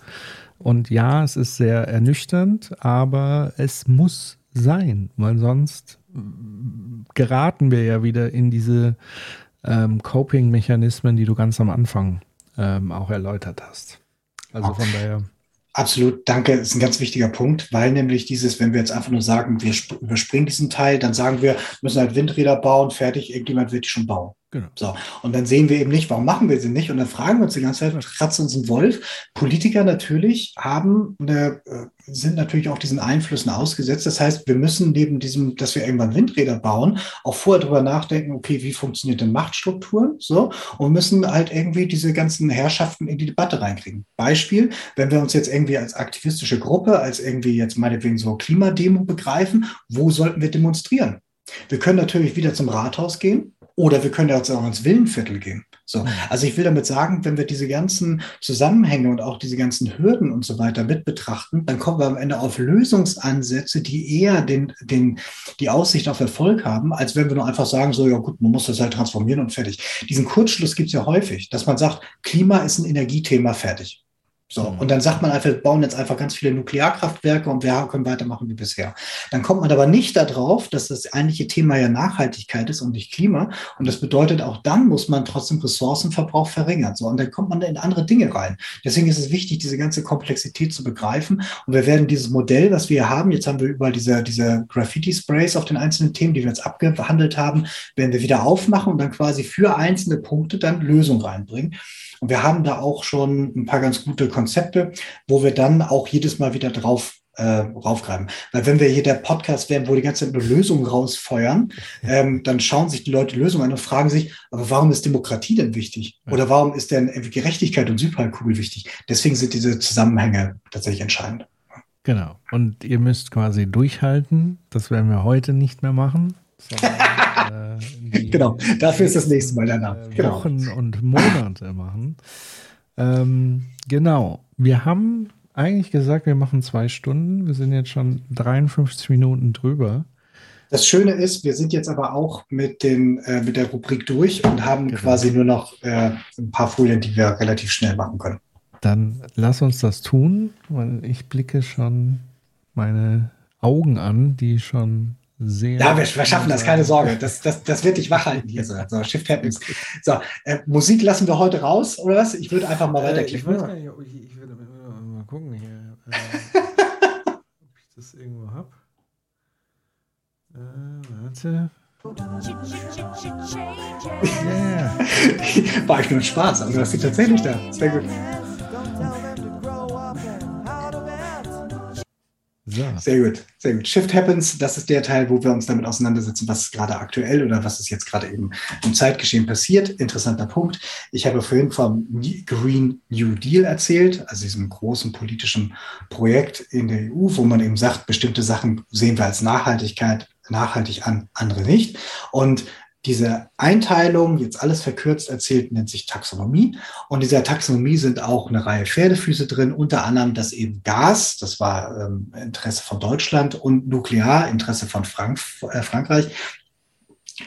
S2: Und ja, es ist sehr ernüchternd, aber es muss sein, weil sonst geraten wir ja wieder in diese ähm, Coping-Mechanismen, die du ganz am Anfang ähm, auch erläutert hast. Also von daher.
S3: Absolut, danke. Das ist ein ganz wichtiger Punkt, weil nämlich dieses, wenn wir jetzt einfach nur sagen, wir überspringen diesen Teil, dann sagen wir, müssen halt Windräder bauen, fertig, irgendjemand wird die schon bauen. Genau. So. Und dann sehen wir eben nicht, warum machen wir sie nicht? Und dann fragen wir uns die ganze Zeit, kratzt uns ein Wolf. Politiker natürlich haben eine, äh, sind natürlich auch diesen Einflüssen ausgesetzt. Das heißt, wir müssen neben diesem, dass wir irgendwann Windräder bauen, auch vorher darüber nachdenken, okay, wie funktioniert denn Machtstrukturen? So. Und müssen halt irgendwie diese ganzen Herrschaften in die Debatte reinkriegen. Beispiel, wenn wir uns jetzt irgendwie als aktivistische Gruppe, als irgendwie jetzt meinetwegen so Klimademo begreifen, wo sollten wir demonstrieren? Wir können natürlich wieder zum Rathaus gehen oder wir können jetzt auch ins Villenviertel gehen. So. Mhm. Also ich will damit sagen, wenn wir diese ganzen Zusammenhänge und auch diese ganzen Hürden und so weiter mit betrachten, dann kommen wir am Ende auf Lösungsansätze, die eher den, den, die Aussicht auf Erfolg haben, als wenn wir nur einfach sagen, so, ja gut, man muss das halt transformieren und fertig. Diesen Kurzschluss gibt es ja häufig, dass man sagt, Klima ist ein Energiethema fertig. So, mhm. und dann sagt man einfach, wir bauen jetzt einfach ganz viele Nuklearkraftwerke und wir können weitermachen wie bisher. Dann kommt man aber nicht darauf, dass das eigentliche Thema ja Nachhaltigkeit ist und nicht Klima. Und das bedeutet, auch dann muss man trotzdem Ressourcenverbrauch verringern. So, und dann kommt man in andere Dinge rein. Deswegen ist es wichtig, diese ganze Komplexität zu begreifen. Und wir werden dieses Modell, was wir haben, jetzt haben wir überall diese, diese Graffiti-Sprays auf den einzelnen Themen, die wir jetzt abgehandelt haben, werden wir wieder aufmachen und dann quasi für einzelne Punkte dann Lösungen reinbringen. Und wir haben da auch schon ein paar ganz gute Konzepte, wo wir dann auch jedes Mal wieder drauf äh, raufgreifen. Weil wenn wir hier der Podcast werden, wo die ganze Zeit eine Lösung rausfeuern, ähm, dann schauen sich die Leute Lösungen an und fragen sich, aber warum ist Demokratie denn wichtig? Oder warum ist denn Gerechtigkeit und Südhalbkugel wichtig? Deswegen sind diese Zusammenhänge tatsächlich entscheidend.
S2: Genau. Und ihr müsst quasi durchhalten. Das werden wir heute nicht mehr machen. Sondern
S3: äh, genau, dafür ist das nächste Mal danach.
S2: Äh, genau. Wochen und Monate machen. Ähm, genau. Wir haben eigentlich gesagt, wir machen zwei Stunden. Wir sind jetzt schon 53 Minuten drüber.
S3: Das Schöne ist, wir sind jetzt aber auch mit, den, äh, mit der Rubrik durch und haben genau. quasi nur noch äh, ein paar Folien, die wir relativ schnell machen können.
S2: Dann lass uns das tun, weil ich blicke schon meine Augen an, die schon sehr.
S3: Ja, wir, wir schaffen das, keine Sorge. Das, das, das wird dich wachhalten hier. So, so Shift Happens. So, äh, Musik lassen wir heute raus, oder was? Ich würde einfach mal äh, weiterklicken. Ich weiß gar nicht, ich, ich würde mal gucken hier, äh, ob ich das irgendwo habe. Äh, warte. Yeah. War ich nur ein Spaß, aber das ist tatsächlich da. Sehr gut. So. Sehr gut, sehr gut. Shift Happens, das ist der Teil, wo wir uns damit auseinandersetzen, was ist gerade aktuell oder was ist jetzt gerade eben im Zeitgeschehen passiert. Interessanter Punkt. Ich habe vorhin vom Green New Deal erzählt, also diesem großen politischen Projekt in der EU, wo man eben sagt, bestimmte Sachen sehen wir als Nachhaltigkeit, nachhaltig an, andere nicht. Und diese Einteilung, jetzt alles verkürzt erzählt, nennt sich Taxonomie. Und in dieser Taxonomie sind auch eine Reihe Pferdefüße drin, unter anderem, dass eben Gas, das war ähm, Interesse von Deutschland, und Nuklear, Interesse von Frank äh, Frankreich,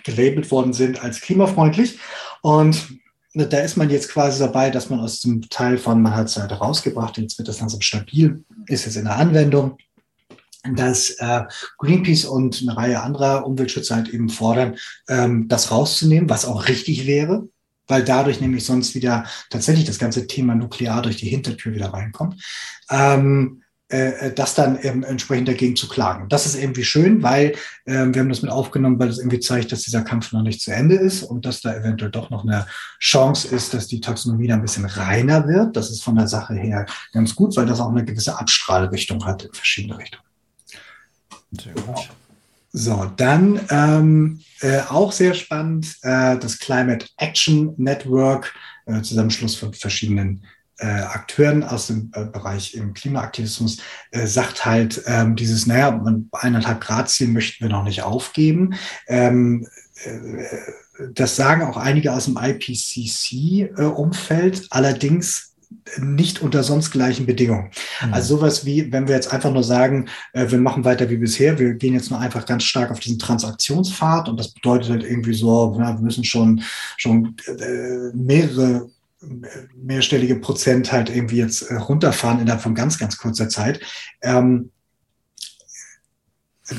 S3: gelabelt worden sind als klimafreundlich. Und da ist man jetzt quasi dabei, dass man aus dem Teil von, man hat es halt rausgebracht, jetzt wird das langsam stabil, ist jetzt in der Anwendung dass äh, Greenpeace und eine Reihe anderer Umweltschützer halt eben fordern, ähm, das rauszunehmen, was auch richtig wäre, weil dadurch nämlich sonst wieder tatsächlich das ganze Thema Nuklear durch die Hintertür wieder reinkommt. Ähm, äh, das dann eben entsprechend dagegen zu klagen. Das ist irgendwie schön, weil äh, wir haben das mit aufgenommen, weil es irgendwie zeigt, dass dieser Kampf noch nicht zu Ende ist und dass da eventuell doch noch eine Chance ist, dass die Taxonomie da ein bisschen reiner wird. Das ist von der Sache her ganz gut, weil das auch eine gewisse Abstrahlrichtung hat in verschiedene Richtungen. So, dann ähm, äh, auch sehr spannend, äh, das Climate Action Network, äh, Zusammenschluss von verschiedenen äh, Akteuren aus dem äh, Bereich im Klimaaktivismus äh, sagt halt ähm, dieses, naja, eineinhalb Grad Ziel möchten wir noch nicht aufgeben. Ähm, äh, das sagen auch einige aus dem IPCC-Umfeld. Allerdings nicht unter sonst gleichen Bedingungen. Mhm. Also sowas wie, wenn wir jetzt einfach nur sagen, äh, wir machen weiter wie bisher, wir gehen jetzt nur einfach ganz stark auf diesen Transaktionspfad und das bedeutet halt irgendwie so, ja, wir müssen schon, schon äh, mehrere mehrstellige Prozent halt irgendwie jetzt äh, runterfahren innerhalb von ganz, ganz kurzer Zeit. Ähm,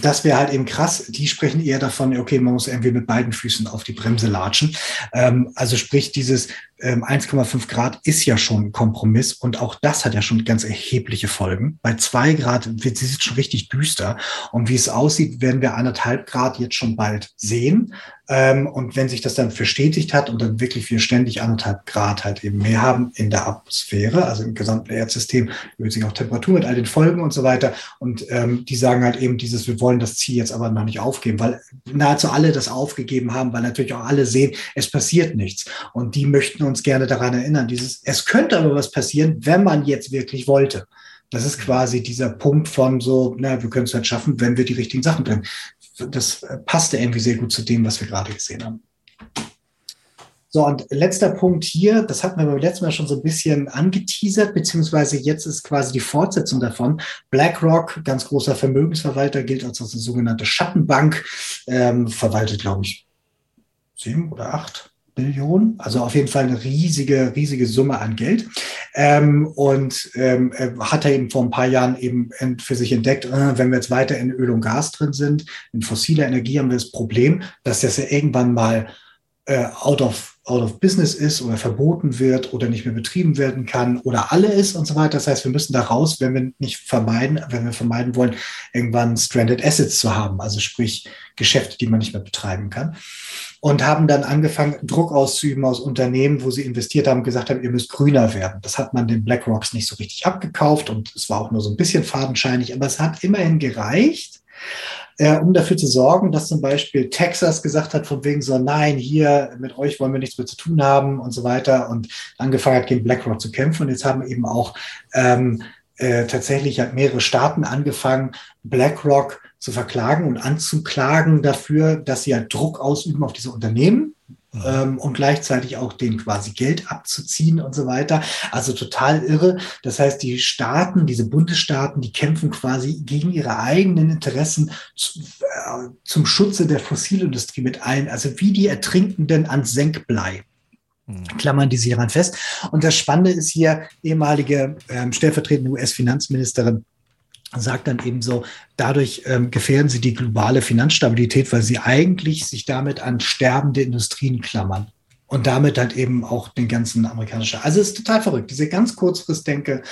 S3: das wäre halt eben krass. Die sprechen eher davon, okay, man muss irgendwie mit beiden Füßen auf die Bremse latschen. Ähm, also sprich, dieses 1,5 Grad ist ja schon ein Kompromiss und auch das hat ja schon ganz erhebliche Folgen. Bei zwei Grad wird es schon richtig düster und wie es aussieht, werden wir anderthalb Grad jetzt schon bald sehen. Ähm, und wenn sich das dann verstetigt hat und dann wirklich wir ständig anderthalb Grad halt eben mehr haben in der Atmosphäre, also im gesamten Erdsystem, erhöht sich auch Temperatur mit all den Folgen und so weiter. Und ähm, die sagen halt eben dieses, wir wollen das Ziel jetzt aber noch nicht aufgeben, weil nahezu alle das aufgegeben haben, weil natürlich auch alle sehen, es passiert nichts. Und die möchten uns gerne daran erinnern, dieses, es könnte aber was passieren, wenn man jetzt wirklich wollte. Das ist quasi dieser Punkt von so, na, wir können es halt schaffen, wenn wir die richtigen Sachen bringen. Das passte irgendwie sehr gut zu dem, was wir gerade gesehen haben. So, und letzter Punkt hier, das hatten wir beim letzten Mal schon so ein bisschen angeteasert, beziehungsweise jetzt ist quasi die Fortsetzung davon. BlackRock, ganz großer Vermögensverwalter, gilt als eine sogenannte Schattenbank, ähm, verwaltet, glaube ich, sieben oder acht Billionen, also auf jeden Fall eine riesige, riesige Summe an Geld. Ähm, und ähm, hat er eben vor ein paar Jahren eben für sich entdeckt, äh, wenn wir jetzt weiter in Öl und Gas drin sind, in fossiler Energie haben wir das Problem, dass das ja irgendwann mal äh, out of out of business ist oder verboten wird oder nicht mehr betrieben werden kann oder alle ist und so weiter. Das heißt, wir müssen da raus, wenn wir nicht vermeiden, wenn wir vermeiden wollen, irgendwann stranded assets zu haben, also sprich Geschäfte, die man nicht mehr betreiben kann. Und haben dann angefangen, Druck auszuüben aus Unternehmen, wo sie investiert haben, gesagt haben, ihr müsst grüner werden. Das hat man den BlackRocks nicht so richtig abgekauft und es war auch nur so ein bisschen fadenscheinig, aber es hat immerhin gereicht, äh, um dafür zu sorgen, dass zum Beispiel Texas gesagt hat, von wegen so, nein, hier mit euch wollen wir nichts mehr zu tun haben und so weiter und angefangen hat, gegen BlackRock zu kämpfen. Und jetzt haben eben auch ähm, äh, tatsächlich hat mehrere Staaten angefangen, BlackRock zu verklagen und anzuklagen dafür, dass sie halt Druck ausüben auf diese Unternehmen ähm, und gleichzeitig auch denen quasi Geld abzuziehen und so weiter. Also total irre. Das heißt, die Staaten, diese Bundesstaaten, die kämpfen quasi gegen ihre eigenen Interessen zu, äh, zum Schutze der Fossilindustrie mit ein. Also wie die Ertrinkenden an Senkblei hm. klammern die sich daran fest. Und das Spannende ist hier, ehemalige ähm, stellvertretende US-Finanzministerin sagt dann eben so, dadurch ähm, gefährden sie die globale Finanzstabilität, weil sie eigentlich sich damit an sterbende Industrien klammern. Und damit halt eben auch den ganzen amerikanischen. Also es ist total verrückt. Diese ganz Kurzfristdenke,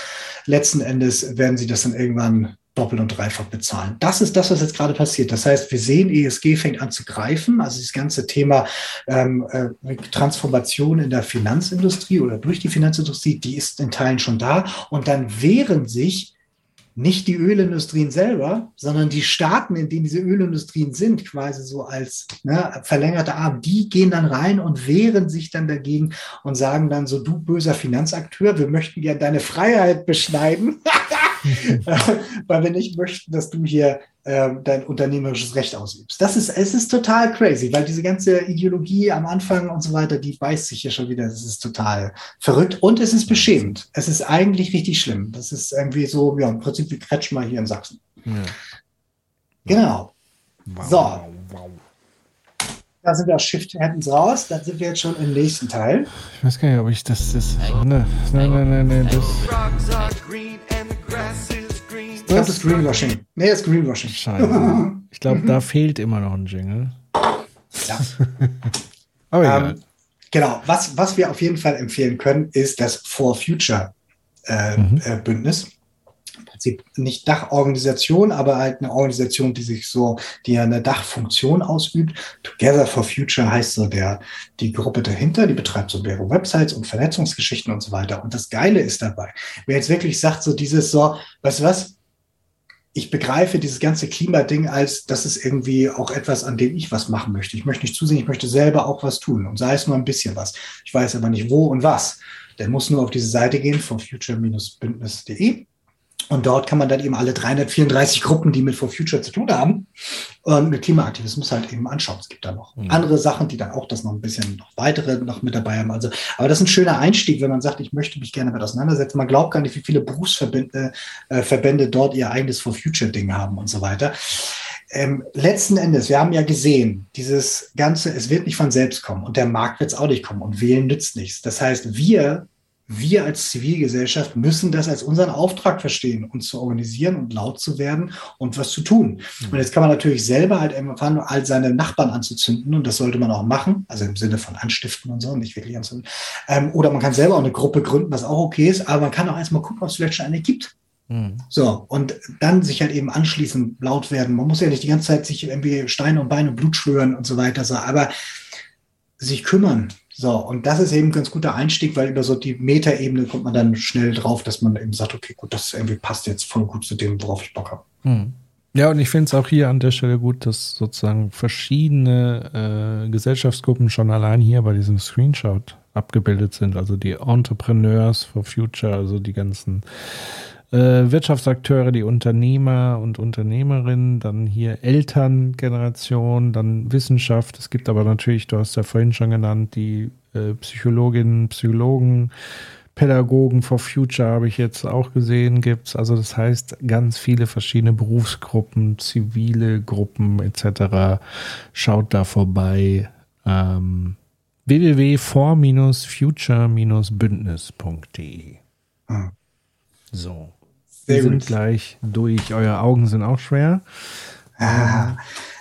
S3: letzten Endes werden sie das dann irgendwann doppelt und dreifach bezahlen. Das ist das, was jetzt gerade passiert. Das heißt, wir sehen, ESG fängt an zu greifen. Also das ganze Thema ähm, äh, Transformation in der Finanzindustrie oder durch die Finanzindustrie, die ist in Teilen schon da. Und dann wehren sich nicht die Ölindustrien selber, sondern die Staaten, in denen diese Ölindustrien sind, quasi so als ne, verlängerte Arm, die gehen dann rein und wehren sich dann dagegen und sagen dann so, du böser Finanzakteur, wir möchten ja deine Freiheit beschneiden. weil wir nicht möchten, dass du hier ähm, dein unternehmerisches Recht ausübst. Das ist, es ist total crazy, weil diese ganze Ideologie am Anfang und so weiter, die beißt sich hier schon wieder. Das ist total verrückt und es ist beschämend. Es ist eigentlich richtig schlimm. Das ist irgendwie so, ja, im Prinzip wie Kretschmer hier in Sachsen. Ja. Genau. Wow, so. Wow, Da sind wir aus Shift Happens raus. Dann sind wir jetzt schon im nächsten Teil.
S2: Ich weiß gar nicht, ob ich das. das ne, nein, nein, nein, nein. Das.
S3: Das ist Greenwashing. Nee, das ist Greenwashing.
S2: Scheiße. Ich glaube, da fehlt immer noch ein Jingle. Ja.
S3: Aber egal. Ähm, genau. Was, was wir auf jeden Fall empfehlen können, ist das For Future äh, mhm. äh, Bündnis. Prinzip nicht Dachorganisation, aber halt eine Organisation, die sich so, die eine Dachfunktion ausübt. Together for Future heißt so der, die Gruppe dahinter, die betreibt so mehrere Websites und Vernetzungsgeschichten und so weiter. Und das Geile ist dabei, wer jetzt wirklich sagt, so dieses so, du was, ich begreife dieses ganze Klimading als, das ist irgendwie auch etwas, an dem ich was machen möchte. Ich möchte nicht zusehen, ich möchte selber auch was tun und sei es nur ein bisschen was. Ich weiß aber nicht wo und was. Der muss nur auf diese Seite gehen von future-bündnis.de und dort kann man dann eben alle 334 Gruppen, die mit For Future zu tun haben, und mit Klimaaktivismus halt eben anschauen. Es gibt da noch mhm. andere Sachen, die dann auch das noch ein bisschen noch weitere noch mit dabei haben. Also, aber das ist ein schöner Einstieg, wenn man sagt, ich möchte mich gerne mit auseinandersetzen. Man glaubt gar nicht, wie viele Berufsverbände äh, Verbände dort ihr eigenes For Future Ding haben und so weiter. Ähm, letzten Endes, wir haben ja gesehen, dieses Ganze, es wird nicht von selbst kommen und der Markt wird es auch nicht kommen und wählen nützt nichts. Das heißt, wir wir als Zivilgesellschaft müssen das als unseren Auftrag verstehen, uns zu organisieren und laut zu werden und was zu tun. Mhm. Und jetzt kann man natürlich selber halt anfangen, all seine Nachbarn anzuzünden und das sollte man auch machen, also im Sinne von anstiften und so, nicht wirklich anzünden. Ähm, oder man kann selber auch eine Gruppe gründen, was auch okay ist, aber man kann auch erstmal gucken, ob es vielleicht schon eine gibt. Mhm. So, und dann sich halt eben anschließend laut werden. Man muss ja nicht die ganze Zeit sich irgendwie Steine und Beine und Blut schwören und so weiter, so, aber sich kümmern, so, und das ist eben ein ganz guter Einstieg, weil über so die Metaebene kommt man dann schnell drauf, dass man eben sagt, okay, gut, das irgendwie passt jetzt voll gut zu dem, worauf ich Bock habe. Hm.
S2: Ja, und ich finde es auch hier an der Stelle gut, dass sozusagen verschiedene äh, Gesellschaftsgruppen schon allein hier bei diesem Screenshot abgebildet sind. Also die Entrepreneurs for Future, also die ganzen Wirtschaftsakteure, die Unternehmer und Unternehmerinnen, dann hier Elterngeneration, dann Wissenschaft. Es gibt aber natürlich, du hast ja vorhin schon genannt, die äh, Psychologinnen, Psychologen, Pädagogen for Future habe ich jetzt auch gesehen, gibt es. Also das heißt, ganz viele verschiedene Berufsgruppen, zivile Gruppen etc. Schaut da vorbei. Ähm, www.for-future-bündnis.de. Ah. So. Sehr Wir gut. sind gleich durch. Eure Augen sind auch schwer.
S3: Ah.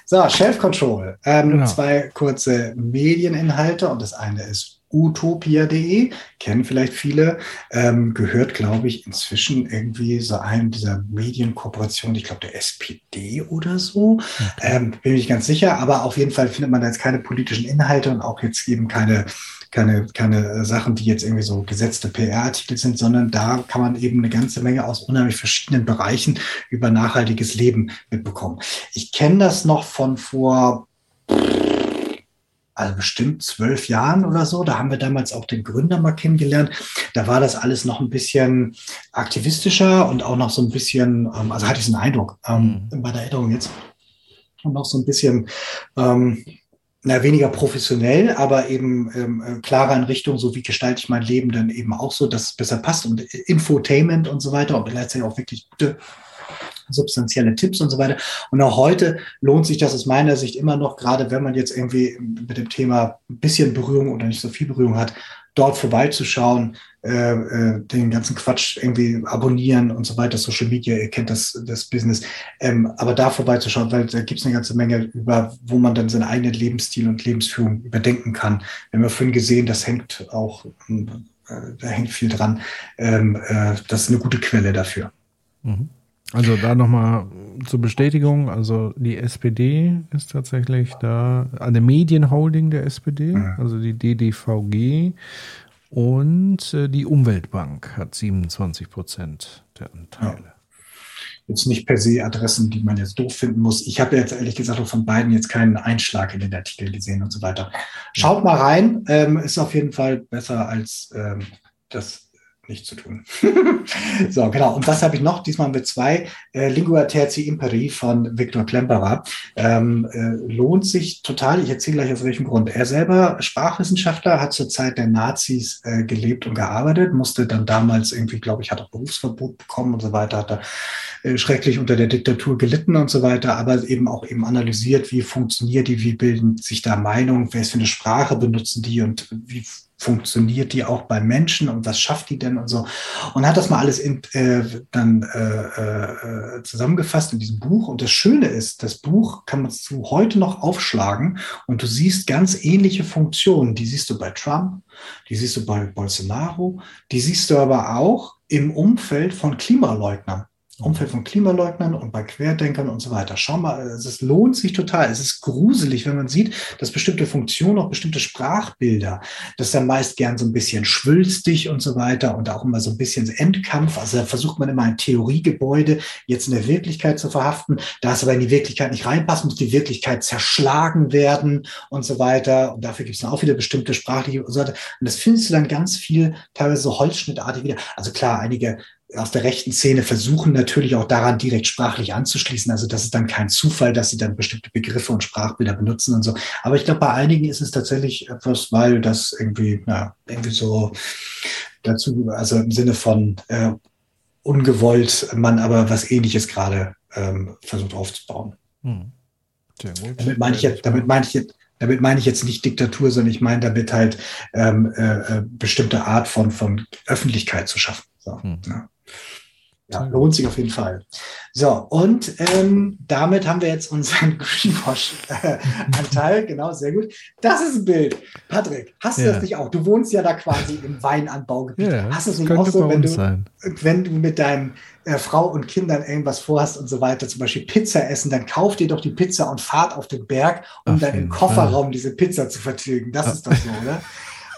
S3: So, Shelf Control. Ähm, genau. Zwei kurze Medieninhalte und das eine ist utopia.de, kennen vielleicht viele, ähm, gehört, glaube ich, inzwischen irgendwie so einem dieser Medienkooperationen, ich glaube der SPD oder so, ähm, bin ich ganz sicher, aber auf jeden Fall findet man da jetzt keine politischen Inhalte und auch jetzt eben keine keine, keine Sachen, die jetzt irgendwie so gesetzte PR-Artikel sind, sondern da kann man eben eine ganze Menge aus unheimlich verschiedenen Bereichen über nachhaltiges Leben mitbekommen. Ich kenne das noch von vor also bestimmt zwölf Jahren oder so. Da haben wir damals auch den Gründer mal kennengelernt. Da war das alles noch ein bisschen aktivistischer und auch noch so ein bisschen, ähm, also hatte ich so einen Eindruck ähm, mhm. bei der Erinnerung jetzt, und noch so ein bisschen ähm, na, weniger professionell, aber eben ähm, äh, klarer in Richtung, so wie gestalte ich mein Leben dann eben auch so, dass es besser passt und Infotainment und so weiter und gleichzeitig auch wirklich gute substanzielle Tipps und so weiter. Und auch heute lohnt sich das aus meiner Sicht immer noch, gerade wenn man jetzt irgendwie mit dem Thema ein bisschen Berührung oder nicht so viel Berührung hat, dort vorbeizuschauen, äh, äh, den ganzen Quatsch irgendwie abonnieren und so weiter, Social Media, ihr kennt das, das Business, ähm, aber da vorbeizuschauen, weil da gibt es eine ganze Menge über, wo man dann seinen eigenen Lebensstil und Lebensführung überdenken kann. Wir haben ja vorhin gesehen, das hängt auch, äh, da hängt viel dran. Ähm, äh, das ist eine gute Quelle dafür.
S2: Mhm. Also da nochmal zur Bestätigung, also die SPD ist tatsächlich da, eine Medienholding der SPD, also die DDVG und äh, die Umweltbank hat 27 Prozent der Anteile. Ja.
S3: Jetzt nicht per se Adressen, die man jetzt doof finden muss. Ich habe jetzt ehrlich gesagt von beiden jetzt keinen Einschlag in den Artikel gesehen und so weiter. Schaut mal rein, ähm, ist auf jeden Fall besser als ähm, das nicht zu tun. so, genau. Und was habe ich noch? Diesmal wir zwei. Äh, Lingua Terzi Imperi von Viktor Klemperer. Ähm, äh, lohnt sich total. Ich erzähle gleich aus welchem Grund. Er selber Sprachwissenschaftler, hat zur Zeit der Nazis äh, gelebt und gearbeitet, musste dann damals irgendwie, glaube ich, hat auch Berufsverbot bekommen und so weiter, hat er äh, schrecklich unter der Diktatur gelitten und so weiter, aber eben auch eben analysiert, wie funktioniert die, wie bilden sich da Meinungen, wer ist für eine Sprache benutzen die und wie funktioniert die auch bei Menschen und was schafft die denn und so. Und hat das mal alles in, äh, dann äh, äh, zusammengefasst in diesem Buch. Und das Schöne ist, das Buch kann man zu heute noch aufschlagen und du siehst ganz ähnliche Funktionen. Die siehst du bei Trump, die siehst du bei Bolsonaro, die siehst du aber auch im Umfeld von Klimaleugnern. Umfeld von Klimaleugnern und bei Querdenkern und so weiter. Schau mal, es lohnt sich total. Es ist gruselig, wenn man sieht, dass bestimmte Funktionen, auch bestimmte Sprachbilder, das ist meist gern so ein bisschen schwülstig und so weiter und auch immer so ein bisschen Endkampf. Also da versucht man immer ein Theoriegebäude jetzt in der Wirklichkeit zu verhaften. Da es aber in die Wirklichkeit nicht reinpasst, muss die Wirklichkeit zerschlagen werden und so weiter. Und dafür gibt es dann auch wieder bestimmte sprachliche und so weiter. Und das findest du dann ganz viel, teilweise so holzschnittartig wieder. Also klar, einige aus der rechten Szene versuchen natürlich auch daran direkt sprachlich anzuschließen. Also das ist dann kein Zufall, dass sie dann bestimmte Begriffe und Sprachbilder benutzen und so. Aber ich glaube, bei einigen ist es tatsächlich etwas, weil das irgendwie, na, irgendwie so dazu, also im Sinne von äh, ungewollt man aber was ähnliches gerade ähm, versucht aufzubauen. Hm. Damit meine ich jetzt, damit meine ich jetzt, damit meine ich jetzt nicht Diktatur, sondern ich meine damit halt ähm, äh, äh bestimmte Art von, von Öffentlichkeit zu schaffen. So, hm. ja. Ja, lohnt sich auf jeden Fall. So, und ähm, damit haben wir jetzt unseren Greenwash-Anteil. genau, sehr gut. Das ist ein Bild. Patrick, hast du ja. das nicht auch? Du wohnst ja da quasi im Weinanbaugebiet. Ja, hast du es nicht auch so, wenn du, wenn du mit deinem äh, Frau und Kindern irgendwas vorhast und so weiter, zum Beispiel Pizza essen, dann kauft ihr doch die Pizza und fahrt auf den Berg, um Ach, dann im Kofferraum diese Pizza zu vertilgen. Das ist doch so, oder?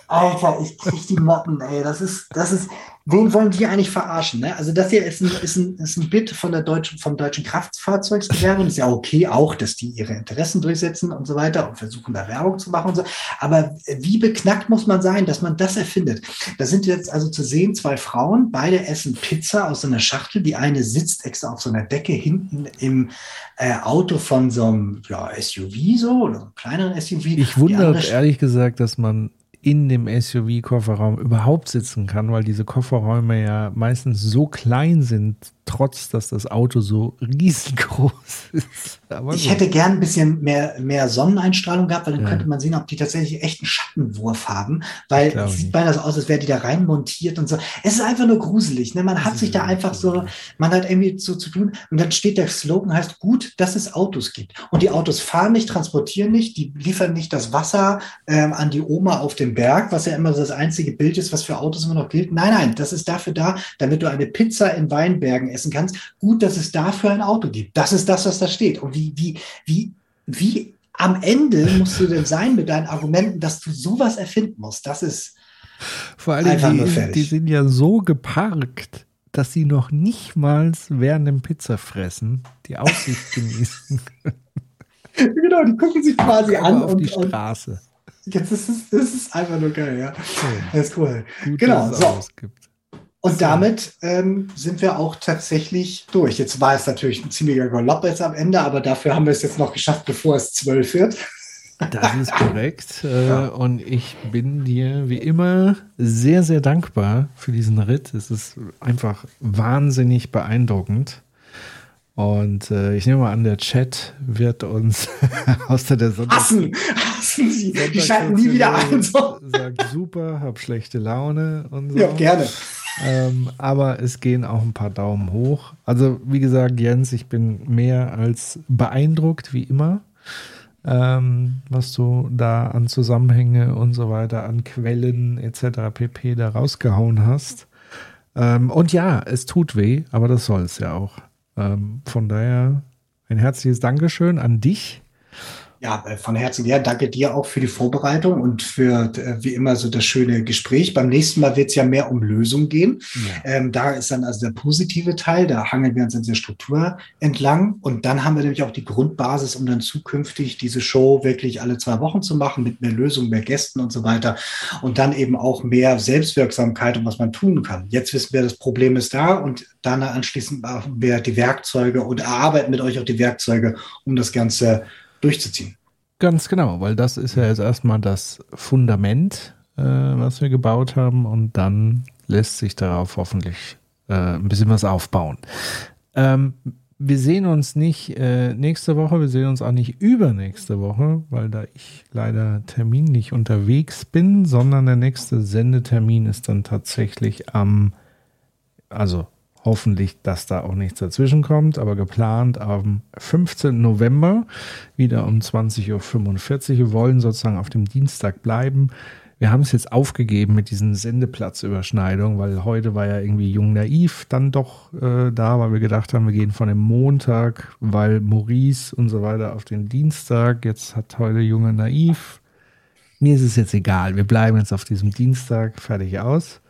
S3: Alter, ich krieg die Motten, ey. Das ist, das ist, wen wollen die eigentlich verarschen? Ne? Also das hier ist ein, ist ein, ist ein Bit von der deutschen, vom deutschen Kraftfahrzeugsgewerbe. Und ist ja okay auch, dass die ihre Interessen durchsetzen und so weiter und versuchen da Werbung zu machen und so. Aber wie beknackt muss man sein, dass man das erfindet? Da sind jetzt also zu sehen zwei Frauen, beide essen Pizza aus so einer Schachtel. Die eine sitzt extra auf so einer Decke hinten im äh, Auto von so einem ja, SUV so oder so einem kleineren SUV.
S2: Ich wundere ehrlich gesagt, dass man in dem SUV-Kofferraum überhaupt sitzen kann, weil diese Kofferräume ja meistens so klein sind, trotz dass das Auto so riesengroß ist.
S3: Aber ich so. hätte gern ein bisschen mehr, mehr Sonneneinstrahlung gehabt, weil dann ja. könnte man sehen, ob die tatsächlich echten Schattenwurf haben, weil es sieht beinahe so aus, als wäre die da rein montiert und so. Es ist einfach nur gruselig. Ne? Man hat sich da einfach so, man hat irgendwie so zu tun und dann steht der Slogan heißt, gut, dass es Autos gibt. Und die Autos fahren nicht, transportieren nicht, die liefern nicht das Wasser ähm, an die Oma auf dem Berg, was ja immer so das einzige Bild ist, was für Autos immer noch gilt. Nein, nein, das ist dafür da, damit du eine Pizza in Weinbergen essen kannst. Gut, dass es dafür ein Auto gibt. Das ist das, was da steht. Und wie, wie, wie, wie am Ende musst du denn sein mit deinen Argumenten, dass du sowas erfinden musst? Das ist
S2: vor allem die, die sind ja so geparkt, dass sie noch nicht mal während dem Pizza fressen die Aussicht genießen.
S3: genau, die gucken sich quasi an
S2: auf und, die Straße.
S3: Und das, ist, das ist einfach nur geil, ja. Das ist cool. Gut, genau, so. Und damit ähm, sind wir auch tatsächlich durch. Jetzt war es natürlich ein ziemlicher Galopp jetzt am Ende, aber dafür haben wir es jetzt noch geschafft, bevor es zwölf wird.
S2: Das ist korrekt. Äh, ja. Und ich bin dir wie immer sehr, sehr dankbar für diesen Ritt. Es ist einfach wahnsinnig beeindruckend. Und äh, ich nehme mal an, der Chat wird uns außer der
S3: Sonntag hassen, hassen sie. Die schalten nie wieder ein. So.
S2: Sagt super, hab schlechte Laune und so.
S3: Ja, gerne.
S2: Ähm, aber es gehen auch ein paar Daumen hoch. Also, wie gesagt, Jens, ich bin mehr als beeindruckt, wie immer, ähm, was du da an Zusammenhänge und so weiter, an Quellen etc. pp. da rausgehauen hast. Ähm, und ja, es tut weh, aber das soll es ja auch. Ähm, von daher ein herzliches Dankeschön an dich
S3: ja, äh, von Herzen ja, danke dir auch für die Vorbereitung und für äh, wie immer so das schöne Gespräch. Beim nächsten Mal wird es ja mehr um Lösung gehen. Ja. Ähm, da ist dann also der positive Teil, da hangeln wir uns in der Struktur entlang und dann haben wir nämlich auch die Grundbasis, um dann zukünftig diese Show wirklich alle zwei Wochen zu machen mit mehr Lösungen, mehr Gästen und so weiter und dann eben auch mehr Selbstwirksamkeit und was man tun kann. Jetzt wissen wir, das Problem ist da und dann anschließend machen wir die Werkzeuge und erarbeiten mit euch auch die Werkzeuge, um das Ganze durchzuziehen.
S2: Ganz genau, weil das ist ja jetzt erstmal das Fundament, äh, was wir gebaut haben und dann lässt sich darauf hoffentlich äh, ein bisschen was aufbauen. Ähm, wir sehen uns nicht äh, nächste Woche, wir sehen uns auch nicht übernächste Woche, weil da ich leider terminlich unterwegs bin, sondern der nächste Sendetermin ist dann tatsächlich am, also Hoffentlich, dass da auch nichts dazwischen kommt, aber geplant am 15. November wieder um 20.45 Uhr. Wir wollen sozusagen auf dem Dienstag bleiben. wir haben es jetzt aufgegeben mit diesen Sendeplatzüberschneidungen, weil heute war ja irgendwie Jung Naiv dann doch äh, da, weil wir gedacht haben, wir gehen von dem Montag, weil Maurice und so weiter auf den Dienstag. Jetzt hat heute Junge Naiv. Mir ist es jetzt egal. Wir bleiben jetzt auf diesem Dienstag fertig aus.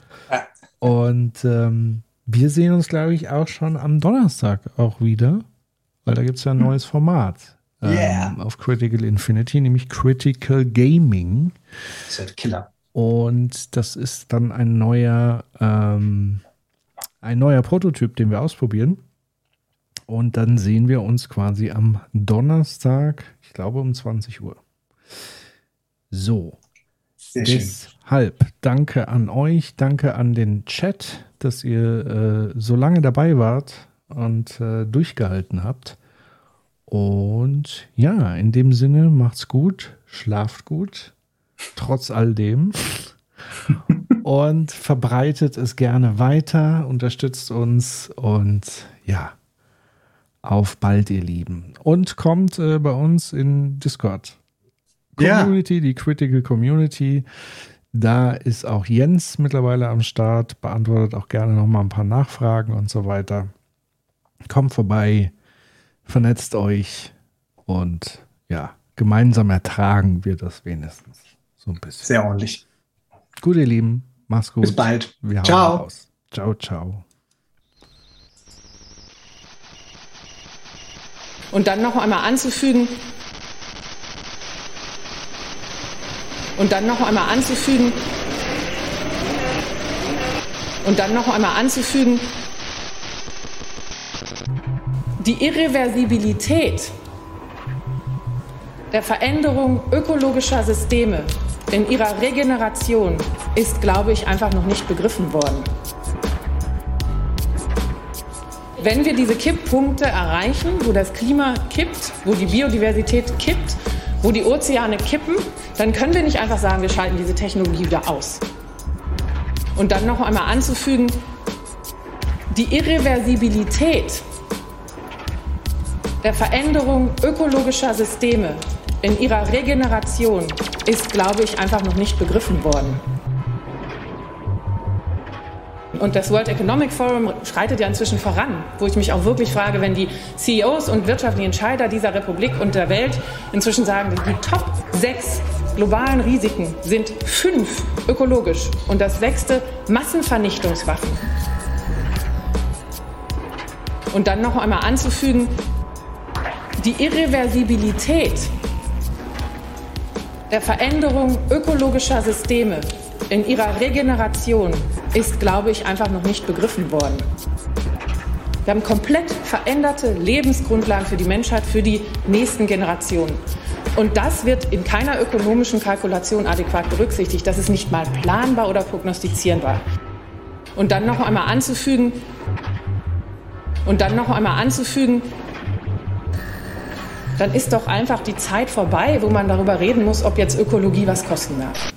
S2: Und ähm, wir sehen uns, glaube ich, auch schon am Donnerstag auch wieder, weil da gibt es ja ein neues Format
S3: Yeah.
S2: ähm, auf Critical Infinity, nämlich Critical Gaming.
S3: Das ist der Killer.
S2: Und das ist dann ein neuer, ähm, ein neuer Prototyp, den wir ausprobieren. Und dann sehen wir uns quasi am Donnerstag, ich glaube um 20 Uhr. So. Deshalb danke an euch, danke an den Chat, dass ihr äh, so lange dabei wart und äh, durchgehalten habt. Und ja, in dem Sinne, macht's gut, schlaft gut, trotz all dem. und verbreitet es gerne weiter, unterstützt uns und ja, auf bald, ihr Lieben. Und kommt äh, bei uns in Discord.
S3: Ja.
S2: Community, die Critical Community. Da ist auch Jens mittlerweile am Start, beantwortet auch gerne noch mal ein paar Nachfragen und so weiter. Kommt vorbei, vernetzt euch und ja, gemeinsam ertragen wir das wenigstens. So ein bisschen.
S3: Sehr ordentlich.
S2: Gut, ihr Lieben, macht's gut.
S3: Bis bald.
S2: Wir
S3: Ciao.
S2: raus. Ciao, ciao.
S1: Und dann noch einmal anzufügen, und dann noch einmal anzufügen, und dann noch einmal anzufügen, die Irreversibilität der Veränderung ökologischer Systeme in ihrer Regeneration ist, glaube ich, einfach noch nicht begriffen worden. Wenn wir diese Kipppunkte erreichen, wo das Klima kippt, wo die Biodiversität kippt, wo die Ozeane kippen, dann können wir nicht einfach sagen, wir schalten diese Technologie wieder aus. Und dann noch einmal anzufügen, die Irreversibilität der Veränderung ökologischer Systeme in ihrer Regeneration ist, glaube ich, einfach noch nicht begriffen worden. Und das World Economic Forum schreitet ja inzwischen voran, wo ich mich auch wirklich frage, wenn die CEOs und wirtschaftlichen Entscheider dieser Republik und der Welt inzwischen sagen, die Top 6 globalen Risiken sind fünf ökologisch und das sechste Massenvernichtungswaffen. Und dann noch einmal anzufügen, die Irreversibilität der Veränderung ökologischer Systeme in ihrer Regeneration ist, glaube ich, einfach noch nicht begriffen worden. Wir haben komplett veränderte Lebensgrundlagen für die Menschheit, für die nächsten Generationen. Und das wird in keiner ökonomischen Kalkulation adäquat berücksichtigt. Das ist nicht mal planbar oder prognostizierbar. Und dann noch einmal anzufügen, und dann noch einmal anzufügen, dann ist doch einfach die Zeit vorbei, wo man darüber reden muss, ob jetzt Ökologie was kosten darf.